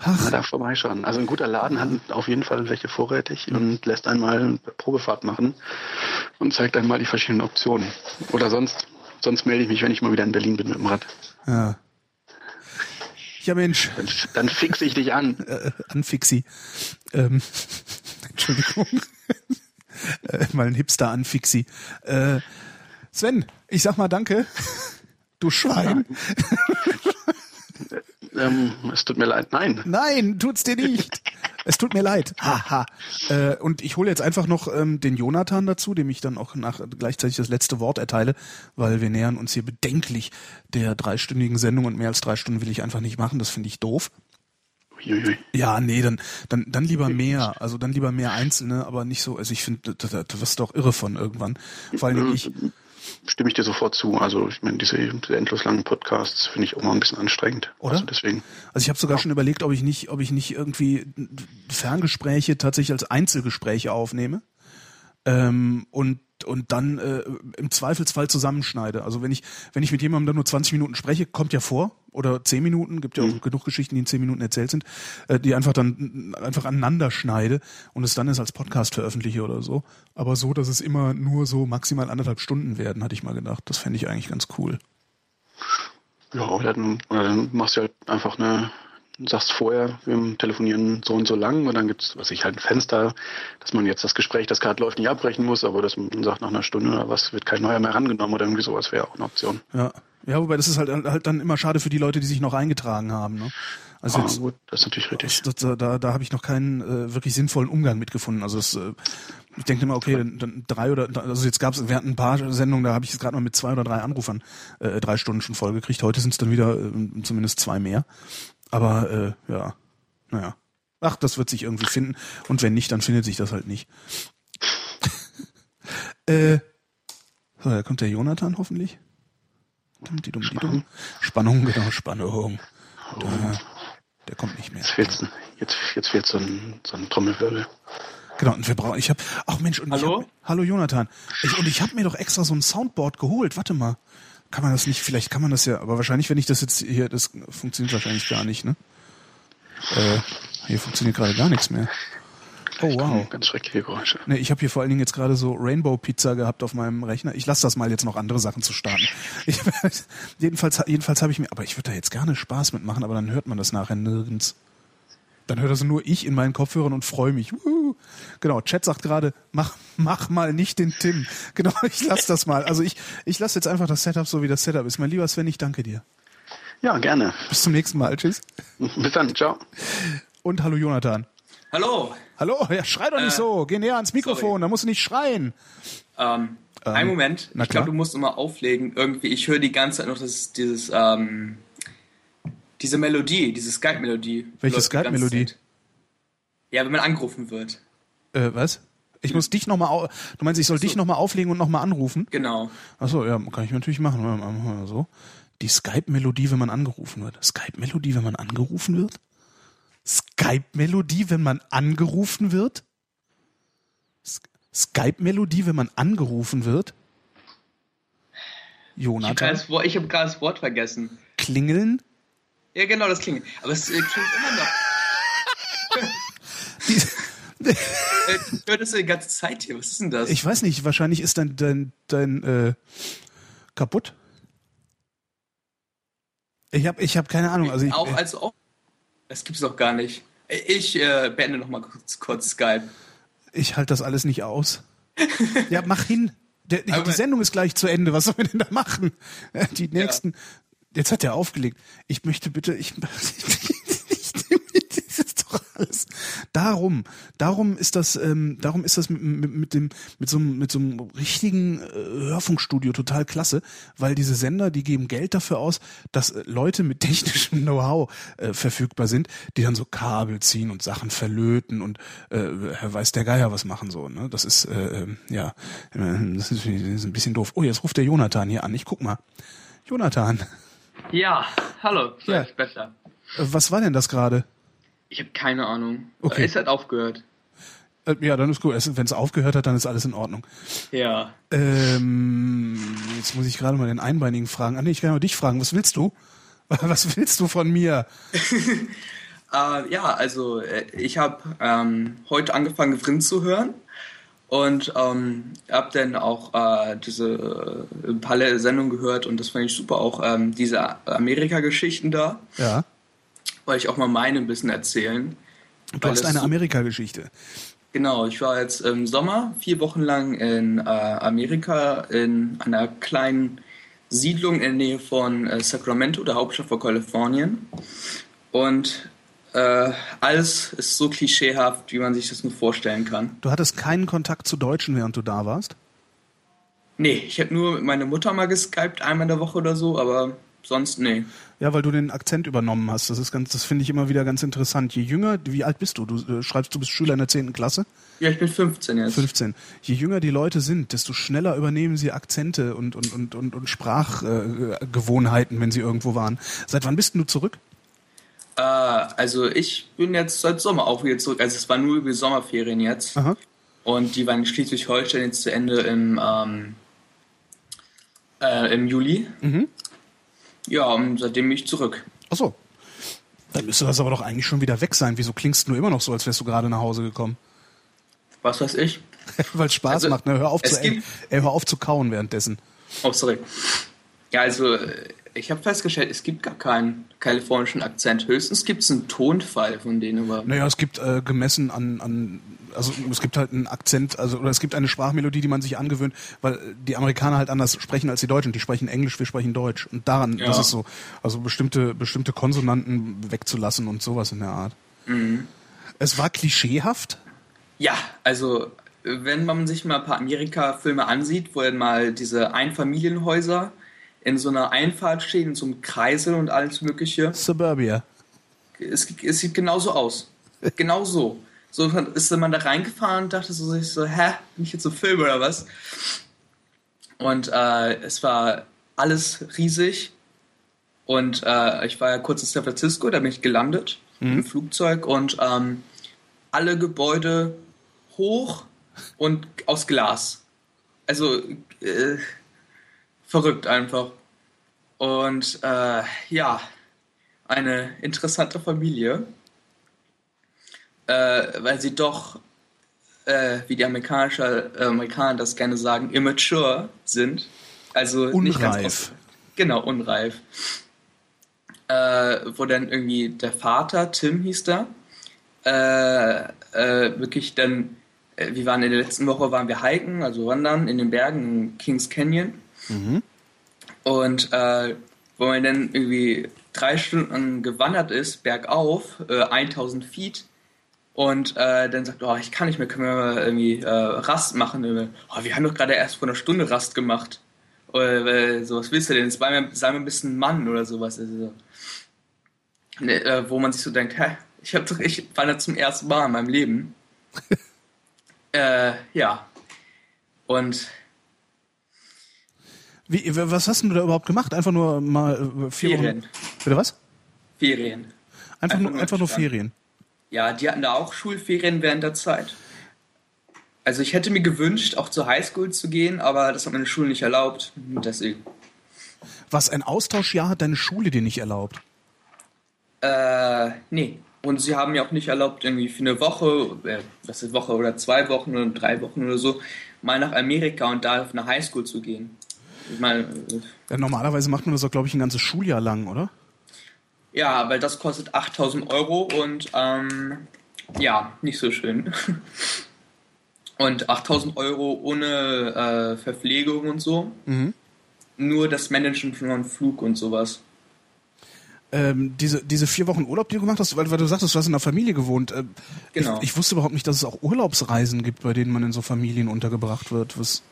Speaker 6: Ach. Na, da vorbeischauen. Also ein guter Laden hat auf jeden Fall welche vorrätig mhm. und lässt einmal eine Probefahrt machen und zeigt einmal die verschiedenen Optionen. Oder sonst, sonst melde ich mich, wenn ich mal wieder in Berlin bin mit dem Rad.
Speaker 2: Ja. Ja, Mensch.
Speaker 6: Dann, dann fixe ich dich an.
Speaker 2: Äh, anfixi. Ähm, (laughs) Entschuldigung. (laughs) äh, mal ein Hipster anfixi. Äh, Sven, ich sag mal danke. Du Schwein.
Speaker 6: Ähm, es tut mir leid, nein.
Speaker 2: Nein, tut's dir nicht. (laughs) es tut mir leid. Haha. äh, und ich hole jetzt einfach noch ähm, den Jonathan dazu, dem ich dann auch nach gleichzeitig das letzte Wort erteile, weil wir nähern uns hier bedenklich der dreistündigen Sendung und mehr als drei Stunden will ich einfach nicht machen. Das finde ich doof.
Speaker 6: Uiuiui.
Speaker 2: Ja, nee, dann, dann, dann lieber mehr. Also dann lieber mehr Einzelne, aber nicht so. Also ich finde, da wirst du auch irre von irgendwann. Vor allem ich.
Speaker 6: Stimme ich dir sofort zu. Also ich meine, diese, diese endlos langen Podcasts finde ich auch mal ein bisschen anstrengend.
Speaker 2: Oder?
Speaker 6: Also deswegen.
Speaker 2: Also ich habe sogar schon überlegt, ob ich nicht, ob ich nicht irgendwie Ferngespräche tatsächlich als Einzelgespräche aufnehme. Ähm, und und dann äh, im Zweifelsfall zusammenschneide. Also wenn ich wenn ich mit jemandem dann nur 20 Minuten spreche, kommt ja vor oder 10 Minuten, gibt ja auch
Speaker 6: Mhm.
Speaker 2: genug Geschichten, die in 10 Minuten erzählt sind, äh, die einfach dann einfach aneinander schneide und es dann ist als Podcast veröffentliche oder so. Aber so, dass es immer nur so maximal anderthalb Stunden werden, hatte ich mal gedacht. Das fände ich eigentlich ganz cool.
Speaker 6: Ja, oder dann, oder dann machst du halt einfach eine, sagst vorher, wir telefonieren so und so lang und dann gibt's, was ich halt ein Fenster, dass man jetzt das Gespräch, das gerade läuft, nicht abbrechen muss, aber dass man sagt, nach einer Stunde oder was wird kein neuer mehr rangenommen oder irgendwie sowas wäre auch eine Option.
Speaker 2: Ja. Ja, wobei das ist halt, halt dann immer schade für die Leute, die sich noch eingetragen haben. Ne? Also
Speaker 6: Ah,
Speaker 2: jetzt,
Speaker 6: gut, das ist natürlich richtig.
Speaker 2: das, das, da, da habe ich noch keinen äh, wirklich sinnvollen Umgang mitgefunden. Also das, äh, ich denke immer, okay, dann, dann drei oder also jetzt gab es, wir hatten ein paar Sendungen, da habe ich es gerade mal mit zwei oder drei Anrufern äh, drei Stunden schon voll gekriegt. Heute sind es dann wieder äh, zumindest zwei mehr. Aber äh, ja, naja. Ach, das wird sich irgendwie finden. Und wenn nicht, dann findet sich das halt nicht. (laughs) äh, so, da kommt der Jonathan hoffentlich. Dum, di, dum, di, dum. Spannung, genau, Spannung. Da, der kommt nicht mehr.
Speaker 6: Jetzt fehlt, jetzt, jetzt fehlt so ein, so ein Trommelwirbel.
Speaker 2: Genau, und wir brauchen, ich habe, ach Mensch, und
Speaker 3: Hallo?
Speaker 2: Ich hab, hallo Jonathan. Ich, und ich habe mir doch extra so ein Soundboard geholt. Warte mal. Kann man das nicht, vielleicht kann man das ja, aber wahrscheinlich, wenn ich das jetzt hier, das funktioniert wahrscheinlich gar nicht, ne? Äh, hier funktioniert gerade gar nichts mehr. Oh wow.
Speaker 6: Ganz schreckliche Geräusche.
Speaker 2: Nee, ich habe hier vor allen Dingen jetzt gerade so Rainbow Pizza gehabt auf meinem Rechner. Ich lasse das mal jetzt noch andere Sachen zu starten. (laughs) Ich, jedenfalls jedenfalls habe ich mir, aber ich würde da jetzt gerne Spaß mitmachen, aber dann hört man das nachher nirgends. Dann hört das nur ich in meinen Kopfhörern und freue mich. Wuhu. Genau, Chat sagt gerade, mach, mach mal nicht den Tim. (laughs) Genau, ich lasse das mal. Also ich, ich lasse jetzt einfach das Setup so, wie das Setup ist. Mein lieber Sven, ich danke dir.
Speaker 6: Ja, gerne.
Speaker 2: Bis zum nächsten Mal. Tschüss. (laughs)
Speaker 6: Bis dann. Ciao.
Speaker 2: Und hallo Jonathan.
Speaker 7: Hallo.
Speaker 2: Hallo, ja, schrei doch nicht
Speaker 7: Äh,
Speaker 2: so. Geh näher ans Mikrofon,
Speaker 7: sorry.
Speaker 2: da musst du nicht schreien.
Speaker 7: Ähm, einen Moment.
Speaker 2: na
Speaker 7: Ich glaube, du musst immer auflegen. Irgendwie, ich höre die ganze Zeit noch das, dieses, ähm, diese Melodie, diese Skype-Melodie.
Speaker 2: Welche Skype-Melodie?
Speaker 7: Ja, wenn man angerufen wird.
Speaker 2: Äh, was? Ich muss dich nochmal, du meinst, ich soll dich nochmal auflegen und nochmal anrufen?
Speaker 7: Genau.
Speaker 2: Achso, ja, kann ich natürlich machen. So. Die Skype-Melodie, wenn man angerufen wird. Skype-Melodie, wenn man angerufen wird? Skype-Melodie, wenn man angerufen wird? Skype-Melodie, wenn man angerufen wird?
Speaker 7: Ich habe
Speaker 2: Jonathan?
Speaker 7: ich hab gerade das Wort vergessen.
Speaker 2: Klingeln?
Speaker 7: Ja, genau, das klingt. Aber es äh, klingt immer noch. (laughs)
Speaker 2: Die,
Speaker 7: Äh, Ich höre das die ganze Zeit hier. Was ist denn das?
Speaker 2: ich weiß nicht, wahrscheinlich ist dein, dein, dein äh, kaputt. Ich habe ich hab keine Ahnung. Also ich,
Speaker 7: auch, also auch. Das gibt's doch gar nicht. Äh, Ich äh, beende noch mal kurz, kurz Skype.
Speaker 2: Ich halte das alles nicht aus. ja, mach hin. Der, die, Sendung ist gleich zu Ende. Was sollen wir denn da machen? (laughs) Die nächsten. Jetzt hat er aufgelegt. Ich möchte bitte. Ich, (laughs) das ist doch alles. Darum, darum ist das, ähm, darum ist das mit, mit, mit dem, mit so einem, mit so einem richtigen äh, Hörfunkstudio total klasse, weil diese Sender, die geben Geld dafür aus, dass äh, Leute mit (laughs) technischem Know-how äh, verfügbar sind, die dann so Kabel ziehen und Sachen verlöten und äh, weiß der Geier was machen so. Ne? Das ist äh, ähm, ja, das ist, das ist ein bisschen doof. Oh, jetzt ruft der Jonathan hier an. Ich guck mal. Jonathan,
Speaker 7: Ja, hallo. So
Speaker 2: Ja.
Speaker 7: ist besser.
Speaker 2: was war denn das gerade?
Speaker 7: Ich habe keine Ahnung.
Speaker 2: Okay.
Speaker 7: Es hat aufgehört.
Speaker 2: Äh, ja, dann ist gut. Wenn es aufgehört hat, dann ist alles in Ordnung.
Speaker 7: Ja.
Speaker 2: Ähm, jetzt muss ich gerade mal den Einbeinigen fragen. Ah nee, ich kann mal dich fragen. Was willst du? (laughs) Was willst du von mir? (laughs)
Speaker 7: Äh, ja, also äh, ich habe ähm, heute angefangen, Vrind zu hören und ähm, habe dann auch äh, diese äh, Palle Sendung gehört und das fand ich super. Auch ähm, diese Amerika-Geschichten da,
Speaker 2: Ja.
Speaker 7: wollte ich auch mal meine ein bisschen erzählen.
Speaker 2: Du
Speaker 7: Weil
Speaker 2: hast eine Amerika-Geschichte.
Speaker 7: Genau, ich war jetzt im Sommer vier Wochen lang in äh, Amerika in einer kleinen Siedlung in der Nähe von äh, Sacramento, der Hauptstadt von Kalifornien. Und äh, alles ist so klischeehaft, wie man sich das nur vorstellen kann.
Speaker 2: Du hattest keinen Kontakt zu Deutschen, während du da warst?
Speaker 7: Nee, ich habe nur mit meiner Mutter mal geskypt, einmal in der Woche oder so, aber sonst nee.
Speaker 2: Ja, weil du den Akzent übernommen hast. Das ist ganz, das finde ich immer wieder ganz interessant. Je jünger, wie alt bist du? Du äh, schreibst, du bist Schüler in der 10. Klasse?
Speaker 7: Ja, ich bin 15 jetzt.
Speaker 2: 15. Je jünger die Leute sind, desto schneller übernehmen sie Akzente und, und, und, und, und Sprachgewohnheiten, wenn sie irgendwo waren. Seit wann bist denn du zurück?
Speaker 7: Äh, also ich bin jetzt seit Sommer auch wieder zurück. Also es war nur über die Sommerferien jetzt.
Speaker 2: Aha.
Speaker 7: Und die waren in Schleswig-Holstein jetzt zu Ende im, ähm, äh, im Juli.
Speaker 2: Mhm.
Speaker 7: Ja, und seitdem bin ich zurück.
Speaker 2: Ach so. Dann müsste das aber doch eigentlich schon wieder weg sein. Wieso klingst du nur immer noch so, als wärst du gerade nach Hause gekommen?
Speaker 7: Was weiß ich? (laughs)
Speaker 2: Weil es Spaß
Speaker 7: Also,
Speaker 2: macht, ne? Hör auf, zu, äh, hör auf zu kauen währenddessen.
Speaker 7: Oh, sorry. Ja, also äh, ich habe festgestellt, es gibt gar keinen kalifornischen Akzent. Höchstens gibt es einen Tonfall von denen, aber
Speaker 2: Naja, es gibt äh, gemessen an, an, also es gibt halt einen Akzent, also oder es gibt eine Sprachmelodie, die man sich angewöhnt, weil die Amerikaner halt anders sprechen als die Deutschen. Die sprechen Englisch, wir sprechen Deutsch. Und daran,
Speaker 7: Ja.
Speaker 2: das ist so, also bestimmte, bestimmte Konsonanten wegzulassen und sowas in der Art.
Speaker 7: Mhm.
Speaker 2: Es war klischeehaft.
Speaker 7: Ja, also wenn man sich mal ein paar Amerika-Filme ansieht, wo dann mal diese Einfamilienhäuser in so einer Einfahrt stehen, in so einem Kreisel und alles mögliche,
Speaker 2: Suburbia.
Speaker 7: es, es sieht genauso aus. Genau so. So ist man da reingefahren und dachte so, sich so, hä, bin ich jetzt so Film oder was? Und äh, es war alles riesig. Und äh, ich war ja kurz in San Francisco, da bin ich gelandet im Flugzeug und ähm, alle Gebäude hoch und aus Glas. Also äh, verrückt einfach. Und äh, ja, eine interessante Familie, äh, weil sie doch, äh, wie die amerikanische, äh, Amerikaner das gerne sagen, immature sind. Also nicht ganz
Speaker 2: Unreif.
Speaker 7: Genau, unreif. Äh, wo dann irgendwie der Vater, Tim hieß der, äh, wirklich dann, wir waren in der letzten Woche, waren wir hiken, also wandern in den Bergen in Kings Canyon. Und äh, wo man dann irgendwie drei Stunden gewandert ist, bergauf, äh, 1000 Feet, und äh, dann sagt, oh, ich kann nicht mehr, können wir mal irgendwie äh, Rast machen? Oh, wir haben doch gerade erst vor einer Stunde Rast gemacht. Oder äh, so, was willst du denn? Sei mal, sei mal ein bisschen Mann oder sowas. Also, so. ne, äh, wo man sich so denkt, hä, ich hab doch, ich da zum ersten Mal in meinem Leben. (laughs) äh, ja. Und
Speaker 2: Wie, was hast denn du da überhaupt gemacht? Einfach nur mal äh, vier
Speaker 7: Ferien.
Speaker 2: Wochen. Bitte was?
Speaker 7: Ferien.
Speaker 2: Einfach,
Speaker 7: Einfach
Speaker 2: nur, einfach nur. Ferien.
Speaker 7: Ja, die hatten da auch Schulferien während der Zeit. Also ich hätte mir gewünscht, auch zur Highschool zu gehen, aber das hat meine Schule nicht erlaubt. Deswegen.
Speaker 2: Was, ein Austauschjahr hat deine Schule dir nicht erlaubt?
Speaker 7: Äh, nee. Und sie haben mir auch nicht erlaubt, irgendwie für eine Woche, äh, was ist Woche oder zwei Wochen oder drei Wochen oder so, mal nach Amerika und da auf eine Highschool zu gehen. Ich meine, äh,
Speaker 2: Ja, normalerweise macht man das auch, glaube ich, ein ganzes Schuljahr lang, oder?
Speaker 7: ja, weil das kostet 8000 Euro und ähm, ja, nicht so schön. (laughs) Und 8000 Euro ohne äh, Verpflegung und so.
Speaker 2: Mhm.
Speaker 7: Nur das Managen von Flug und sowas.
Speaker 2: Ähm, diese, diese vier Wochen Urlaub, die du gemacht hast, weil, weil du sagtest, du hast in einer Familie gewohnt. Ähm,
Speaker 7: Genau.
Speaker 2: Ich, ich wusste überhaupt nicht, dass es auch Urlaubsreisen gibt, bei denen man in so Familien untergebracht wird. Was,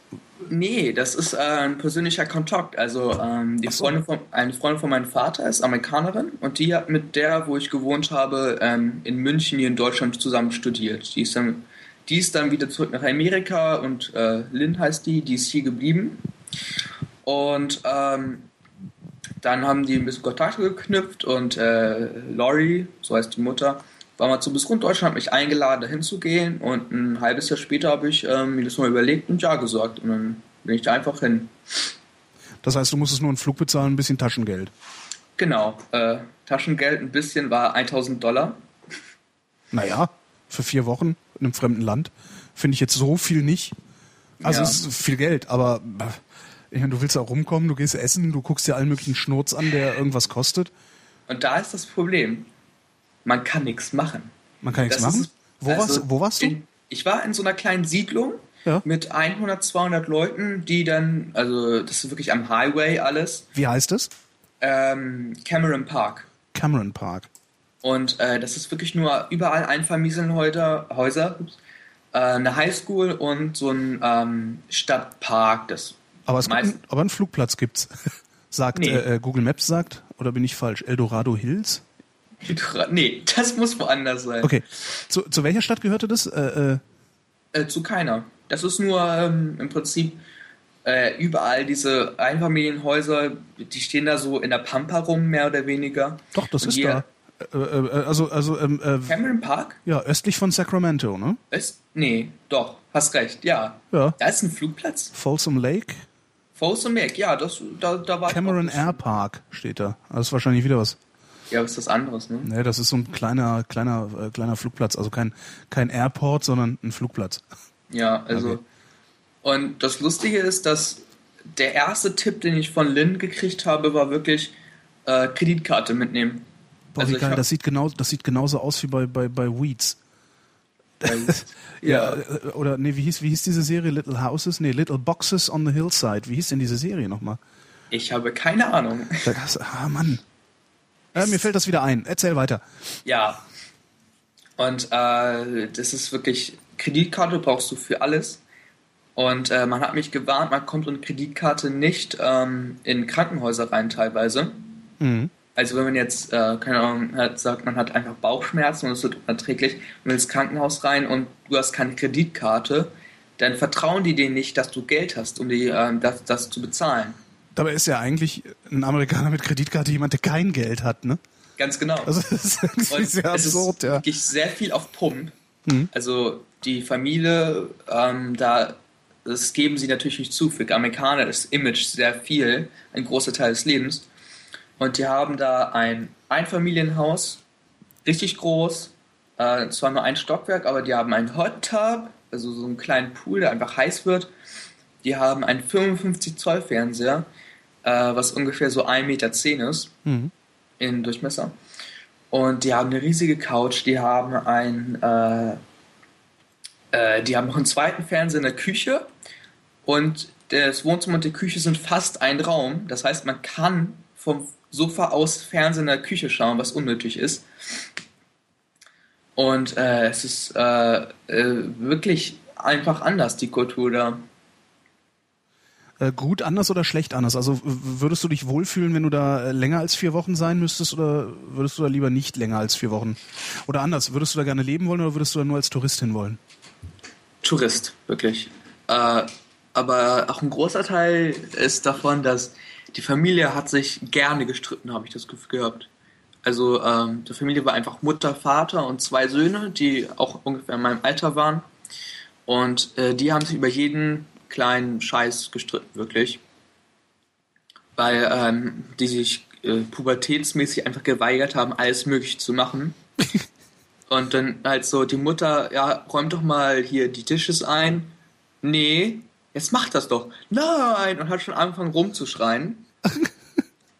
Speaker 7: Nee, das ist äh, ein persönlicher Kontakt. Also ähm, die
Speaker 2: so.
Speaker 7: Freundin von, eine Freundin von meinem Vater ist Amerikanerin und die hat mit der, wo ich gewohnt habe, ähm, in München hier in Deutschland zusammen studiert. Die ist dann, die ist dann wieder zurück nach Amerika und äh, Lynn heißt die, die ist hier geblieben. Und ähm, dann haben die ein bisschen Kontakt geknüpft und äh, Lori, so heißt die Mutter, war mal zu Besuch in Deutschland, hat mich eingeladen, dahin zu gehen und ein halbes Jahr später habe ich ähm, mir das mal überlegt und ja gesagt und dann bin ich da einfach hin.
Speaker 2: das heißt, du musstest nur einen Flug bezahlen, ein bisschen Taschengeld.
Speaker 7: Genau, äh, Taschengeld ein bisschen war 1000 Dollar.
Speaker 2: Naja, für vier Wochen in einem fremden Land finde ich jetzt so viel nicht. Also
Speaker 7: Ja.
Speaker 2: es ist viel Geld, aber äh, ich meine, du willst da rumkommen, du gehst essen, du guckst dir allen möglichen Schnurz an, der irgendwas kostet.
Speaker 7: Und da ist das Problem, man kann nichts machen.
Speaker 2: Man kann nichts machen.
Speaker 7: ist-
Speaker 2: wo,
Speaker 7: also
Speaker 2: warst, wo warst du?
Speaker 7: in- Ich war in so einer kleinen Siedlung
Speaker 2: Ja.
Speaker 7: mit 100, 200 Leuten, die dann, also das ist wirklich am Highway alles,
Speaker 2: Wie heißt es?
Speaker 7: ähm, Cameron Park.
Speaker 2: Cameron Park.
Speaker 7: Und äh, das ist wirklich nur überall Einfamilienhäuser, Häuser, äh, eine Highschool und so ein ähm, Stadtpark. Das
Speaker 2: Aber, es gibt,
Speaker 7: meist-
Speaker 2: aber einen Flugplatz gibt's. (laughs) sagt
Speaker 7: Nee.
Speaker 2: äh, äh, Google Maps sagt, oder bin ich falsch? Eldorado Hills?
Speaker 7: Nee, das muss woanders sein.
Speaker 2: Okay. Zu, zu welcher Stadt gehörte das? Äh, äh,
Speaker 7: Äh, zu keiner. Das ist nur ähm, im Prinzip äh, überall diese Einfamilienhäuser, die stehen da so in der Pampa rum, mehr oder weniger.
Speaker 2: doch, das
Speaker 7: Und
Speaker 2: ist da. Also, also, ähm, äh,
Speaker 7: Cameron Park?
Speaker 2: ja, östlich von Sacramento, ne?
Speaker 7: Ist, nee, doch, hast recht, ja.
Speaker 2: Ja.
Speaker 7: Da ist ein Flugplatz.
Speaker 2: Folsom Lake,
Speaker 7: Folsom Lake, ja, das, da, da war
Speaker 2: Cameron. Air Park steht da. Also, das ist wahrscheinlich wieder was.
Speaker 7: Ja, was ist das anderes, ne?
Speaker 2: Ne, das ist so ein kleiner, kleiner, äh, kleiner Flugplatz. Also kein, kein Airport, sondern ein Flugplatz.
Speaker 7: Ja, also.
Speaker 2: Okay.
Speaker 7: Und das Lustige ist, dass der erste Tipp, den ich von Lynn gekriegt habe, war wirklich äh, Kreditkarte mitnehmen.
Speaker 2: Boah,
Speaker 7: Also
Speaker 2: geil.
Speaker 7: hab-
Speaker 2: Das sieht, genau, das sieht genauso aus wie bei, bei, bei Weeds. (laughs)
Speaker 7: ja,
Speaker 2: äh, Oder, nee, wie hieß, wie hieß diese Serie? Little Houses? Nee, Little Boxes on the Hillside. Wie hieß denn diese Serie nochmal?
Speaker 7: ich habe keine Ahnung.
Speaker 2: Ah, Mann. Äh, mir fällt das wieder ein. Erzähl weiter.
Speaker 7: Ja. Und äh, das ist wirklich, Kreditkarte brauchst du für alles. Und äh, man hat mich gewarnt, man kommt ohne Kreditkarte nicht ähm, in Krankenhäuser rein teilweise.
Speaker 2: Mhm.
Speaker 7: Also wenn man jetzt, äh, keine Ahnung, hat, sagt, man hat einfach Bauchschmerzen und es wird unerträglich, man will ins Krankenhaus rein und du hast keine Kreditkarte, dann vertrauen die dir nicht, dass du Geld hast, um die, ähm, das, das zu bezahlen.
Speaker 2: Dabei ist ja eigentlich ein Amerikaner mit Kreditkarte jemand, der kein Geld hat, ne?
Speaker 7: Ganz genau.
Speaker 2: Also das ist irgendwie
Speaker 7: Und
Speaker 2: sehr
Speaker 7: es
Speaker 2: absurd,
Speaker 7: ist
Speaker 2: ja.
Speaker 7: wirklich sehr viel auf Pump.
Speaker 2: Mhm.
Speaker 7: Also die Familie, ähm, da das geben sie natürlich nicht zu. Für Amerikaner ist Image sehr viel, ein großer Teil des Lebens. Und die haben da ein Einfamilienhaus, richtig groß, äh, zwar nur ein Stockwerk, aber die haben einen Hot Tub, also so einen kleinen Pool, der einfach heiß wird. Die haben einen 55 Zoll Fernseher, äh, was ungefähr so 1,10 Meter ist
Speaker 2: Mhm.
Speaker 7: in Durchmesser. Und die haben eine riesige Couch, die haben ein, äh, äh, die haben noch einen zweiten Fernseher in der Küche und das Wohnzimmer und die Küche sind fast ein Raum. Das heißt, man kann vom Sofa aus Fernsehen in der Küche schauen, was unnötig ist. Und äh, es ist äh, äh, wirklich einfach anders, die Kultur da.
Speaker 2: Äh, gut anders oder schlecht anders? Also würdest du dich wohlfühlen, wenn du da äh, länger als vier Wochen sein müsstest oder würdest du da lieber nicht länger als vier Wochen? Oder anders, würdest du da gerne leben wollen oder würdest du da nur als Tourist hinwollen?
Speaker 7: Tourist, wirklich. Äh, aber auch ein großer Teil ist davon, dass die Familie hat sich gerne gestritten, habe ich das Gefühl gehabt. Also ähm, die Familie war einfach Mutter, Vater und zwei Söhne, die auch ungefähr in meinem Alter waren. Und äh, die haben sich über jeden kleinen Scheiß gestritten, wirklich. Weil ähm, die sich äh, pubertätsmäßig einfach geweigert haben, alles Mögliche zu machen. (laughs) Und dann halt so die Mutter, ja, räum doch mal hier die Dishes ein. Nee, jetzt mach das doch. Nein! Und hat schon angefangen rumzuschreien.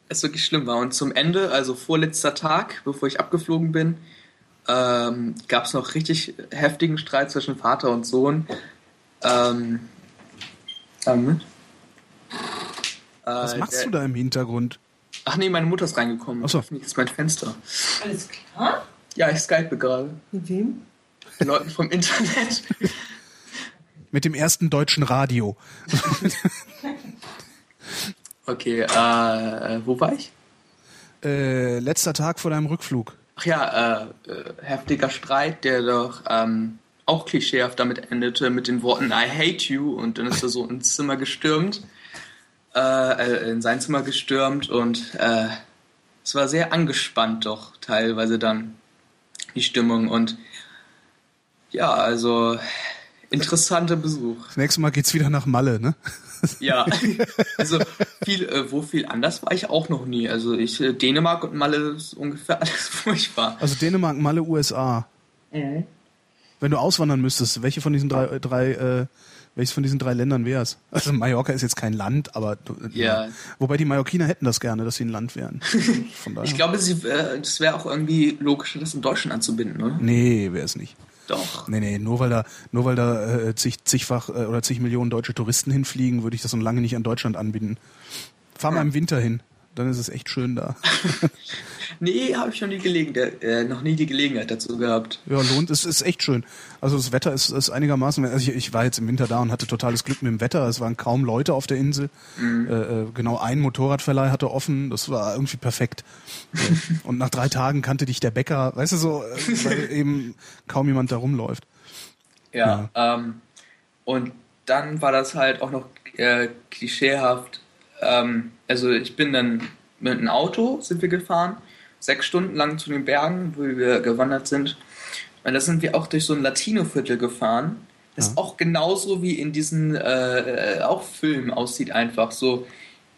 Speaker 7: Es wirklich schlimm war. Und zum Ende, also vorletzter Tag, bevor ich abgeflogen bin, ähm, gab es noch richtig heftigen Streit zwischen Vater und Sohn. Ähm, damit.
Speaker 2: Was
Speaker 7: Äh,
Speaker 2: machst
Speaker 7: der-
Speaker 2: du da im Hintergrund?
Speaker 7: Ach nee, meine Mutter ist reingekommen.
Speaker 2: Ach so.
Speaker 7: Ich öffne jetzt mein Fenster.
Speaker 1: Alles klar?
Speaker 7: Ja, ich skype gerade.
Speaker 1: Mit wem?
Speaker 7: Den Leuten vom Internet.
Speaker 2: Mit dem ersten deutschen Radio. (laughs)
Speaker 7: Okay, äh, wo war ich?
Speaker 2: Äh, letzter Tag vor deinem Rückflug.
Speaker 7: Ach ja, äh, äh, heftiger Streit, der doch ähm, auch klischeehaft damit endete mit den Worten I hate you und dann ist er so ins Zimmer gestürmt, äh, äh, in sein Zimmer gestürmt und äh, es war sehr angespannt doch teilweise dann die Stimmung und ja, also interessanter Besuch.
Speaker 2: Das nächste Mal geht's wieder nach Malle, ne?
Speaker 7: Ja, (laughs) also viel, äh, wo viel anders war ich auch noch nie. Also ich, äh, Dänemark und Malle ist ungefähr (laughs) alles furchtbar.
Speaker 2: Also Dänemark, Malle, USA.
Speaker 7: Mhm.
Speaker 2: Wenn du auswandern müsstest, welche von diesen drei, drei äh, welches von diesen drei Ländern wär's? Also Mallorca ist jetzt kein Land, aber du- äh,
Speaker 7: Ja.
Speaker 2: Wobei die Mallorquiner hätten das gerne, dass sie ein Land wären. (laughs) Von daher.
Speaker 7: Ich glaube, sie, äh, das wäre auch irgendwie logisch, das in Deutschland anzubinden, oder?
Speaker 2: Nee, wäre es nicht.
Speaker 7: Doch.
Speaker 2: Nee, nee, nur weil da, nur weil da äh, zig, zigfach äh, oder zig Millionen deutsche Touristen hinfliegen, würde ich das noch lange nicht an Deutschland anbieten. Fahr mal im Winter hin. Dann ist es echt schön da. (laughs)
Speaker 7: Nee, habe ich noch nie, Gelegenheit, äh, noch nie die Gelegenheit dazu gehabt.
Speaker 2: Ja, lohnt. Es ist echt schön. Also das Wetter ist, ist einigermaßen. Also ich, ich war jetzt im Winter da und hatte totales Glück mit dem Wetter. Es waren kaum Leute auf der Insel.
Speaker 7: Mhm.
Speaker 2: Äh, äh, genau ein Motorradverleih hatte offen. Das war irgendwie perfekt. (laughs) Und nach drei Tagen kannte dich der Bäcker. Weißt du so, äh, weil (laughs) eben kaum jemand da rumläuft.
Speaker 7: Ja, Ähm, und dann war das halt auch noch äh, klischeehaft. Ähm, also ich bin dann mit einem Auto sind wir gefahren, sechs Stunden lang zu den Bergen, wo wir gewandert sind. Und da sind wir auch durch so ein Latino-Viertel gefahren. Das
Speaker 2: Ja.
Speaker 7: auch genauso wie in diesen äh, auch Filmen aussieht einfach so.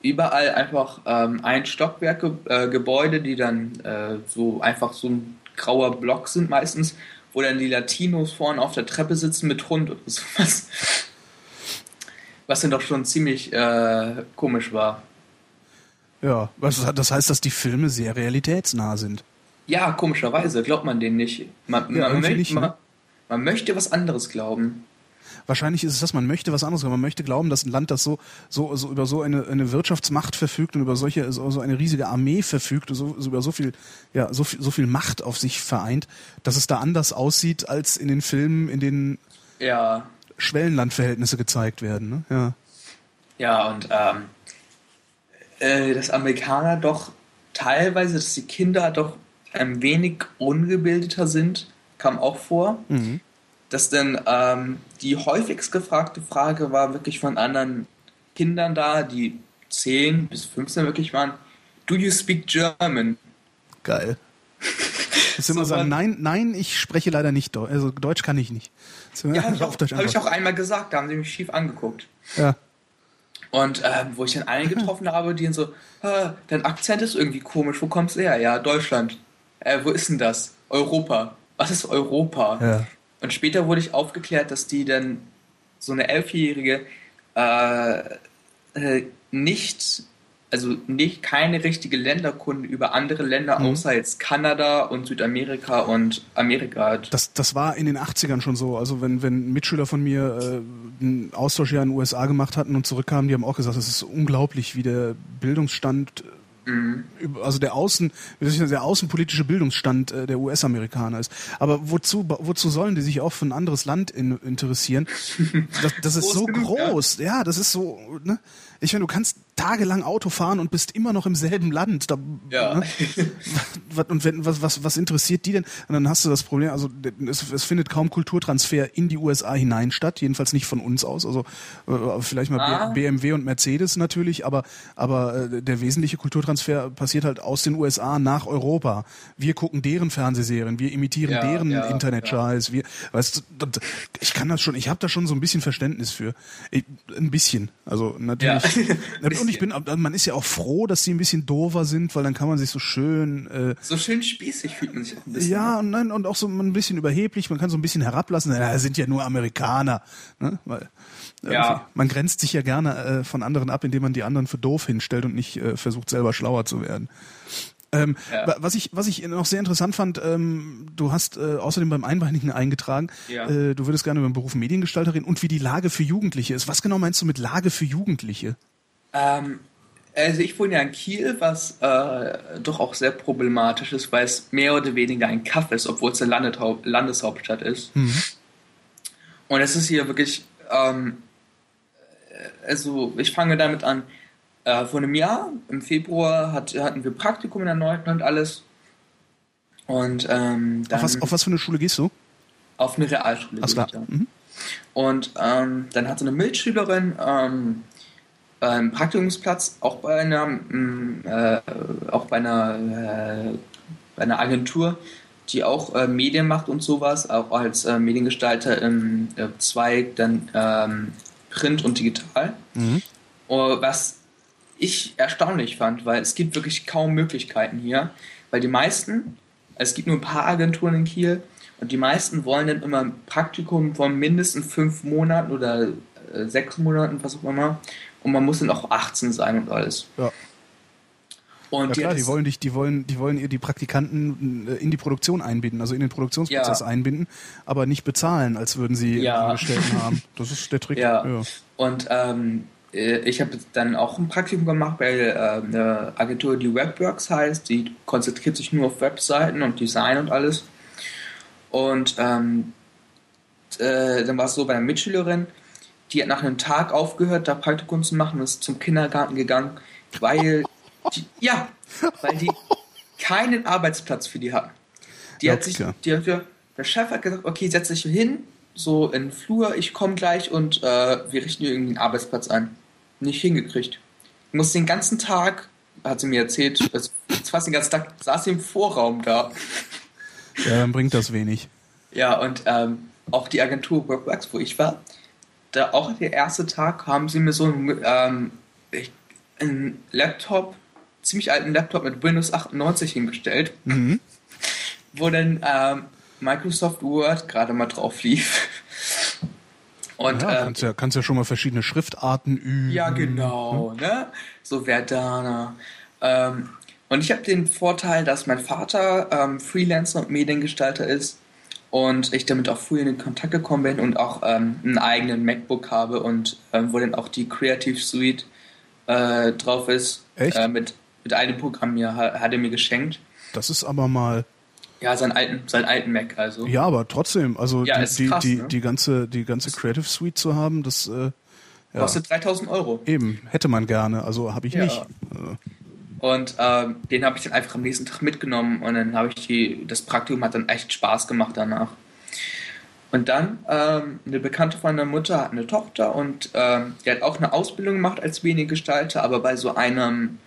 Speaker 7: Überall einfach ähm, ein Stockwerk äh, Gebäude, die dann äh, so einfach so ein grauer Block sind meistens, wo dann die Latinos vorne auf der Treppe sitzen mit Hund oder sowas. Was dann doch schon ziemlich äh, komisch war.
Speaker 2: Ja, was, das heißt, dass die Filme sehr realitätsnah sind.
Speaker 7: Ja, komischerweise glaubt man denen nicht. Man,
Speaker 2: Ja,
Speaker 7: man, möcht-
Speaker 2: nicht, ne?
Speaker 7: man, man möchte was anderes glauben.
Speaker 2: Wahrscheinlich ist es das, man möchte was anderes, man möchte glauben, dass ein Land, das so, so, so über so eine, eine Wirtschaftsmacht verfügt und über solche, so, so eine riesige Armee verfügt und so, so über so viel, ja, so viel, so viel Macht auf sich vereint, dass es da anders aussieht als in den Filmen, in denen
Speaker 7: Ja,
Speaker 2: Schwellenlandverhältnisse gezeigt werden. Ne? Ja.
Speaker 7: ja, und ähm, äh, dass Amerikaner doch teilweise, dass die Kinder doch ein wenig ungebildeter sind, kam auch vor.
Speaker 2: Mhm.
Speaker 7: dass dann ähm, die häufigst gefragte Frage war wirklich von anderen Kindern da, die 10 bis 15 wirklich waren, do you speak German?
Speaker 2: Geil. (laughs) Das immer
Speaker 7: So
Speaker 2: sagen, nein, nein, ich spreche leider nicht Deutsch. Also Deutsch kann ich nicht.
Speaker 7: Ja, habe ich, auch- hab ich auch einmal gesagt, da haben sie mich schief angeguckt.
Speaker 2: Ja.
Speaker 7: Und ähm, wo ich dann einen getroffen habe, die dann so, "Ah, dein Akzent ist irgendwie komisch, wo kommst du her? Ja, Deutschland. Äh, wo ist denn das? Europa. Was ist Europa?
Speaker 2: Ja.
Speaker 7: Und später wurde ich aufgeklärt, dass die dann so eine Elfjährige äh, äh, nicht, also nicht keine richtige Länderkunde über andere Länder,
Speaker 2: Mhm.
Speaker 7: außer jetzt Kanada und Südamerika und Amerika.
Speaker 2: Das, das war in den 80ern schon so. Also wenn, wenn Mitschüler von mir äh, einen Austausch ja in den USA gemacht hatten und zurückkamen, die haben auch gesagt, es ist unglaublich, wie der Bildungsstand,
Speaker 7: Mhm.
Speaker 2: also der Außen, der außenpolitische Bildungsstand äh, der US-Amerikaner ist. Aber wozu, wozu sollen die sich auch für ein anderes Land in, interessieren? (laughs) Das, das ist
Speaker 7: Groß
Speaker 2: so
Speaker 7: genug, ja.
Speaker 2: groß. Ja. das ist so, ne? Ich meine, du kannst tagelang Auto fahren und bist immer noch im selben Land. Da,
Speaker 7: Ja.
Speaker 2: ne? und wenn, was, was, was interessiert die denn? Und dann hast du das Problem, also es, es findet kaum Kulturtransfer in die USA hinein statt, jedenfalls nicht von uns aus. Also äh, vielleicht mal
Speaker 7: Ah.
Speaker 2: BMW und Mercedes natürlich, aber, aber äh, der wesentliche Kulturtransfer passiert halt aus den USA nach Europa. Wir gucken deren Fernsehserien, wir imitieren
Speaker 7: Ja,
Speaker 2: deren
Speaker 7: ja,
Speaker 2: Internet-Scheiß. Wir, weißt du, das- ich kann das schon, ich habe da schon so ein bisschen Verständnis für. Ich, ein bisschen. Also natürlich.
Speaker 7: Ja. (laughs)
Speaker 2: Und ich bin, man ist ja auch froh, dass sie ein bisschen doofer sind, weil dann kann man sich so schön äh,
Speaker 7: So schön spießig fühlt man sich auch ein bisschen.
Speaker 2: ja, und, nein, und auch so ein bisschen überheblich, man kann so ein bisschen herablassen, das sind ja nur Amerikaner. Ne? Weil, irgendwie,
Speaker 7: Ja.
Speaker 2: Man grenzt sich ja gerne äh, von anderen ab, indem man die anderen für doof hinstellt und nicht äh, versucht, selber schlauer zu werden. Ähm,
Speaker 7: Ja.
Speaker 2: wa- Was ich was ich noch sehr interessant fand, ähm, du hast äh, außerdem beim Einbeinigen eingetragen,
Speaker 7: Ja.
Speaker 2: äh, du würdest gerne über den Beruf Mediengestalterin und wie die Lage für Jugendliche ist. Was genau meinst du mit Lage für Jugendliche?
Speaker 7: Ähm, also ich wohne ja in Kiel, was äh, doch auch sehr problematisch ist, weil es mehr oder weniger ein Kaff ist, obwohl es eine Landeshaupt Landeshauptstadt ist. Und es ist hier wirklich, ähm, äh, also ich fange damit an, äh, vor einem Jahr, im Februar, hat, hatten wir Praktikum in der Neunten und alles. Und ähm, dann
Speaker 2: Auf was, auf was für eine Schule gehst du?
Speaker 7: auf eine Realschule.
Speaker 2: Ach klar. Mhm.
Speaker 7: Und ähm, dann hatte eine Mitschülerin ähm, einen Praktikumsplatz auch bei einer, mm, äh, auch bei einer, äh, bei einer Agentur, die auch äh, Medien macht und sowas, auch als äh, Mediengestalter im äh, Zweig, dann ähm, Print und Digital.
Speaker 2: Mhm.
Speaker 7: Oh, was ich erstaunlich fand, weil es gibt wirklich kaum Möglichkeiten hier, weil die meisten, es gibt nur ein paar Agenturen in Kiel und die meisten wollen dann immer ein Praktikum von mindestens fünf Monaten oder äh, sechs Monaten, was auch immer. Und man muss dann auch 18 sein und alles.
Speaker 2: Ja.
Speaker 7: Und
Speaker 2: Ja klar,
Speaker 7: hat
Speaker 2: die wollen dich, die wollen, die wollen ihr die Praktikanten äh, in die Produktion einbinden, also in den Produktionsprozess
Speaker 7: Ja.
Speaker 2: einbinden, aber nicht bezahlen, als würden sie
Speaker 7: Ja.
Speaker 2: Angestellten haben. Das ist der Trick.
Speaker 7: Ja. Und ähm, äh, ich habe dann auch ein Praktikum gemacht bei äh, einer Agentur, die Webworks heißt. Die konzentriert sich nur auf Webseiten und Design und alles. Und ähm, äh, dann war es so bei einer Mitschülerin, die hat nach einem Tag aufgehört, da Praktikum zu machen und ist zum Kindergarten gegangen, weil die, ja, weil die keinen Arbeitsplatz für die hatten. Die
Speaker 2: Ja,
Speaker 7: hat sich, die hat, der Chef hat gesagt, okay, setz dich hin, so in den Flur, ich komme gleich und äh, wir richten dir irgendwie einen Arbeitsplatz ein. Nicht hingekriegt. Ich musste den ganzen Tag, hat sie mir erzählt, also fast den ganzen Tag saß sie im Vorraum da.
Speaker 2: Ja, dann bringt das wenig.
Speaker 7: Ja, und ähm, auch die Agentur Workworks, wo ich war, da auch der erste Tag haben sie mir so einen, ähm, einen Laptop, ziemlich alten Laptop mit Windows 98 hingestellt,
Speaker 2: Mhm.
Speaker 7: wo dann ähm, Microsoft Word gerade mal drauf lief. Und
Speaker 2: Ja,
Speaker 7: ähm,
Speaker 2: kannst ja, kannst ja schon mal verschiedene Schriftarten üben.
Speaker 7: ja, genau, ne? So Verdana. Ähm, und ich habe den Vorteil, dass mein Vater ähm, Freelancer und Mediengestalter ist und ich damit auch früh in den Kontakt gekommen bin und auch ähm, einen eigenen MacBook habe und ähm, wo dann auch die Creative Suite äh, drauf ist.
Speaker 2: Echt?
Speaker 7: Äh, mit, mit einem Programm mir, ha- hat er mir geschenkt.
Speaker 2: Das ist aber mal.
Speaker 7: Ja, seinen alten, seinen alten Mac also.
Speaker 2: Ja, aber trotzdem, also
Speaker 7: Ja,
Speaker 2: die,
Speaker 7: krass,
Speaker 2: die,
Speaker 7: ne?
Speaker 2: die ganze, die ganze Creative Suite zu haben, das äh, ja,
Speaker 7: Kostet 3000 Euro.
Speaker 2: eben hätte man gerne. Also habe ich
Speaker 7: Ja.
Speaker 2: nicht. Äh,
Speaker 7: Und ähm, den habe ich dann einfach am nächsten Tag mitgenommen und dann habe ich die, das Praktikum hat dann echt Spaß gemacht danach. Und dann, ähm, eine Bekannte von der Mutter hat eine Tochter und ähm, die hat auch eine Ausbildung gemacht als Mediengestalter, aber bei so einem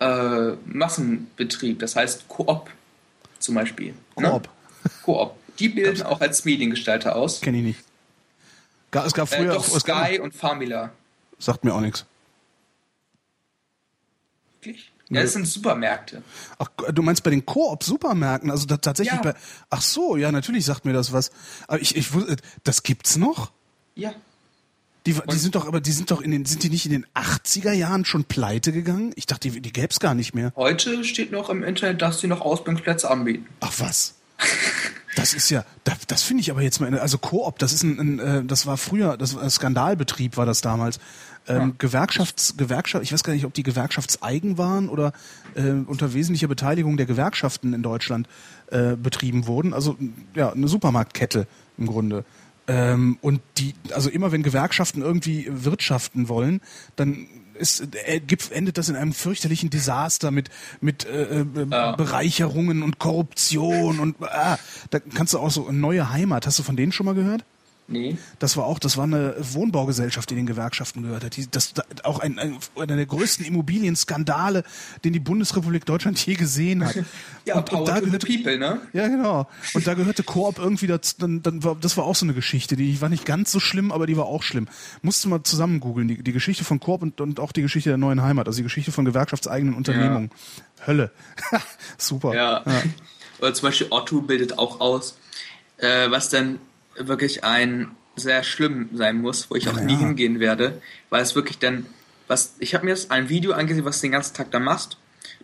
Speaker 7: äh, Massenbetrieb, das heißt Coop zum Beispiel.
Speaker 2: Coop.
Speaker 7: Ne? Coop. Die bilden auch als Mediengestalter aus.
Speaker 2: Kenne ich nicht. Es gab
Speaker 7: Äh,
Speaker 2: früher.
Speaker 7: doch
Speaker 2: es gab,
Speaker 7: Sky und Famila.
Speaker 2: sagt mir auch nichts.
Speaker 7: Wirklich? Ja, das sind Supermärkte.
Speaker 2: Ach, du meinst bei den Koop-Supermärkten? Also tatsächlich
Speaker 7: Ja.
Speaker 2: bei. Ach so, ja, natürlich sagt mir das was. Aber ich, ich das gibt's noch?
Speaker 7: Ja.
Speaker 2: Die, die sind doch, aber die sind doch in den, sind die nicht in den 80er Jahren schon pleite gegangen? Ich dachte, die, die gäb's gar nicht mehr.
Speaker 7: Heute steht noch im Internet, dass sie noch Ausbildungsplätze anbieten.
Speaker 2: Ach was. (laughs) Das ist ja, das, das finde ich aber jetzt mal, also Koop, das ist ein, ein äh, das war früher, das war ein Skandalbetrieb war das damals. Ähm, Gewerkschafts, Gewerkschaft, ich weiß gar nicht, ob die gewerkschaftseigen waren oder äh, unter wesentlicher Beteiligung der Gewerkschaften in Deutschland äh, betrieben wurden. Also ja, eine Supermarktkette im Grunde. Ähm, und die, also immer wenn Gewerkschaften irgendwie wirtschaften wollen, dann ist, äh, gibt, endet das in einem fürchterlichen Desaster mit, mit äh, äh,
Speaker 7: Ja.
Speaker 2: Bereicherungen und Korruption und ah, da kannst du auch so neue Heimat. Hast du von denen schon mal gehört?
Speaker 7: Nee.
Speaker 2: Das war auch, das war eine Wohnbaugesellschaft, die den Gewerkschaften gehört hat. Die, das da, auch ein, ein, einer der größten Immobilienskandale, den die Bundesrepublik Deutschland je gesehen hat. (laughs)
Speaker 7: Ja,
Speaker 2: und, und da gehörte,
Speaker 7: People, ne?
Speaker 2: ja, genau. Und da gehörte Koop irgendwie dazu, dann, dann war, das war auch so eine Geschichte, die war nicht ganz so schlimm, aber die war auch schlimm. Musst du mal zusammen googeln, die, die Geschichte von Koop und, und auch die Geschichte der neuen Heimat, also die Geschichte von gewerkschaftseigenen Unternehmungen. Hölle. (laughs) Super.
Speaker 7: Ja. Oder zum Beispiel Otto bildet auch aus, äh, was dann wirklich ein sehr schlimm sein muss, wo ich auch
Speaker 2: Ja.
Speaker 7: nie hingehen werde, weil es wirklich dann, was, ich habe mir jetzt ein Video angesehen, was du den ganzen Tag da machst.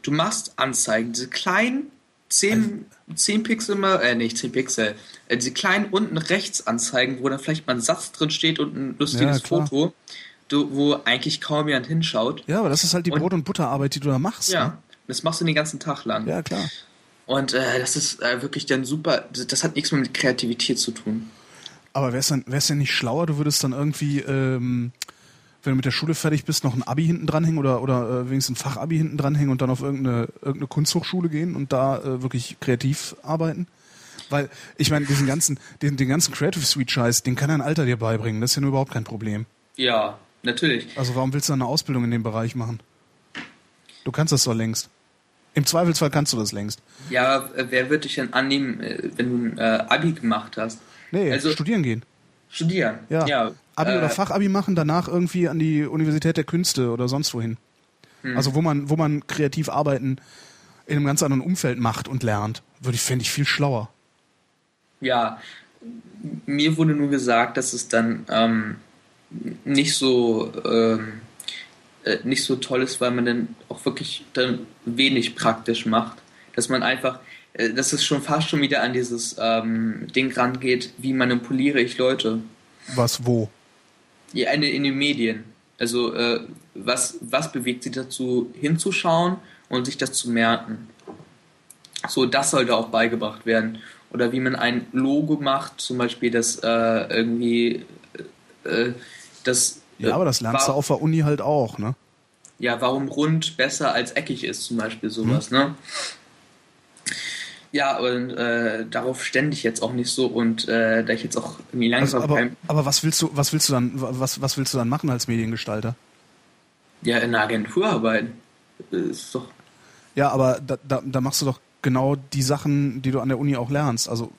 Speaker 7: Du machst Anzeigen, diese kleinen 10, 10 Pixel, mal, äh, nicht 10 Pixel, äh, diese kleinen unten rechts Anzeigen, wo dann vielleicht mal ein Satz drin steht und ein lustiges
Speaker 2: Ja.
Speaker 7: Foto, du, wo eigentlich kaum jemand hinschaut.
Speaker 2: Ja, aber das ist halt die
Speaker 7: Und-
Speaker 2: Brot- und Butterarbeit, die du da machst.
Speaker 7: Ja, das machst du den ganzen Tag lang.
Speaker 2: Ne? Ja, klar.
Speaker 7: Und äh, das ist äh, wirklich dann super. Das, das hat nichts mehr mit Kreativität zu tun.
Speaker 2: Aber wär's wär's denn nicht schlauer, du würdest dann irgendwie, ähm, wenn du mit der Schule fertig bist, noch ein Abi hinten dranhängen oder, oder äh, wenigstens ein Fachabi hinten dranhängen und dann auf irgendeine, irgendeine Kunsthochschule gehen und da äh, wirklich kreativ arbeiten? Weil, ich meine, diesen ganzen, den, den ganzen Creative Suite Scheiß, den kann ein Alter dir beibringen. Das ist ja nur überhaupt kein Problem.
Speaker 7: Ja, natürlich.
Speaker 2: Also warum willst du dann eine Ausbildung in dem Bereich machen? Du kannst das doch längst. Im Zweifelsfall kannst du das längst.
Speaker 7: Ja, wer wird dich denn annehmen, äh, wenn du ein äh, Abi gemacht hast?
Speaker 2: Nee,
Speaker 7: Also-
Speaker 2: studieren gehen.
Speaker 7: Studieren.
Speaker 2: Ja.
Speaker 7: ja
Speaker 2: Abi
Speaker 7: äh,
Speaker 2: oder Fachabi machen, danach irgendwie an die Universität der Künste oder sonst wohin.
Speaker 7: Hm.
Speaker 2: Also wo man, wo man kreativ arbeiten in einem ganz anderen Umfeld macht und lernt, würde ich, fände ich viel schlauer.
Speaker 7: Ja, mir wurde nur gesagt, dass es dann ähm, nicht so ähm, äh, nicht so toll ist, weil man dann auch wirklich dann wenig praktisch macht. Dass man einfach, dass es schon fast schon wieder an dieses ähm, Ding rangeht, wie manipuliere ich Leute.
Speaker 2: Was wo?
Speaker 7: Ja, in, in den Medien. Also äh, was, was bewegt sie dazu, hinzuschauen und sich das zu merken? So, das sollte auch beigebracht werden. Oder wie man ein Logo macht, zum Beispiel, das äh, irgendwie äh, das.
Speaker 2: Ja, aber das lernst du auf der Uni halt auch, ne?
Speaker 7: ja, warum rund besser als eckig ist, zum Beispiel sowas, ne? Ja, und äh, darauf stände ich jetzt auch nicht so und äh, da ich jetzt auch irgendwie
Speaker 2: Also,
Speaker 7: langsam
Speaker 2: aber,
Speaker 7: kein,
Speaker 2: aber was willst du, was willst du dann, was, was willst du dann machen als Mediengestalter?
Speaker 7: ja in einer Agentur arbeiten. Ist doch
Speaker 2: Ja, aber da, da, da machst du doch genau die Sachen, die du an der Uni auch lernst. Also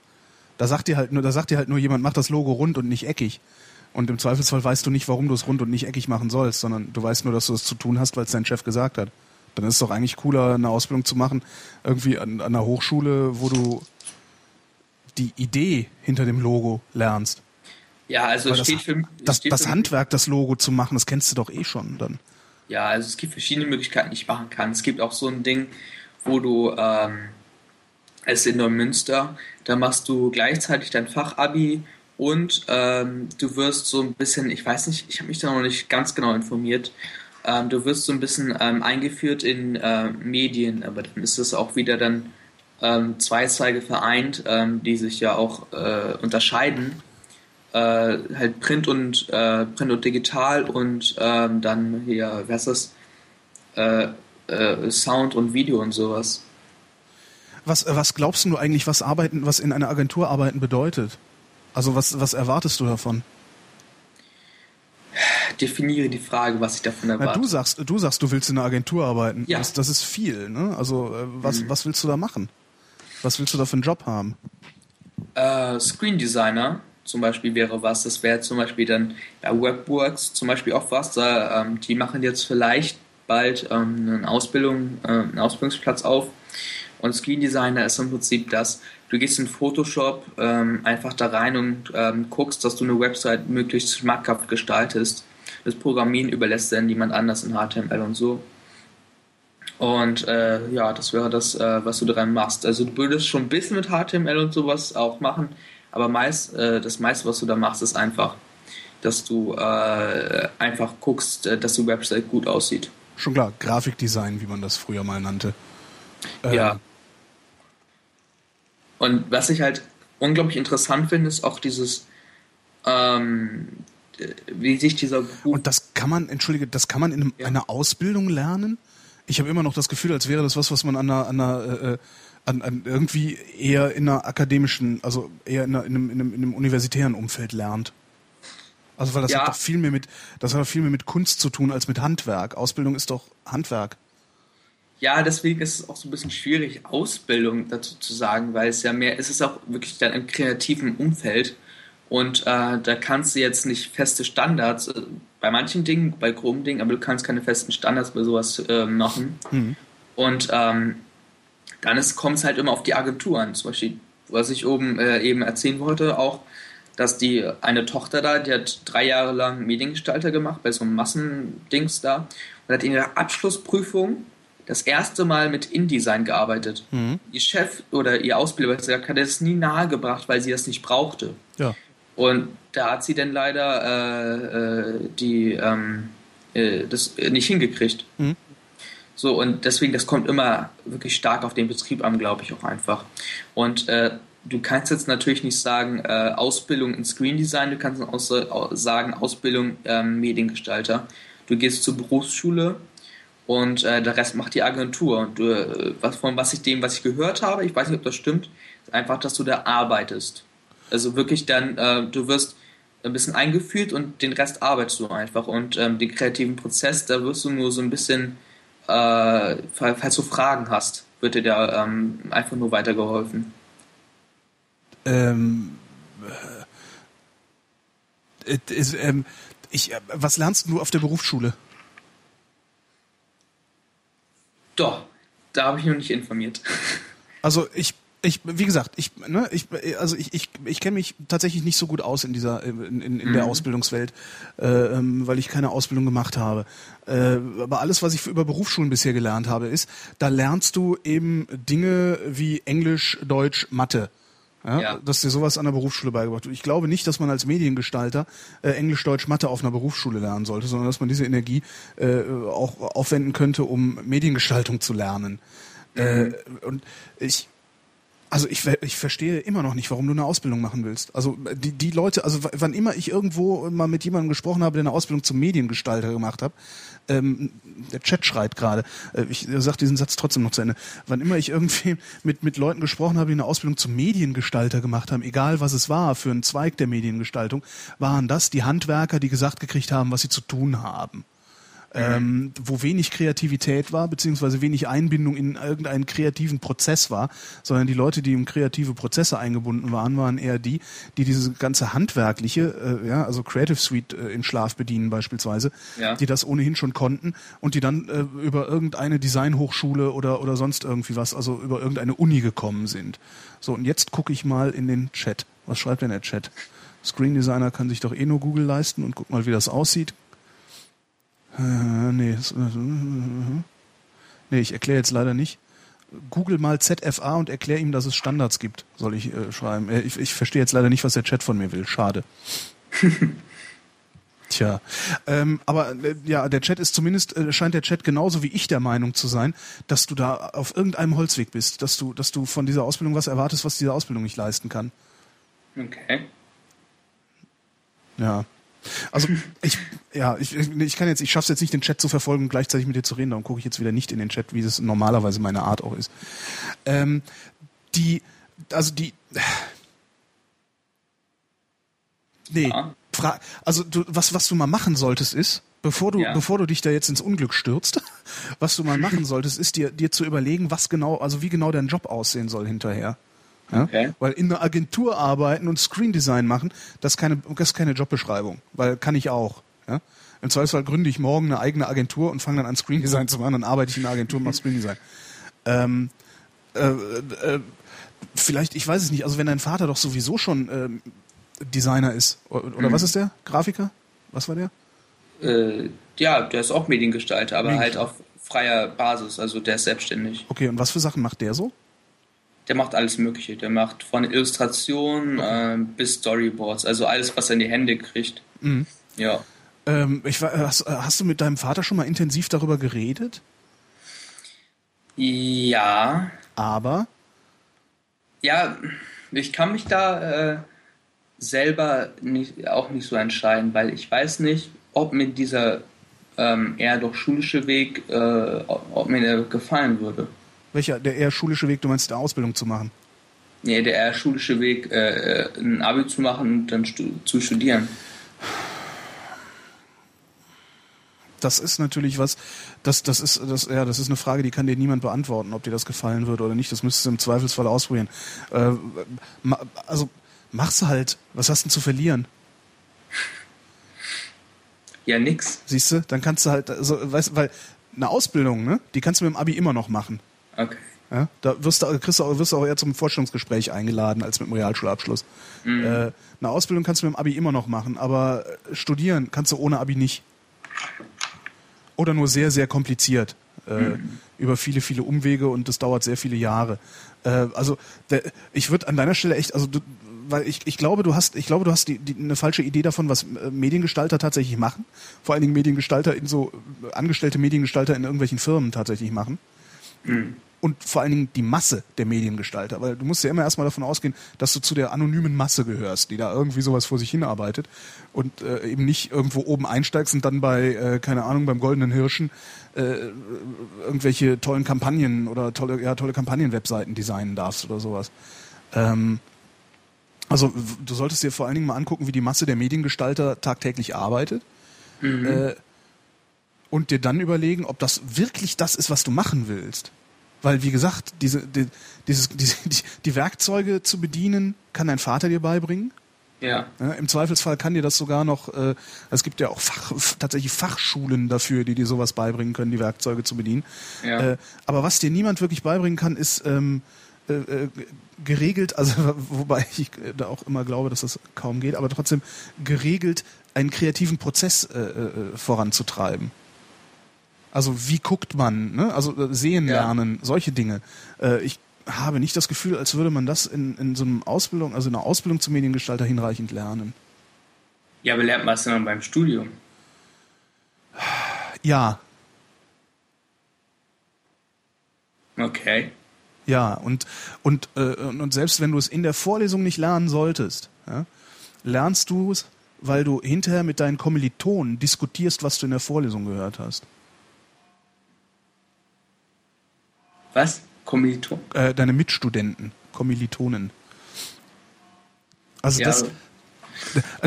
Speaker 2: da sagt dir halt nur, da sagt dir halt nur jemand, mach das Logo rund und nicht eckig. Und im Zweifelsfall weißt du nicht, warum du es rund und nicht eckig machen sollst, sondern du weißt nur, dass du es zu tun hast, weil es dein Chef gesagt hat. Dann ist es doch eigentlich cooler, eine Ausbildung zu machen, irgendwie an, an einer Hochschule, wo du die Idee hinter dem Logo lernst.
Speaker 7: ja, also
Speaker 2: Weil
Speaker 7: es
Speaker 2: das,
Speaker 7: steht für
Speaker 2: das,
Speaker 7: steht
Speaker 2: das
Speaker 7: für-
Speaker 2: Handwerk, das Logo zu machen, das kennst du doch eh schon dann.
Speaker 7: Ja, also es gibt verschiedene Möglichkeiten, die ich machen kann. Es gibt auch so ein Ding, wo du ähm, es ist in Neumünster, da machst du gleichzeitig dein Fachabi und ähm, du wirst so ein bisschen, ich weiß nicht, ich habe mich da noch nicht ganz genau informiert, ähm, du wirst so ein bisschen ähm, eingeführt in äh, Medien, aber dann ist es auch wieder dann ähm, zwei Zweige vereint, ähm, die sich ja auch äh, unterscheiden äh, halt Print und äh, Print und digital und ähm, dann hier, was ist das? Äh, äh, Sound und Video und sowas.
Speaker 2: Was, was glaubst du eigentlich, was arbeiten, was in einer Agentur arbeiten bedeutet? Also was, was erwartest du davon?
Speaker 7: Definiere die Frage, was ich davon erwarte.
Speaker 2: du sagst, du sagst, du willst in einer Agentur arbeiten.
Speaker 7: Ja.
Speaker 2: Das, das ist viel, ne? Also äh, was,
Speaker 7: Mhm.
Speaker 2: was willst du da machen? Was willst du da für einen Job haben?
Speaker 7: äh, Screen Designer zum Beispiel wäre was. Das wäre zum Beispiel dann ja, Webworks zum Beispiel auch was. Da, ähm, die machen jetzt vielleicht bald ähm, eine Ausbildung, äh, einen Ausbildungsplatz auf. Und Screen Designer ist im Prinzip das. Du gehst in Photoshop ähm, einfach da rein und ähm, guckst, dass du eine Website möglichst schmackhaft gestaltest. Das Programmieren überlässt dann jemand anders in HTML und so. Und äh, ja, das wäre das, äh, was du daran machst. Also du würdest schon ein bisschen mit HTML und sowas auch machen, aber meist, äh, das meiste, was du da machst, ist einfach, dass du äh, einfach guckst, äh, dass die Website gut aussieht.
Speaker 2: Schon klar, Grafikdesign, wie man das früher mal nannte.
Speaker 7: Ja. Und was ich halt unglaublich interessant finde, ist auch dieses, ähm, äh, wie sich dieser Beruf
Speaker 2: Und das kann man, entschuldige, das kann man in einem,
Speaker 7: Ja.
Speaker 2: einer Ausbildung lernen? Ich habe immer noch das Gefühl, als wäre das was, was man an einer, an einer äh, äh, an, an irgendwie eher in einer akademischen, also eher in, einer, in, einem, in, einem, in einem universitären Umfeld lernt. Also weil das
Speaker 7: Ja.
Speaker 2: hat doch viel mehr mit, das hat doch viel mehr mit Kunst zu tun als mit Handwerk. Ausbildung ist doch Handwerk.
Speaker 7: Ja, deswegen ist es auch so ein bisschen schwierig, Ausbildung dazu zu sagen, weil es ja mehr, es ist auch wirklich dann im kreativen Umfeld und äh, da kannst du jetzt nicht feste Standards, äh, bei manchen Dingen, bei groben Dingen, aber du kannst keine festen Standards bei sowas äh, machen. Und ähm, dann kommt es halt immer auf die Agentur an. Zum Beispiel, was ich oben äh, eben erzählen wollte, auch, dass die eine Tochter da, die hat drei Jahre lang Mediengestalter gemacht bei so einem Massendings da und hat in ihrer Abschlussprüfung das erste Mal mit InDesign gearbeitet. Ihr Chef oder ihr Ausbilder gesagt, hat es nie nahegebracht, weil sie das nicht brauchte.
Speaker 2: Ja.
Speaker 7: Und da hat sie dann leider äh, äh, die ähm, äh, das nicht hingekriegt.
Speaker 2: Mhm.
Speaker 7: So, und deswegen, das kommt immer wirklich stark auf den Betrieb an, glaube ich auch einfach. Und äh, du kannst jetzt natürlich nicht sagen, äh, Ausbildung in Screen Design, du kannst auch sagen, Ausbildung ähm, Mediengestalter. Du gehst zur Berufsschule und äh, der Rest macht die Agentur. Und äh, was, von was ich dem, was ich gehört habe, ich weiß nicht, ob das stimmt, ist einfach, dass du da arbeitest. Also wirklich dann, äh, du wirst ein bisschen eingeführt und den Rest arbeitest du einfach. Und ähm, den kreativen Prozess, da wirst du nur so ein bisschen, äh, fall- falls du Fragen hast, wird dir da ähm, einfach nur weitergeholfen.
Speaker 2: Ähm, äh, ist, ähm, ich, äh, was lernst du auf der Berufsschule?
Speaker 7: Doch, da habe ich noch nicht informiert. (laughs)
Speaker 2: Also ich, ich, wie gesagt, ich, ne, ich, also ich, ich, ich kenne mich tatsächlich nicht so gut aus in dieser, in, in, in der Ausbildungswelt, äh, ähm, weil ich keine Ausbildung gemacht habe. Äh, aber alles, was ich über Berufsschulen bisher gelernt habe, ist, da lernst du eben Dinge wie Englisch, Deutsch, Mathe. Ja,
Speaker 7: Ja.
Speaker 2: Dass dir sowas an der Berufsschule beigebracht wird. Ich glaube nicht, dass man als Mediengestalter äh, Englisch, Deutsch, Mathe auf einer Berufsschule lernen sollte, sondern dass man diese Energie äh, auch aufwenden könnte, um Mediengestaltung zu lernen. Äh, und ich, also ich, ich verstehe immer noch nicht, warum du eine Ausbildung machen willst. Also die, die Leute, also wann immer ich irgendwo mal mit jemandem gesprochen habe, der eine Ausbildung zum Mediengestalter gemacht hat, ähm, der Chat schreit gerade, äh, ich sage diesen Satz trotzdem noch zu Ende, wann immer ich irgendwie mit, mit Leuten gesprochen habe, die eine Ausbildung zum Mediengestalter gemacht haben, egal was es war für einen Zweig der Mediengestaltung, waren das die Handwerker, die gesagt gekriegt haben, was sie zu tun haben ähm, wo wenig Kreativität war, beziehungsweise wenig Einbindung in irgendeinen kreativen Prozess war, sondern die Leute, die in kreative Prozesse eingebunden waren, waren eher die, die diese ganze handwerkliche, äh, ja, also Creative Suite äh, in Schlaf bedienen beispielsweise,
Speaker 7: Ja.
Speaker 2: die das ohnehin schon konnten und die dann äh, über irgendeine Designhochschule oder oder sonst irgendwie was, also über irgendeine Uni gekommen sind. So und jetzt gucke ich mal in den Chat. Was schreibt denn der Chat? Screen Designer kann sich doch eh nur Google leisten und guck mal, wie das aussieht. Äh, nee, das- äh, nee, ich erkläre jetzt leider nicht. Google mal ZFA und erklär ihm, dass es Standards gibt, soll ich äh, schreiben. Äh, ich, ich verstehe jetzt leider nicht, was der Chat von mir will. Schade. (laughs) Tja, ähm, aber äh, ja, der Chat ist zumindest, äh, scheint der Chat genauso wie ich der Meinung zu sein, dass du da auf irgendeinem Holzweg bist, dass du, dass du von dieser Ausbildung was erwartest, was diese Ausbildung nicht leisten kann.
Speaker 7: Okay.
Speaker 2: Ja. Also ich, ja, ich, ich kann jetzt, ich schaff's jetzt nicht, den Chat zu verfolgen und gleichzeitig mit dir zu reden, darum gucke ich jetzt wieder nicht in den Chat, wie das normalerweise meine Art auch ist. Ähm, die, also die, nee,
Speaker 7: Ja.
Speaker 2: fra also du, was, was du mal machen solltest ist, bevor du,
Speaker 7: Ja.
Speaker 2: bevor du dich da jetzt ins Unglück stürzt, (laughs) was du mal machen (laughs) solltest, ist dir, dir zu überlegen, was genau, also wie genau dein Job aussehen soll hinterher. Ja?
Speaker 7: Okay.
Speaker 2: Weil in einer Agentur arbeiten und Screen Design machen, das ist keine, das ist keine Jobbeschreibung, weil kann ich auch. Ja? Im Zweifelsfall gründe ich morgen eine eigene Agentur und fange dann an Screen Design zu machen, dann arbeite ich in einer Agentur und mache Screen Design. Ähm, äh, äh, vielleicht, ich weiß es nicht, also wenn dein Vater doch sowieso schon ähm, Designer ist, oder, oder was ist der? Grafiker? Was war der?
Speaker 7: Äh, ja, der ist auch Mediengestalter, aber halt
Speaker 2: Mediengestalter.
Speaker 7: auf freier Basis. Also der ist selbstständig.
Speaker 2: Okay, und was für Sachen macht der so?
Speaker 7: Der macht alles Mögliche. Der macht von Illustrationen äh, bis Storyboards. Also alles, was er in die Hände kriegt.
Speaker 2: Mhm.
Speaker 7: Ja.
Speaker 2: Ähm, ich, hast, hast du mit deinem Vater schon mal intensiv darüber geredet?
Speaker 7: Ja.
Speaker 2: Aber
Speaker 7: Ja, ich kann mich da äh, selber nicht, auch nicht so entscheiden, weil ich weiß nicht, ob mir dieser ähm, eher doch schulische Weg, äh, ob mir der gefallen würde.
Speaker 2: Welcher, der eher schulische Weg, du meinst, eine Ausbildung zu machen?
Speaker 7: Nee, der eher schulische Weg, äh, äh, ein Abi zu machen und dann stu zu studieren.
Speaker 2: Das ist natürlich was, das, das ist, das, ja, das ist eine Frage, die kann dir niemand beantworten, ob dir das gefallen würde oder nicht. Das müsstest du im Zweifelsfall ausprobieren. Äh, also, mach's halt. Was hast du denn zu verlieren?
Speaker 7: Ja, nix.
Speaker 2: Siehst du? Dann kannst du halt, also, weißt, weil eine Ausbildung, ne, die kannst du mit dem Abi immer noch machen.
Speaker 7: Okay.
Speaker 2: Ja? Da wirst du, kriegst du, auch- wirst du auch eher zum Vorstellungsgespräch eingeladen als mit dem Realschulabschluss. Äh, eine Ausbildung kannst du mit dem Abi immer noch machen, aber äh, studieren kannst du ohne Abi nicht. Oder nur sehr, sehr kompliziert. Äh, Über viele, viele Umwege und das dauert sehr viele Jahre. Äh, also der, ich würde an deiner Stelle echt, also du, weil ich, ich glaube, du hast, ich glaube, du hast die, die, eine falsche Idee davon, was äh, Mediengestalter tatsächlich machen. Vor allen Dingen Mediengestalter in so äh, angestellte Mediengestalter in irgendwelchen Firmen tatsächlich machen und vor allen Dingen die Masse der Mediengestalter, weil du musst ja immer erstmal davon ausgehen, dass du zu der anonymen Masse gehörst, die da irgendwie sowas vor sich hinarbeitet und äh, eben nicht irgendwo oben einsteigst und dann bei, äh, keine Ahnung, beim Goldenen Hirschen äh, irgendwelche tollen Kampagnen oder tolle, ja, tolle Kampagnen-Webseiten designen darfst oder sowas. Ähm, also du solltest dir vor allen Dingen mal angucken, wie die Masse der Mediengestalter tagtäglich arbeitet. Äh, und dir dann überlegen, ob das wirklich das ist, was du machen willst. Weil, wie gesagt, diese, die, dieses, (laughs) diese, die, die Werkzeuge zu bedienen, kann dein Vater dir beibringen.
Speaker 7: Ja.
Speaker 2: Ja, Im Zweifelsfall kann dir das sogar noch, äh, es gibt ja auch Fach, tatsächlich Fachschulen dafür, die dir sowas beibringen können, die Werkzeuge zu bedienen.
Speaker 7: Ja.
Speaker 2: Äh, aber was dir niemand wirklich beibringen kann, ist ähm, äh, äh, geregelt, also (laughs) wobei ich äh, da auch immer glaube, dass das kaum geht, aber trotzdem geregelt einen kreativen Prozess äh, äh, voranzutreiben. Also wie guckt man, ne? Also äh, sehen
Speaker 7: Ja.
Speaker 2: lernen, solche Dinge. Äh, ich habe nicht das Gefühl, als würde man das in, in so einem Ausbildung, also in einer Ausbildung zum Mediengestalter hinreichend lernen.
Speaker 7: Ja, aber lernt man es dann beim Studium?
Speaker 2: Ja,
Speaker 7: Okay.
Speaker 2: ja, und, und, äh, und selbst wenn du es in der Vorlesung nicht lernen solltest, ja, lernst du es, weil du hinterher mit deinen Kommilitonen diskutierst, was du in der Vorlesung gehört hast.
Speaker 7: Was? Kommiliton?
Speaker 2: Äh, deine Mitstudenten, Kommilitonen. Also
Speaker 7: Ja,
Speaker 2: das,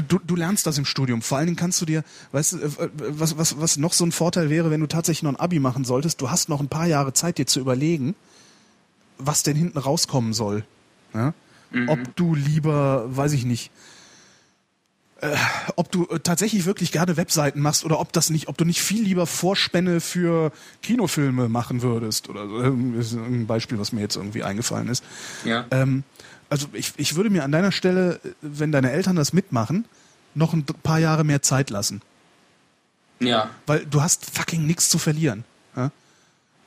Speaker 2: Du, du lernst das im Studium. Vor allen Dingen kannst du dir, weißt du, äh, was, was, was noch so ein Vorteil wäre, wenn du tatsächlich noch ein Abi machen solltest, du hast noch ein paar Jahre Zeit, dir zu überlegen, was denn hinten rauskommen soll. Ja? Ob du lieber, weiß ich nicht, äh, ob du äh, tatsächlich wirklich gerne Webseiten machst oder ob das nicht, ob du nicht viel lieber Vorspänne für Kinofilme machen würdest oder so. Das ist ein Beispiel, was mir jetzt irgendwie eingefallen ist.
Speaker 7: Ja.
Speaker 2: Ähm, also ich, ich würde mir an deiner Stelle, wenn deine Eltern das mitmachen, noch ein paar Jahre mehr Zeit lassen.
Speaker 7: ja.
Speaker 2: Weil du hast fucking nichts zu verlieren. Ja?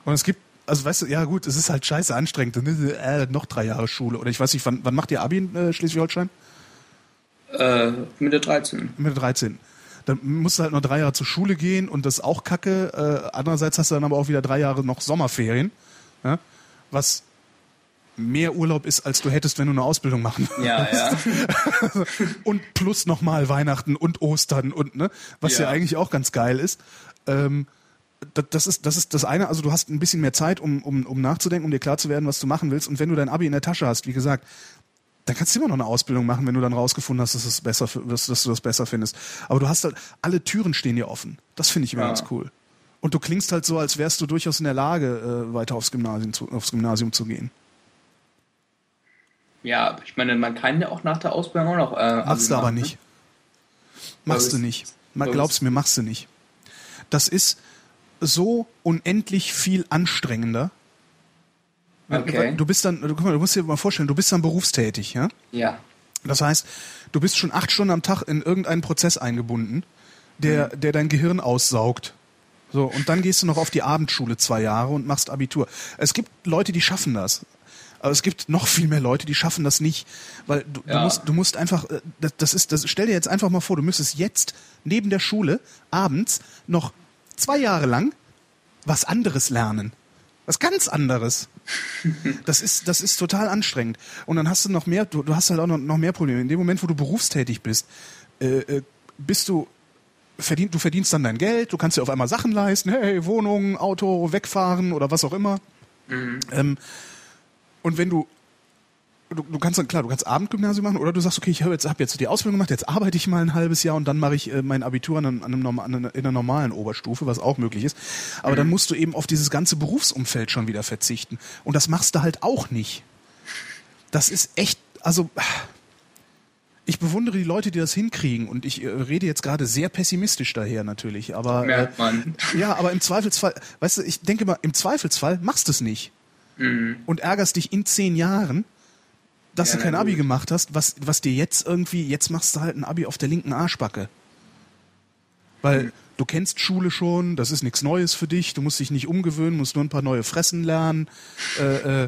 Speaker 2: Und es gibt, also weißt du, ja gut, es ist halt scheiße anstrengend. Äh, noch drei Jahre Schule. Oder ich weiß nicht, wann, wann macht ihr Abi in äh, Schleswig-Holstein?
Speaker 7: Äh, mit der 13.
Speaker 2: Mit 13. Dann musst du halt noch drei Jahre zur Schule gehen und das ist auch kacke. Äh, andererseits hast du dann aber auch wieder drei Jahre noch Sommerferien. Ja? Was mehr Urlaub ist, als du hättest, wenn du eine Ausbildung machen
Speaker 7: Ja, ja. (laughs)
Speaker 2: und plus nochmal Weihnachten und Ostern und ne, was ja,
Speaker 7: Ja.
Speaker 2: eigentlich auch ganz geil ist. Ähm, das, das ist das ist das eine. Also du hast ein bisschen mehr Zeit, um um um nachzudenken, um dir klar zu werden, was du machen willst. Und wenn du dein Abi in der Tasche hast, wie gesagt, dann kannst du immer noch eine Ausbildung machen, wenn du dann rausgefunden hast, dass, es besser, dass, dass du das besser findest. Aber du hast halt alle Türen stehen dir offen. Das finde ich immer
Speaker 7: Ja.
Speaker 2: ganz cool. Und du klingst halt so, als wärst du durchaus in der Lage, äh, weiter aufs Gymnasium zu, aufs Gymnasium zu gehen.
Speaker 7: Ja, ich meine, man kann ja auch nach der Ausbildung auch noch. Äh,
Speaker 2: Machst du aber
Speaker 7: ne?
Speaker 2: nicht. Machst du nicht. Mal
Speaker 7: was
Speaker 2: glaub's
Speaker 7: ist-
Speaker 2: mir, machst du nicht. Das ist so unendlich viel anstrengender.
Speaker 7: Okay.
Speaker 2: Du bist dann, du, guck mal, du musst dir mal vorstellen, du bist dann berufstätig, ja?
Speaker 7: Ja.
Speaker 2: Das heißt, du bist schon acht Stunden am Tag in irgendeinen Prozess eingebunden, der, der dein Gehirn aussaugt. So, und dann gehst du noch auf die Abendschule zwei Jahre und machst Abitur. Es gibt Leute, die schaffen das. Aber es gibt noch viel mehr Leute, die schaffen das nicht. Weil du, du
Speaker 7: Ja.
Speaker 2: musst, du musst einfach, äh, das, das ist, das, stell dir jetzt einfach mal vor, du müsstest jetzt neben der Schule abends noch zwei Jahre lang was anderes lernen. Was ganz anderes. Das ist, das ist total anstrengend. Und dann hast du noch mehr, du, du hast halt auch noch, noch mehr Probleme. In dem Moment, wo du berufstätig bist, äh, äh, bist du, verdient, du verdienst dann dein Geld, du kannst dir auf einmal Sachen leisten, hey, Wohnung, Auto, wegfahren oder was auch immer. Ähm, und wenn du, du, du kannst dann, klar, du kannst Abendgymnasium machen oder du sagst, okay, ich habe jetzt, hab jetzt die Ausbildung gemacht, jetzt arbeite ich mal ein halbes Jahr und dann mache ich äh, mein Abitur an einem, an einem, an einer, in einer normalen Oberstufe, was auch möglich ist. Aber dann musst du eben auf dieses ganze Berufsumfeld schon wieder verzichten. Und das machst du halt auch nicht. Das ist echt, also ich bewundere die Leute, die das hinkriegen und ich äh, rede jetzt gerade sehr pessimistisch daher natürlich, aber äh,
Speaker 7: Merkt man.
Speaker 2: ja, aber im Zweifelsfall, weißt du, ich denke mal, im Zweifelsfall machst du es nicht und ärgerst dich in zehn Jahren, dass
Speaker 7: Ja,
Speaker 2: du kein Abi
Speaker 7: gut.
Speaker 2: gemacht hast, was, was dir jetzt irgendwie, jetzt machst du halt ein Abi auf der linken Arschbacke. Weil du kennst Schule schon, das ist nichts Neues für dich, du musst dich nicht umgewöhnen, musst nur ein paar neue Fressen lernen, äh, äh,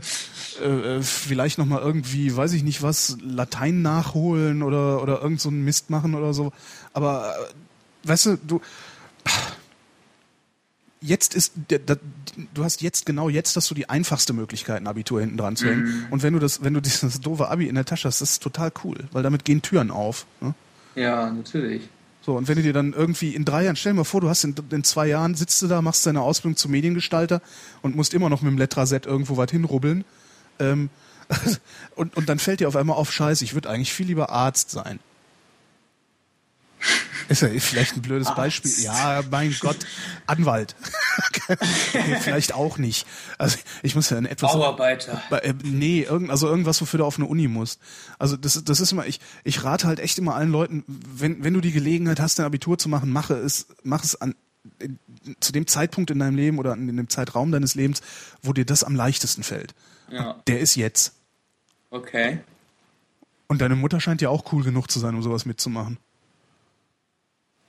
Speaker 2: äh, äh, vielleicht nochmal irgendwie, weiß ich nicht was, Latein nachholen oder, oder irgend so einen Mist machen oder so. Aber, äh, weißt du, du, jetzt ist du hast jetzt genau jetzt hast du die einfachste Möglichkeit ein Abitur hinten dran zu hängen und wenn du das wenn du dieses doofe Abi in der Tasche hast das ist total cool weil damit gehen Türen auf ne?
Speaker 7: Ja, natürlich.
Speaker 2: so und wenn du dir dann irgendwie in drei Jahren stell dir mal vor du hast in, in zwei Jahren sitzt du da machst deine Ausbildung zum Mediengestalter und musst immer noch mit dem Letraset irgendwo was hinrubbeln ähm, (laughs) und und dann fällt dir auf einmal auf Scheiße ich würde eigentlich viel lieber Arzt sein ist ja vielleicht ein blödes Beispiel. Ja, mein Gott, Anwalt. okay, (laughs) vielleicht auch nicht. Also ich muss ja in etwas.
Speaker 7: Bauarbeiter.
Speaker 2: Bei- äh, Nee, irgend, also irgendwas, wofür du auf eine Uni musst. Also das, ist- das ist immer, ich, ich rate halt echt immer allen Leuten, wenn, wenn du die Gelegenheit hast, dein Abitur zu machen, mache es, mach es an, in, zu dem Zeitpunkt in deinem Leben oder in dem Zeitraum deines Lebens, wo dir das am leichtesten fällt.
Speaker 7: Ja,
Speaker 2: Der ist jetzt.
Speaker 7: okay.
Speaker 2: Und deine Mutter scheint ja auch cool genug zu sein, um sowas mitzumachen.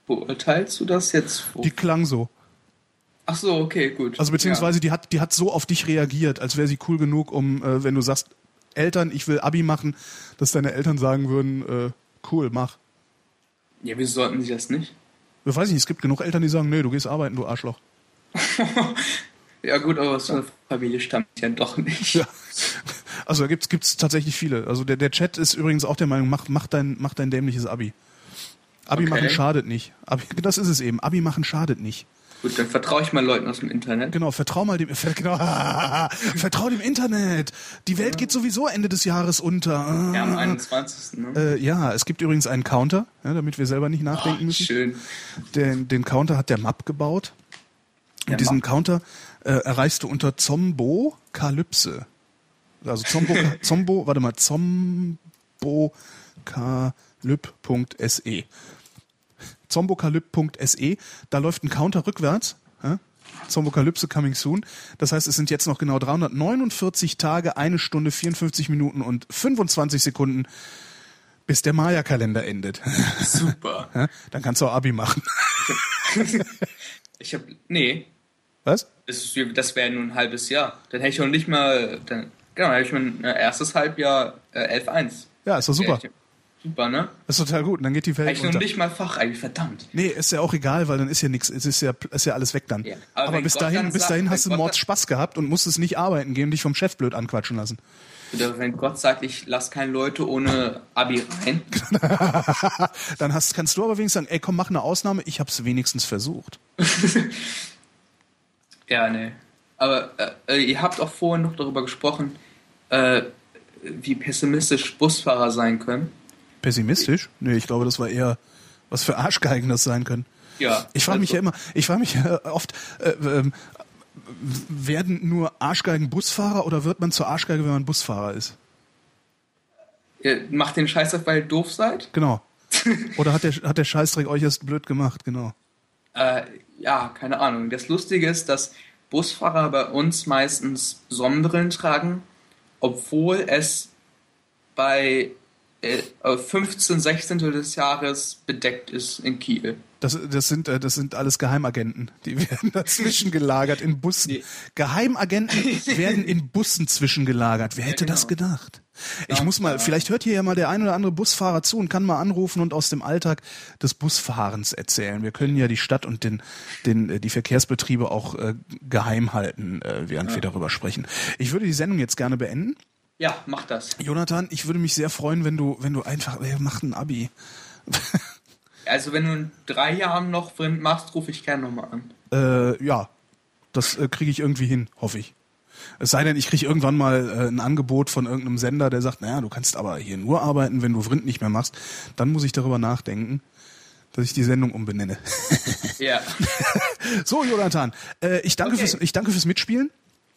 Speaker 7: Beurteilst du das jetzt?
Speaker 2: Die klang so.
Speaker 7: Ach so, okay, gut.
Speaker 2: Also beziehungsweise die hat, die hat so auf dich reagiert, als wäre sie cool genug, um, äh, wenn du sagst, Eltern, ich will Abi machen, dass deine Eltern sagen würden, äh, cool, mach.
Speaker 7: Ja. ja, wieso sollten sie das nicht?
Speaker 2: Ich weiß nicht, es gibt genug Eltern, die sagen, nee, du gehst arbeiten, du Arschloch. (laughs)
Speaker 7: Ja gut, aber aus so einer Familie stammt ja doch nicht.
Speaker 2: Ja. Also da gibt's gibt's tatsächlich viele. Also der, der Chat ist übrigens auch der Meinung, mach, mach, dein, mach dein dämliches Abi. Abi
Speaker 7: Okay.
Speaker 2: machen schadet nicht. Abi, (laughs) das ist es eben. Abi machen schadet nicht.
Speaker 7: Gut, dann vertraue ich mal Leuten aus dem Internet.
Speaker 2: Genau, vertrau mal dem, ver, (laughs) genau, vertrau dem Internet. Die Welt geht sowieso Ende des Jahres unter.
Speaker 7: Ja, am 21. Ne?
Speaker 2: Äh, ja, es gibt übrigens einen Counter, ja, damit wir selber nicht nachdenken
Speaker 7: Oh,
Speaker 2: müssen.
Speaker 7: schön.
Speaker 2: Den, den Counter hat der Map gebaut.
Speaker 7: Der
Speaker 2: Und diesen
Speaker 7: Map?
Speaker 2: Counter äh, erreichst du unter Zombo-Kalypse. Also Zombo, (laughs) Zombo, warte mal, zombokalyp.se. Zombokalyp.se, da läuft ein Counter rückwärts. Ja? Zombokalypse coming soon. Das heißt, es sind jetzt noch genau 349 Tage, eine Stunde, 54 Minuten und 25 Sekunden, bis der Maya-Kalender endet.
Speaker 7: Super. (laughs)
Speaker 2: Ja? Dann kannst du auch Abi machen.
Speaker 7: Ich habe (laughs) nee,
Speaker 2: Was?
Speaker 7: das, das wäre nur ein halbes Jahr. Dann hätte ich noch nicht mal, dann, genau, dann hätte ich mein äh, erstes Halbjahr äh, 11.1.
Speaker 2: Ja, ist doch super.
Speaker 7: Ja, super, ne?
Speaker 2: Ist total gut. Und dann geht die Welt
Speaker 7: noch
Speaker 2: unter.
Speaker 7: nicht mal Fachabi, verdammt.
Speaker 2: Nee, ist ja auch egal, weil dann ist ja nichts, es ist ja, ist ja alles weg dann.
Speaker 7: Ja, aber
Speaker 2: aber bis dahin,
Speaker 7: dann
Speaker 2: bis dahin
Speaker 7: wenn
Speaker 2: hast du Mords Spaß gehabt und musstest nicht arbeiten gehen und dich vom Chef blöd anquatschen lassen.
Speaker 7: Oder wenn Gott sagt, ich lasse keine Leute ohne Abi rein. (laughs)
Speaker 2: dann hast, kannst du aber wenigstens sagen, ey komm, mach eine Ausnahme, ich hab's wenigstens versucht. (laughs)
Speaker 7: Ja, nee. Aber äh, äh, ihr habt auch vorhin noch darüber gesprochen, äh, wie pessimistisch Busfahrer sein können.
Speaker 2: Pessimistisch? Nee, ich glaube, das war eher, was für Arschgeigen das sein können.
Speaker 7: Ja.
Speaker 2: Ich frage mich
Speaker 7: also-
Speaker 2: ja immer, ich frage mich ja oft, äh, ähm, werden nur Arschgeigen Busfahrer oder wird man zur Arschgeige, wenn man Busfahrer ist?
Speaker 7: Ihr macht den Scheiß auf, weil ihr doof seid?
Speaker 2: Genau. (laughs) Oder hat der, hat der Scheißdreck euch erst blöd gemacht, genau.
Speaker 7: Äh, ja, keine Ahnung. Das Lustige ist, dass Busfahrer bei uns meistens Sonnenbrillen tragen, obwohl es bei äh, 15, 16 des Jahres bedeckt ist in Kiel.
Speaker 2: Das, das, sind, äh, das sind alles Geheimagenten. Die (laughs) werden dazwischen gelagert in Bussen.
Speaker 7: Nee.
Speaker 2: Geheimagenten (laughs) werden in Bussen zwischengelagert. Wer hätte
Speaker 7: genau.
Speaker 2: das gedacht? Ich
Speaker 7: Ja,
Speaker 2: muss mal,
Speaker 7: ja.
Speaker 2: vielleicht hört hier ja mal der ein oder andere Busfahrer zu und kann mal anrufen und aus dem Alltag des Busfahrens erzählen. Wir können ja die Stadt und den, den, äh, die Verkehrsbetriebe auch äh, geheim halten, äh, während wir darüber sprechen. Ich würde die Sendung jetzt gerne beenden.
Speaker 7: Ja, mach das.
Speaker 2: Jonathan, ich würde mich sehr freuen, wenn du, wenn du einfach, ey, mach ein Abi. (laughs)
Speaker 7: Also wenn du in drei Jahren noch Vrind machst, rufe ich gerne nochmal an.
Speaker 2: Äh, ja, das äh, kriege ich irgendwie hin, hoffe ich. Es sei denn, ich kriege irgendwann mal äh, ein Angebot von irgendeinem Sender, der sagt, naja, du kannst aber hier nur arbeiten, wenn du Vrind nicht mehr machst. Dann muss ich darüber nachdenken, dass ich die Sendung umbenenne.
Speaker 7: Ja. (laughs)
Speaker 2: so, Jonathan, äh, ich, danke
Speaker 7: Okay.
Speaker 2: fürs, ich danke fürs Mitspielen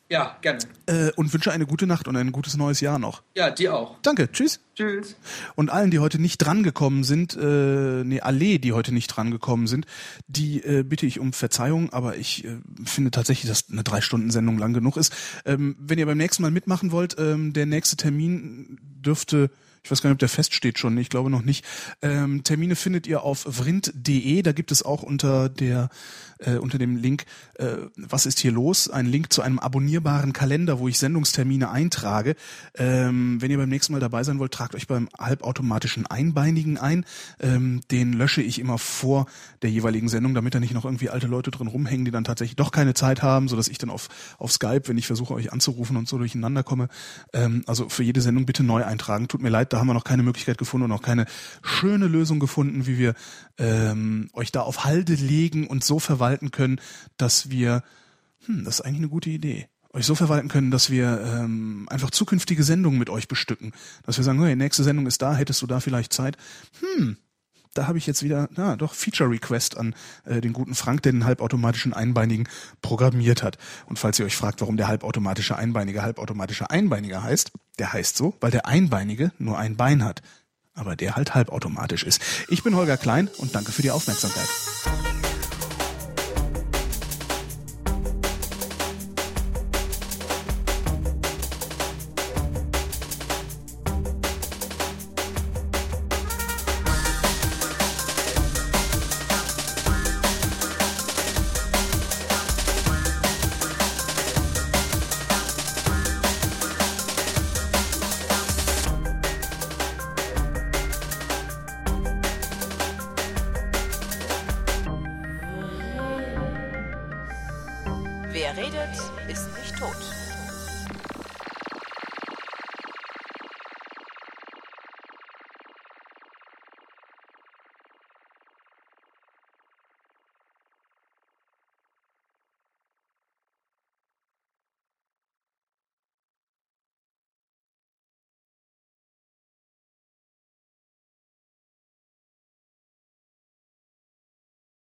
Speaker 7: Ja, gerne.
Speaker 2: äh, und wünsche eine gute Nacht und ein gutes neues Jahr noch.
Speaker 7: Ja, dir auch.
Speaker 2: Danke, tschüss.
Speaker 7: Tschüss.
Speaker 2: Und allen, die heute nicht drangekommen sind, äh, nee, alle, die heute nicht drangekommen sind, die äh, bitte ich um Verzeihung, aber ich äh, finde tatsächlich, dass eine Drei-Stunden-Sendung lang genug ist. Ähm, wenn ihr beim nächsten Mal mitmachen wollt, ähm, der nächste Termin dürfte, ich weiß gar nicht, ob der feststeht schon, ich glaube noch nicht. Ähm, Termine findet ihr auf vrind.de, da gibt es auch unter der äh, unter dem Link äh, Was ist hier los? Ein Link zu einem abonnierbaren Kalender, wo ich Sendungstermine eintrage. Ähm, wenn ihr beim nächsten Mal dabei sein wollt, tragt euch beim halbautomatischen Einbeinigen ein. Ähm, den lösche ich immer vor der jeweiligen Sendung, damit da nicht noch irgendwie alte Leute drin rumhängen, die dann tatsächlich doch keine Zeit haben, sodass ich dann auf, auf Skype, wenn ich versuche, euch anzurufen und so durcheinander komme. Ähm, also für jede Sendung bitte neu eintragen. Tut mir leid, da haben wir noch keine Möglichkeit gefunden und auch keine schöne Lösung gefunden, wie wir ähm, euch da auf Halde legen und so verwalten können, dass wir, hm, das ist eigentlich eine gute Idee, euch so verwalten können, dass wir ähm, einfach zukünftige Sendungen mit euch bestücken. Dass wir sagen, hey, nächste Sendung ist da, hättest du da vielleicht Zeit? Hm, da habe ich jetzt wieder, na doch, Feature Request an äh, den guten Frank, der den halbautomatischen Einbeinigen programmiert hat. Und falls ihr euch fragt, warum der halbautomatische Einbeinige halbautomatischer Einbeiniger heißt, der heißt so, weil der Einbeinige nur ein Bein hat, aber der halt halbautomatisch ist. Ich bin Holger Klein und danke für die Aufmerksamkeit.